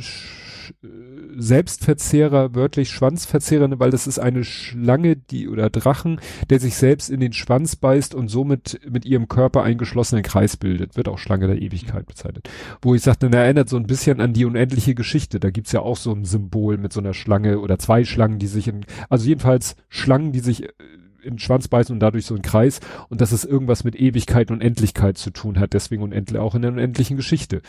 Selbstverzehrer, wörtlich Schwanzverzehrer, weil das ist eine Schlange, die oder Drachen, der sich selbst in den Schwanz beißt und somit mit ihrem Körper einen geschlossenen Kreis bildet. Wird auch Schlange der Ewigkeit bezeichnet. Wo ich sagte, na, erinnert so ein bisschen an die unendliche Geschichte. Da gibt's ja auch so ein Symbol mit so einer Schlange oder zwei Schlangen, die sich in, also jedenfalls Schlangen, die sich äh, in den Schwanz beißen und dadurch so ein Kreis und dass es irgendwas mit Ewigkeit und Endlichkeit zu tun hat, deswegen unendlich auch in der unendlichen Geschichte.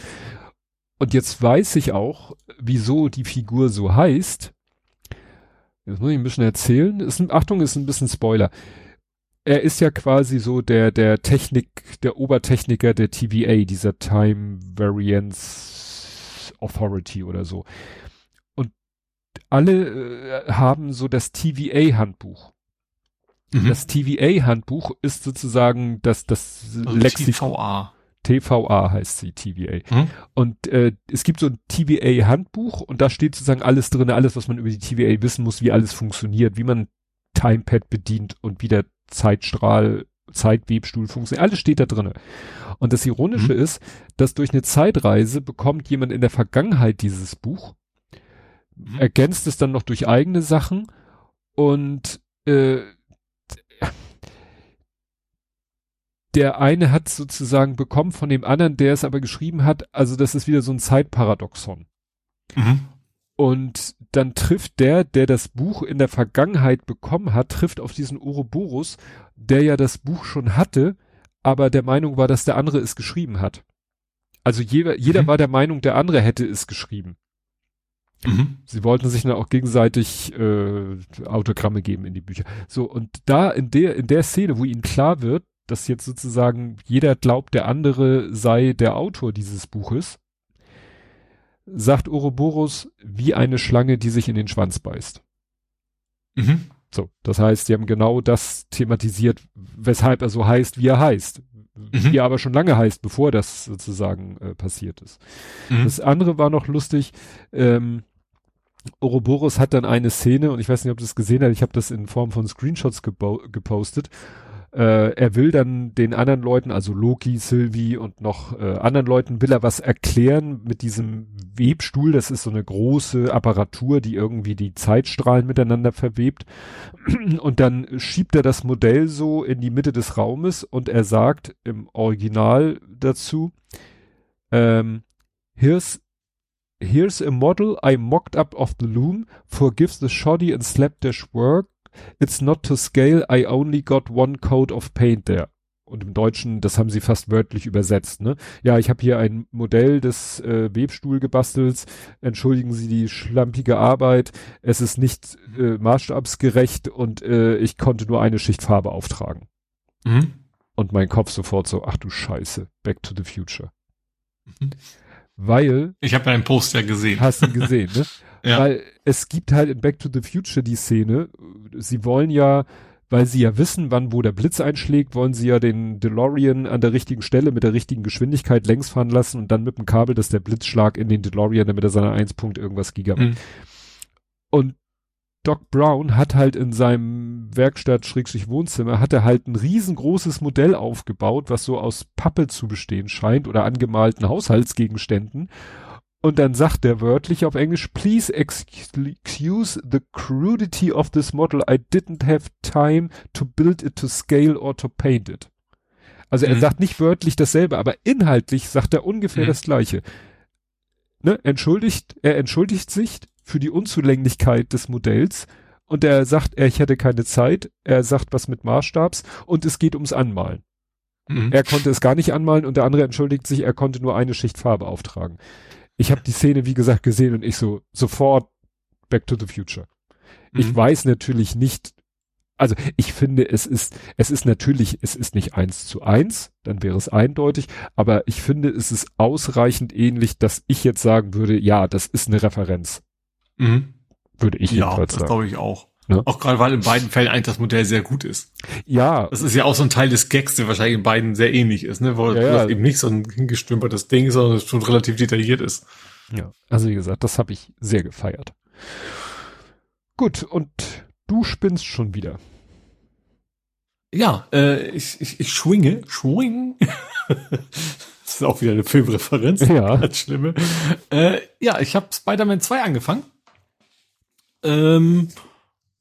Und jetzt weiß ich auch, wieso die Figur so heißt. Jetzt muss ich ein bisschen erzählen. Ist Achtung, ist ein bisschen Spoiler. Er ist ja quasi so der, der Technik, der Obertechniker der TVA, dieser Time Variance Authority oder so. Und alle äh, haben so das TVA-Handbuch. Mhm. Das TVA-Handbuch ist sozusagen das, das also Lexikon. TVA. TVA heißt sie, TVA. Mhm. Und äh, es gibt so ein TVA-Handbuch und da steht sozusagen alles drin, alles, was man über die TVA wissen muss, wie alles funktioniert, wie man Timepad bedient und wie der Zeitstrahl, Zeitwebstuhl funktioniert. Alles steht da drin. Und das Ironische mhm. ist, dass durch eine Zeitreise bekommt jemand in der Vergangenheit dieses Buch, mhm. ergänzt es dann noch durch eigene Sachen und äh, der eine hat sozusagen bekommen von dem anderen, der es aber geschrieben hat, also das ist wieder so ein Zeitparadoxon. Mhm. Und dann trifft der, der das Buch in der Vergangenheit bekommen hat, trifft auf diesen Ouroboros, der ja das Buch schon hatte, aber der Meinung war, dass der andere es geschrieben hat. Also jeder, jeder mhm. war der Meinung, der andere hätte es geschrieben. Mhm. Sie wollten sich dann auch gegenseitig äh, Autogramme geben in die Bücher. So, und da in der, in der Szene, wo ihnen klar wird, dass jetzt sozusagen jeder glaubt, der andere sei der Autor dieses Buches, sagt Ouroboros wie eine Schlange, die sich in den Schwanz beißt. Mhm. So, das heißt, sie haben genau das thematisiert, weshalb er so heißt, wie er heißt. Mhm. Wie er aber schon lange heißt, bevor das sozusagen äh, passiert ist. Mhm. Das andere war noch lustig, ähm, Ouroboros hat dann eine Szene, und ich weiß nicht, ob du das gesehen hast, ich habe das in Form von Screenshots gepostet, äh, er will dann den anderen Leuten, also Loki, Sylvie und noch äh, anderen Leuten, will er was erklären mit diesem Webstuhl. Das ist so eine große Apparatur, die irgendwie die Zeitstrahlen miteinander verwebt. Und dann schiebt er das Modell so in die Mitte des Raumes und er sagt im Original dazu, ähm, here's Here's a model I mocked up of the loom, forgives the shoddy and slapdash work, It's not to scale, I only got one coat of paint there. Und im Deutschen, das haben sie fast wörtlich übersetzt, ne? Ja, ich habe hier ein Modell des äh, Webstuhlgebastels. Entschuldigen Sie die schlampige Arbeit. Es ist nicht äh, maßstabsgerecht und äh, ich konnte nur eine Schicht Farbe auftragen. Mhm. Und mein Kopf sofort so, ach du Scheiße, Back to the Future. Mhm. Weil. Ich habe einen Poster gesehen. Hast du gesehen, ne? Ja. Weil es gibt halt in Back to the Future die Szene, sie wollen ja, weil sie ja wissen, wann wo der Blitz einschlägt, wollen sie ja den DeLorean an der richtigen Stelle mit der richtigen Geschwindigkeit längs fahren lassen und dann mit dem Kabel, dass der Blitzschlag in den DeLorean, damit er seine 1 Punkt irgendwas Gigabyte. Mhm. Und Doc Brown hat halt in seinem Werkstatt-Wohnzimmer, hat er halt ein riesengroßes Modell aufgebaut, was so aus Pappe zu bestehen scheint oder angemalten Haushaltsgegenständen. Und dann sagt er wörtlich auf Englisch, please excuse the crudity of this model. I didn't have time to build it to scale or to paint it. Also er mhm. sagt nicht wörtlich dasselbe, aber inhaltlich sagt er ungefähr mhm. das Gleiche. Ne? Entschuldigt, er entschuldigt sich für die Unzulänglichkeit des Modells und er sagt, er, ich hätte keine Zeit. Er sagt was mit Maßstabs und es geht ums Anmalen. Mhm. Er konnte es gar nicht anmalen und der andere entschuldigt sich, er konnte nur eine Schicht Farbe auftragen ich habe die Szene, wie gesagt, gesehen und ich so sofort Back to the Future. Mhm. Ich weiß natürlich nicht, also ich finde, es ist, es ist natürlich, es ist nicht eins zu eins, dann wäre es eindeutig, aber ich finde, es ist ausreichend ähnlich, dass ich jetzt sagen würde, ja, das ist eine Referenz. Mhm. Würde ich ja, jedenfalls sagen. Ja, das glaube ich auch. Ne? Auch gerade, weil in beiden Fällen eigentlich das Modell sehr gut ist. Ja. Das ist ja auch so ein Teil des Gags, der wahrscheinlich in beiden sehr ähnlich ist, ne? Weil ja, ja. eben nicht so ein hingestümpertes Ding, sondern es schon relativ detailliert ist. Ja, also wie gesagt, das habe ich sehr gefeiert. Gut, und du spinnst schon wieder. Ja, äh, ich, ich, ich schwinge, schwing. das ist auch wieder eine Filmreferenz. Ja. Ganz schlimme. Äh, ja, ich habe Spider-Man 2 angefangen. Ähm,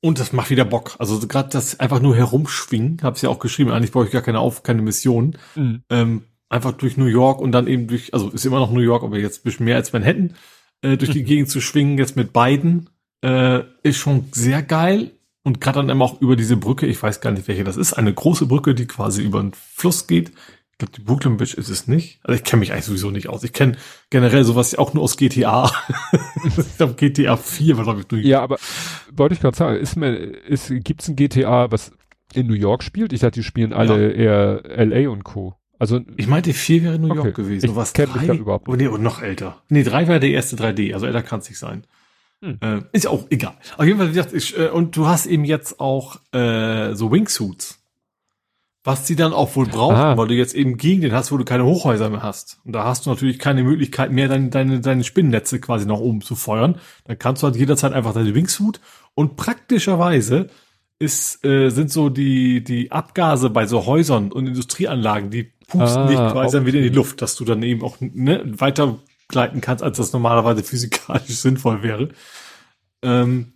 und das macht wieder Bock. Also gerade das einfach nur herumschwingen, habe ich ja auch geschrieben. Eigentlich brauche ich gar keine auf, keine Mission. Mhm. Ähm, einfach durch New York und dann eben durch, also ist immer noch New York, aber jetzt ein bisschen mehr als Manhattan, äh, durch die Gegend zu schwingen, jetzt mit beiden, äh, ist schon sehr geil. Und gerade dann eben auch über diese Brücke, ich weiß gar nicht, welche das ist, eine große Brücke, die quasi über einen Fluss geht. Ich glaube, die Brooklyn Bridge ist es nicht. Also ich kenne mich eigentlich sowieso nicht aus. Ich kenne generell sowas auch nur aus GTA. ich glaube, GTA 4 war, glaube ich, durch. Ja, aber wollte ich gerade sagen, ist mir, ist, gibt's ein GTA, was in New York spielt? Ich dachte, die spielen alle ja. eher LA und Co. Also ich meinte, 4 wäre New York okay. gewesen. Ich was kenne mich da überhaupt nicht. Oh, nee, und noch älter. Nee, 3 war der erste 3D, also älter kann es nicht sein. Hm. Äh, ist auch egal. Auf jeden Fall, wie gesagt, ich, äh, und du hast eben jetzt auch äh, so Wingsuits was sie dann auch wohl brauchen, Ah. weil du jetzt eben Gegenden hast, wo du keine Hochhäuser mehr hast. Und da hast du natürlich keine Möglichkeit mehr, deine, deine, deine Spinnennetze quasi nach oben zu feuern. Dann kannst du halt jederzeit einfach deine Wingsuit und praktischerweise ist, äh, sind so die, die Abgase bei so Häusern und Industrieanlagen, die pusten Ah, dich quasi dann wieder in die. Luft, dass du dann eben auch ne, weiter gleiten kannst, als das normalerweise physikalisch sinnvoll wäre. Ähm,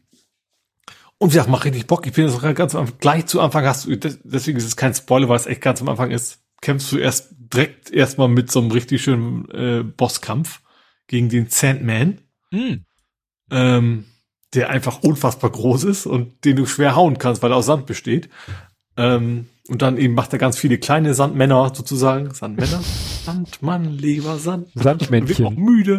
und gesagt, mach richtig Bock. Ich bin jetzt ganz am gleich zu Anfang hast du, des- deswegen ist es kein Spoiler, weil es echt ganz am Anfang ist, kämpfst du erst direkt erstmal mit so einem richtig schönen äh, Bosskampf gegen den Sandman, Hm. ähm, der einfach unfassbar groß ist und den du schwer hauen kannst, weil er aus Sand besteht. Ähm, und dann eben macht er ganz viele kleine Sandmänner sozusagen. Sandmänner? Sandmann, lieber Sand. Sandmännchen. Wird auch müde.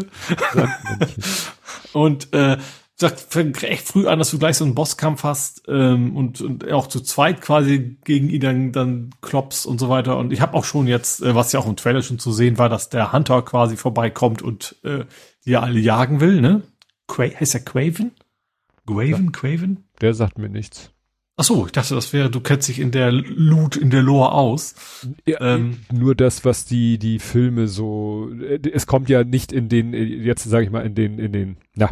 Und äh, sagt, fängt echt früh an, dass du gleich so einen Bosskampf hast ähm, und, und auch zu zweit quasi gegen ihn dann, dann klopfst und so weiter. Und ich habe auch schon jetzt, äh, was ja auch im Trailer schon zu sehen war, dass der Hunter quasi vorbeikommt und äh, die ja alle jagen will, ne? Qua heißt er Quaven? Quaven, Quaven? Der sagt mir nichts. Ach so, ich dachte, das wäre, du kennst dich in der Loot, in der Lore aus. Ja, Ähm, nur das, was die die Filme so, äh, es kommt ja nicht in den, äh, jetzt sage ich mal in den in den, na,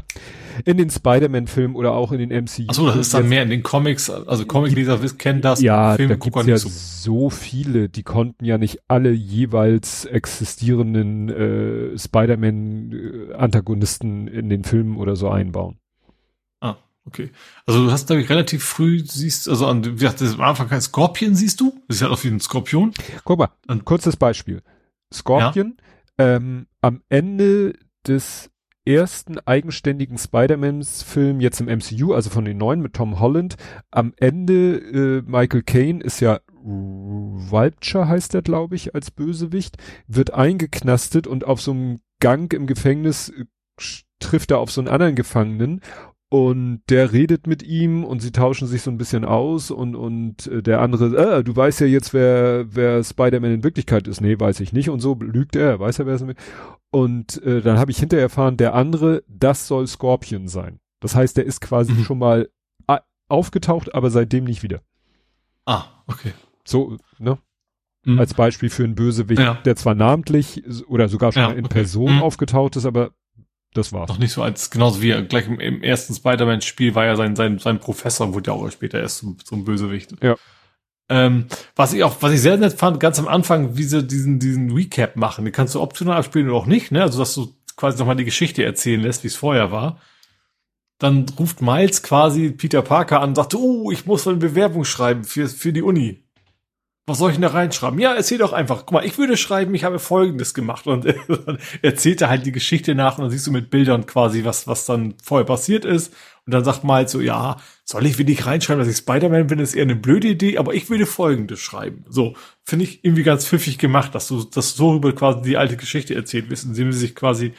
in den Spider-Man-Filmen oder auch in den MCU. ach so, das ist dann mehr in den Comics, also Comicleser kennen das, Ja, da Filmgucker gibt's ja so. so viele, die konnten ja nicht alle jeweils existierenden äh, Spider-Man-Antagonisten in den Filmen oder so einbauen. Okay. Also du hast, glaube ich, relativ früh siehst, also an, wie gesagt, am Anfang kein Skorpion siehst du. Das ist ja auch wie ein Skorpion. Guck mal, ein kurzes Beispiel. Scorpion, ähm, am Ende des ersten eigenständigen Spider-Mans-Film jetzt im MCU, also von den neuen mit Tom Holland, am Ende äh, Michael Caine ist ja Vulture heißt der, glaube ich, als Bösewicht, wird eingeknastet und auf so einem Gang im Gefängnis äh, trifft er auf so einen anderen Gefangenen und der redet mit ihm und sie tauschen sich so ein bisschen aus und und äh, der andere, äh, du weißt ja jetzt, wer wer Spider-Man in Wirklichkeit ist. Nee, weiß ich nicht. Und so lügt er, weiß er, wer es ist. Und äh, dann habe ich hinterher erfahren, der andere, das soll Scorpion sein. Das heißt, der ist quasi Mhm. schon mal a- aufgetaucht, aber seitdem nicht wieder. Ah, okay. So, ne? Mhm. Als Beispiel für einen Bösewicht, Ja. der zwar namentlich oder sogar schon Ja, mal in okay. Person Mhm. aufgetaucht ist, aber das war's. Noch nicht so als, genauso wie er gleich im, im ersten Spider-Man-Spiel war ja sein, sein, sein Professor, wurde ja auch später erst zum, zum Bösewicht. Ja. Ähm, was ich auch, was ich sehr nett fand, ganz am Anfang, wie sie diesen, diesen Recap machen, den kannst du optional abspielen oder auch nicht, ne? Also, dass du quasi nochmal die Geschichte erzählen lässt, wie es vorher war. Dann ruft Miles quasi Peter Parker an und sagt, oh, ich muss eine Bewerbung schreiben für, für die Uni. Was soll ich denn da reinschreiben? Ja, erzähl doch einfach. Guck mal, ich würde schreiben, ich habe Folgendes gemacht. Und dann erzählt er halt die Geschichte nach und dann siehst du mit Bildern quasi, was, was dann vorher passiert ist. Und dann sagt Miles so, ja, soll ich wirklich reinschreiben, dass ich Spider-Man bin, ist eher eine blöde Idee, aber ich würde Folgendes schreiben. So, finde ich irgendwie ganz pfiffig gemacht, dass du, dass so über quasi die alte Geschichte erzählt wirst, indem sie sich quasi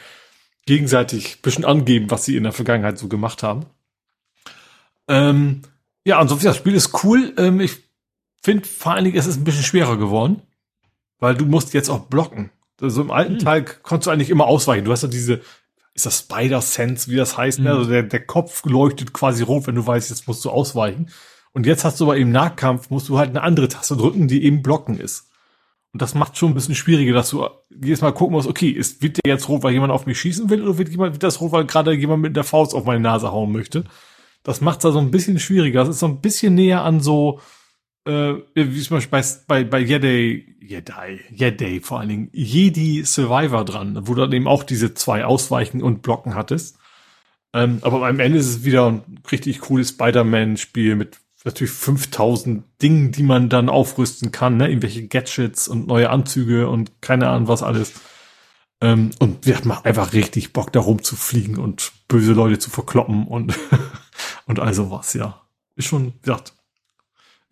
gegenseitig ein bisschen angeben, was sie in der Vergangenheit so gemacht haben. Ähm, ja, ansonsten, das Spiel ist cool. Ähm, ich finde vor allen Dingen, es ist ein bisschen schwerer geworden, weil du musst jetzt auch blocken. Also im alten Hm. Teil konntest du eigentlich immer ausweichen. Du hast ja diese, ist das Spider-Sense, wie das heißt, ne? Mhm. also der, der Kopf leuchtet quasi rot, wenn du weißt, jetzt musst du ausweichen. Und jetzt hast du aber im Nahkampf, musst du halt eine andere Taste drücken, die eben blocken ist. Und das macht schon ein bisschen schwieriger, dass du jedes Mal gucken musst, okay, ist, wird der jetzt rot, weil jemand auf mich schießen will, oder wird jemand, wird das rot, weil gerade jemand mit der Faust auf meine Nase hauen möchte? Das macht's da so ein bisschen schwieriger. Das ist so ein bisschen näher an so, äh, wie zum Beispiel bei, bei, bei Jedi, Jedi, Jedi vor allen Dingen, Jedi Survivor dran, wo du dann eben auch diese zwei Ausweichen und Blocken hattest. Ähm, aber am Ende ist es wieder ein richtig cooles Spider-Man-Spiel mit natürlich 5000 Dingen, die man dann aufrüsten kann, ne? irgendwelche Gadgets und neue Anzüge und keine Ahnung was alles. Ähm, und wir macht einfach richtig Bock, da rumzufliegen und böse Leute zu verkloppen und, und all sowas, ja. Ist schon, wie gesagt,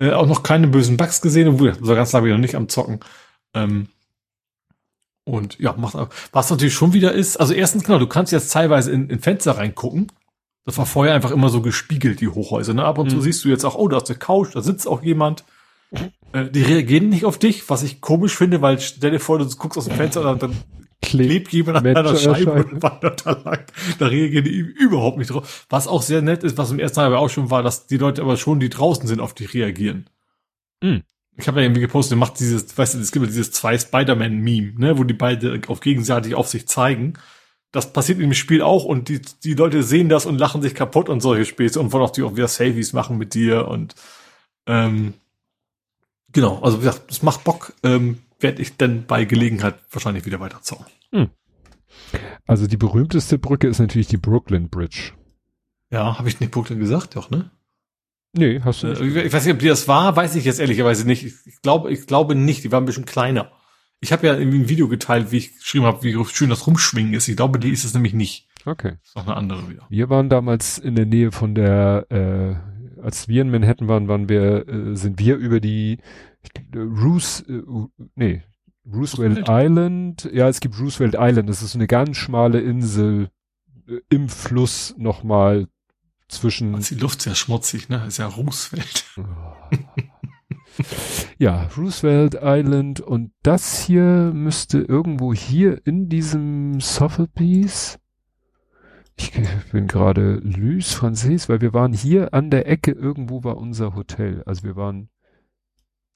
äh, auch noch keine bösen Bugs gesehen, obwohl so ganz lange noch nicht am Zocken. Ähm, und ja, macht was natürlich schon wieder ist, also erstens genau, du kannst jetzt teilweise in, in Fenster reingucken. Das war vorher einfach immer so gespiegelt, die Hochhäuser. Ne? Ab und zu Mhm. siehst du jetzt auch, oh, da ist eine Couch, da sitzt auch jemand. Äh, die reagieren nicht auf dich, was ich komisch finde, weil stell dir vor, du guckst aus dem Fenster und dann klebt jemand an einer Scheibe Scheibe. und wandert da lang. Da reagieren die überhaupt nicht drauf. Was auch sehr nett ist, was im ersten Teil aber auch schon war, dass die Leute aber schon, die draußen sind, auf dich reagieren. Mhm. ich habe ja irgendwie gepostet, macht dieses, weißt du, es gibt ja dieses zwei Spider-Man-Meme, ne, wo die beide auf gegenseitig auf sich zeigen. Das passiert im Spiel auch und die, die Leute sehen das und lachen sich kaputt und solche Späße und wollen auch die auch wieder Selfies machen mit dir und ähm, genau, also wie gesagt, das macht Bock, ähm, werde ich dann bei Gelegenheit wahrscheinlich wieder weiter zocken. Hm. Also die berühmteste Brücke ist natürlich die Brooklyn Bridge. Ja, habe ich nicht Brooklyn gesagt, doch, ne? Nee, hast du nicht. Äh, ich weiß nicht, ob die das war, weiß ich jetzt ehrlicherweise nicht. Ich glaube, ich glaube nicht, die war ein bisschen kleiner. Ich habe ja irgendwie ein Video geteilt, wie ich geschrieben habe, wie schön das Rumschwingen ist. Ich glaube, die ist es nämlich nicht. Okay. Ist noch eine andere wieder. Wir waren damals in der Nähe von der, äh, als wir in Manhattan waren, waren wir, äh, sind wir über die äh, Roos, äh, nee, Roosevelt, Island. Ja, es gibt Roosevelt Island. Das ist eine ganz schmale Insel äh, im Fluss nochmal zwischen. ist die Luft sehr schmutzig, ne? Ist ja Roosevelt. ja, Roosevelt Island und das hier müsste irgendwo hier in diesem Sotheby's. Ich bin gerade Lys Französ, weil wir waren hier an der Ecke, irgendwo war unser Hotel. Also wir waren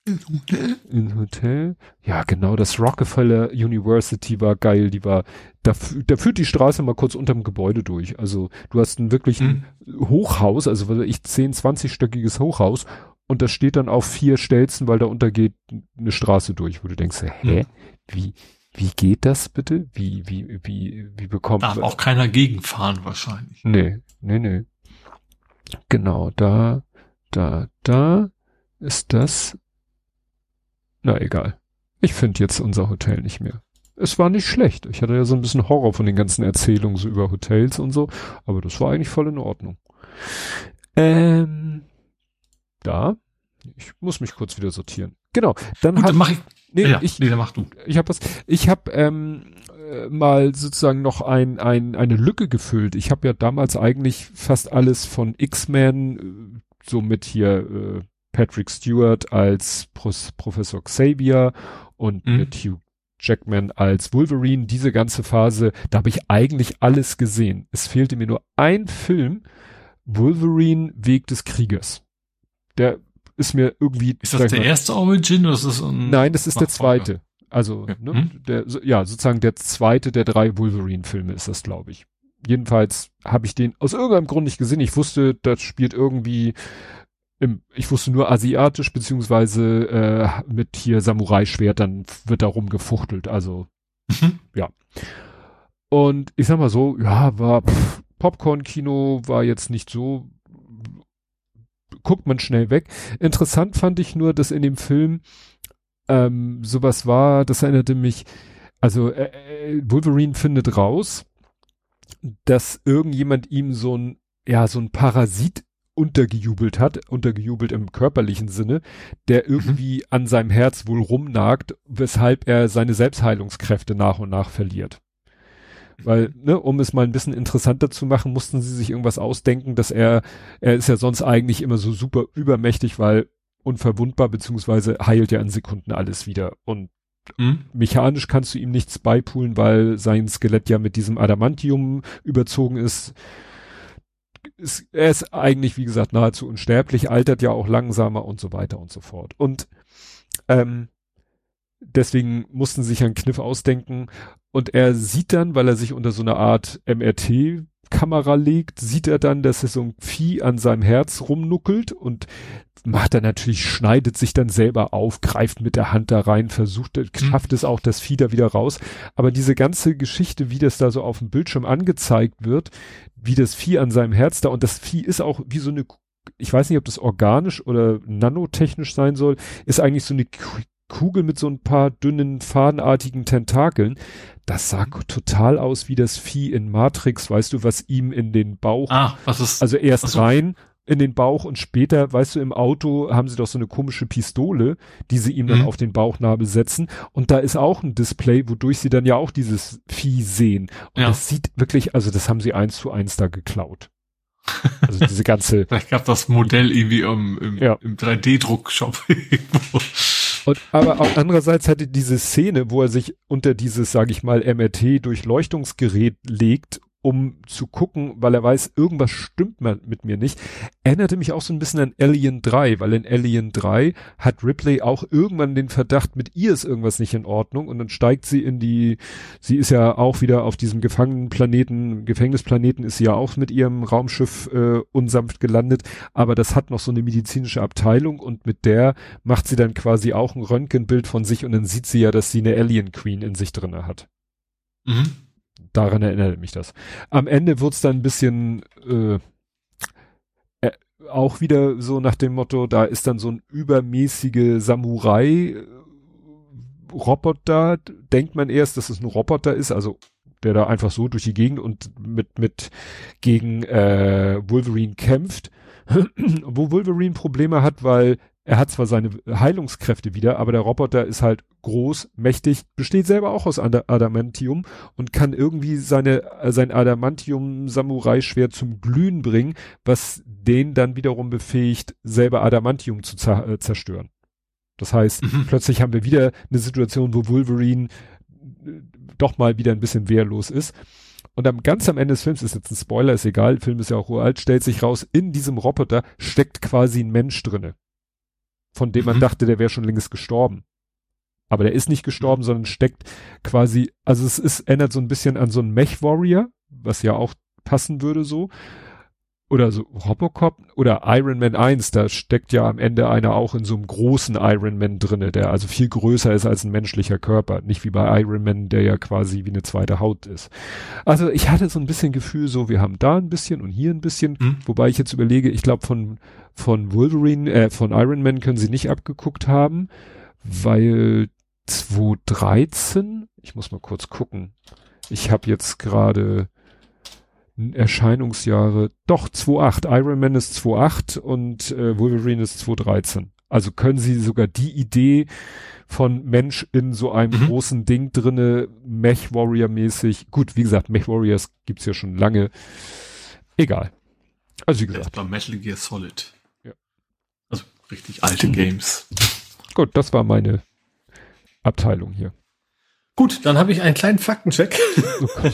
in Hotel? In Hotel. Ja, genau, das Rockefeller University war geil. Die war, da, da führt die Straße mal kurz unterm Gebäude durch. Also du hast ein wirklich hm. Hochhaus, also was weiß ich, 10, 20-stöckiges Hochhaus und das steht dann auf vier Stelzen, weil da untergeht eine Straße durch, wo du denkst, hä, hm. wie, wie geht das bitte? Wie, wie, wie, wie bekommt Darf auch keiner gegenfahren wahrscheinlich. Nee, nee, nee. Genau, da, da, da ist das na egal. Ich finde jetzt unser Hotel nicht mehr. Es war nicht schlecht. Ich hatte ja so ein bisschen Horror von den ganzen Erzählungen so über Hotels und so, aber das war eigentlich voll in Ordnung. Ähm, da. Ich muss mich kurz wieder sortieren. Genau. Dann, Gut, dann mach ich. Nee, ja, ich, nee, dann mach du. Ich habe was. Ich habe ähm, äh, mal sozusagen noch ein, ein, eine Lücke gefüllt. Ich habe ja damals eigentlich fast alles von X-Men äh, so mit hier äh, Patrick Stewart als Pro Professor Xavier und mhm. mit Hugh Jackman als Wolverine, diese ganze Phase, da habe ich eigentlich alles gesehen. Es fehlte mir nur ein Film, Wolverine Weg des Kriegers. Der ist mir irgendwie. Ist das der mal, erste Origin oder ist das ein Nein, das ist der zweite. Also, okay. ne, mhm. der, ja, sozusagen der zweite der drei Wolverine-Filme ist das, glaube ich. Jedenfalls habe ich den aus irgendeinem Grund nicht gesehen. Ich wusste, das spielt irgendwie im, ich wusste nur asiatisch, beziehungsweise äh, mit hier Samurai-Schwert, dann wird da rumgefuchtelt, also mhm. ja. Und ich sag mal so, ja, war Popcorn-Kino, war jetzt nicht so, guckt man schnell weg. Interessant fand ich nur, dass in dem Film ähm, sowas war, das erinnerte mich, also äh, äh Wolverine findet raus, dass irgendjemand ihm so ein, ja, so ein Parasit untergejubelt hat, untergejubelt im körperlichen Sinne, der mhm. irgendwie mhm. an seinem Herz wohl rumnagt, weshalb er seine Selbstheilungskräfte nach und nach verliert. Weil, mhm. ne, um es mal ein bisschen interessanter zu machen, mussten sie sich irgendwas ausdenken, dass er, er ist ja sonst eigentlich immer so super übermächtig, weil unverwundbar, beziehungsweise heilt ja in Sekunden alles wieder. Und mhm. mechanisch kannst du ihm nichts beipulen, weil sein Skelett ja mit diesem Adamantium überzogen ist ist, er ist eigentlich, wie gesagt, nahezu unsterblich, altert ja auch langsamer und so weiter und so fort. Und ähm, deswegen mussten sie sich einen Kniff ausdenken. Und er sieht dann, weil er sich unter so eine Art MRT Kamera legt, sieht er dann, dass er so ein Vieh an seinem Herz rumnuckelt und macht er natürlich, schneidet sich dann selber auf, greift mit der Hand da rein, versucht, mhm. schafft es auch das Vieh da wieder raus. Aber diese ganze Geschichte, wie das da so auf dem Bildschirm angezeigt wird, wie das Vieh an seinem Herz da, und das Vieh ist auch wie so eine, ich weiß nicht, ob das organisch oder nanotechnisch sein soll, ist eigentlich so eine Kugel mit so ein paar dünnen, fadenartigen Tentakeln. Das sah mhm. total aus wie das Vieh in Matrix, weißt du, was ihm in den Bauch. Ah, was ist? Also erst so. rein in den Bauch und später, weißt du, im Auto haben sie doch so eine komische Pistole, die sie ihm dann mhm. auf den Bauchnabel setzen. Und da ist auch ein Display, wodurch sie dann ja auch dieses Vieh sehen. Und ja. das sieht wirklich, also das haben sie eins zu eins da geklaut. Also diese ganze. Vielleicht gab das Modell irgendwie im, im, ja. im 3D-Druckshop. Und aber auch andererseits hatte diese Szene, wo er sich unter dieses, sage ich mal, MRT-Durchleuchtungsgerät legt um zu gucken, weil er weiß, irgendwas stimmt mit mir nicht. Erinnerte mich auch so ein bisschen an Alien 3, weil in Alien 3 hat Ripley auch irgendwann den Verdacht, mit ihr ist irgendwas nicht in Ordnung und dann steigt sie in die, sie ist ja auch wieder auf diesem Gefangenenplaneten, Gefängnisplaneten ist sie ja auch mit ihrem Raumschiff äh, unsanft gelandet, aber das hat noch so eine medizinische Abteilung und mit der macht sie dann quasi auch ein Röntgenbild von sich und dann sieht sie ja, dass sie eine Alien Queen in sich drinne hat. Mhm daran erinnert mich das. Am Ende wird's dann ein bisschen äh, äh, auch wieder so nach dem Motto, da ist dann so ein übermäßige Samurai äh, Roboter, denkt man erst, dass es ein Roboter ist, also der da einfach so durch die Gegend und mit mit gegen äh, Wolverine kämpft, wo Wolverine Probleme hat, weil er hat zwar seine Heilungskräfte wieder, aber der Roboter ist halt groß, mächtig, besteht selber auch aus Adamantium und kann irgendwie seine, äh, sein Adamantium-Samurai-Schwert zum Glühen bringen, was den dann wiederum befähigt, selber Adamantium zu äh, zerstören. Das heißt, mhm. plötzlich haben wir wieder eine Situation, wo Wolverine äh, doch mal wieder ein bisschen wehrlos ist. Und am ganz am Ende des Films ist jetzt ein Spoiler, ist egal, Film ist ja auch uralt, stellt sich raus, in diesem Roboter steckt quasi ein Mensch drinne von dem man mhm. dachte, der wäre schon längst gestorben. Aber der ist nicht gestorben, mhm. sondern steckt quasi, also es ist, ändert so ein bisschen an so einen Mech-Warrior, was ja auch passen würde so oder so Robocop oder Iron Man 1, da steckt ja am Ende einer auch in so einem großen Iron Man drinne, der also viel größer ist als ein menschlicher Körper, nicht wie bei Iron Man, der ja quasi wie eine zweite Haut ist. Also ich hatte so ein bisschen Gefühl, so wir haben da ein bisschen und hier ein bisschen, mhm. wobei ich jetzt überlege, ich glaube von von Wolverine, äh, von Iron Man können sie nicht abgeguckt haben, weil 2013, ich muss mal kurz gucken. Ich habe jetzt gerade Erscheinungsjahre, doch 2.8. Iron Man ist 2.8 und äh, Wolverine ist 2.13. Also können sie sogar die Idee von Mensch in so einem mhm. großen Ding drinne, Mech Warrior mäßig. Gut, wie gesagt, Mech Warriors gibt's ja schon lange. Egal. Also wie gesagt. Jetzt bei Metal Gear Solid. Ja. Also richtig alte Games. Gut, das war meine Abteilung hier. Gut, dann habe ich einen kleinen Faktencheck. Oh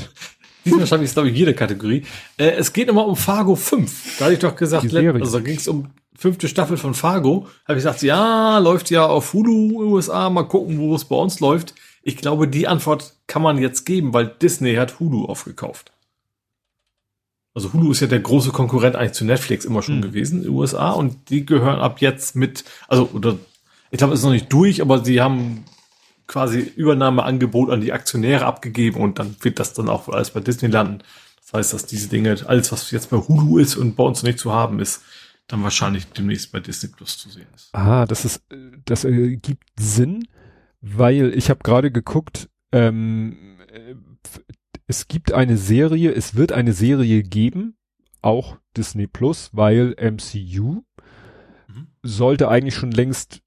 Diesmal schaffe ich es, glaube ich, jede Kategorie. Äh, es geht immer um Fargo 5. Da hatte ich doch gesagt, also ging es um fünfte Staffel von Fargo. Habe ich gesagt, ja, läuft ja auf Hulu USA, mal gucken, wo es bei uns läuft. Ich glaube, die Antwort kann man jetzt geben, weil Disney hat Hulu aufgekauft. Also Hulu ist ja der große Konkurrent eigentlich zu Netflix immer schon mhm. gewesen in den USA und die gehören ab jetzt mit, also oder ich glaube, es ist noch nicht durch, aber sie haben quasi Übernahmeangebot an die Aktionäre abgegeben und dann wird das dann auch alles bei Disney landen. Das heißt, dass diese Dinge, alles was jetzt bei Hulu ist und bei uns nicht zu haben ist, dann wahrscheinlich demnächst bei Disney Plus zu sehen ist. Ah, das ist, das äh, gibt Sinn, weil ich habe gerade geguckt, ähm, es gibt eine Serie, es wird eine Serie geben, auch Disney Plus, weil MCU mhm. sollte eigentlich schon längst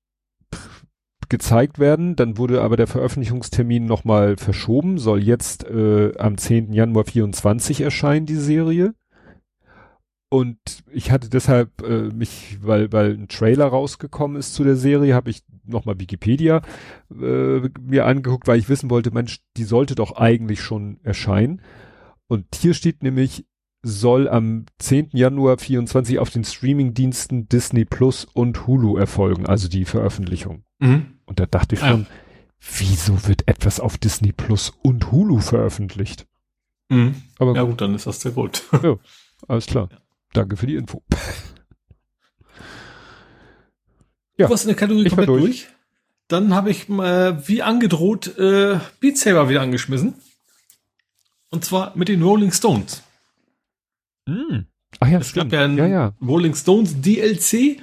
gezeigt werden. Dann wurde aber der Veröffentlichungstermin nochmal verschoben, soll jetzt äh, am 10. Januar 24 erscheinen, die Serie. Und ich hatte deshalb äh, mich, weil, weil ein Trailer rausgekommen ist zu der Serie, habe ich nochmal Wikipedia äh, mir angeguckt, weil ich wissen wollte, Mensch, die sollte doch eigentlich schon erscheinen. Und hier steht nämlich, soll am 10. Januar 24 auf den Streamingdiensten Disney Plus und Hulu erfolgen, also die Veröffentlichung. Mhm. Und da dachte ich schon, ja. wieso wird etwas auf Disney Plus und Hulu veröffentlicht? Mhm. Aber ja gut, dann ist das sehr gut. ja, alles klar. Ja. Danke für die Info. ja, du hast eine Kategorie komplett durch. durch. Dann habe ich äh, wie angedroht äh, Beat Saber wieder angeschmissen. Und zwar mit den Rolling Stones. Mm. Ach ja, es stimmt. gab ja ein ja, ja. Rolling Stones DLC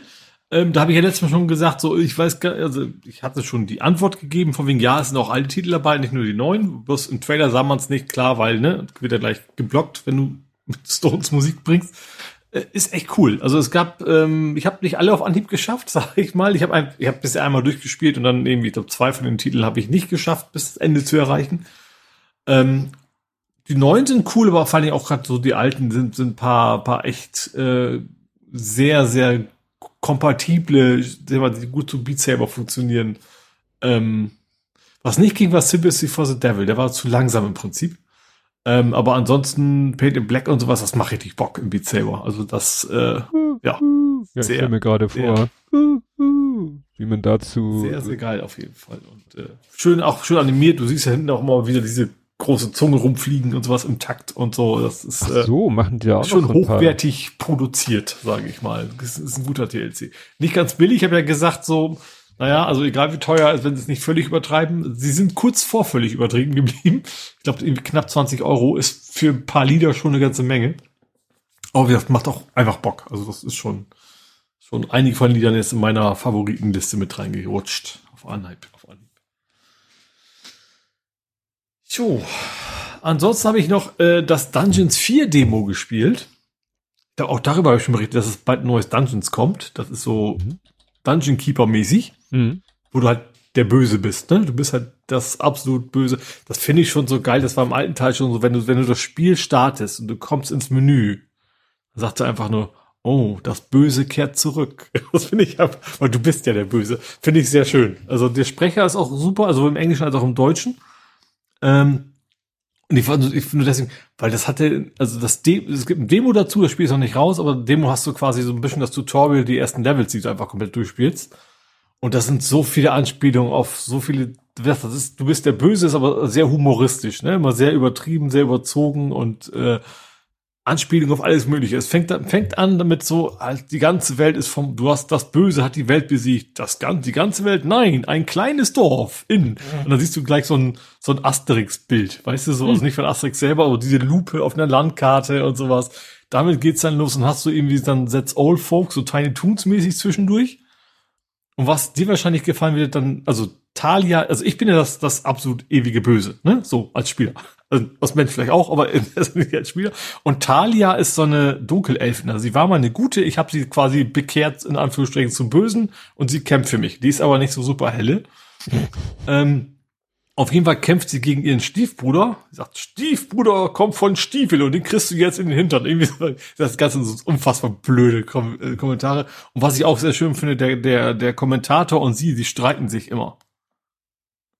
ähm, da habe ich ja letztes Mal schon gesagt, so ich weiß gar, also ich hatte schon die Antwort gegeben, von wegen, ja, es sind auch alte Titel dabei, nicht nur die neuen. Bloß im Trailer sah man es nicht klar, weil, ne, wird ja gleich geblockt, wenn du mit Stones Musik bringst. Äh, ist echt cool. Also es gab, ähm, ich habe nicht alle auf Anhieb geschafft, sag ich mal. Ich habe ein, ich hab bisher einmal durchgespielt und dann irgendwie, ich glaube, zwei von den Titeln habe ich nicht geschafft, bis das Ende zu erreichen. Ähm, die neuen sind cool, aber vor allem auch gerade so die alten sind, sind paar, paar echt äh, sehr, sehr kompatible, die gut zu Beat Saber funktionieren. Ähm, was nicht ging, war Sympathy for the Devil. Der war zu langsam im Prinzip. Ähm, aber ansonsten Paint in Black und sowas, das macht richtig Bock im Beat Saber. Also das, äh, ja. Ja, ich stelle mir gerade vor, wie man dazu. Sehr, sehr geil auf jeden Fall. Und äh, schön, auch schön animiert. Du siehst ja hinten auch immer wieder diese große Zunge rumfliegen und sowas im Takt und so. Das ist Ach so, machen die da auch schon hochwertig produziert, sage ich mal. Das ist ein guter TLC. Nicht ganz billig, ich habe ja gesagt, so, naja, also egal wie teuer ist, wenn sie es nicht völlig übertreiben, sie sind kurz vor völlig übertrieben geblieben. Ich glaube, knapp 20 Euro ist für ein paar Lieder schon eine ganze Menge. Aber gesagt, macht auch einfach Bock. Also das ist schon, schon einige von Liedern jetzt in meiner Favoritenliste mit reingerutscht. Auf Anhieb. Auf Anhieb. Jo. Ansonsten habe ich noch äh, das Dungeons 4 Demo gespielt. Da, auch darüber habe ich schon berichtet, dass es bald ein neues Dungeons kommt. Das ist so mhm. Dungeon Keeper mäßig, mhm. wo du halt der Böse bist. Ne? Du bist halt das absolut Böse. Das finde ich schon so geil. Das war im alten Teil schon so, wenn du, wenn du das Spiel startest und du kommst ins Menü, dann sagt er einfach nur, oh, das Böse kehrt zurück. Das finde ich, weil du bist ja der Böse. Finde ich sehr schön. Also der Sprecher ist auch super, also im Englischen als auch im Deutschen. Ähm, und ich, fand, ich finde deswegen, weil das hatte, also das De es gibt ein Demo dazu, das Spiel ist noch nicht raus, aber Demo hast du quasi so ein bisschen das Tutorial, die ersten Levels, die du einfach komplett durchspielst. Und das sind so viele Anspielungen auf so viele, das ist, du bist der Böse, ist aber sehr humoristisch, ne? Immer sehr übertrieben, sehr überzogen und äh, Anspielung auf alles Mögliche. Es fängt, fängt an damit so, halt, die ganze Welt ist vom, du hast das Böse hat die Welt besiegt. Das ganze, die ganze Welt, nein, ein kleines Dorf in. Und dann siehst du gleich so ein, so ein Asterix-Bild. Weißt du, so, also nicht von Asterix selber, aber diese Lupe auf einer Landkarte und sowas. Damit geht's dann los und hast du irgendwie dann Sets Old Folks, so Tiny Toons mäßig zwischendurch. Und was dir wahrscheinlich gefallen wird, dann, also Talia, also ich bin ja das, das absolut ewige Böse, ne? So als Spieler. Also, als Mensch vielleicht auch, aber als Spieler. Und Talia ist so eine Dunkelelfin. Also sie war mal eine gute, ich habe sie quasi bekehrt, in Anführungsstrichen, zum Bösen und sie kämpft für mich. Die ist aber nicht so super helle. ähm, auf jeden Fall kämpft sie gegen ihren Stiefbruder. Sie sagt, Stiefbruder kommt von Stiefel und den kriegst du jetzt in den Hintern. Irgendwie so, das Ganze so unfassbar blöde Kom äh, Kommentare. Und was ich auch sehr schön finde, der, der, der Kommentator und sie, sie streiten sich immer.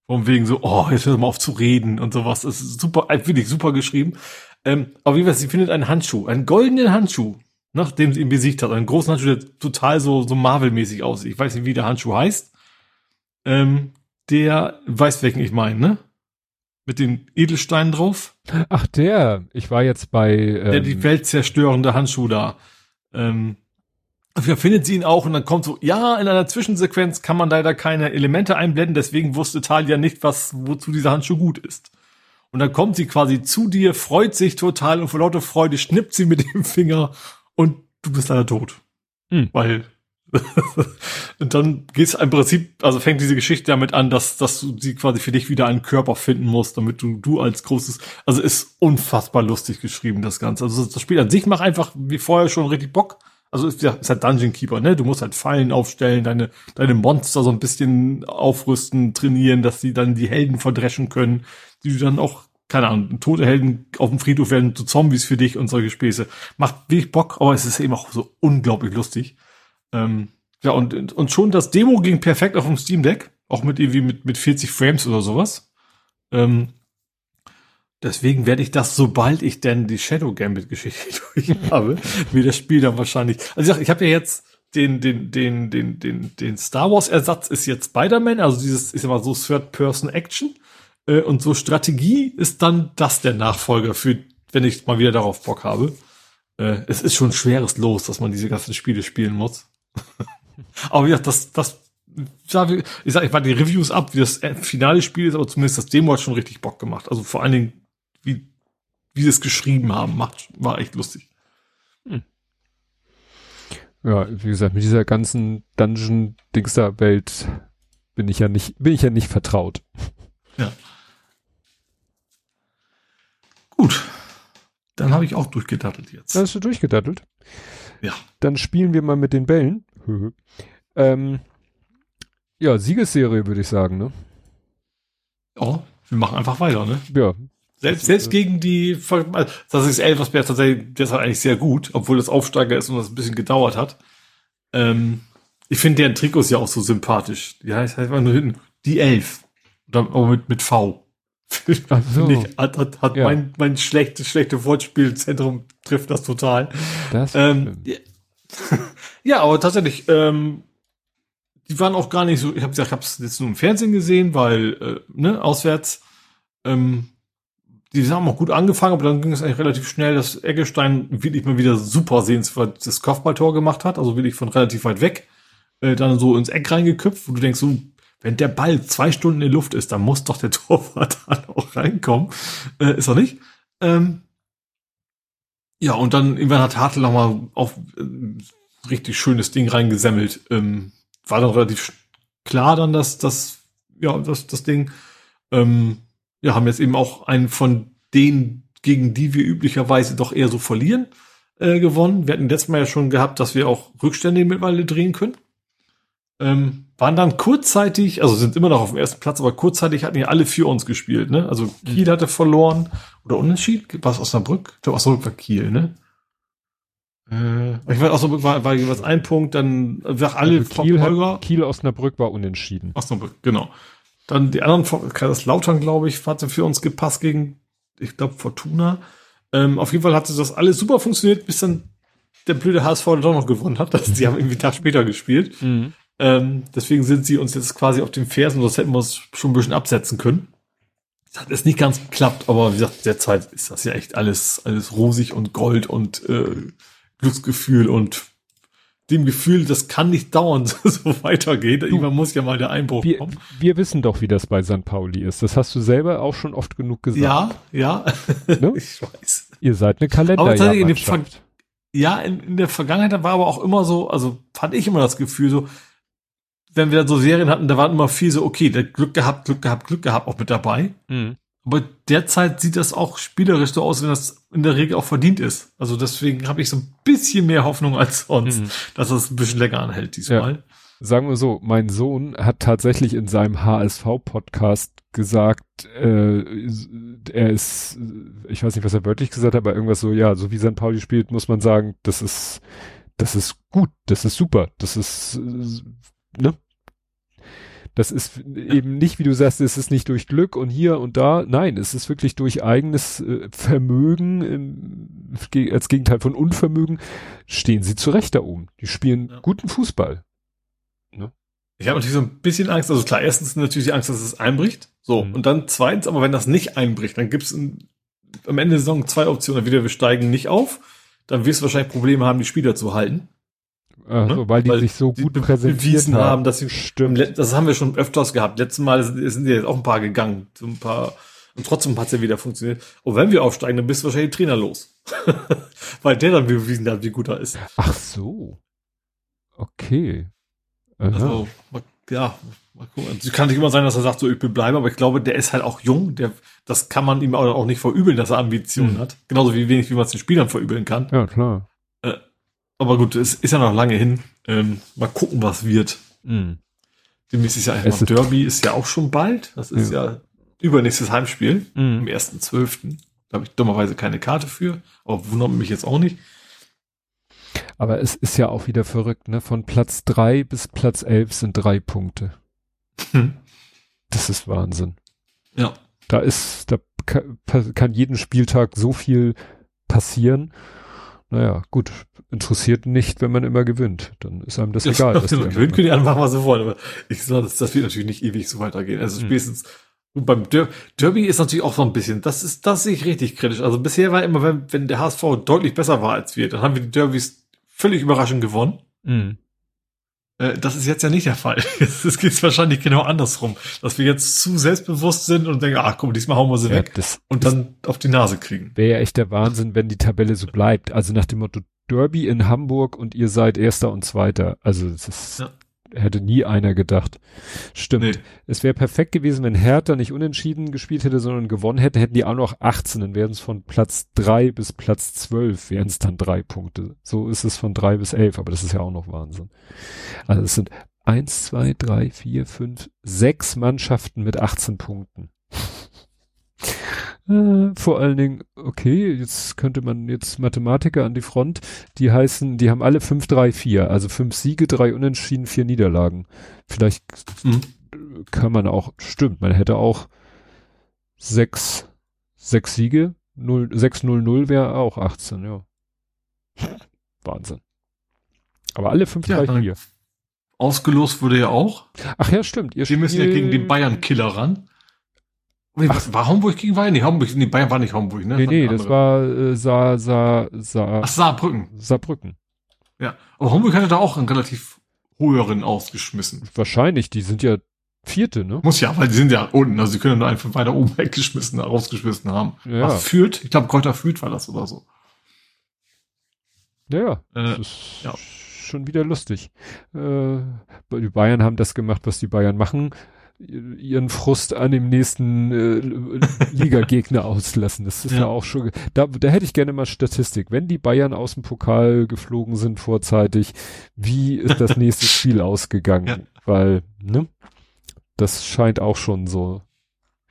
Von wegen so, oh, jetzt hör mal auf zu reden und sowas. Das ist super, äh, wirklich super geschrieben. Ähm, aber wie gesagt, sie findet einen Handschuh, einen goldenen Handschuh, nachdem sie ihn besiegt hat. Einen großen Handschuh, der total so, so Marvel-mäßig aussieht. Ich weiß nicht, wie der Handschuh heißt. Ähm, der weiß, welchen ich meine, ne? Mit den Edelsteinen drauf. Ach, der. Ich war jetzt bei. Ähm, der die weltzerstörende Handschuh da. Ähm, Dafür findet sie ihn auch und dann kommt so, ja, in einer Zwischensequenz kann man leider keine Elemente einblenden, deswegen wusste Talia nicht, was, wozu dieser Handschuh gut ist. Und dann kommt sie quasi zu dir, freut sich total und vor lauter Freude schnippt sie mit dem Finger und du bist leider tot. Hm. Weil und dann geht's im Prinzip, also fängt diese Geschichte damit an, dass, dass du sie quasi für dich wieder einen Körper finden musst, damit du, du als großes, also ist unfassbar lustig geschrieben, das Ganze. Also das Spiel an sich macht einfach wie vorher schon richtig Bock. Also ist ja, ist halt Dungeon Keeper, ne? Du musst halt Fallen aufstellen, deine, deine Monster so ein bisschen aufrüsten, trainieren, dass sie dann die Helden verdreschen können, die du dann auch, keine Ahnung, tote Helden auf dem Friedhof werden zu Zombies für dich und solche Späße. Macht wirklich Bock, aber es ist eben auch so unglaublich lustig. Ähm, ja, und, und schon das Demo ging perfekt auf dem Steam Deck, auch mit irgendwie mit, mit 40 Frames oder sowas. Ähm, Deswegen werde ich das, sobald ich denn die Shadow Gambit Geschichte durch habe, mir das Spiel dann wahrscheinlich. Also ich, ich habe ja jetzt den, den, den, den, den, den Star Wars Ersatz ist jetzt Spider-Man, also dieses, ich sag mal so Third Person Action. Äh, und so Strategie ist dann das der Nachfolger für, wenn ich mal wieder darauf Bock habe. Äh, es ist schon schweres Los, dass man diese ganzen Spiele spielen muss. Aber ja, das, das, ich sag, ich war die Reviews ab, wie das finale Spiel ist, aber zumindest das Demo hat schon richtig Bock gemacht. Also vor allen Dingen wie, wie sie es geschrieben haben, macht, war echt lustig. Hm. Ja, wie gesagt, mit dieser ganzen Dungeon-Dingster-Welt bin ich ja nicht, bin ich ja nicht vertraut. Ja. Gut. Dann habe ich auch durchgedattelt jetzt. Dann hast du durchgedattelt? Ja. Dann spielen wir mal mit den Bällen. ähm, ja, Siegesserie würde ich sagen, ne? Ja, wir machen einfach weiter, ne? Ja, selbst, selbst gegen die, das ist Elversberg tatsächlich deshalb eigentlich sehr gut, obwohl das Aufsteiger ist und das ein bisschen gedauert hat. Ähm, ich finde deren Trikots ja auch so sympathisch. Ja, heißt, heißt nur hinten die Elf. Oder, aber mit, mit V. So. Ich, hat, hat, hat Ja. mein, mein schlechtes, schlechte Wortspielzentrum trifft das total. Das Ähm, ja. ja, aber tatsächlich, ähm, die waren auch gar nicht so, ich habe gesagt, ich habe es jetzt nur im Fernsehen gesehen, weil, äh, ne, auswärts, ähm, die haben auch gut angefangen, aber dann ging es eigentlich relativ schnell, dass Eggestein wirklich mal wieder super sehenswert das Kopfballtor gemacht hat, also wirklich von relativ weit weg, äh, dann so ins Eck reingeköpft, wo du denkst, so, wenn der Ball zwei Stunden in Luft ist, dann muss doch der Torwart dann auch reinkommen. Äh, ist er nicht. Ähm, ja, und dann irgendwann hat Hartl noch mal auf ähm, richtig schönes Ding reingesemmelt. Ähm, war dann relativ klar dann, dass das, ja, das, das Ding, ähm, ja, haben jetzt eben auch einen von denen, gegen die wir üblicherweise doch eher so verlieren, äh, gewonnen. Wir hatten letztes Mal ja schon gehabt, dass wir auch Rückstände mittlerweile drehen können. Ähm, waren dann kurzzeitig, also sind immer noch auf dem ersten Platz, aber kurzzeitig hatten ja alle für uns gespielt, ne? Also Kiel hatte verloren oder unentschieden. War es Osnabrück? Ich glaube, Osnabrück war Kiel, ne? Äh, ich weiß, Osnabrück war, war jeweils ein Punkt, dann sag alle also Kiel, Holger- hat, Kiel Osnabrück war unentschieden. Osnabrück, genau. Dann die anderen, Kaiserslautern, glaube ich, hatte für uns gepasst gegen, ich glaube, Fortuna. Ähm, auf jeden Fall hatte das alles super funktioniert, bis dann der blöde HSV doch noch gewonnen hat. Das, die haben irgendwie einen Tag später gespielt. Ähm, deswegen sind sie uns jetzt quasi auf den Fersen, sonst hätten wir uns schon ein bisschen absetzen können. Das hat jetzt nicht ganz geklappt, aber wie gesagt, derzeit ist das ja echt alles, alles rosig und Gold und äh, Glücksgefühl und dem Gefühl, das kann nicht dauernd so weitergehen. Irgendwann muss ja mal der Einbruch Wir, kommen. wir wissen doch, wie das bei St. Pauli ist. Das hast du selber auch schon oft genug gesagt. Ja, ja, Ne? ich weiß. Ihr seid eine Aber tatsächlich in dem Kalenderjahrmannschaft. Ja, in, in der Vergangenheit war aber auch immer so, also fand ich immer das Gefühl so, wenn wir dann so Serien hatten, da waren immer viel so, okay, der Glück gehabt, Glück gehabt, Glück gehabt auch mit dabei. Mhm. Aber derzeit sieht das auch spielerisch so aus, wenn das in der Regel auch verdient ist. Also deswegen habe ich so ein bisschen mehr Hoffnung als sonst, Mhm. dass das ein bisschen länger anhält diesmal. Sagen wir so, mein Sohn hat tatsächlich in seinem HSV-Podcast gesagt, äh, er ist, ich weiß nicht, was er wörtlich gesagt hat, aber irgendwas so, ja, so wie St. Pauli spielt, muss man sagen, das ist, das ist gut, das ist super, das ist, ne? Das ist eben nicht, wie du sagst, es ist nicht durch Glück und hier und da. Nein, es ist wirklich durch eigenes äh, Vermögen, im, ge- als Gegenteil von Unvermögen, stehen sie zurecht da oben. Die spielen Ja. guten Fußball. Ich habe natürlich so ein bisschen Angst, also klar, erstens natürlich die Angst, dass es einbricht. So, Mhm. und dann zweitens, aber wenn das nicht einbricht, dann gibt es am Ende der Saison zwei Optionen. Entweder wir steigen nicht auf, dann wirst du wahrscheinlich Probleme haben, die Spieler zu halten. Also, Ne? weil die Weil sich so gut präsentiert bewiesen haben. haben, dass sie- Stimmt. Das haben wir schon öfters gehabt. Letztes Mal sind, ja jetzt auch ein paar gegangen. So ein paar, und trotzdem hat es ja wieder funktioniert. Und wenn wir aufsteigen, dann bist du wahrscheinlich Trainer los. Weil der dann bewiesen hat, wie gut er ist. Ach so. Okay. Aha. Also, ja, mal gucken. Es kann nicht immer sein, dass er sagt, so, ich bin bleiben, aber ich glaube, der ist halt auch jung. Der, das kann man ihm auch auch nicht verübeln, dass er Ambitionen Hm. hat. Genauso wie wenig, wie man es den Spielern verübeln kann. ja, klar. Aber gut, es ist ja noch lange hin. Ähm, mal gucken, was wird. Mhm. Demnächst ist ja einfach Derby, ist ja auch schon bald. Das ist ja, übernächstes Heimspiel. Am Mhm. 1.12. Da habe ich dummerweise keine Karte für. Aber wundert mich jetzt auch nicht. Aber es ist ja auch wieder verrückt, ne? Von Platz drei bis Platz elf sind drei Punkte. Hm. Das ist Wahnsinn. Ja. Da ist, da kann jeden Spieltag so viel passieren. Naja, gut, interessiert nicht, wenn man immer gewinnt. Dann ist einem das egal. was die Gewöhnen anderen können die einfach machen, was sie wollen. Aber ich sage, das, das wird natürlich nicht ewig so weitergehen. Also Hm. spätestens und beim Der Derby ist natürlich auch so ein bisschen, das ist, das sehe ich richtig kritisch. Also bisher war immer, wenn, wenn der HSV deutlich besser war als wir, dann haben wir die Derbys völlig überraschend gewonnen. Mhm. Äh, Das ist jetzt ja nicht der Fall. Es geht wahrscheinlich genau andersrum, dass wir jetzt zu selbstbewusst sind und denken, ach komm, diesmal hauen wir sie Ja, weg das und dann auf die Nase kriegen. wäre ja echt der Wahnsinn, wenn die Tabelle so bleibt. Also nach dem Motto Derby in Hamburg und ihr seid Erster und Zweiter. Also das ist, Ja. Hätte nie einer gedacht. Stimmt. Nee. Es wäre perfekt gewesen, wenn Hertha nicht unentschieden gespielt hätte, sondern gewonnen hätte, hätten die auch noch 18, dann wären es von Platz 3 bis Platz 12, wären es dann drei Punkte. So ist es von 3 bis 11, aber das ist ja auch noch Wahnsinn. Also es sind 1, 2, 3, 4, 5, 6 Mannschaften mit 18 Punkten. Äh, vor allen Dingen, okay, jetzt könnte man jetzt Mathematiker an die Front, die heißen, die haben alle 5, 3, 4, also 5 Siege, 3 Unentschieden, 4 Niederlagen. Vielleicht Mhm. kann man auch, stimmt, man hätte auch sechs, sechs Siege, 0, 6-0-0 wäre auch 18, ja. Wahnsinn. Aber alle fünf, Ja, drei, dann- vier. Ausgelost wurde ja auch. Ach ja, stimmt. Ihr Die müssen ja gegen den Bayern-Killer ran. Nee, was, war Homburg gegen Bayern? Nee, Homburg, nee, Bayern war nicht Homburg, ne? Nee, nee, das war äh, Sa, Sa, Sa, Ach, Saarbrücken. Saarbrücken. Ja. Aber Homburg hatte da auch einen relativ höheren ausgeschmissen. Wahrscheinlich, die sind ja Vierte, ne? Muss ja, weil die sind ja unten, also sie können nur einfach weiter oben weggeschmissen, rausgeschmissen haben. Ja. Was führt? Ich glaube, Kräuter führt war das oder so. Ja, ja. Äh, Das ist ja. schon wieder lustig. Äh, die Bayern haben das gemacht, was die Bayern machen. Ihren Frust an dem nächsten äh, Ligagegner auslassen. Das ist ja. Ja. auch schon. Da, da hätte ich gerne mal Statistik. Wenn die Bayern aus dem Pokal geflogen sind vorzeitig, wie ist das nächste Spiel ausgegangen? Ja. Weil, ne? Das scheint auch schon so,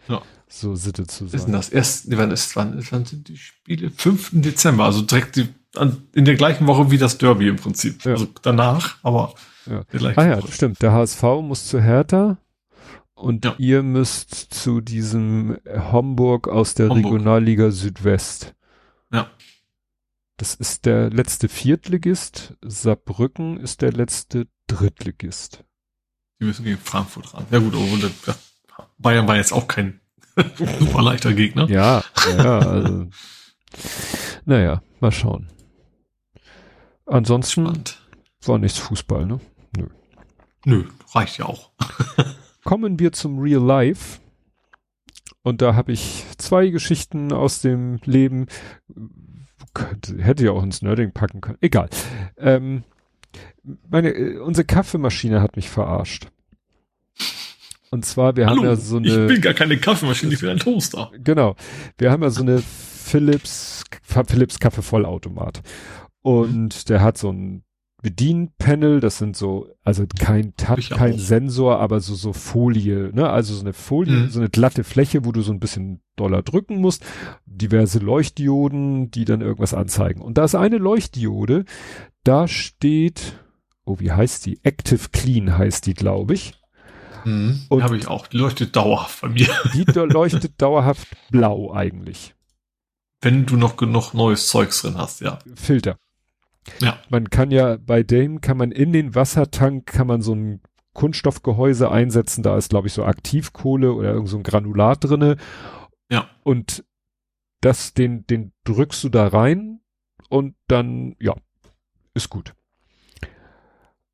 Ja. so Sitte zu Was ist denn sein. das? Erst, wann ist, wann, wann sind die Spiele? 5. Dezember, also direkt die, an, in der gleichen Woche wie das Derby im Prinzip. Also danach, aber Ja. Ah ja, Woche. stimmt. Der HSV muss zu Hertha und Ja. ihr müsst zu diesem Homburg aus der Homburg. Regionalliga Südwest. Ja. Das ist der letzte Viertligist. Saarbrücken ist der letzte Drittligist. Die müssen gegen Frankfurt ran. Ja gut, ja, Bayern war jetzt auch kein super leichter Gegner. Ja, ja, also. naja, mal schauen. Ansonsten Spannend. war nichts Fußball, ne? Nö, reicht ja auch. kommen wir zum Real Life. Und da habe ich zwei Geschichten aus dem Leben. Könnte, hätte ja auch ins Nerding packen können. Egal. Ähm, meine, äh, unsere Kaffeemaschine hat mich verarscht. Und zwar, wir haben ja so ich eine. bin gar keine Kaffeemaschine, ich bin ein Toaster. Genau. Wir haben ja so eine Philips, Philips Kaffeevollautomat. Und der hat so ein Bedienpanel, das sind so, also kein Touch, kein auch. Sensor, aber so, so Folie, ne? Also so eine Folie, Mhm. so eine glatte Fläche, wo du so ein bisschen doller drücken musst. Diverse Leuchtdioden, die dann irgendwas anzeigen. Und da ist eine Leuchtdiode, da steht, oh, wie heißt die? Active Clean heißt die, glaube ich. Mhm. Habe ich auch. Die leuchtet dauerhaft bei mir. Die leuchtet dauerhaft blau eigentlich. Wenn du noch genug neues Zeugs drin hast, ja. Filter. Ja. Man kann ja bei dem kann man in den Wassertank kann man so ein Kunststoffgehäuse einsetzen. Da ist glaube ich so Aktivkohle oder irgend so ein Granulat drinne. Ja. Und das den den drückst du da rein und dann ja ist gut.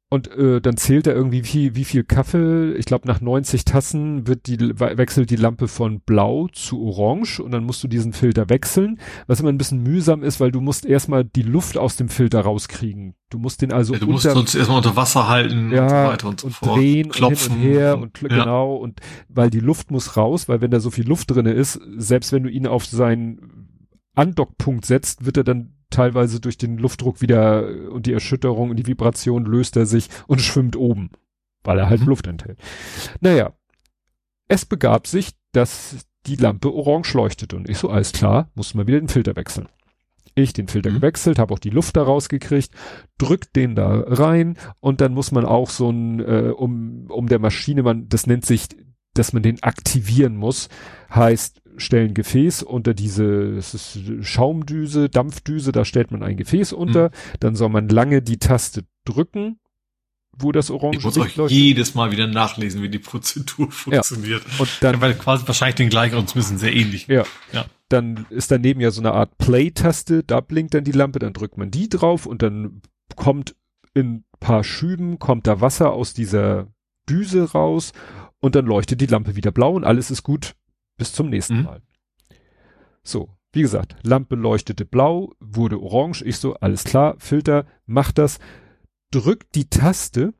Und äh, dann zählt er irgendwie, wie, wie viel Kaffee. Ich glaube, nach 90 Tassen wird die, we- wechselt die Lampe von blau zu orange und dann musst du diesen Filter wechseln. Was immer ein bisschen mühsam ist, weil du musst erstmal die Luft aus dem Filter rauskriegen. Du musst den also ja du musst sonst erstmal unter Wasser halten ja, und so weiter und so und fort. drehen Klopfen und hin und her und ja. genau und weil die Luft muss raus, weil wenn da so viel Luft drinne ist, selbst wenn du ihn auf seinen Andockpunkt setzt, wird er dann teilweise durch den Luftdruck wieder äh, und die Erschütterung und die Vibration löst er sich und schwimmt oben, weil er halt Mhm. Luft enthält. Naja, es begab sich, dass die Lampe orange leuchtete und ich so, alles klar, muss mal wieder den Filter wechseln. Ich den Filter Mhm. gewechselt, habe auch die Luft da rausgekriegt, drück den da rein und dann muss man auch so ein, äh, um, um der Maschine, man, das nennt sich, dass man den aktivieren muss, heißt, stellen Gefäß unter diese, Schaumdüse, Dampfdüse, da stellt man ein Gefäß unter, dann soll man lange die Taste drücken, wo das orange Ich muss Licht euch leuchtet. jedes Mal wieder nachlesen, wie die Prozedur funktioniert. und dann Weil quasi wahrscheinlich den gleichen und zumindest sehr ähnlich. Ja. Ja. Dann ist daneben ja so eine Art Play-Taste, da blinkt dann die Lampe, dann drückt man die drauf und dann kommt in paar Schüben, kommt da Wasser aus dieser Düse raus und dann leuchtet die Lampe wieder blau und alles ist gut bis zum nächsten Mhm. Mal. So, wie gesagt, Lampe leuchtete blau, wurde orange, ich so, alles klar, Filter, mach das, drückt die Taste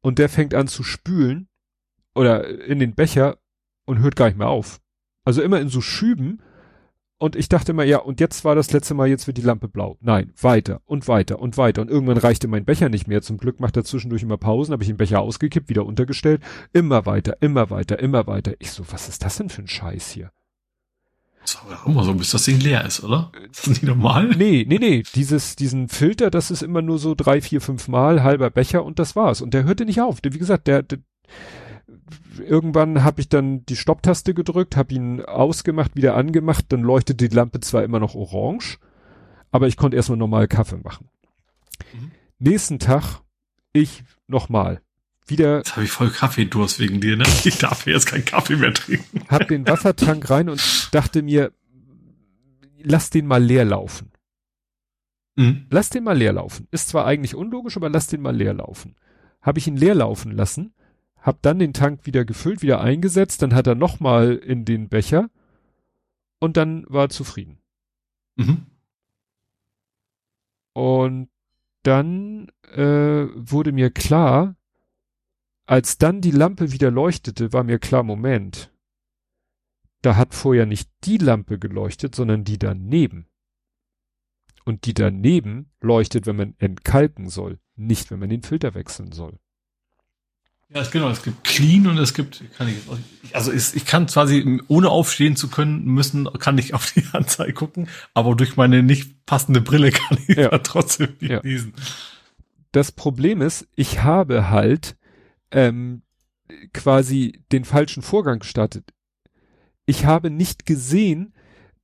und der fängt an zu spülen oder in den Becher und hört gar nicht mehr auf. Also immer in so Schüben. Und ich dachte immer, ja, und jetzt war das letzte Mal, jetzt wird die Lampe blau. Nein, weiter und weiter und weiter. Und irgendwann reichte mein Becher nicht mehr. Zum Glück macht er zwischendurch immer Pausen, habe ich den Becher ausgekippt, wieder untergestellt. Immer weiter, immer weiter, immer weiter. Ich so, was ist das denn für ein Scheiß hier? Das war immer so, bis das Ding leer ist, oder? Ist das nicht normal? Nee, nee, nee. Dieses, diesen Filter, das ist immer nur so drei, vier, fünf Mal, halber Becher und das war's. Und der hörte nicht auf. Wie gesagt, der, der irgendwann habe ich dann die Stopptaste gedrückt, habe ihn ausgemacht, wieder angemacht, dann leuchtete die Lampe zwar immer noch orange, aber ich konnte erstmal normal Kaffee machen. Mhm. Nächsten Tag ich nochmal. Wieder. Jetzt habe ich voll Kaffeedurst wegen dir, ne? Ich darf jetzt keinen Kaffee mehr trinken. Hab den Wassertank rein und dachte mir, lass den mal leer laufen. Mhm. Lass den mal leer laufen. Ist zwar eigentlich unlogisch, aber lass den mal leer laufen. Habe ich ihn leer laufen lassen, hab dann den Tank wieder gefüllt, wieder eingesetzt, dann hat er nochmal in den Becher und dann war er zufrieden. Mhm. Und dann äh, wurde mir klar, als dann die Lampe wieder leuchtete, war mir klar, Moment, da hat vorher nicht die Lampe geleuchtet, sondern die daneben. Und die daneben leuchtet, wenn man entkalken soll, nicht wenn man den Filter wechseln soll. Ja, es, genau. Es gibt Clean und es gibt, kann ich, also ist, ich kann quasi, ohne aufstehen zu können, müssen, kann ich auf die Anzeige gucken, aber durch meine nicht passende Brille kann ich ja. trotzdem nicht ja. lesen. Das Problem ist, ich habe halt ähm, quasi den falschen Vorgang gestartet. Ich habe nicht gesehen,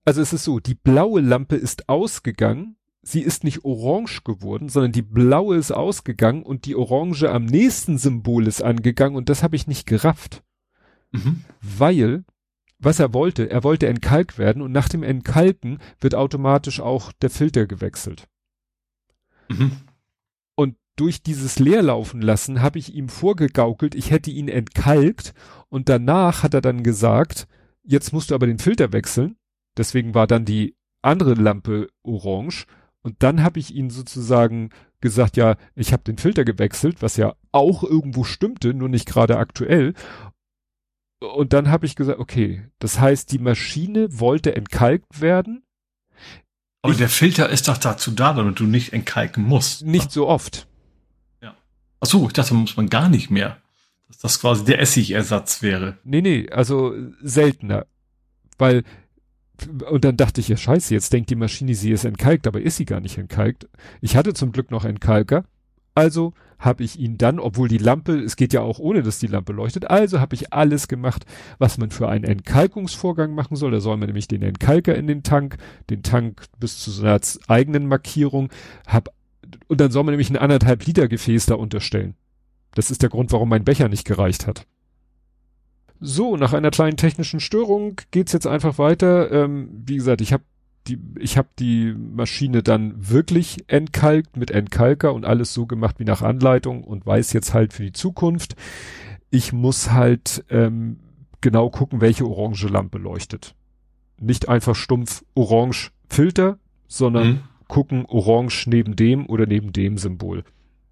also es ist so, die blaue Lampe ist ausgegangen sie ist nicht orange geworden, sondern die blaue ist ausgegangen und die orange am nächsten Symbol ist angegangen und das habe ich nicht gerafft. Mhm. Weil, was er wollte, er wollte entkalkt werden und nach dem Entkalken wird automatisch auch der Filter gewechselt. Mhm. Und durch dieses Leerlaufen lassen habe ich ihm vorgegaukelt, ich hätte ihn entkalkt und danach hat er dann gesagt, jetzt musst du aber den Filter wechseln. Deswegen war dann die andere Lampe orange und dann habe ich ihn sozusagen gesagt, ja, ich habe den Filter gewechselt, was ja auch irgendwo stimmte, nur nicht gerade aktuell. Und dann habe ich gesagt, okay, das heißt, die Maschine wollte entkalkt werden. Aber ich, der Filter ist doch dazu da, damit du nicht entkalken musst. Nicht so oft. Ja. Ach so, ich dachte, muss man gar nicht mehr. Dass das quasi der Essigersatz wäre. Nee, nee, also seltener. Weil und dann dachte ich, ja scheiße, jetzt denkt die Maschine, sie ist entkalkt, aber ist sie gar nicht entkalkt. Ich hatte zum Glück noch Entkalker, also habe ich ihn dann, obwohl die Lampe, es geht ja auch ohne, dass die Lampe leuchtet, also habe ich alles gemacht, was man für einen Entkalkungsvorgang machen soll. Da soll man nämlich den Entkalker in den Tank, den Tank bis zu seiner eigenen Markierung, hab, und dann soll man nämlich ein anderthalb Liter Gefäß da unterstellen. Das ist der Grund, warum mein Becher nicht gereicht hat. So, nach einer kleinen technischen Störung geht's jetzt einfach weiter. Ähm, wie gesagt, ich habe die, ich habe die Maschine dann wirklich entkalkt mit Entkalker und alles so gemacht wie nach Anleitung und weiß jetzt halt für die Zukunft. Ich muss halt ähm, genau gucken, welche orange Lampe leuchtet. Nicht einfach stumpf orange Filter, sondern mhm. gucken orange neben dem oder neben dem Symbol.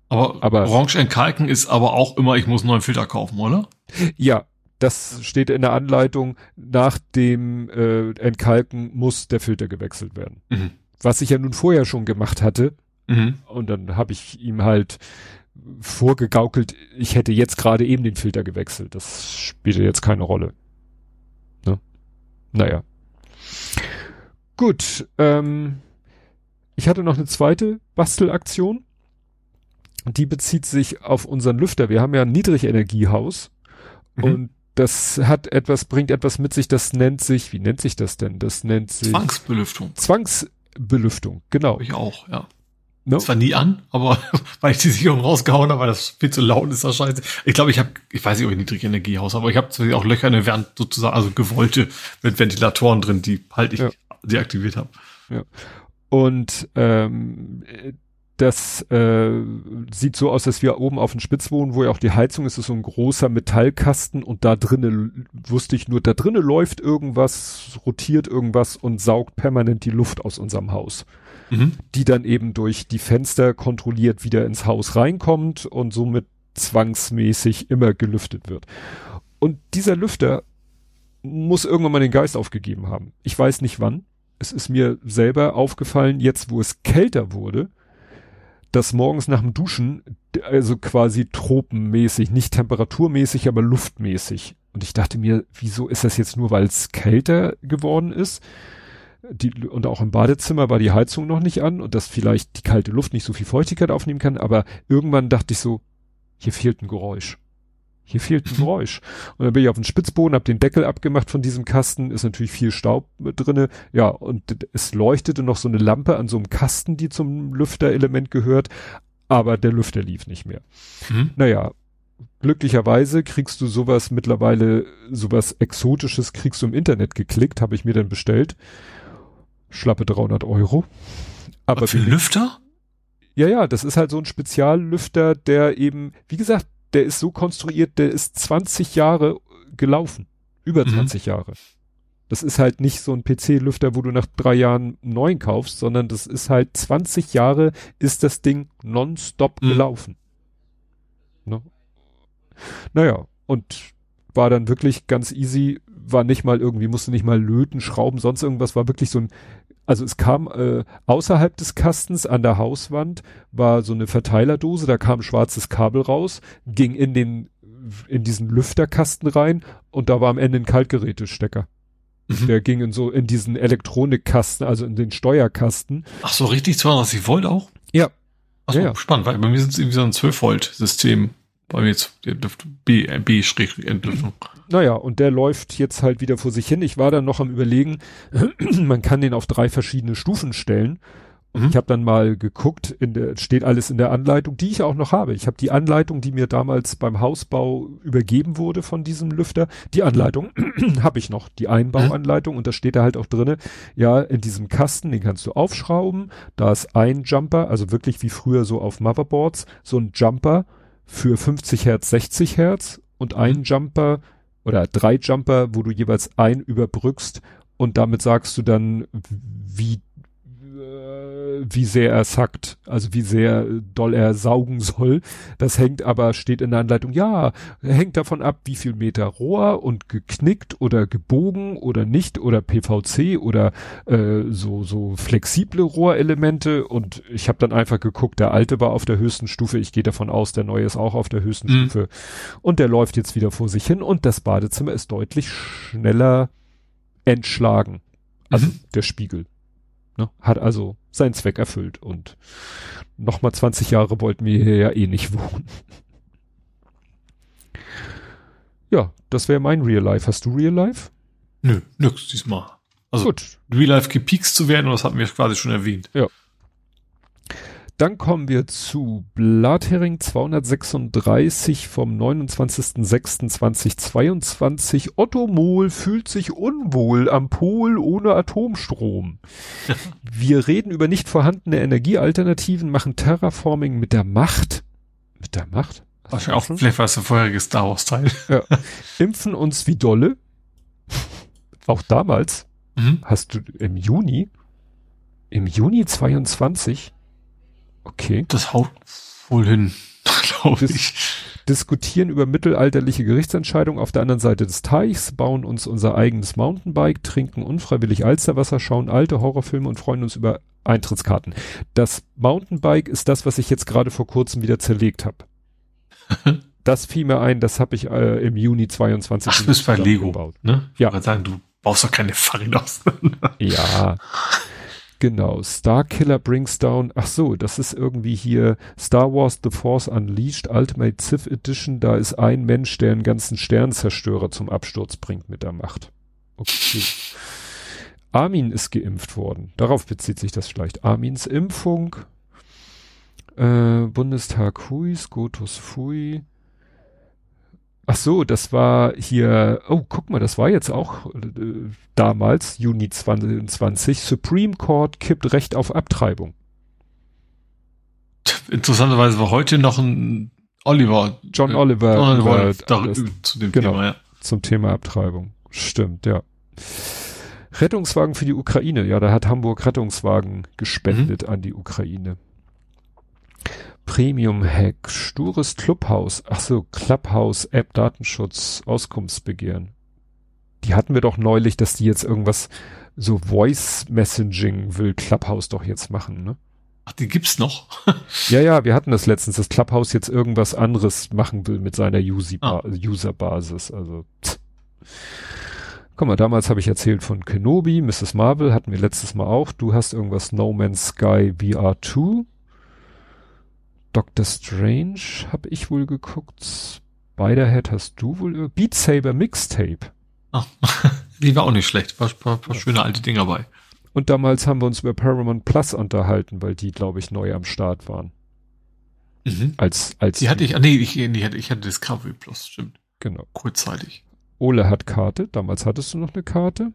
Aber, aber orange entkalken ist aber auch immer, ich muss einen neuen Filter kaufen, oder? Ja, das steht in der Anleitung, nach dem äh, Entkalken muss der Filter gewechselt werden. Mhm. Was ich ja nun vorher schon gemacht hatte. Mhm. Und dann habe ich ihm halt vorgegaukelt, ich hätte jetzt gerade eben den Filter gewechselt. Das spielte jetzt keine Rolle. Ne? Naja. Gut, ähm, ich hatte noch eine zweite Bastelaktion. Die bezieht sich auf unseren Lüfter. Wir haben ja ein Niedrigenergiehaus. Mhm. Und das hat etwas, bringt etwas mit sich, das nennt sich, wie nennt sich das denn? Das nennt sich Zwangsbelüftung. Zwangsbelüftung, genau. ich auch, ja. No? Zwar nie an, aber weil ich die Sicherung rausgehauen habe, weil das viel zu laut ist, das scheiße. Ich glaube, ich habe, ich weiß nicht, ob ich Niedrigenergiehaus habe, aber ich habe auch Löcher in der Wand sozusagen, also gewollte mit Ventilatoren drin, die halt ich ja. deaktiviert habe. Ja. Und ähm, das äh, sieht so aus, dass wir oben auf dem Spitz wohnen, wo ja auch die Heizung ist, ist so ein großer Metallkasten und da drinnen wusste ich nur, da drinnen läuft irgendwas, rotiert irgendwas und saugt permanent die Luft aus unserem Haus. Mhm. Die dann eben durch die Fenster kontrolliert wieder ins Haus reinkommt und somit zwangsmäßig immer gelüftet wird. Und dieser Lüfter muss irgendwann mal den Geist aufgegeben haben. Ich weiß nicht wann. Es ist mir selber aufgefallen, jetzt wo es kälter wurde, dass morgens nach dem Duschen, also quasi tropenmäßig, nicht temperaturmäßig, aber luftmäßig. Und ich dachte mir, wieso ist das jetzt nur, weil es kälter geworden ist? Die, und auch im Badezimmer war die Heizung noch nicht an und dass vielleicht die kalte Luft nicht so viel Feuchtigkeit aufnehmen kann, aber irgendwann dachte ich so, hier fehlt ein Geräusch. Hier fehlt ein Geräusch. Und dann bin ich auf den Spitzboden, hab den Deckel abgemacht von diesem Kasten, ist natürlich viel Staub drinne. Ja, und es leuchtete noch so eine Lampe an so einem Kasten, die zum Lüfterelement gehört, aber der Lüfter lief nicht mehr. Mhm. Naja, glücklicherweise kriegst du sowas mittlerweile, sowas Exotisches kriegst du im Internet geklickt, habe ich mir dann bestellt. Schlappe 300 Euro. Aber für Lüfter? Ja, ja, das ist halt so ein Speziallüfter, der eben, wie gesagt, der ist so konstruiert, der ist 20 Jahre gelaufen. Über 20 mhm. Jahre. Das ist halt nicht so ein PC-Lüfter, wo du nach drei Jahren neuen kaufst, sondern das ist halt 20 Jahre ist das Ding nonstop mhm. gelaufen. Ne? Naja, und war dann wirklich ganz easy, war nicht mal irgendwie, musste nicht mal löten, schrauben, sonst irgendwas, war wirklich so ein also es kam äh, außerhalb des Kastens an der Hauswand war so eine Verteilerdose, da kam schwarzes Kabel raus, ging in den in diesen Lüfterkasten rein und da war am Ende ein Kaltgerätestecker. Mhm. Der ging in so in diesen Elektronikkasten, also in den Steuerkasten. Ach so, richtig 230 Volt auch? Ja. Ach so, ja, ja. spannend, weil bei mir sind es irgendwie so ein 12 Volt System. Bei mir jetzt B, äh, B Entlüftung. Naja, und der läuft jetzt halt wieder vor sich hin. Ich war dann noch am überlegen, man kann den auf drei verschiedene Stufen stellen. Und mhm. ich habe dann mal geguckt, in der, steht alles in der Anleitung, die ich auch noch habe. Ich habe die Anleitung, die mir damals beim Hausbau übergeben wurde von diesem Lüfter, die Anleitung habe ich noch, die Einbauanleitung, mhm. und da steht da halt auch drinne, ja, in diesem Kasten, den kannst du aufschrauben, da ist ein Jumper, also wirklich wie früher so auf Motherboards, so ein Jumper, für 50 Hertz 60 Hertz und ein mhm. Jumper oder drei Jumper, wo du jeweils ein überbrückst und damit sagst du dann, wie wie sehr er sackt, also wie sehr doll er saugen soll. Das hängt aber, steht in der Anleitung, ja, hängt davon ab, wie viel Meter Rohr und geknickt oder gebogen oder nicht oder PVC oder äh, so, so flexible Rohrelemente und ich habe dann einfach geguckt, der alte war auf der höchsten Stufe, ich gehe davon aus, der neue ist auch auf der höchsten mhm. Stufe und der läuft jetzt wieder vor sich hin und das Badezimmer ist deutlich schneller entschlagen. Also mhm. der Spiegel. Ne? Hat also seinen Zweck erfüllt und nochmal 20 Jahre wollten wir hier ja eh nicht wohnen. Ja, das wäre mein Real Life. Hast du Real Life? Nö, nix diesmal. Also Gut. Real Life gepiekst zu werden, das hatten wir quasi schon erwähnt. Ja. Dann kommen wir zu Blathering 236 vom 29.06.2022. Otto Mohl fühlt sich unwohl am Pol ohne Atomstrom. wir reden über nicht vorhandene Energiealternativen, machen Terraforming mit der Macht. Mit der Macht? Wahrscheinlich auch, vielleicht war es ein vorheriges Star Wars Teil. ja. Impfen uns wie dolle. Auch damals. Mhm. Hast du im Juni, im Juni 22 Okay. Das haut wohl hin, glaube ich. Diskutieren über mittelalterliche Gerichtsentscheidungen auf der anderen Seite des Teichs, bauen uns unser eigenes Mountainbike, trinken unfreiwillig Alsterwasser, schauen alte Horrorfilme und freuen uns über Eintrittskarten. Das Mountainbike ist das, was ich jetzt gerade vor kurzem wieder zerlegt habe. das fiel mir ein, das habe ich äh, im Juni 22. Ach, du bist bei Lego gebaut. Ne? Ja. Ich sagen, du baust doch keine Fahrräder ja. Genau, Starkiller brings down, ach so, das ist irgendwie hier Star Wars The Force Unleashed Ultimate Sith Edition, da ist ein Mensch, der einen ganzen Sternzerstörer zum Absturz bringt mit der Macht. Okay. Armin ist geimpft worden. Darauf bezieht sich das vielleicht. Armins Impfung. Äh, Bundestag Hui, Scotus Fui. Ach so, das war hier, oh, guck mal, das war jetzt auch äh, damals, Juni 2020, Supreme Court kippt Recht auf Abtreibung. Interessanterweise war heute noch ein Oliver. John äh, Oliver. John Oliver äh, da, das, zu dem genau, Thema, ja. Zum Thema Abtreibung. Stimmt, ja. Rettungswagen für die Ukraine. Ja, da hat Hamburg Rettungswagen gespendet mhm. an die Ukraine. Premium-Hack, stures Clubhaus, ach so, Clubhouse, App, Datenschutz, Auskunftsbegehren. Die hatten wir doch neulich, dass die jetzt irgendwas, so Voice Messaging will Clubhouse doch jetzt machen, ne? Ach, die gibt's noch? ja, ja, wir hatten das letztens, dass Clubhouse jetzt irgendwas anderes machen will mit seiner ah. User-Basis, also. Tch. Guck mal, damals habe ich erzählt von Kenobi, Mrs. Marvel hatten wir letztes Mal auch. Du hast irgendwas No Man's Sky VR2. Doctor Strange habe ich wohl geguckt. Spider-Head hast du wohl, Beat Saber Mixtape. Ah, die war auch nicht schlecht, war, war, war schöne alte Dinger bei. Und damals haben wir uns über Paramount Plus unterhalten, weil die, glaube ich, neu am Start waren. Mhm. Als, als. Die hatte ich, nee, ich, nee, hatte, ich hatte Discovery Plus, stimmt. Genau. Kurzzeitig. Ole hat Karte. Damals hattest du noch eine Karte.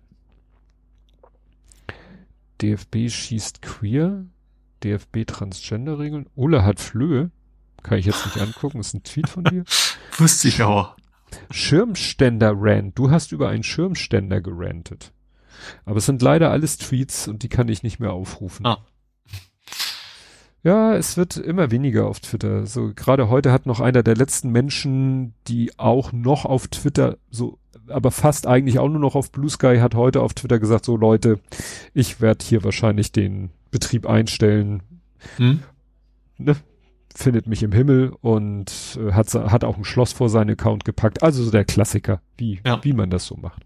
DFB schießt queer. DFB Transgender-Regeln. Ole hat Flöhe. Kann ich jetzt nicht angucken. ist ein Tweet von dir. Wusste ich aber. Schirmständer-Rant. Du hast über einen Schirmständer gerantet. Aber es sind leider alles Tweets und die kann ich nicht mehr aufrufen. Ah. Ja, es wird immer weniger auf Twitter. So gerade heute hat noch einer der letzten Menschen, die auch noch auf Twitter so, aber fast eigentlich auch nur noch auf Blue Sky, hat heute auf Twitter gesagt, so Leute, ich werde hier wahrscheinlich den Betrieb einstellen. Hm? Ne? Findet mich im Himmel und äh, hat, hat auch ein Schloss vor seinen Account gepackt. Also so der Klassiker, wie, Ja. wie man das so macht.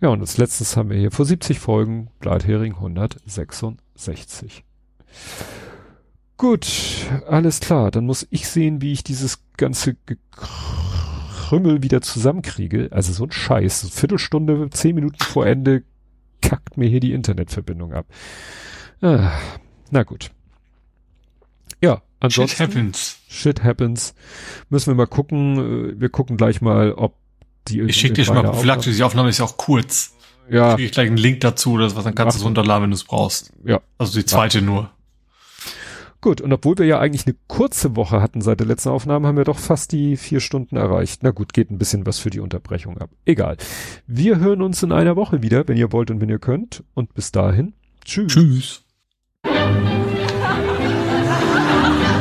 Ja, und als letztes haben wir hier vor 70 Folgen Bleithering 166. Gut, alles klar. Dann muss ich sehen, wie ich dieses ganze Gekrümmel wieder zusammenkriege. Also so ein Scheiß. Viertelstunde, zehn Minuten vor Ende kackt mir hier die Internetverbindung ab. Ah, na gut. Ja, ansonsten. Shit happens. Shit happens. Müssen wir mal gucken. äh, Wir gucken gleich mal, ob die Ich schicke dir schon mal prophylaktisch, die Aufnahme ist ja auch kurz. Ja, Schicke ich gleich einen Link dazu oder was, dann kannst du es runterladen, wenn du es brauchst. ja. Also die zweite nur. Gut, und obwohl wir ja eigentlich eine kurze Woche hatten seit der letzten Aufnahme, haben wir doch fast die vier Stunden erreicht. Na gut, geht ein bisschen was für die Unterbrechung ab. Egal. Wir hören uns in einer Woche wieder, wenn ihr wollt und wenn ihr könnt. Und bis dahin, tschüss. Tschüss. 哈哈哈哈哈！